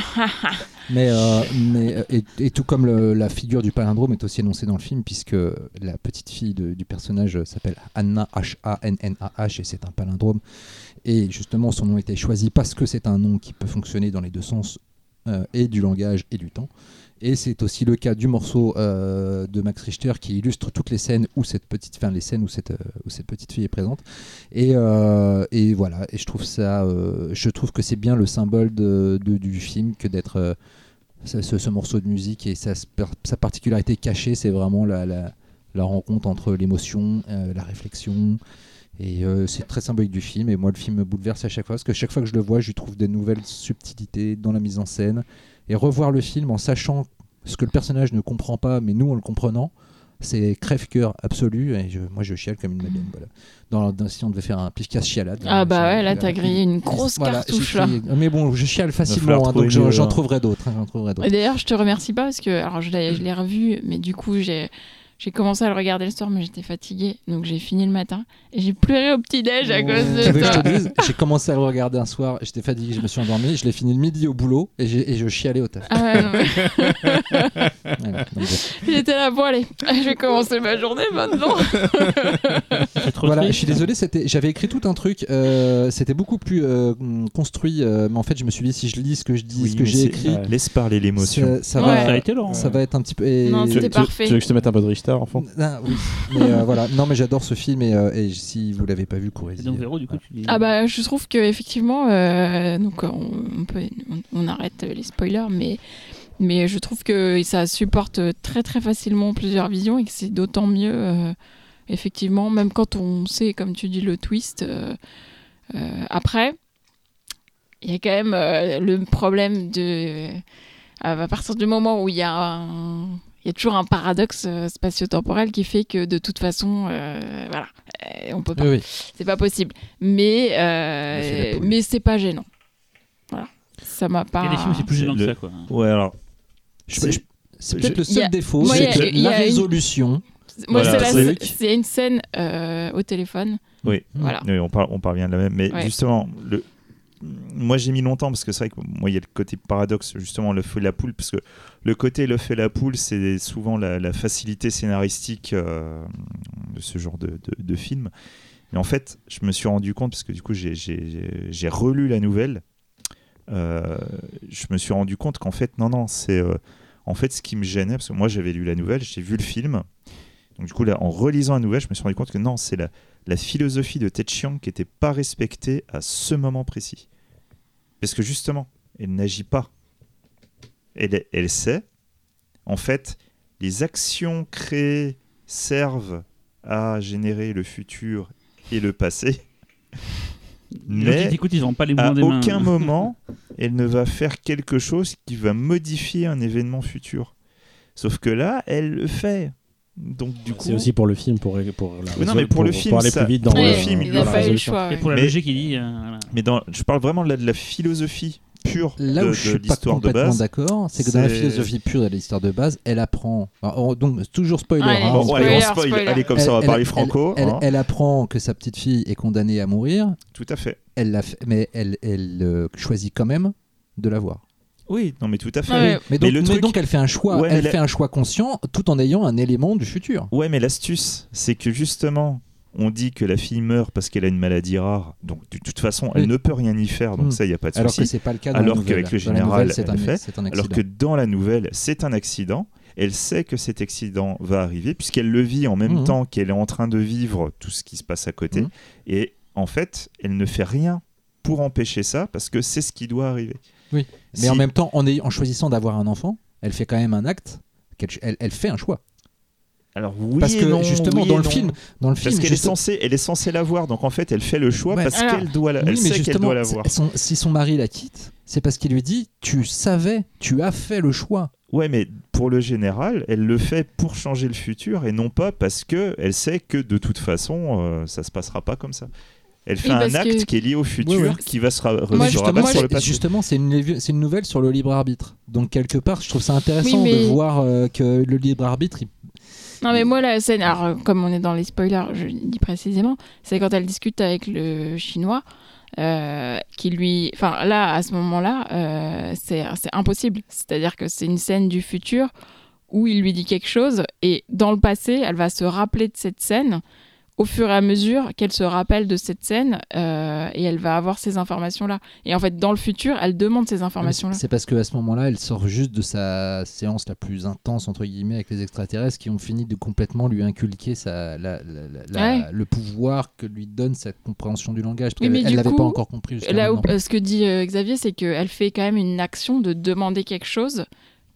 Mais, euh, mais euh, et, et tout comme le- la figure du palindrome est aussi énoncée dans le film, puisque la petite fille de- du personnage s'appelle Anna H-A-N-N-A-H et c'est un palindrome. Et justement, son nom a été choisi parce que c'est un nom qui peut fonctionner dans les deux sens, euh, et du langage et du temps. Et c'est aussi le cas du morceau euh, de Max Richter qui illustre toutes les scènes où cette petite, enfin les scènes euh, où cette petite fille est présente. Et, euh, voilà. Et je trouve ça, je trouve que c'est bien le symbole du film que d'être ce, ce- ce morceau de musique et sa, particularité cachée, c'est vraiment la, rencontre entre l'émotion, la réflexion. Et c'est très symbolique du film. Et moi, le film me bouleverse à chaque fois parce que chaque fois que je le vois, je trouve des nouvelles subtilités dans la mise en scène. Et revoir le film en sachant ce que le personnage ne comprend pas, mais nous en le comprenant, c'est crève-cœur absolu. Et je- moi, je chiale comme une madeleine. Voilà. Dans, dans- si on devait faire un pif-casse chialade. Ah bah ouais, là, t'as grillé une grosse Voilà, cartouche, là. Mais bon, je chiale facilement, hein, donc j'en j'en hein. trouverai d'autres. hein, j'en trouverai d'autres. Et d'ailleurs, je te remercie pas parce que alors je l'ai je l'ai revu, mais du coup j'ai j'ai commencé à le regarder le soir, mais j'étais fatiguée, donc j'ai fini le matin et j'ai pleuré au petit déj à cause Tu veux de que je toi. te dise J'ai commencé à le regarder un soir, j'étais fatigué, je me suis endormi, je l'ai fini le midi au boulot et, je chialais au taf. Ah ouais, non, mais *laughs* Voilà, donc bon. J'étais là, bon allez, je vais commencer ma journée maintenant. Trop Voilà, je suis désolé, c'était- j'avais écrit tout un truc, euh, c'était beaucoup plus euh, construit, euh, mais en fait je me suis dit si je lis ce que je dis, Oui, ce que j'ai écrit. Laisse parler l'émotion. ça, ça Ouais. Ça a va, été Laurent. ça va être un petit peu... et- Non, Tu, c'était tu- parfait. tu veux que je te mette un peu de Richter, enfant Ah, oui, mais euh, voilà, non mais j'adore ce film et, euh, et si vous l'avez pas vu, courez-y. Donc Véro, du coup, tu dis. Ah bah je trouve que effectivement, euh, donc on, on peut, on, on arrête les spoilers, mais mais je trouve que ça supporte très très facilement plusieurs visions et que c'est d'autant mieux euh, effectivement, même quand on sait, comme tu dis, le twist. euh, euh, après, il y a quand même euh, le problème de à partir du moment où il y a un- y a toujours un paradoxe euh, spatio-temporel qui fait que de toute façon, euh, voilà, euh, on peut pas Oui, oui. c'est pas possible. Mais, euh, Mais mais c'est pas gênant. Voilà. Ça m'a Il pas. y a des films, c'est plus gênant que le- ça, quoi. Ouais, alors. Je- c'est- je- C'est je- peut-être le Il y a- seul défaut, c'est il y a- que il la une- résolution. Moi, Voilà, c'est la- c'est- c'est une scène euh, au téléphone. Oui. Voilà. Oui, on, parle, on parle bien de la même. Mais Ouais. justement, le... moi j'ai mis longtemps parce que c'est vrai que moi il y a le côté paradoxe, justement, le feu et la poule. Parce que le côté le feu et la poule, c'est souvent la, facilité scénaristique euh, de ce genre de, film. Mais en fait, je me suis rendu compte, parce que du coup j'ai- relu la nouvelle, euh, je me suis rendu compte qu'en fait, non, non, c'est. euh, en fait, ce qui me gênait, parce que moi j'avais lu la nouvelle, j'ai vu le film. Donc du coup, là, en relisant la nouvelle, je me suis rendu compte que non, c'est la, la philosophie de Ted Chiang qui n'était pas respectée à ce moment précis. Parce que justement, elle n'agit pas. Elle, elle sait, en fait, les actions créées servent à générer le futur et le passé. *laughs* Mais t'écoutent, ils n'ont pas les à mouvements des mains. aucun *laughs* moment, elle ne va faire quelque chose qui va modifier un événement futur. Sauf que là, elle le fait. Donc du coup, C'est aussi pour le film, pour, pour, la Oui, non, mais pour le film, aller ça- plus vite dans pour le film, il il n'a le pas fait. eu le résolution. choix. Et pour la Mais- logique, il dit. euh, voilà. mais dans, je parle vraiment de la, de la philosophie pure Là de, où de je suis pas complètement d'accord, c'est que dans la philosophie pure de l'histoire de base, elle apprend. Alors, donc toujours spoiler. Allez, hein, Bon, allez, on Spoiler, spoil. spoiler. Allez, comme ça, on va Elle- parler elle- franco. Elle, hein. elle apprend que sa petite fille est condamnée à mourir. Tout à fait. Elle l'a fait- mais elle, elle euh, choisit quand même de la voir. Oui, non, mais tout à fait. Ouais. Mais Mais donc, le mais truc- donc elle fait un choix. Ouais, elle la- fait un choix conscient, tout en ayant un élément du futur. Ouais, mais l'astuce, c'est que justement, on dit que la fille meurt parce qu'elle a une maladie rare. Donc, de toute façon, elle Oui. ne peut rien y faire. Donc, Mm. ça, il n'y a pas de Alors que souci. c'est pas le cas dans Alors qu'avec le général, nouvelle, c'est un, fait. un Alors accident. que dans la nouvelle, c'est un accident. Elle sait que cet accident va arriver puisqu'elle le vit en même Mhm. temps qu'elle est en train de vivre tout ce qui se passe à côté. Mhm. Et en fait, elle ne fait rien pour empêcher ça parce que c'est ce qui doit arriver. Oui. Si- Mais en même temps, en, choisissant d'avoir un enfant, elle fait quand même un acte. Elle, elle fait un choix. Alors oui Parce et que non, justement, oui dans et le non. film, dans le film, Parce qu'elle est censée, elle est censée l'avoir, donc en fait, elle fait le choix Ouais. parce Alors, qu'elle doit, la- Oui, elle mais sait qu'elle doit l'avoir. son- si son mari la quitte, c'est parce qu'il lui dit Tu savais, tu as fait le choix. Ouais, mais pour le général, elle le fait pour changer le futur et non pas parce que elle sait que de toute façon, euh, ça se passera pas comme ça. Elle fait Oui, un acte que- qui est lié au futur, qui va se, ra- Moi, se justement, rabattre moi, sur le passé. Justement, c'est une, nouvelle sur le libre arbitre. Donc, quelque part, je trouve ça intéressant Oui, mais- de voir euh, que le libre arbitre, il- Non, mais moi, la scène, alors, euh, comme on est dans les spoilers, je dis précisément, c'est quand elle discute avec le chinois, euh, qui lui. Enfin, là, à ce moment-là, euh, c'est c'est impossible. C'est-à-dire que c'est une scène du futur où il lui dit quelque chose, et dans le passé, elle va se rappeler de cette scène au fur et à mesure qu'elle se rappelle de cette scène, euh, et elle va avoir ces informations-là. Et en fait, dans le futur, elle demande ces informations-là. c'est parce qu'à ce moment-là, elle sort juste de sa séance la plus intense, entre guillemets, avec les extraterrestres qui ont fini de complètement lui inculquer sa, la- la- la- la- Ouais. le pouvoir que lui donne cette compréhension du langage. Parce Oui, elle du l'avait pas encore compris Là où, ce que dit euh, Xavier, c'est qu'elle fait quand même une action de demander quelque chose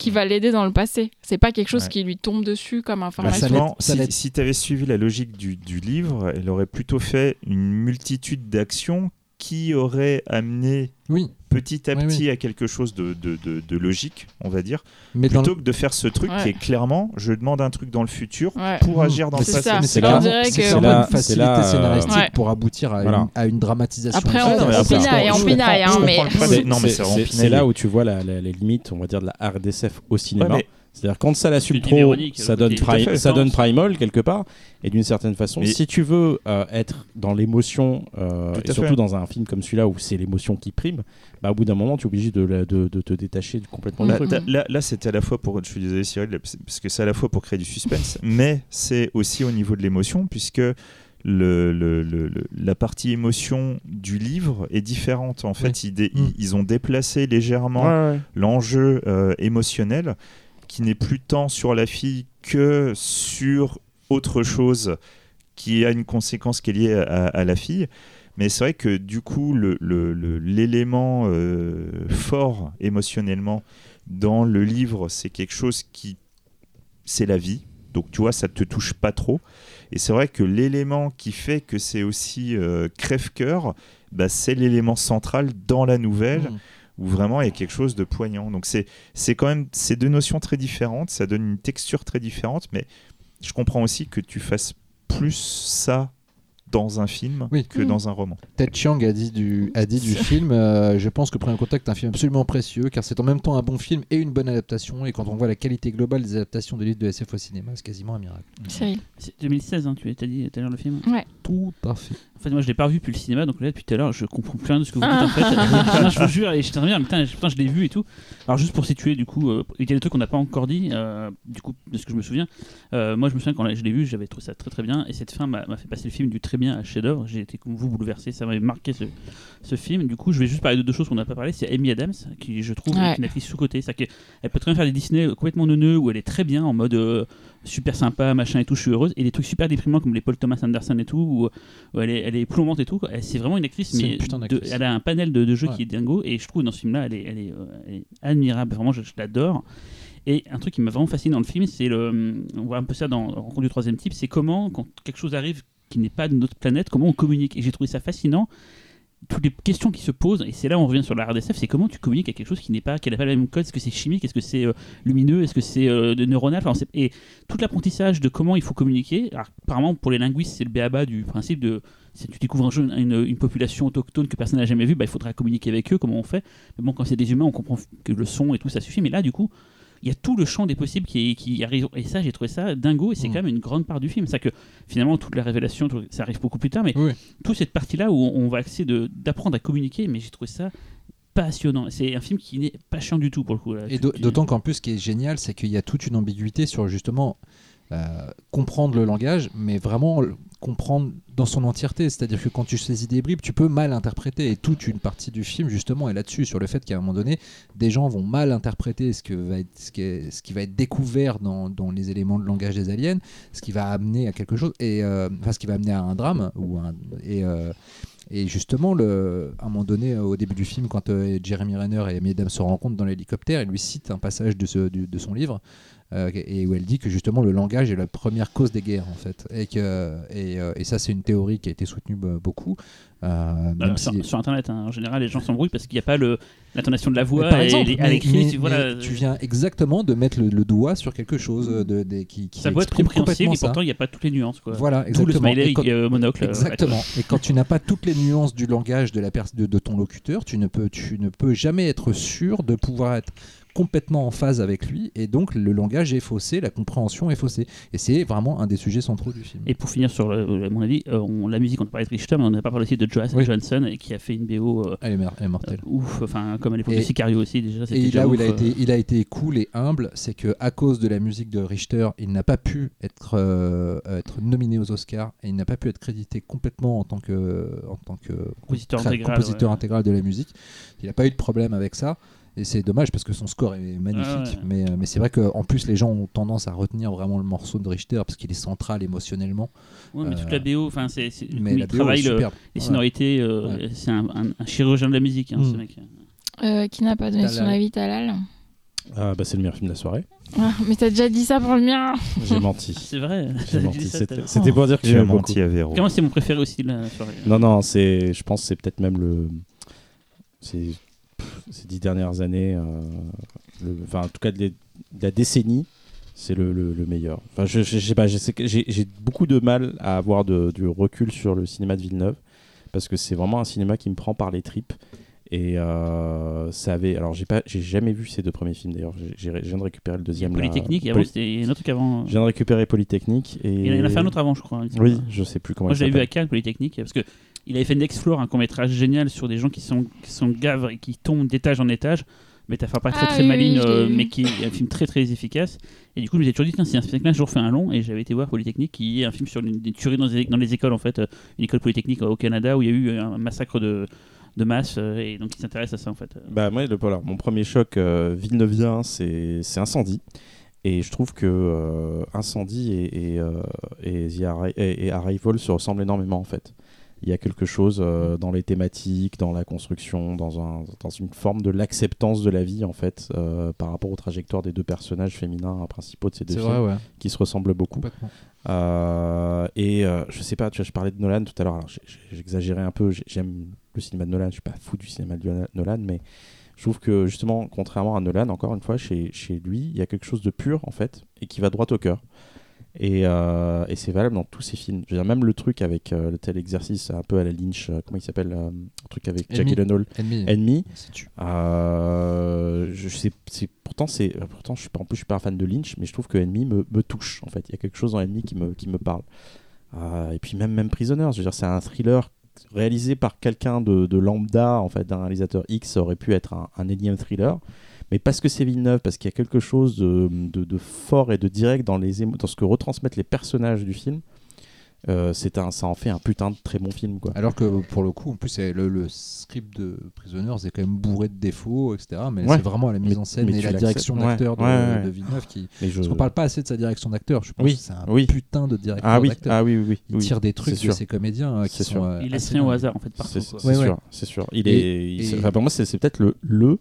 qui va l'aider dans le passé. C'est pas quelque chose Ouais. qui lui tombe dessus comme Bah, information. ça si, tu avais suivi la logique du, du livre, elle aurait plutôt fait une multitude d'actions qui auraient amené Oui, petit à Oui, petit à quelque chose de, de- de- de logique, on va dire, mais plutôt que de faire ce truc Ouais. qui est clairement, je demande un truc dans le futur Ouais. pour Mmh. agir dans le c'est passé. c'est Là, une facilité là, euh, scénaristique Ouais. pour aboutir à, Voilà. une, à une dramatisation. Après, on- pinaille, pinaille, hein, mais- c'est là où tu vois la- la- les limites, on va dire, de la RDSF au cinéma. C'est-à-dire quand ça la Ce que dit pro, Véronique, ça donne, fait. ça donne primal quelque part. Et d'une certaine façon, Mais- si tu veux euh, être dans l'émotion, euh, et surtout fait. dans un film comme celui-là où c'est l'émotion qui prime, bah, au bout d'un moment, tu es obligé de, de- de te détacher complètement Bah, du truc. t'as- là, là c'était à la fois pour. Je suis désolé, Cyril, parce que c'est à la fois pour créer du suspense, *laughs* mais c'est aussi au niveau de l'émotion, puisque le, le- le- la partie émotion du livre est différente. En fait, ils, dé- Mm. ils- ils ont déplacé légèrement Ouais, ouais. l'enjeu euh, émotionnel, qui n'est plus tant sur la fille que sur autre chose qui a une conséquence qui est liée à, la fille. Mais c'est vrai que du coup, l'élément euh, fort émotionnellement dans le livre, c'est quelque chose qui. C'est la vie. Donc tu vois, ça te touche pas trop. Et c'est vrai que l'élément qui fait que c'est aussi euh, crève-cœur, bah, c'est l'élément central dans la nouvelle Mm. Où vraiment il y a quelque chose de poignant. Donc c'est c'est quand même ces deux notions très différentes, ça donne une texture très différente, mais je comprends aussi que tu fasses plus ça dans un film Oui. que dans un roman. Ted Chiang a dit du, a dit du film euh, Je pense que Premier Contact est un film absolument précieux car c'est en même temps un bon film et une bonne adaptation. Et quand on voit la qualité globale des adaptations de livres de SF au cinéma, c'est quasiment un miracle. Cyril. C'est 2016, hein, tu as dit tout à l'heure le film. Tout à fait. En fait, moi, je l'ai pas revu depuis le cinéma, donc là, depuis tout à l'heure, je comprends plus rien de ce que vous dites Ah. en fait. *laughs* Non, je vous jure, et j'étais en train de dire, putain, putain, je l'ai vu et tout. Alors, juste pour situer, du coup, euh, il y a des trucs qu'on n'a pas encore dit, euh, du coup, de ce que je me souviens. Euh, moi, je me souviens quand je l'ai vu, j'avais trouvé ça très très bien, et cette fin m'a m'a fait passer le film du très bien à chef-d'œuvre. J'ai été comme vous bouleversé, ça m'avait marqué ce, ce film. Du coup, je vais juste parler de deux choses qu'on n'a pas parlé. C'est Amy Adams, qui je trouve Ouais. est une actrice sous-cotée. C'est-à-dire qu'elle peut très bien faire des Disney complètement neuneux, où elle est très bien en mode. euh, super sympa, machin et tout, je suis heureuse. Et des trucs super déprimants comme les Paul Thomas Anderson et tout, où, où elle, est, elle est plombante et tout. C'est vraiment une actrice, mais une de- elle a un panel de, de jeux Ouais. qui est dingo. Et je trouve dans ce film-là, elle elle, euh, elle est admirable. Vraiment, je, je l'adore. Et un truc qui m'a vraiment fasciné dans le film, c'est le. On voit un peu ça dans Rencontre du troisième type, c'est comment, quand quelque chose arrive qui n'est pas de notre planète, comment on communique. Et j'ai trouvé ça fascinant. Toutes les questions qui se posent, et c'est là où on revient sur la RDSF, c'est comment tu communiques avec quelque chose qui n'est pas, qui n'a pas le même code. Est-ce que c'est chimique Est-ce que c'est euh, lumineux Est-ce que c'est euh, de neuronal Enfin, Et tout l'apprentissage de comment il faut communiquer. Alors, apparemment, pour les linguistes, c'est le béaba du principe de si tu découvres un jeu, une, une population autochtone que personne n'a jamais vue, bah, il faudra communiquer avec eux, comment on fait. Mais bon, quand c'est des humains, on comprend que le son et tout, ça suffit. Mais là, du coup, il y a tout le champ des possibles qui, qui arrive. Et ça, j'ai trouvé ça dingo. Et c'est Mm. quand même une grande part du film. C'est que finalement, toute la révélation, ça arrive beaucoup plus tard. Mais Oui. toute cette partie-là où on, va essayer d'apprendre à communiquer, mais j'ai trouvé ça passionnant. C'est un film qui n'est pas chiant du tout pour le coup. là. Et d'autant qu'en plus, ce qui est génial, c'est qu'il y a toute une ambiguïté sur justement euh, comprendre le langage, mais vraiment comprendre dans son entièreté. C'est-à-dire que quand tu saisis des bribes, tu peux mal interpréter. Et toute une partie du film, justement, est là-dessus, sur le fait qu'à un moment donné, des gens vont mal interpréter ce, que va être, ce, qui, va être découvert dans, les éléments de langage des aliens, ce qui va amener à quelque chose, et, euh, enfin, ce qui va amener à un drame. Ou un, et, euh, et justement, le, à un moment donné, au début du film, quand euh, Jeremy Renner et Amy Adams se rencontrent dans l'hélicoptère, il lui cite un passage de son livre euh, et où elle dit que justement le langage est la première cause des guerres en fait. Et, que, et, euh, et ça c'est une théorie qui a été soutenue euh, beaucoup. euh, Bah, même sur, si- sur internet, hein, en général, les gens s'embrouillent parce qu'il n'y a pas le- l'intonation de la voix par et les- à l'écrit. tu, voilà, mais tu viens exactement de mettre le, le doigt sur quelque chose de, de- qui, qui ça peut être compréhensible et pourtant il n'y a pas toutes les nuances. Quoi. Voilà, D'où le exactement. smiley Et quand- euh, monocle. Exactement. Et quand tu n'as pas toutes les nuances du langage de, la pers- de, de ton locuteur, tu ne, peux, tu ne peux jamais être sûr de pouvoir être complètement en phase avec lui. Et donc, le langage est faussé, la compréhension est faussée. Et c'est vraiment un des sujets centraux du film. Et pour finir sur, le- à mon avis, euh, on- la musique, on a parlé de Richter, mais on n'a pas parlé aussi de Joas Oui. Johansson et qui a fait une BO euh, Elle est, elle est mortelle. ouf, enfin comme à l'époque de Sicario aussi déjà. Et déjà là où il a, euh. été, il a été cool et humble, c'est que à cause de la musique de Richter, il n'a pas pu être, euh, être nominé aux Oscars et il n'a pas pu être crédité complètement en tant que, en tant que compositeur cré- intégral. compositeur ouais. intégral de la musique. Il n'a pas eu de problème avec ça. Et c'est dommage parce que son score est magnifique. Ah ouais. Mais, euh, mais c'est vrai qu'en plus, les gens ont tendance à retenir vraiment le morceau de Richter parce qu'il est central émotionnellement. Ouais, mais toute Euh, la BO, enfin, c'est, c'est- Mais il la BO est travaille le- les Ouais. sonorités. euh, Ouais. C'est un, un- un chirurgien de la musique, hein, ce Mm. mec. Euh, qui n'a pas donné son Talal. avis, Talal Ah, bah, c'est le meilleur film de la soirée. Ah, Mais t'as déjà dit ça pour le mien J'ai menti. *laughs* C'est vrai. J'ai menti. C'était pour dire que J'ai beaucoup. menti à Véro. Vraiment, c'est mon préféré aussi de la soirée. Non, non, c'est, je pense que c'est peut-être même le. C'est, ces dix dernières années, euh, le- enfin, en tout cas de, les- de la décennie, c'est le, le- le meilleur. Enfin, je, je, je sais pas, j'ai, beaucoup de mal à avoir de- du recul sur le cinéma de Villeneuve parce que c'est vraiment un cinéma qui me prend par les tripes. Et euh, ça avait. Alors, j'ai pas, j'ai jamais vu ces deux premiers films d'ailleurs. J'ai, je viens de récupérer le deuxième. là. Polytechnique, Poly- c'était il y a un autre truc avant. Je viens de récupérer Polytechnique et. Il en a fait un autre avant, je crois. Oui, je sais plus comment. Moi, je l'avais vu à. Cannes, Polytechnique, parce que il avait fait Nextfloor, un court-métrage génial sur des gens qui sont, qui sont gaves et qui tombent d'étage en étage. Mais t'as fait pas très Ah très oui, maligne, oui, je euh, mais qui est un film très très efficace. Et du coup, je me suis toujours dit, tiens, si un spectacle jour fait un long, et j'avais été voir Polytechnique, qui est un film sur une, des tueries dans les, dans les écoles, en fait, euh, une école polytechnique au Canada où il y a eu un massacre de, de masse, euh, et donc il s'intéresse à ça, en fait. Bah moi, le, voilà, mon premier choc euh, c'est Incendie. Et je trouve que euh, Incendie et, et, euh, et, The Arri- et- et Arrival se ressemblent énormément en fait. Il y a quelque chose euh, dans les thématiques, dans la construction, dans, un, dans une forme de l'acceptance de la vie en fait, euh, par rapport aux trajectoires des deux personnages féminins principaux de ces deux films, vrai, ouais. qui se ressemblent beaucoup. Euh, et je sais pas, tu vois, je parlais de Nolan tout à l'heure. J'exagérais un peu. j'ai- J'aime le cinéma de Nolan. Je suis pas fou du cinéma de Nolan, mais je trouve que justement, contrairement à Nolan, encore une fois, chez, chez lui, il y a quelque chose de pur en fait et qui va droit au cœur. Et, euh, et c'est valable dans tous ses films. Je veux dire, même le truc avec euh, le tel exercice un peu à la Lynch, euh, comment il s'appelle Un truc avec Jack Enemy. Gyllenhaal, Ennemi. Je sais, c'est pourtant c'est pourtant je suis pas en plus je suis pas un fan de Lynch, mais je trouve que Enemy me, me touche en fait. Il y a quelque chose dans Enemy qui me qui me parle. Et puis même même Prisoners, je veux dire c'est un thriller réalisé par quelqu'un de, lambda en fait d'un réalisateur X ça aurait pu être un, un énième thriller. Mais parce que c'est Villeneuve, parce qu'il y a quelque chose de, de- fort et de direct dans, les dans ce que retransmettent les personnages du film, euh, c'est un, ça en fait un putain de très bon film. Quoi. Alors que pour le coup, en plus, le, le script de Prisoners est quand même bourré de défauts, etc. Mais Ouais. c'est vraiment la mise Mais- en scène mais et la direction Ouais, d'acteur de, ouais, ouais. de Villeneuve qui. Mais je... Parce qu'on parle pas assez de sa direction d'acteur. Je pense Oui, que c'est un oui. putain de directeur Ah oui, d'acteur. ah oui, oui, oui. Il tire des trucs de sûr. ses comédiens euh, qui sont. euh, Il laisse rien au hasard, en fait, partout. C'est sûr, c'est sûr. Il est, pour moi, c'est c'est peut-être le, le,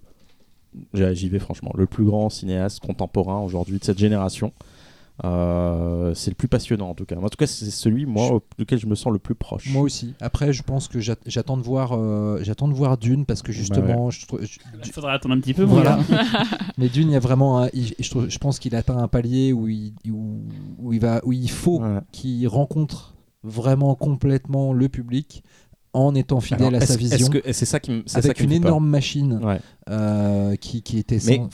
j'y vais franchement, le plus grand cinéaste contemporain aujourd'hui de cette génération. Euh, c'est le plus passionnant en tout cas. En tout cas, c'est celui moi duquel je me sens le plus proche. Moi aussi. Après, je pense que j'at- j'attends de voir, euh, j'attends de voir Dune parce que justement, je trouve- je- Il faudra attendre un petit peu. Voilà. *laughs* mais Dune, il y a vraiment, un- il- je, trouve- je pense qu'il atteint un palier où il, où, où il va, où il faut Ouais. qu'il rencontre vraiment complètement le public en étant fidèle Alors, à sa vision, c'est ça qui me, c'est ça avec qui une énorme machine Ouais. euh, qui, qui était sans,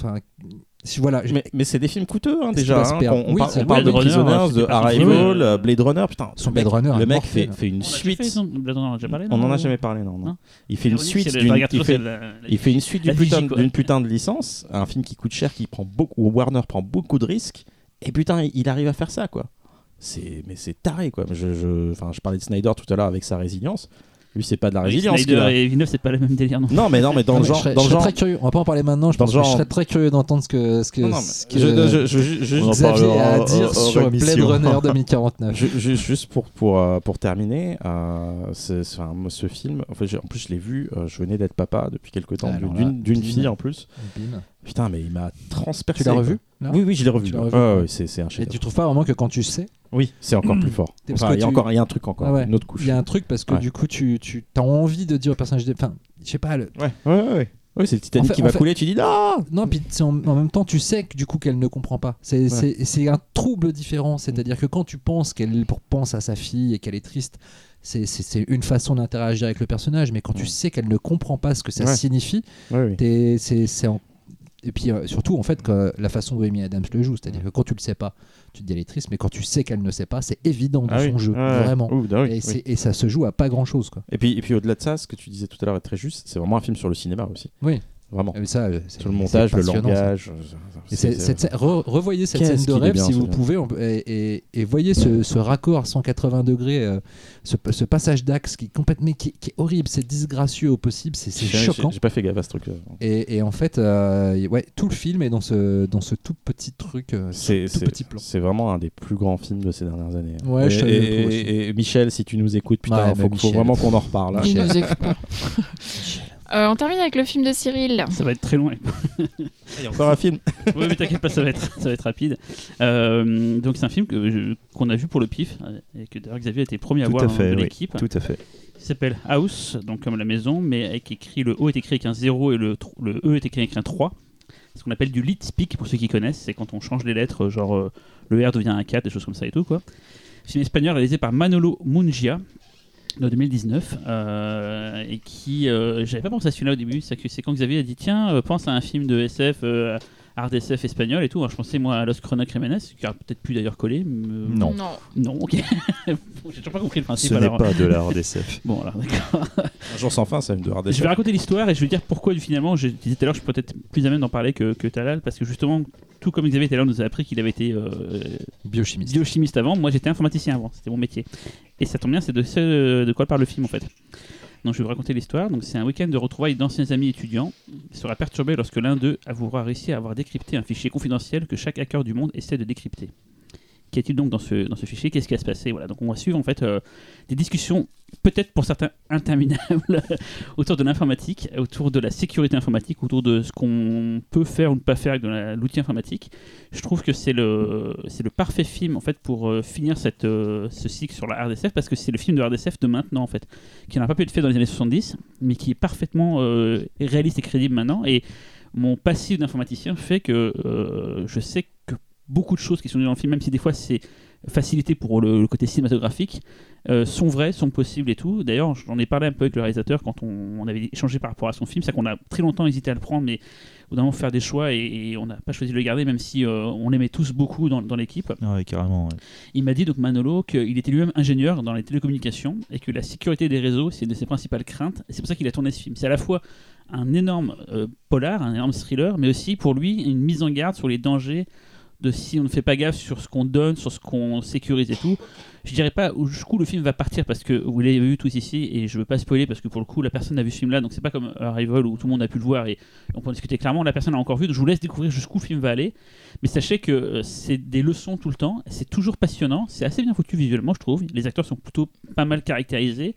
voilà, je- Mais, mais c'est des films coûteux hein, déjà. hein, on, Oui, par- c'est on parle de Blade Runner, Prisoners, c'était de son Arrival, euh, Blade Runner. Putain, Son le Blade mec- Runner le mec fait, fait une suite. fait, non Blade Runner, on a déjà parlé, On non en a jamais parlé, non. Il fait une suite il fait- c'est la- la- Il fait une suite d'une putain, de licence, un film qui coûte cher, qui prend beaucoup, où Warner prend beaucoup de risques, et putain, il- il arrive à faire ça, quoi. C'est, mais c'est taré, quoi. Je, je, enfin, je parlais de Snyder tout à l'heure avec sa résilience. Lui, c'est pas de la résilience. Snyder a. et Villeneuve, c'est pas le même délire, non Non, mais non, mais dans Non, le genre, je serais, dans je genre. très curieux. On va pas en parler maintenant. Je Dans pense le que je genre- serais très curieux d'entendre ce que ce que, Non, non, mais ce que je- je- je- je- je- On en Xavier a à dire sur Blade. Runner 2049. Je- je- juste pour, pour, euh, pour terminer, euh, c'est- c'est un- moi, ce film, en, fait, en plus je l'ai vu, euh, je venais d'être papa depuis quelque temps, Alors d'une fille en plus. Bim. Putain, mais il m'a transpercé. Tu l'as revu Oui, oui, je l'ai revu. Ouais, ouais. ouais, c'est un Et tu trouves pas vraiment que quand tu sais, Oui, c'est encore *clears throat* plus fort. Parce Enfin, il y a tu- il y a un truc encore, Ah ouais. une autre couche. il y a un truc parce que Ouais. du coup, tu, tu as envie de dire au personnage. de- Enfin, je sais pas. Le... Ouais, ouais, ouais. ouais. Oui, c'est le Titanic En fait- qui va fait- couler. Tu dis non. Non, puis en, en même temps, tu sais que du coup qu'elle ne comprend pas. C'est c'est un trouble différent. C'est-à-dire que quand tu penses qu'elle pense à sa fille et qu'elle est triste, c'est- une façon d'interagir avec le personnage. Mais quand tu Ouais. sais qu'elle ne comprend pas ce que ça Ouais. signifie, Ouais, t'es- c'est Et puis euh, surtout, en fait, que la façon dont Amy Adams le joue, c'est-à-dire que quand tu le sais pas, tu te dis elle est triste, mais quand tu sais qu'elle ne sait pas, c'est évident dans Ah oui. son jeu, ouais. vraiment. Ouh, bah oui, et, oui. c'est- et ça se joue à pas grand-chose. Et puis, et puis au-delà de ça, ce que tu disais tout à l'heure est très juste. C'est vraiment un film sur le cinéma aussi. Oui. Vraiment. Et ça, euh, Sur le montage, le langage. euh, cette re- revoyez cette scène de rêve bien, si vous pouvez on- et, et- et voyez ce, ce raccord 180 degrés, euh, ce, ce passage d'axe qui est complètement qui, qui est horrible, c'est disgracieux au possible, c'est choquant. J'ai pas fait gaffe à ce truc. Et, et en fait, euh, ouais, tout le film est dans ce, dans ce tout petit truc, euh, C'est tout c'est- petit plan. c'est vraiment un des plus grands films de ces dernières années. hein. Ouais, et, je savais et- pas aussi. et- et Michel, si tu nous écoutes, putain, Ouais, faut, mais vraiment qu'on en reparle. hein. Il Michel. nous *laughs* écoute pas. *laughs* Euh, on termine avec le film de Cyril. Ça va être très loin. Il y a encore un film. *laughs* oui, mais t'inquiète pas, ça va être, ça va être rapide. Euh, donc c'est un film qu'on a vu pour le pif euh, et que d'ailleurs Xavier a été le premier à voir hein, de oui. l'équipe. Tout à fait. Il s'appelle House, donc comme la maison, mais avec écrit le O est écrit avec un 0 et le, E est écrit avec un 3. Ce qu'on appelle du lead speak pour ceux qui connaissent, c'est quand on change les lettres, genre le R devient un 4, des choses comme ça et tout quoi. Film espagnol réalisé par Manolo Mungia de 2019 euh, et qui euh, j'avais pas pensé à celui-là au début c'est quand Xavier a dit tiens euh, pense à un film de SF SF espagnol et tout Alors, je pensais moi à Los Cronos Crímenes qui aurait peut-être pu d'ailleurs coller mais, euh, Non. Non. non ok *laughs* j'ai toujours pas compris le principe Ce n'est pas de la RDSF. *laughs* bon alors d'accord Un jour sans fin, ça me de hard je vais raconter l'histoire et je vais dire pourquoi finalement, je disais tout à l'heure, je suis peut-être plus à même d'en parler que, que Talal, parce que justement, tout comme Xavier tout à l'heure nous a appris qu'il avait été euh, Biochimiste. biochimiste avant, moi j'étais informaticien avant, c'était mon métier. Et ça tombe bien, c'est de ce de quoi parle le film en fait. Donc je vais vous raconter l'histoire. Donc c'est un week-end de retrouvailles d'anciens amis étudiants qui sera perturbé lorsque l'un d'eux avouera réussir à avoir décrypté un fichier confidentiel que chaque hacker du monde essaie de décrypter. Qu'y a-t-il donc dans ce, fichier Qu'est-ce qui va se passer Voilà, donc on va suivre en fait euh, des discussions, peut-être pour certains interminables, *laughs* autour de l'informatique, autour de la sécurité informatique, autour de ce qu'on peut faire ou ne pas faire avec l'outil informatique. Je trouve que c'est le, parfait film en fait pour euh, finir cette, euh, ce cycle sur la RDSF parce que c'est le film de RDSF de maintenant en fait, qui n'a pas pu être fait dans les années 70, mais qui est parfaitement réaliste et crédible maintenant. Et mon passif d'informaticien fait que je sais que beaucoup de choses qui sont dites dans le film, même si des fois c'est facilité pour le, le côté cinématographique, euh, sont vraies, sont possibles et tout. D'ailleurs, j'en ai parlé un peu avec le réalisateur quand on, on avait échangé par rapport à son film, c'est qu'on a très longtemps hésité à le prendre, mais au moment faire des choix et, et on n'a pas choisi de le garder, même si euh, on l'aimait tous beaucoup dans, dans l'équipe. Ouais, carrément. ouais. Il m'a dit donc Manolo qu'il était lui-même ingénieur dans les télécommunications et que la sécurité des réseaux c'est une de ses principales craintes. Et c'est pour ça qu'il a tourné ce film. C'est à la fois un énorme euh, polar, un énorme thriller, mais aussi pour lui une mise en garde sur les dangers de si on ne fait pas gaffe sur ce qu'on donne, sur ce qu'on sécurise et tout. Je dirais pas où jusqu'où le film va partir parce que vous l'avez vu tous ici et je veux pas spoiler parce que pour le coup la personne n'a vu ce film là donc c'est pas comme Arrival où tout le monde a pu le voir et on peut en discuter clairement. La personne l'a encore vu donc je vous laisse découvrir jusqu'où le film va aller. Mais sachez que euh, c'est des leçons tout le temps, c'est toujours passionnant, c'est assez bien foutu visuellement je trouve. Les acteurs sont plutôt pas mal caractérisés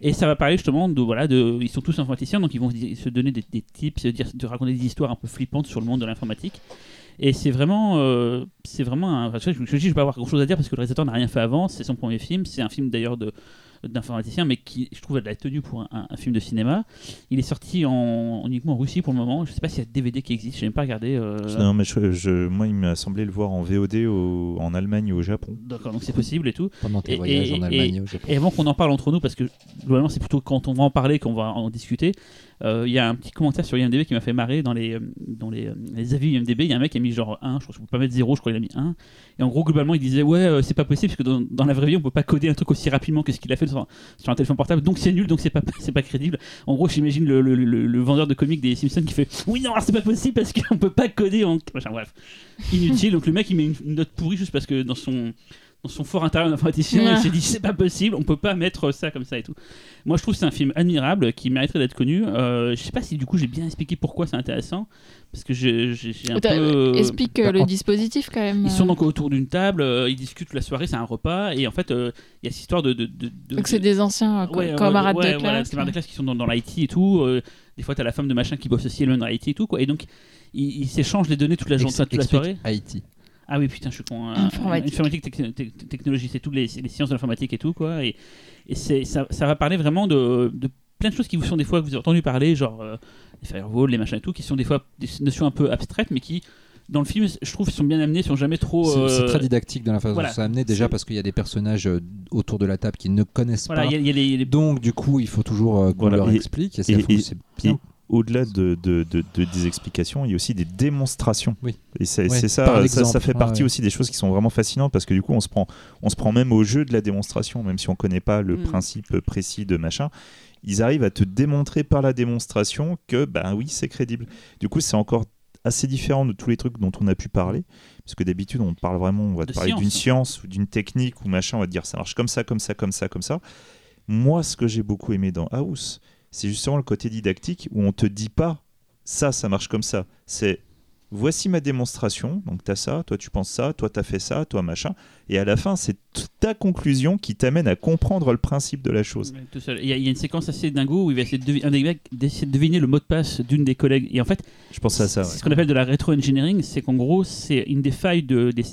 et ça va parler justement de voilà de ils sont tous informaticiens donc ils vont se se donner des, des tips, se dire, de raconter des histoires un peu flippantes sur le monde de l'informatique. Et c'est vraiment, euh, c'est vraiment un. enfin, je, je, je dis, je vais pas avoir grand chose à dire parce que le réalisateur n'a rien fait avant. C'est son premier film. C'est un film d'ailleurs de d'informaticien, mais qui, je trouve, a de la tenue pour un, un film de cinéma. Il est sorti en, uniquement en Russie pour le moment. Je sais pas s'il y a DVD qui existe. J'ai même pas regardé. euh, Non, mais je, je- moi, il m'a semblé le voir en VOD au- en Allemagne et au Japon. D'accord, donc c'est possible et tout. Pendant tes Et- voyages et- en Allemagne et au Japon. Et avant qu'on en parle entre nous, parce que globalement c'est plutôt quand on va en parler qu'on va en discuter, euh, il y a un petit commentaire sur IMDB qui m'a fait marrer dans les, euh, dans les, euh, les avis IMDB. Il y a un mec qui a mis genre 1, je crois peux pas mettre 0, je crois qu'il a mis 1. Et en gros, globalement, il disait Ouais, euh, c'est pas possible, parce que dans, la vraie vie, on peut pas coder un truc aussi rapidement que ce qu'il a fait sur, un téléphone portable, donc c'est nul, donc c'est pas, *laughs* pas crédible. En gros, j'imagine le, le, vendeur de comics des Simpsons qui fait Oui, non, c'est pas possible parce qu'on peut pas coder en. Machin, bref, inutile. donc le mec, il met une, note pourrie juste parce que dans son son fort intérieur d'informaticien, Ah. il s'est dit c'est pas possible, on peut pas mettre ça comme ça et tout. Moi je trouve que c'est un film admirable qui mériterait d'être connu. Euh, je sais pas si du coup j'ai bien expliqué pourquoi c'est intéressant, parce que j'ai un peu. Euh, Explique euh, bah, le en- dispositif quand même. Ils sont donc autour d'une table, euh, ils discutent toute la soirée, c'est un repas, et en fait euh, il y a cette histoire de. de, de- de- Donc c'est des anciens euh, co- Ouais, ouais, camarades ouais, de voilà, classe. des camarades de classe qui sont dans, dans l'IT et tout. euh, des fois, t'as la femme de machin qui bosse aussi Elon Haïti et tout, quoi. Et donc, ils s'échangent les données toute la journée, toute la soirée. Haïti. Ah oui, putain, je suis con. hein. Informatique. Te- technologie, c'est toutes les, les sciences de l'informatique et tout, quoi. Et, et c'est, ça, ça va parler vraiment de, de plein de choses qui vous sont des fois que vous avez entendu parler, genre euh, les firewalls, les machins et tout, qui sont des fois des notions un peu abstraites, mais qui, dans le film, je trouve, sont bien amenées, sont jamais trop. C'est c'est euh, très didactique dans la façon voilà. dont c'est amené, déjà parce qu'il y a des personnages euh, autour de la table qui ne connaissent Voilà, pas. il y, a- il y a les, les- Donc, du coup, il faut toujours euh, qu'on Voilà, leur et- explique. Et, c'est- et- c'est bien. Au-delà de, de- de- de- des explications, il y a aussi des démonstrations. Oui. Et c'est Ouais, ça, ça, ça fait partie ouais. aussi des choses qui sont vraiment fascinantes parce que du coup, on se prend, on se prend même au jeu de la démonstration, même si on connaît pas le Mm. principe précis de machin. Ils arrivent à te démontrer par la démonstration que, ben oui, c'est crédible. Du coup, c'est encore assez différent de tous les trucs dont on a pu parler. Parce que d'habitude, on parle vraiment, on va te parler science. d'une science ou d'une technique ou machin, on va te dire ça marche comme ça, comme ça, comme ça, comme ça. Moi, ce que j'ai beaucoup aimé dans House, c'est justement le côté didactique où on te dit pas ça, ça marche comme ça. C'est voici ma démonstration, donc tu as ça, toi tu penses ça, toi tu as fait ça, toi machin. Et à la fin, c'est ta conclusion qui t'amène à comprendre le principe de la chose. Ouais, tout seul. Il y, a- il y a une séquence assez dingo où il va essayer de, devi- un des mecs d'essayer de deviner le mot de passe d'une des collègues. Et en fait, Je pense à ça. c'est ouais. ce qu'on appelle de la rétro-engineering. C'est qu'en gros, c'est une des failles de, des,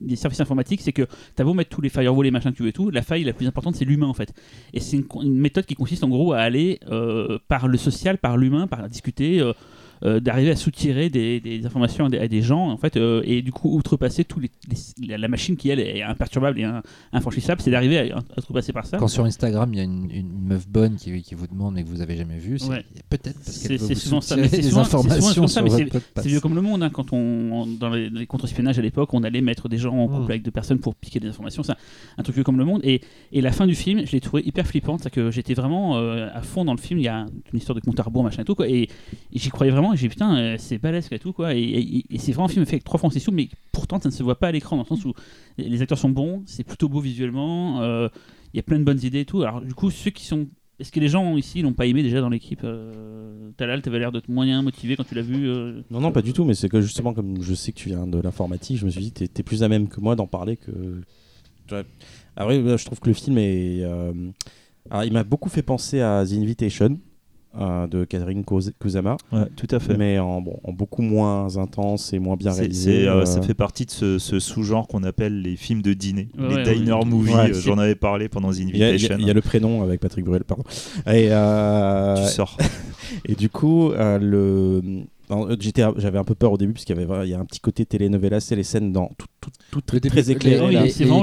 des services informatiques. C'est que t'as beau mettre tous les firewalls, les machins que tu veux et tout, la faille la plus importante, c'est l'humain en fait. Et c'est une, méthode qui consiste en gros à aller euh, par le social, par l'humain, par discuter. euh, euh, d'arriver à soutirer des, des informations à des, à des gens en fait euh, et du coup outrepasser tous les, les- la, machine qui elle est imperturbable et infranchissable c'est d'arriver à, à outrepasser par ça Quand sur Instagram, il y a une, une meuf bonne qui, qui vous demande mais que vous avez jamais vu, c'est Ouais. peut-être parce qu'elle vous souvent ça, mais des souvent- c'est informations souvent ça, sur mais vieux comme le monde, hein, quand on, dans les, les contre-espionnages à l'époque, on allait mettre des gens en couple Mm. avec deux personnes pour piquer des informations, c'est un, un truc vieux comme le monde. Et, et la fin du film, je l'ai trouvé hyper flippante, c'est que j'étais vraiment euh, à fond dans le film, il y a une histoire de compte à rebours, machin et tout, quoi, et, et j'y croyais vraiment, et j'ai putain, euh, c'est balèze et tout, quoi, et, et- et c'est vraiment un film fait avec trois francs six sous, mais pourtant ça ne se voit pas à l'écran, dans le sens où les acteurs sont bons, c'est plutôt beau visuellement, euh, il y a plein de bonnes idées et tout. Alors du coup, ceux qui sont... Est-ce que les gens ici l'ont pas aimé déjà dans l'équipe euh, Talal, t'avais l'air de te moyen motivé quand tu l'as vu euh, Non, non, pas du tout, mais c'est que justement, comme je sais que tu viens de l'informatique, je me suis dit, t'es es plus à même que moi d'en parler que. Après, je trouve que le film est. il m'a beaucoup fait penser à The Invitation euh, de Catherine Kusama, Ouais, tout à fait. mais en, bon, en beaucoup moins intense et moins bien réalisé. c'est, euh, euh, Ça fait partie de ce, ce sous-genre qu'on appelle les films de dîner, Ouais, les ouais, diner ouais. movies. Euh, J'en avais parlé pendant The Il y, y Invitation. il y a le prénom avec Patrick Bruel, pardon. Et, euh, Tu sors. *laughs* Et du coup, euh, le... euh, j'avais un peu peur au début parce qu'il y avait il y a un petit côté telenovela, c'est les scènes dans tout, tout, tout, Le très éclairé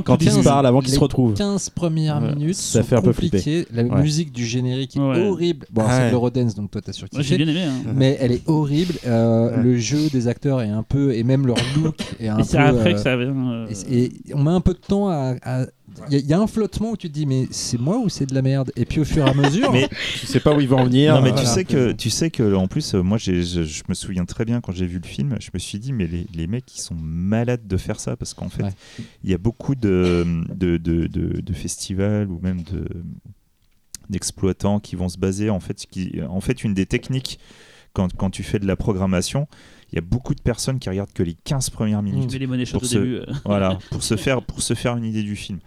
quand tout ils se parlent avant qu'ils se retrouvent. 15 premières Ouais, minutes ça sont fait un peu compliquées. La Ouais. musique du générique est Ouais. horrible. Bon, c'est de l'Eurodance, donc toi t'as Moi j'ai surkiffé. bien aimé. hein. Mais elle est horrible. Euh, Ouais. Le jeu des acteurs est un peu. Et même leur look est un Mais peu. c'est après euh, que ça vient. euh, Et, et on met un peu de temps à. à- Il y, a- il y a un flottement où tu te dis, mais c'est moi ou c'est de la merde? Et puis au fur et à mesure. *laughs* Mais- Tu sais pas où ils vont en venir. Non, mais Voilà. tu sais que tu sais que en plus euh, moi je, je me souviens très bien quand j'ai vu le film je me suis dit mais les, les mecs ils sont malades de faire ça parce qu'en fait Ouais. il y a beaucoup de, de, de, de- de festivals ou même de d'exploitants qui vont se baser en fait qui en fait une des techniques quand, quand tu fais de la programmation il y a beaucoup de personnes qui regardent que les 15 premières minutes les Pour au ce- début. euh. voilà, *laughs* pour se faire pour se faire une idée du film.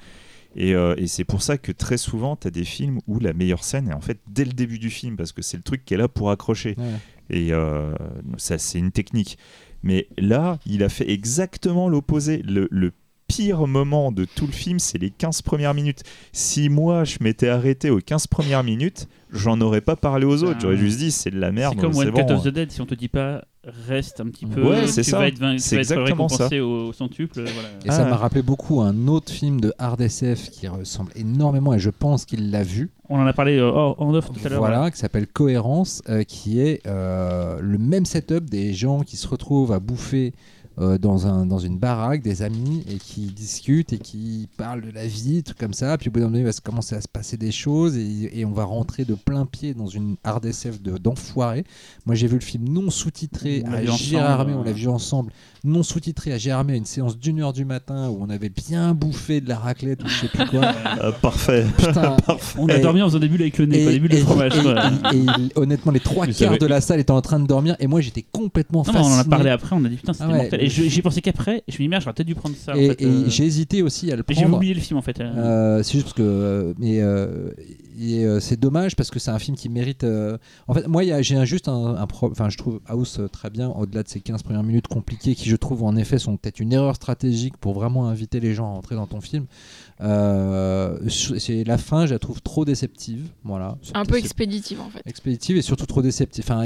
Et, euh, et c'est pour ça que très souvent, tu as des films où la meilleure scène est en fait dès le début du film, parce que c'est le truc qui est là pour accrocher. Ouais. Et euh, ça, c'est une technique. Mais là, il a fait exactement l'opposé. Le, le pire moment de tout le film, c'est les 15 premières minutes. Si moi, je m'étais arrêté aux 15 premières minutes, j'en aurais pas parlé aux autres. Ah. J'aurais juste dit, c'est de la merde. C'est comme One bon. Cut of the Dead, si on te dit pas reste un petit peu, Ouais, c'est ça. vas être, tu C'est vas être exactement récompensé au, au centuple. Voilà. Et ça Ah. m'a rappelé beaucoup un autre film de hard SF qui ressemble énormément, et je pense qu'il l'a vu. On en a parlé euh, hors- en off tout à l'heure. Voilà, qui s'appelle Cohérence, euh, qui est euh, le même setup des gens qui se retrouvent à bouffer euh, dans, un, dans une baraque, des amis, et qui discutent et qui parlent de la vie, trucs comme ça. Puis au bout d'un moment, il va se commencer à se passer des choses et, et on va rentrer de plein pied dans une hard SF de- d'enfoiré. Moi, j'ai vu le film non sous-titré à Gérardmer, euh. on l'a vu ensemble, non sous-titré à Gérardmer à une séance d'une heure du matin où on avait bien bouffé de la raclette ou je sais plus quoi. Ah, *laughs* parfait. Putain, *laughs* On a Et- dormi en faisant des bulles avec le nez, pas des bulles de et- fromage. et- et- et honnêtement, les trois quarts de la salle étaient en train de dormir et moi j'étais complètement Non, mais on en a fasciné. parlé après, on a dit putain, c'était Ah ouais, mortel. Et j'y pensais qu'après, je me dis merde, j'aurais peut-être dû prendre ça. en Et, fait, et euh, j'ai hésité aussi à le mais j'ai prendre. oublié le film en fait. euh. Euh, c'est juste parce que mais euh, et, euh, c'est dommage parce que c'est un film qui mérite euh, en fait moi il y a- j'ai juste un, un pro- enfin je trouve House très bien au-delà de ces 15 premières minutes compliquées qui je trouve en effet sont peut-être une erreur stratégique pour vraiment inviter les gens à entrer dans ton film Euh, c'est la fin je la trouve trop déceptive voilà Un peu expéditive en fait. expéditive et surtout trop déceptive enfin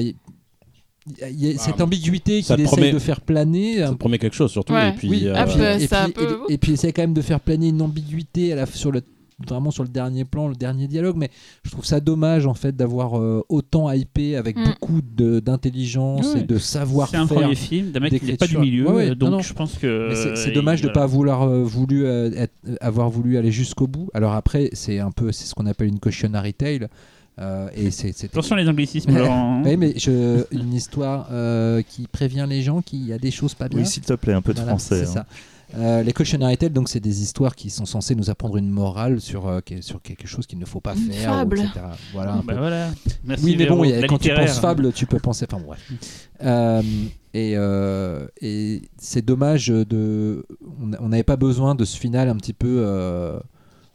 il il y a, il a cette ambiguïté qu'il essaye promet- de faire planer Ça te promet quelque chose surtout. Ouais. Et puis, oui, euh, et puis, bah, et c'est un puis- peu- et- et puis essaie quand même de faire planer une ambiguïté à la, sur le vraiment sur le dernier plan, le dernier dialogue, mais je trouve ça dommage en fait d'avoir euh, autant hypé avec Mm. beaucoup de- d'intelligence et de C'est un savoir-faire. premier film d'un mec qui n'est pas du milieu, Ouais, ouais, euh, donc non, non. je pense que. C'est- euh, dommage de il- ne pas vouloir euh, voulu euh, être- avoir voulu aller jusqu'au bout. Alors après, c'est un peu c'est ce qu'on appelle une cautionary tale. Euh, et c'est c'est- Attention les anglicismes. *laughs* Laurent. Oui, mais je, une histoire euh, qui prévient les gens qu'il y a des choses pas bien. Oui, s'il te plaît, un peu de Voilà, français. c'est hein. ça. Euh, les cautionary tales, donc c'est des histoires qui sont censées nous apprendre une morale sur, euh, sur quelque chose qu'il ne faut pas Une faire, ou fable. etc. Voilà. un Bah peu. voilà. Merci, oui, mais bon, a- quand tu penses fable, tu peux penser. Enfin bref. Euh, et euh, et c'est dommage de. On on n'avait pas besoin de ce final un petit peu.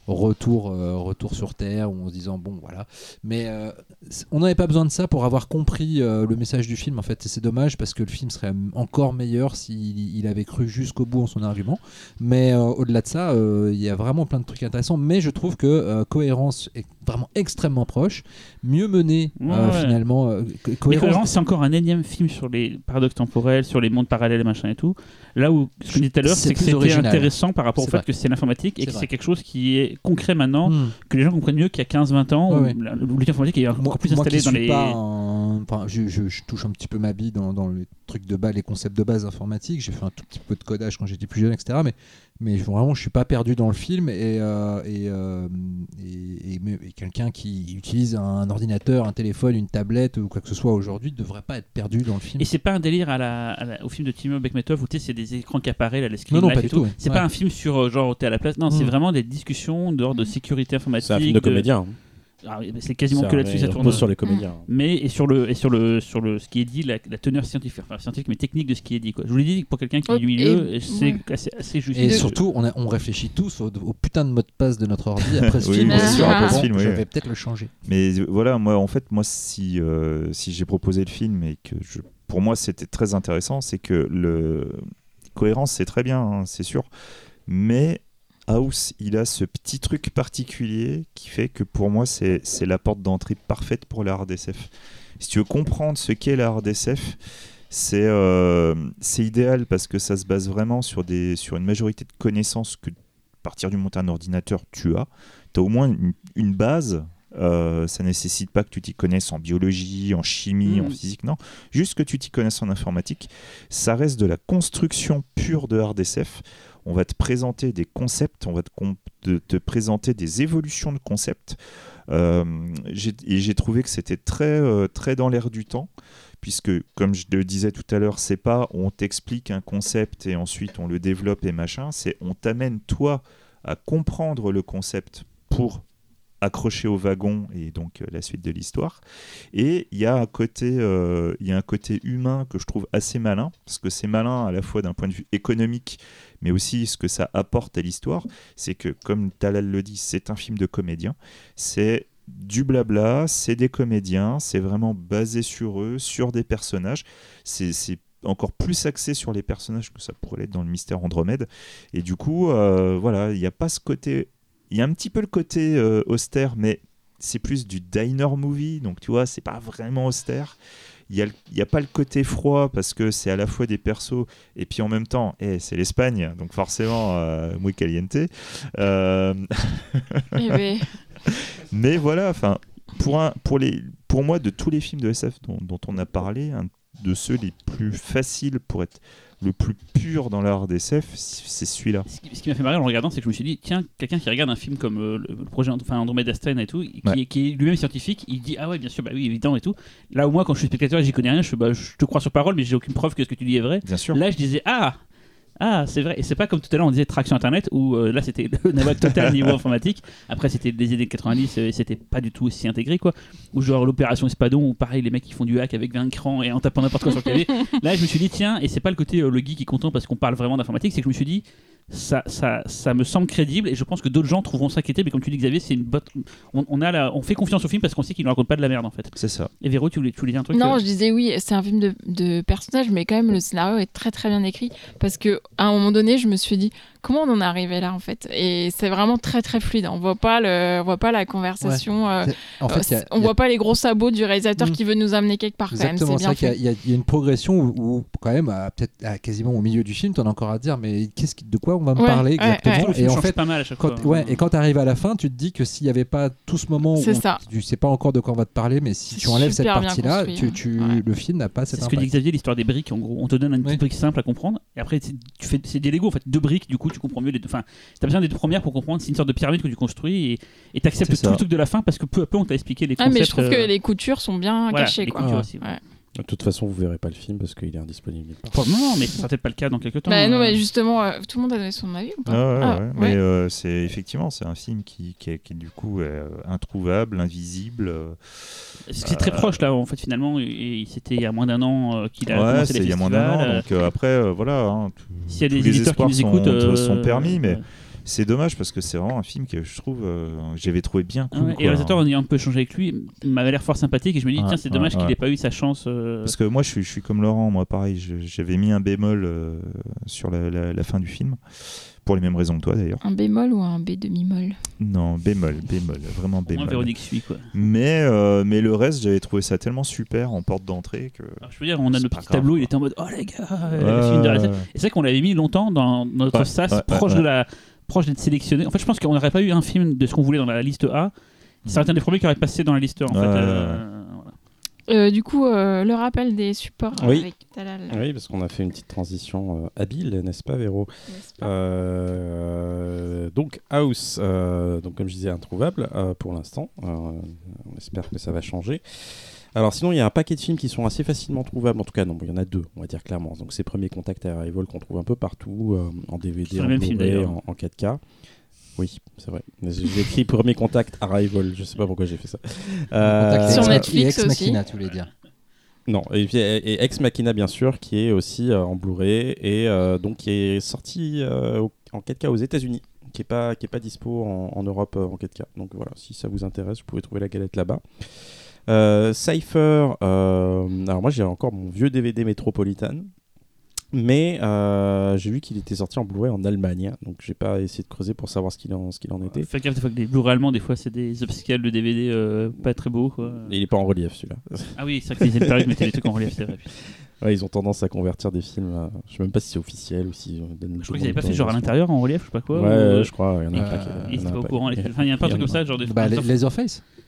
Retour euh, retour sur terre ou en se disant bon voilà. Mais euh, on n'avait pas besoin de ça pour avoir compris euh, le message du film en fait. Et c'est dommage parce que le film serait encore meilleur s'il il avait cru jusqu'au bout en son argument. Mais au-delà de ça il y a vraiment plein de trucs intéressants. Mais je trouve que cohérence est vraiment extrêmement proche. Mieux mené Ouais, ouais. finalement co- cohérence Cohérence, c'est encore un énième film sur les paradoxes temporels, sur les mondes parallèles machin et tout. Là où, ce que je disais tout à l'heure, C'est que c'était intéressant par rapport au fait vrai. que c'est l'informatique et que c'est quelque chose qui est concret maintenant, Hmm. que les gens comprennent mieux qu'il y a 15-20 ans, Ouais, où ouais. où l'informatique est encore moi, plus qui dans les. pas un- enfin, je, je- je touche un petit peu ma bille dans, dans les trucs de base, les concepts de base informatiques. J'ai fait un tout petit peu de codage quand j'étais plus jeune, etc. Mais, mais vraiment, je suis pas perdu dans le film. Et, euh, et, euh, et- et- mais- et quelqu'un qui utilise un ordinateur, un téléphone, une tablette ou quoi que ce soit aujourd'hui ne devrait pas être perdu dans le film. Et c'est pas un délire à la, à la- au film de Timur Bekmetov où c'est des écrans qui apparaissent, là, les screen Non, non, pas et du tout. tout. C'est Ouais. pas un film sur euh, genre t'es à la place. Non, c'est Mm. vraiment des discussions dehors de sécurité informatique. C'est un film de comédien. Oui, mais c'est quasiment que là-dessus ça tourne. repose sur les comédiens. Mais et sur le et sur le sur le ce qui est dit la, la teneur scientifique enfin scientifique mais technique de ce qui est dit quoi. Je vous l'ai dit pour quelqu'un qui est Oh, du milieu c'est ouais. assez, assez juste. Et surtout, on, a- on réfléchit tous au, au putain de mot de passe de notre ordi après ce Oui, film. sûr, après ce film, oui. Je vais peut-être le changer. Mais voilà, moi, en fait, moi, si, euh, si j'ai proposé le film et que je, pour moi c'était très intéressant, c'est que le cohérence c'est très bien, hein, c'est sûr, mais House, il a ce petit truc particulier qui fait que pour moi c'est la porte d'entrée parfaite pour la RDSF. Si tu veux comprendre ce qu'est la RDSF, c'est euh, idéal parce que ça se base vraiment sur, des, sur une majorité de connaissances que à partir du moment où tu as un ordinateur, tu as. Tu as au moins une, une base. Euh, ça nécessite pas que tu t'y connaisses en biologie, en chimie, en Mhm. physique, non. Juste que tu t'y connaisses en informatique. Ça reste de la construction pure de RDSF. On va te présenter des concepts, on va te, présenter des évolutions de concepts. Euh, et j'ai trouvé que c'était très, euh, très dans l'air du temps, puisque, comme je le disais tout à l'heure, c'est pas on t'explique un concept et ensuite on le développe et machin, c'est on t'amène toi à comprendre le concept pour accrocher au wagon et donc euh, la suite de l'histoire. Et il y a un côté, il y a un côté humain que je trouve assez malin, parce que c'est malin à la fois d'un point de vue économique, mais aussi ce que ça apporte à l'histoire, c'est que comme Talal le dit, c'est un film de comédien, c'est du blabla, c'est des comédiens, c'est vraiment basé sur eux, sur des personnages, c'est encore plus axé sur les personnages que ça pourrait l'être dans le mystère Andromède. Et du coup, euh, voilà, il n'y a pas ce côté. Il y a un petit peu le côté euh, austère, mais c'est plus du diner movie, donc tu vois, c'est pas vraiment austère. Il n'y a, pas le côté froid parce que c'est à la fois des persos et puis en même temps, eh, c'est l'Espagne, donc forcément euh, muy caliente. Euh, Eh ben, *laughs* mais voilà, enfin, pour, un, pour, les, pour moi, de tous les films de SF dont, dont on a parlé, un de ceux les plus faciles pour être le plus pur dans l'art d'SF, c'est celui-là. Ce qui, ce qui m'a fait marrer en le regardant, c'est que je me suis dit, tiens, quelqu'un qui regarde un film comme euh, le, projet enfin, Andromeda Strain et tout, qui, Ouais. est, qui est lui-même scientifique, il dit, ah ouais, bien sûr, bah oui, évident et tout. Là, au moins, quand je suis spectateur et j'y connais rien, je, bah, je te crois sur parole, mais j'ai aucune preuve que ce que tu dis est vrai. Bien sûr. Là, je disais, ah Ah, c'est vrai. Et c'est pas comme tout à l'heure, on disait traction internet, où euh, là c'était *laughs* le total niveau *laughs* informatique. Après, c'était les années 90, euh, et c'était pas du tout aussi intégré, quoi. Ou genre l'opération Espadon, où pareil, les mecs qui font du hack avec 20 écrans et en tapant n'importe quoi sur le clavier. *laughs* Là, je me suis dit, tiens, et c'est pas le côté euh, le geek qui est content parce qu'on parle vraiment d'informatique, c'est que je me suis dit, ça, ça, ça me semble crédible et je pense que d'autres gens trouveront ça crédible. Mais comme tu dis, Xavier, c'est une botte. On, on a la- on fait confiance au film parce qu'on sait qu'il ne raconte pas de la merde en fait. C'est ça. Et Véro, tu voulais, tu voulais dire un truc Non, euh, je disais oui, c'est un film de, de personnages, mais quand même le scénario est très très bien écrit parce que à un moment donné, je me suis dit comment on en est arrivé là en fait, et c'est vraiment très très fluide. On voit pas le, on voit pas la conversation, euh, En fait, a- on a- voit pas les gros sabots du réalisateur Mm. qui veut nous amener quelque part quand même. Exactement, C'est c'est bien vrai qu'il y a- fait. il y, y a une progression où, où, quand même, à- peut-être à quasiment au milieu du film, tu en as encore à dire, mais qu'est-ce de quoi on va me Ouais, parler ouais, exactement Et en fait, pas mal à chaque quand, fois. ouais, et quand tu arrives à la fin, tu te dis que s'il n'y avait pas tout ce moment où C'est ça. tu sais pas encore de quoi on va te parler, mais si C'est tu enlèves cette partie-là, tu, hein. tu- Ouais. le film n'a pas C'est cet ce que dit. Xavier, l'histoire des briques. En gros, on te donne une petite brique simple à comprendre, et après c'est- tu fais c'est des Lego en fait, deux briques. Du coup, tu comprends mieux les deux. Enfin, t'as besoin des deux premières pour comprendre. C'est une sorte de pyramide que tu construis et et t'acceptes tout le truc de la fin parce que peu à peu on t'a expliqué les Ah concepts. mais je trouve que euh, les coutures sont bien voilà, cachées les quoi. coutures Ouais. aussi, ouais. De toute façon, vous verrez pas le film parce qu'il est indisponible. le moment, mais ça sera peut-être pas le cas dans quelques temps. Bah, non euh. mais justement, euh, tout le monde a donné son avis ou pas? Ah ouais, Ah, ouais. Mais euh, c'est effectivement, c'est un film qui, qui, est, qui est du coup euh, introuvable, invisible. euh, Ce qui est très proche là, en fait, finalement, c'était il y a moins d'un an euh, qu'il a ouais, commencé c'est les il y a moins d'un an. Donc euh, après, euh, voilà, hein, S'il y a des éditeurs qui nous sont, écoutent, euh, sont permis, mais c'est dommage parce que c'est vraiment un film que je trouve, euh, j'avais trouvé bien ah cool. ouais, et le réalisateur, hein. on y a un peu échangé avec lui, il m'avait l'air fort sympathique et je me dis, tiens, c'est dommage qu'il n'ait pas eu sa chance. euh, Parce que moi, je suis, je suis comme Laurent, moi, pareil, j'avais mis un bémol euh, sur la, la- la fin du film, pour les mêmes raisons que toi d'ailleurs. Un bémol ou un B demi-molle? Non, bémol, bémol, vraiment bémol. Véronique suit quoi. Mais, euh, mais le reste, j'avais trouvé ça tellement super en porte d'entrée que. Alors, je veux dire, on a petits grave, tableaux, il était en mode, oh les gars, euh, le film de réalisateur. Et c'est vrai qu'on l'avait mis longtemps dans notre Ouais, sas, ouais, proche de la, proche d'être sélectionné. En fait, je pense qu'on n'aurait pas eu un film de ce qu'on voulait dans la liste A. Ça aurait été un des premiers qui aurait passé dans la liste A, en fait. euh. Euh, du coup, euh, le rappel des supports Oui. avec Talal. Oui, parce qu'on a fait une petite transition euh, habile, n'est-ce pas, Véro n'est-ce pas Euh, donc House, euh, donc comme je disais, introuvable euh, pour l'instant. Euh, on espère que ça va changer. Alors sinon, il y a un paquet de films qui sont assez facilement trouvables. En tout cas, non, il y en a deux, on va dire clairement. Donc c'est Premier Contact à Arrival qu'on trouve un peu partout, euh, en DVD, en même film, en, en 4K. Oui, c'est vrai. J'ai écrit Premier Contact Arrival. Je sais pas pourquoi j'ai fait ça. Euh, Contact Sur Ex- Netflix et Ex aussi. Machina, tu voulais dire. non, et, et Ex Machina bien sûr, qui est aussi euh, en Blu-ray et euh, donc qui est sorti euh, en 4K aux États-Unis, qui est pas qui est pas dispo en, en Europe en 4K. Donc voilà, si ça vous intéresse, vous pouvez trouver la galette là-bas. Euh, Cypher, euh, alors moi j'ai encore mon vieux DVD Metropolitan, mais euh, j'ai vu qu'il était sorti en Blu-ray en Allemagne, donc j'ai pas essayé de creuser pour savoir ce qu'il en, ce qu'il en était. Fais gaffe des fois que les Blu-ray allemands, des fois, c'est des upscales de DVD euh, pas très beaux. Quoi. Et il est pas en relief celui-là. Ah oui, c'est vrai que les périodes mettaient des trucs en relief, c'est vrai. *laughs* Ouais, ils ont tendance à convertir des films. à- Je sais même pas si c'est officiel ou si. Je crois qu'ils avaient pas fait genre à l'intérieur en relief, je sais pas quoi. Ouais, ou, ouais, je crois. Il y en a un qui- paquet, ils il y en étaient a pas un au paquet. courant. les- Enfin, il y a pas un truc comme ça, genre de. Bah, un-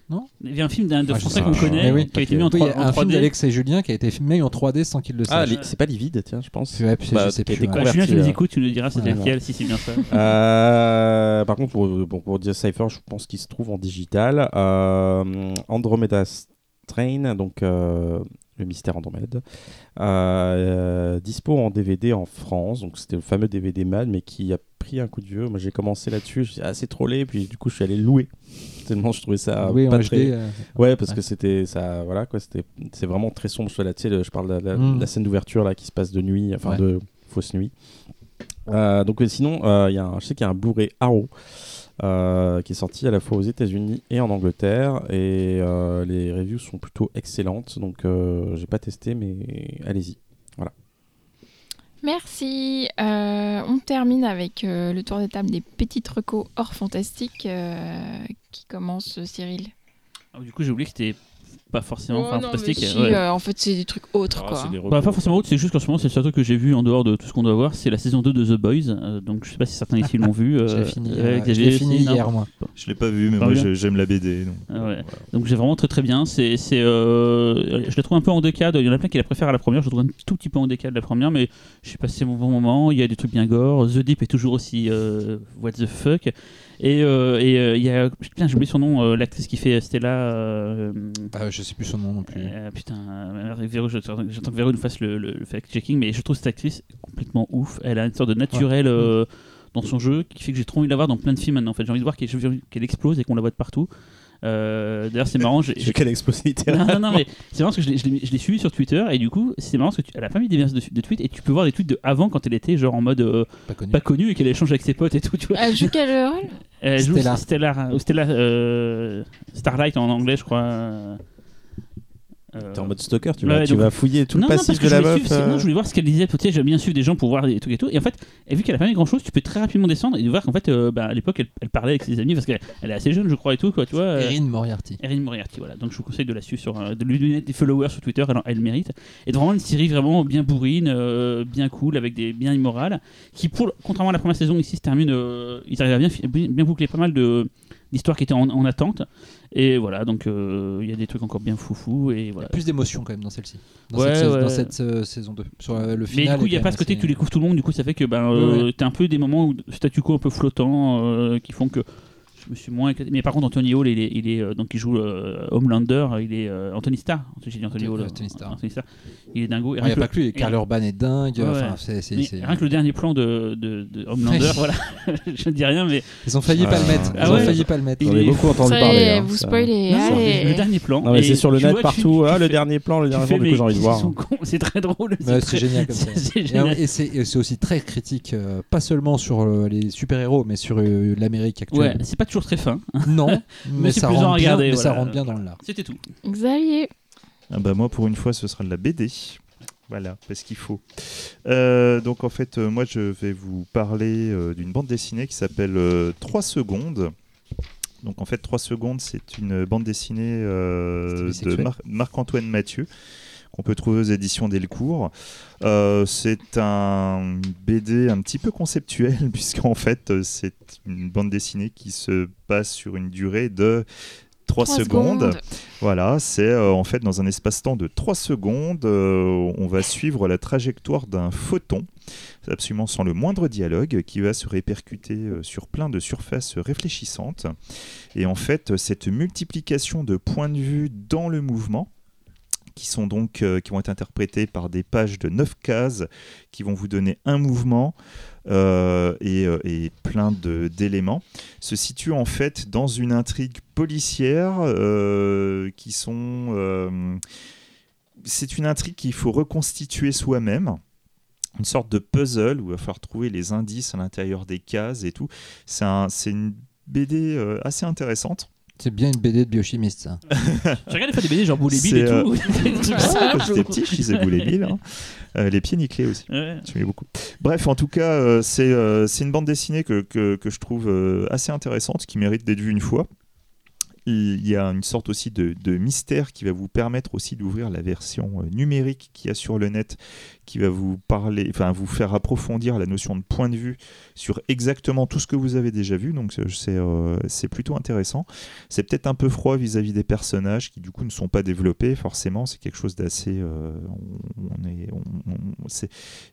Leatherface Il y a un film d'un de Ah, je français qu'on connaît oui. qui a été mis en Oui, il y 3 a un film d'Alex et Julien qui a été filmé en 3D sans qu'ils le Ah, sachent. li- c'est pas Livide, tiens, je pense. Ouais, puis Bah, je sais plus. ouais. Julien, tu nous converti, écoutes, tu nous diras c'était Ouais. lequel, si c'est bien ça. *laughs* Euh, par contre, pour, bon, pour dire Cypher, je pense qu'il se trouve en digital. Euh, Andromeda Strain, donc euh, le mystère Andromède, euh, dispo en DVD en France. Donc c'était le fameux DVD Mad, mais qui a pris un coup de vieux. Moi, j'ai commencé là-dessus, j'ai assez trollé, puis du coup, je suis allé louer. *laughs* Tellement je trouvais ça Oui, pas très. HD. euh, Ouais, parce Ouais. que c'était ça, voilà quoi, c'était c'est vraiment très sombre. Là, tu sais, le- je parle de la, Mm. la scène d'ouverture là qui se passe de nuit, enfin Ouais. de fausse nuit. Euh, donc sinon, il y a un, je sais qu'il y a un Blu-ray Arrow euh, qui est sorti à la fois aux États-Unis et en Angleterre et euh, les reviews sont plutôt excellentes. Donc euh, j'ai pas testé, mais allez-y. Merci. Euh, on termine avec euh, le tour des tables des petites recos hors fantastique euh, qui commence Cyril. Ah, Du coup, j'ai oublié que c'était pas forcément Oh non, mais fantastique. si, ouais. euh, en fait, c'est des trucs autres quoi. Bah, pas forcément autre, c'est juste qu'en ce moment, c'est le seul truc que j'ai vu en dehors de tout ce qu'on doit voir, c'est la saison 2 de The Boys. euh, donc je sais pas si certains ici l'ont vu. *laughs* euh, J'ai fini, euh, aussi, fini hier, moi. Je l'ai pas vu, mais Pas moi j'aime la BD. Donc, Ah ouais. voilà. Donc j'ai vraiment très très bien. C'est, c'est, euh, je la trouve un peu en décade. Il y en a plein qui la préfèrent à la première. Je la trouve un tout petit peu en décade de la première, mais j'ai passé mon bon moment. Il y a des trucs bien gore. The Deep est toujours aussi euh, what the fuck. Et euh, et, euh, il y a. Putain, j'ai oublié son nom, euh, l'actrice qui fait Stella. euh, Ah, je sais plus son nom non plus. euh, putain, euh, Véro, j'attends j'attends que Véro nous fasse le, le- le fact-checking, mais je trouve cette actrice complètement ouf. Elle a une sorte de naturel euh, dans son jeu qui fait que j'ai trop envie de la voir dans plein de films maintenant. En fait, j'ai envie de voir qu'elle explose et qu'on la voit de partout. Euh, D'ailleurs, c'est marrant. j'ai- *laughs* Je quelle explosivité non, non, non, mais c'est marrant parce que je l'ai- suivi sur Twitter et du coup, c'est marrant parce que tu, elle a pas mis des versions de, de tweets et tu peux voir des tweets de avant quand elle était genre en mode euh, Pas connu. pas connue et qu'elle échange avec ses potes et tout, tu vois. Elle joue quel rôle? Elle joue Stella. Stella euh, Starlight en anglais, je crois. Euh, T'es en mode stalker, tu, Ouais, vas, tu donc- vas fouiller tout non, le non, passif parce que de je la voulais meuf. suivre, euh, non, je voulais voir ce qu'elle disait. Tu sais, j'aime bien suivre des gens pour voir des trucs et tout. Et en fait, et vu qu'elle a pas mis grand chose, tu peux très rapidement descendre et voir qu'en fait, euh, bah, à l'époque, elle, elle parlait avec ses amis parce qu'elle elle est assez jeune, je crois, et tout, quoi, tu vois. euh, Erin Moriarty. Erin Moriarty, voilà. Donc je vous conseille de la suivre sur, euh, de lui donner des followers sur Twitter, elle, elle le mérite. Et de vraiment une série vraiment bien bourrine, euh, bien cool, avec des bien immorales, qui pour, contrairement à la première saison ici se termine, euh, ils arrivent à bien, fi- bien, bien boucler pas mal de d'histoires qui étaient en, en attente. Et voilà, donc euh, il y a des trucs encore bien foufou et Il y voilà. a plus d'émotion quand même dans celle-ci. Dans Ouais, cette, sais- ouais. dans cette, euh, saison 2. Sur euh, le Mais final. du coup, il n'y a pas ce côté que tu découvres tout le monde, du coup, ça fait que ben, Ouais, euh, t'as un peu des moments où, statu quo un peu flottant euh, qui font que je me suis moins éclaté. Mais par contre, Anthony Hall, il est, il est euh, donc il joue euh, Homelander, il est euh, Anthony Starr. J'ai dit Anthony Hall. Euh, Anthony Starr. Anthony Starr. Il est dingo. Et Il n'y a pas que lui. Urban est dingue. Ouais, enfin, ouais. c'est- c'est- mais c'est- rien que le dernier plan de, de, de Homelander, *laughs* voilà, *laughs* je ne dis rien, mais Ils ont failli pas Ah. le mettre. Ils Ah ont failli pas le mettre. Il J'en ai est- beaucoup entendu parler. hein, vous ça. spoilez. Non, allez. le dernier plan. Non, mais et c'est sur le net partout. tu Ah, le dernier plan, le dernier plan, du coup, j'ai envie de voir. C'est très drôle. C'est génial comme ça. c'est Et, génial. et c'est aussi très critique, euh, pas seulement sur euh, les super-héros, mais sur euh, l'Amérique Ouais, actuelle. c'est pas toujours très fin. Non, *laughs* mais, ça, rentre bien, regarder, mais ça voilà. rentre bien dans l'art. C'était tout. Xavier. Ah bah moi pour une fois ce sera de la BD. Voilà, parce qu'il faut. Euh, donc en fait euh, moi je vais vous parler euh, d'une bande dessinée qui s'appelle euh, 3 secondes. Donc en fait 3 secondes c'est une bande dessinée euh, de. Mar- Marc-Antoine Mathieu qu'on peut trouver aux éditions Delcourt. Euh, c'est un BD un petit peu conceptuel *laughs* puisqu'en fait euh, c'est une bande dessinée qui se passe sur une durée de 3, Trois secondes. Voilà, c'est euh, en fait dans un espace-temps de 3 secondes, euh, on va suivre la trajectoire d'un photon, absolument sans le moindre dialogue, qui va se répercuter euh, sur plein de surfaces réfléchissantes. Et en fait, cette multiplication de points de vue dans le mouvement, qui sont donc euh, qui vont être interprétés par des pages de 9 cases qui vont vous donner un mouvement euh, et, euh, et plein d'éléments. Se situe en fait dans une intrigue policière qui sont c'est une intrigue qu'il faut reconstituer soi-même. Une sorte de puzzle où il va falloir trouver les indices à l'intérieur des cases et tout. C'est un, une BD assez intéressante C'est bien une BD de biochimiste, ça. *laughs* Tu regardes des fois des BD genre Boulet Bill et euh, tout. *laughs* quand j'étais petit je lisais Boulet Bill hein. Euh, les pieds nickelés aussi Ouais. J'aimais beaucoup. Bref, en tout cas, euh, c'est euh, c'est une bande dessinée que, que, que je trouve euh, assez intéressante, qui mérite d'être vue une fois. Il y a une sorte aussi de, mystère qui va vous permettre aussi d'ouvrir la version euh, numérique qu'il y a sur le net, qui va vous parler, enfin vous faire approfondir la notion de point de vue sur exactement tout ce que vous avez déjà vu. Donc c'est c'est, euh, c'est plutôt intéressant. C'est peut-être un peu froid vis-à-vis des personnages qui du coup ne sont pas développés forcément. C'est quelque chose d'assez, euh, on, est,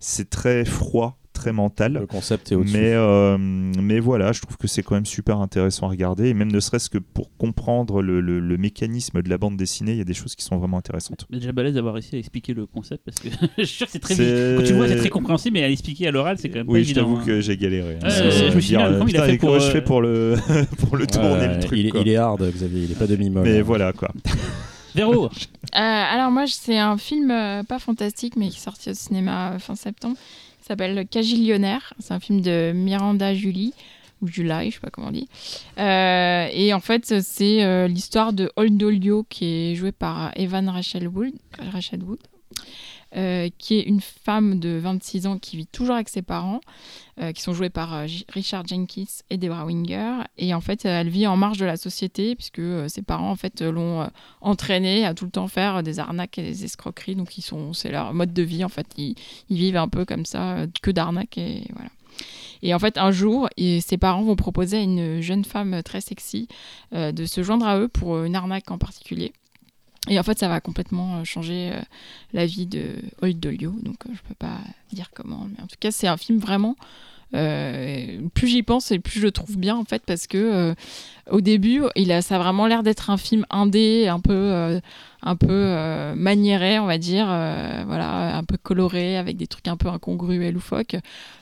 c'est très froid, très mental. Le concept est au-dessus. Mais, euh, mais voilà, je trouve que c'est quand même super intéressant à regarder. Et même ne serait-ce que pour comprendre le, le- le mécanisme de la bande dessinée, il y a des choses qui sont vraiment intéressantes. Mais déjà balèze d'avoir réussi à expliquer le concept parce que *laughs* je suis sûr que c'est très C'est- Quand tu vois, c'est très compréhensible, mais à l'expliquer à l'oral, c'est quand même pas Oui, je évident. t'avoue hein. que j'ai galéré. hein. Euh, je me suis dit, comment il a putain, fait pour, je euh, fais pour le, *laughs* pour le tourner Ouais, le truc il, est, quoi. il est hard, Xavier, il est pas demi-molle. Mais hein. voilà quoi. *laughs* Véro, Euh, alors moi, c'est un film euh, pas fantastique, mais qui est sorti au cinéma euh, fin septembre. S'appelle Cagillionnaire. C'est un film de Miranda Julie ou July, je sais pas comment on dit. Euh, et en fait, c'est euh, l'histoire de Old Olio qui est joué par Evan Rachel Wood euh, qui est une femme de 26 ans qui vit toujours avec ses parents, euh, qui sont joués par euh, Richard Jenkins et Deborah Winger. Et en fait, elle vit en marge de la société puisque ses parents en fait l'ont entraînée à tout le temps faire des arnaques et des escroqueries. Donc ils sont, c'est leur mode de vie en fait. Ils, vivent un peu comme ça, que d'arnaques et voilà. Et en fait, un jour, ses parents vont proposer à une jeune femme très sexy de se joindre à eux pour une arnaque en particulier. Et en fait, ça va complètement euh, changer euh, la vie de Old Dolio. Donc, euh, je peux pas dire comment. Mais en tout cas, c'est un film vraiment plus j'y pense et plus je le trouve bien en fait parce que au début, il a, ça a vraiment l'air d'être un film indé, un peu, euh, un peu maniéré, on va dire, voilà, un peu coloré avec des trucs un peu incongrus et loufoques,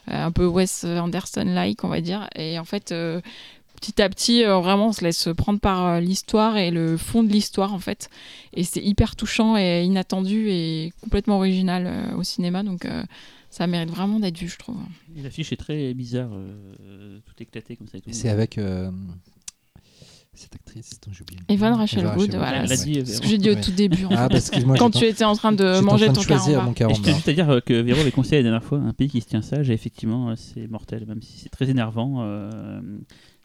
un peu Wes Anderson-like, on va dire. Et en fait, petit à petit, euh, vraiment, on se laisse prendre par euh, l'histoire et le fond de l'histoire en fait. Et c'est hyper touchant et inattendu et complètement original euh, au cinéma, donc. euh, ça mérite vraiment d'être vu, je trouve. Et L'affiche est très bizarre, euh, tout éclaté comme ça. Et tout. C'est avec euh, cette actrice dont j'ai oublié. le nom. Evan Rachel Wood, voilà. C'est ce que j'ai dit au tout début. en Ah, fait. parce que moi, Quand tu étais en train de manger train ton carambar. je carambar. juste à dire que Véro avait conseillé la dernière fois un pays qui se tient sage, et effectivement, c'est mortel, même si c'est très énervant.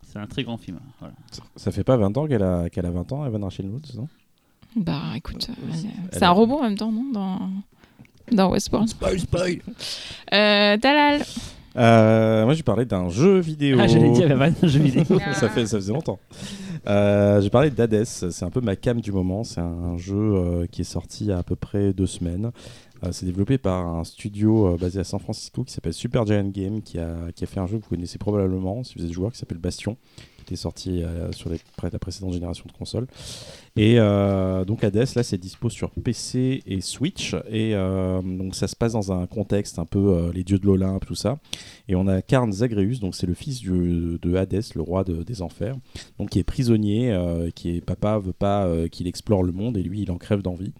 C'est un très grand film. Voilà. Ça fait pas 20 ans qu'elle a, qu'elle a 20 ans, Evan Rachel Wood, non? Bah écoute, euh, c'est a- un robot en même temps, non? Dans, dans Westworld. Spoil, spoil. Euh, Talal Euh, Moi, je parlais d'un jeu vidéo. Ah, j'allais dire, bah, un jeu vidéo. *laughs* ça, fait, ça faisait longtemps. Euh, j'ai parlé d'Hades, c'est un peu ma cam du moment. C'est un jeu euh, qui est sorti il y a à peu près deux semaines. Euh, c'est développé par un studio euh, basé à San Francisco qui s'appelle Super Giant Game, qui a, qui a fait un jeu que vous connaissez probablement si vous êtes joueur, qui s'appelle Bastion, était sorti euh, sur les, la précédente génération de consoles. Et euh, donc Hades, là, c'est dispo sur PC et Switch. Et euh, donc ça se passe dans un contexte un peu les dieux de l'Olympe, tout ça. Et on a Karn Zagreus, donc c'est le fils de Hadès, le roi de- des enfers, donc qui est prisonnier, qui est papa veut pas qu'il explore le monde et lui il en crève d'envie.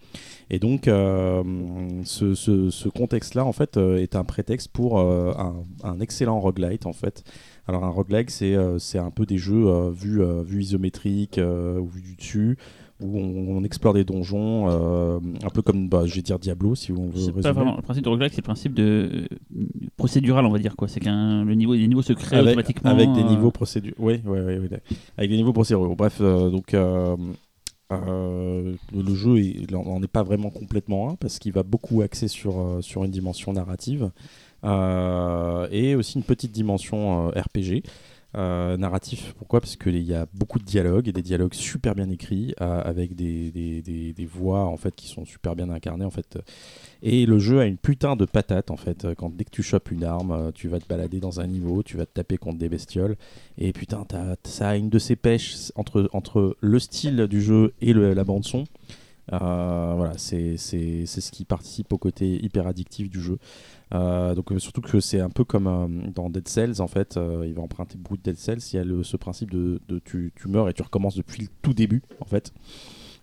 Et donc ce, contexte-là en fait est un prétexte pour un, un excellent roguelite en fait. Alors un roguelike c'est euh, c'est un peu des jeux euh, vus euh, vus isométriques euh, ou vus du dessus où on, on explore des donjons, euh, un peu comme bah, je vais dire Diablo si on veut pas vraiment le principe de roguelike, c'est le principe de euh, procédural, on va dire quoi. C'est qu'un le niveau, les niveaux se créent avec, automatiquement. avec des euh, niveaux procéduraux. Oui, oui, oui, oui, avec des niveaux procéduraux. Bref, donc euh, le, jeu n'en est pas vraiment complètement un parce qu'il va beaucoup axer sur, sur une dimension narrative et aussi une petite dimension euh, RPG. Euh, narratif, pourquoi? Parce qu'il y a beaucoup de dialogues et des dialogues super bien écrits euh, avec des, des, des- voix en fait qui sont super bien incarnées en fait. Et le jeu a une putain de patate en fait. Quand dès que tu chopes une arme, euh, tu vas te balader dans un niveau, tu vas te taper contre des bestioles et putain t'as- ça a une de ces pêches entre entre le style du jeu et la bande son. Euh, voilà, c'est ce qui participe au côté hyper addictif du jeu. Euh, donc euh, surtout que c'est un peu comme euh, dans Dead Cells en fait, il va emprunter beaucoup de Dead Cells. Il y a le- ce principe de, de tu, tu meurs et tu recommences depuis le tout début en fait.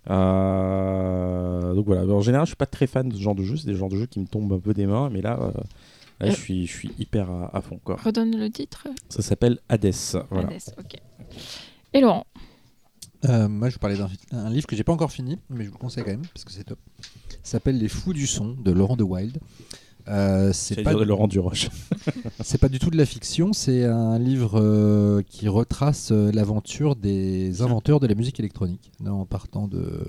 Donc voilà, en général je suis pas très fan de ce genre de jeu, c'est des genres de jeux qui me tombent un peu des mains, mais là, là, je, suis, je suis hyper à, à fond quoi. Redonne le titre. Ça s'appelle Hades. Voilà. Hades, ok. Et Laurent? Euh, moi, je vous parlais d'un un livre que j'ai pas encore fini, mais je vous le conseille quand même parce que c'est top. Ça s'appelle Les Fous du son de Laurent de Wild. Euh, c'est pas, Laurent Duroche. *laughs* c'est pas du tout de la fiction, c'est un livre euh, qui retrace l'aventure des inventeurs de la musique électronique, en partant de,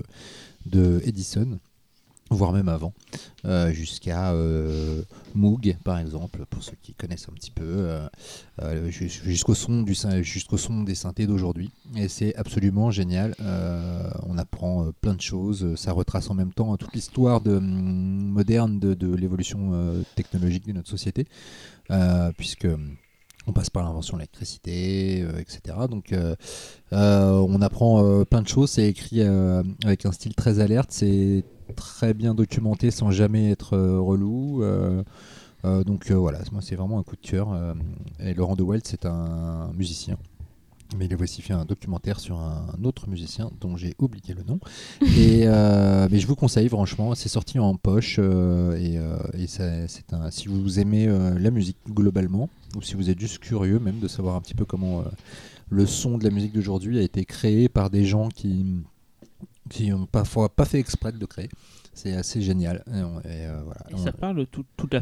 de Edison, voire même avant, euh, jusqu'à euh, Moog, par exemple, pour ceux qui connaissent un petit peu, euh, jus- jusqu'au son, du son des synthés d'aujourd'hui. Et c'est absolument génial. On apprend plein de choses. Ça retrace en même temps toute l'histoire de, hum, moderne de, de l'évolution technologique de notre société, puisque on passe par l'invention de l'électricité, etc. Donc on apprend plein de choses. C'est écrit avec un style très alerte. C'est très bien documenté sans jamais être euh, relou. Euh, euh, donc voilà, moi c'est vraiment un coup de cœur. et Laurent De c'est un musicien. Mais il a aussi fait un documentaire sur un autre musicien dont j'ai oublié le nom. *laughs* Et euh, mais je vous conseille franchement, c'est sorti en poche euh, et, euh, et c'est un. Si vous aimez la musique globalement ou si vous êtes juste curieux même de savoir un petit peu comment le son de la musique d'aujourd'hui a été créé par des gens qui qui n'ont parfois pas fait exprès de le créer. C'est assez génial. Et, on- et, euh, voilà. Et On- ça parle tout, toute la,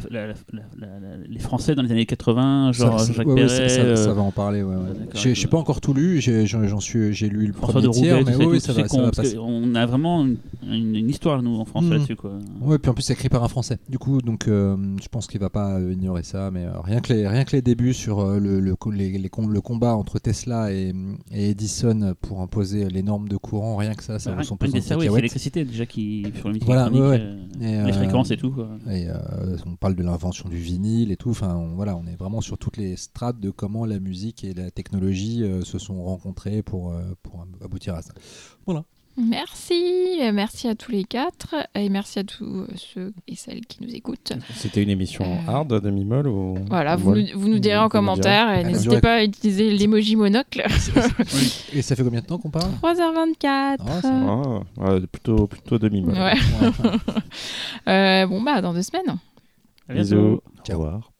les Français dans les années 80, genre ça, Jacques ouais, Perret. ça, ça- euh, ça va en parler. Ouais, d'accord. J'ai j'ai pas encore tout lu. j'ai- J'en j'en suis. J'ai lu le François premier de tiers, Roubaix, mais oui, ça, va, ça va passer. qu'on a vraiment une- histoire, nous, en France, Mhm. là-dessus. quoi. Ouais, puis en plus c'est écrit par un Français. Du coup, donc euh, je pense qu'il va pas euh, ignorer ça. Mais euh, rien que les rien que les débuts sur euh, le les- le combat entre Tesla et, et Edison pour imposer les normes de courant, rien que ça, ça Ouais, vaut son rien que pesant de ça, ouais, c'est l'électricité déjà qui sur le Voilà, ouais, euh, Et, les euh, fréquences et tout. quoi. Et euh, on parle de l'invention du vinyle et tout. Enfin, on, voilà, on est vraiment sur toutes les strates de comment la musique et la technologie se sont rencontrées pour, pour aboutir à ça. Merci, euh, merci à tous les quatre et merci à tous euh, ceux et celles qui nous écoutent. C'était une émission Euh, hard de Mimol ou Voilà, vous, nous, vous nous direz en commentaire et n'hésitez pas à utiliser l'emoji monocle. *laughs* Et ça fait combien de temps qu'on parle? 3h24. Ah. Ah, ouais, plutôt, plutôt de Mimol. Ouais. Ouais. *laughs* Euh, bon bah dans deux semaines. À bientôt. Bisous. Au revoir.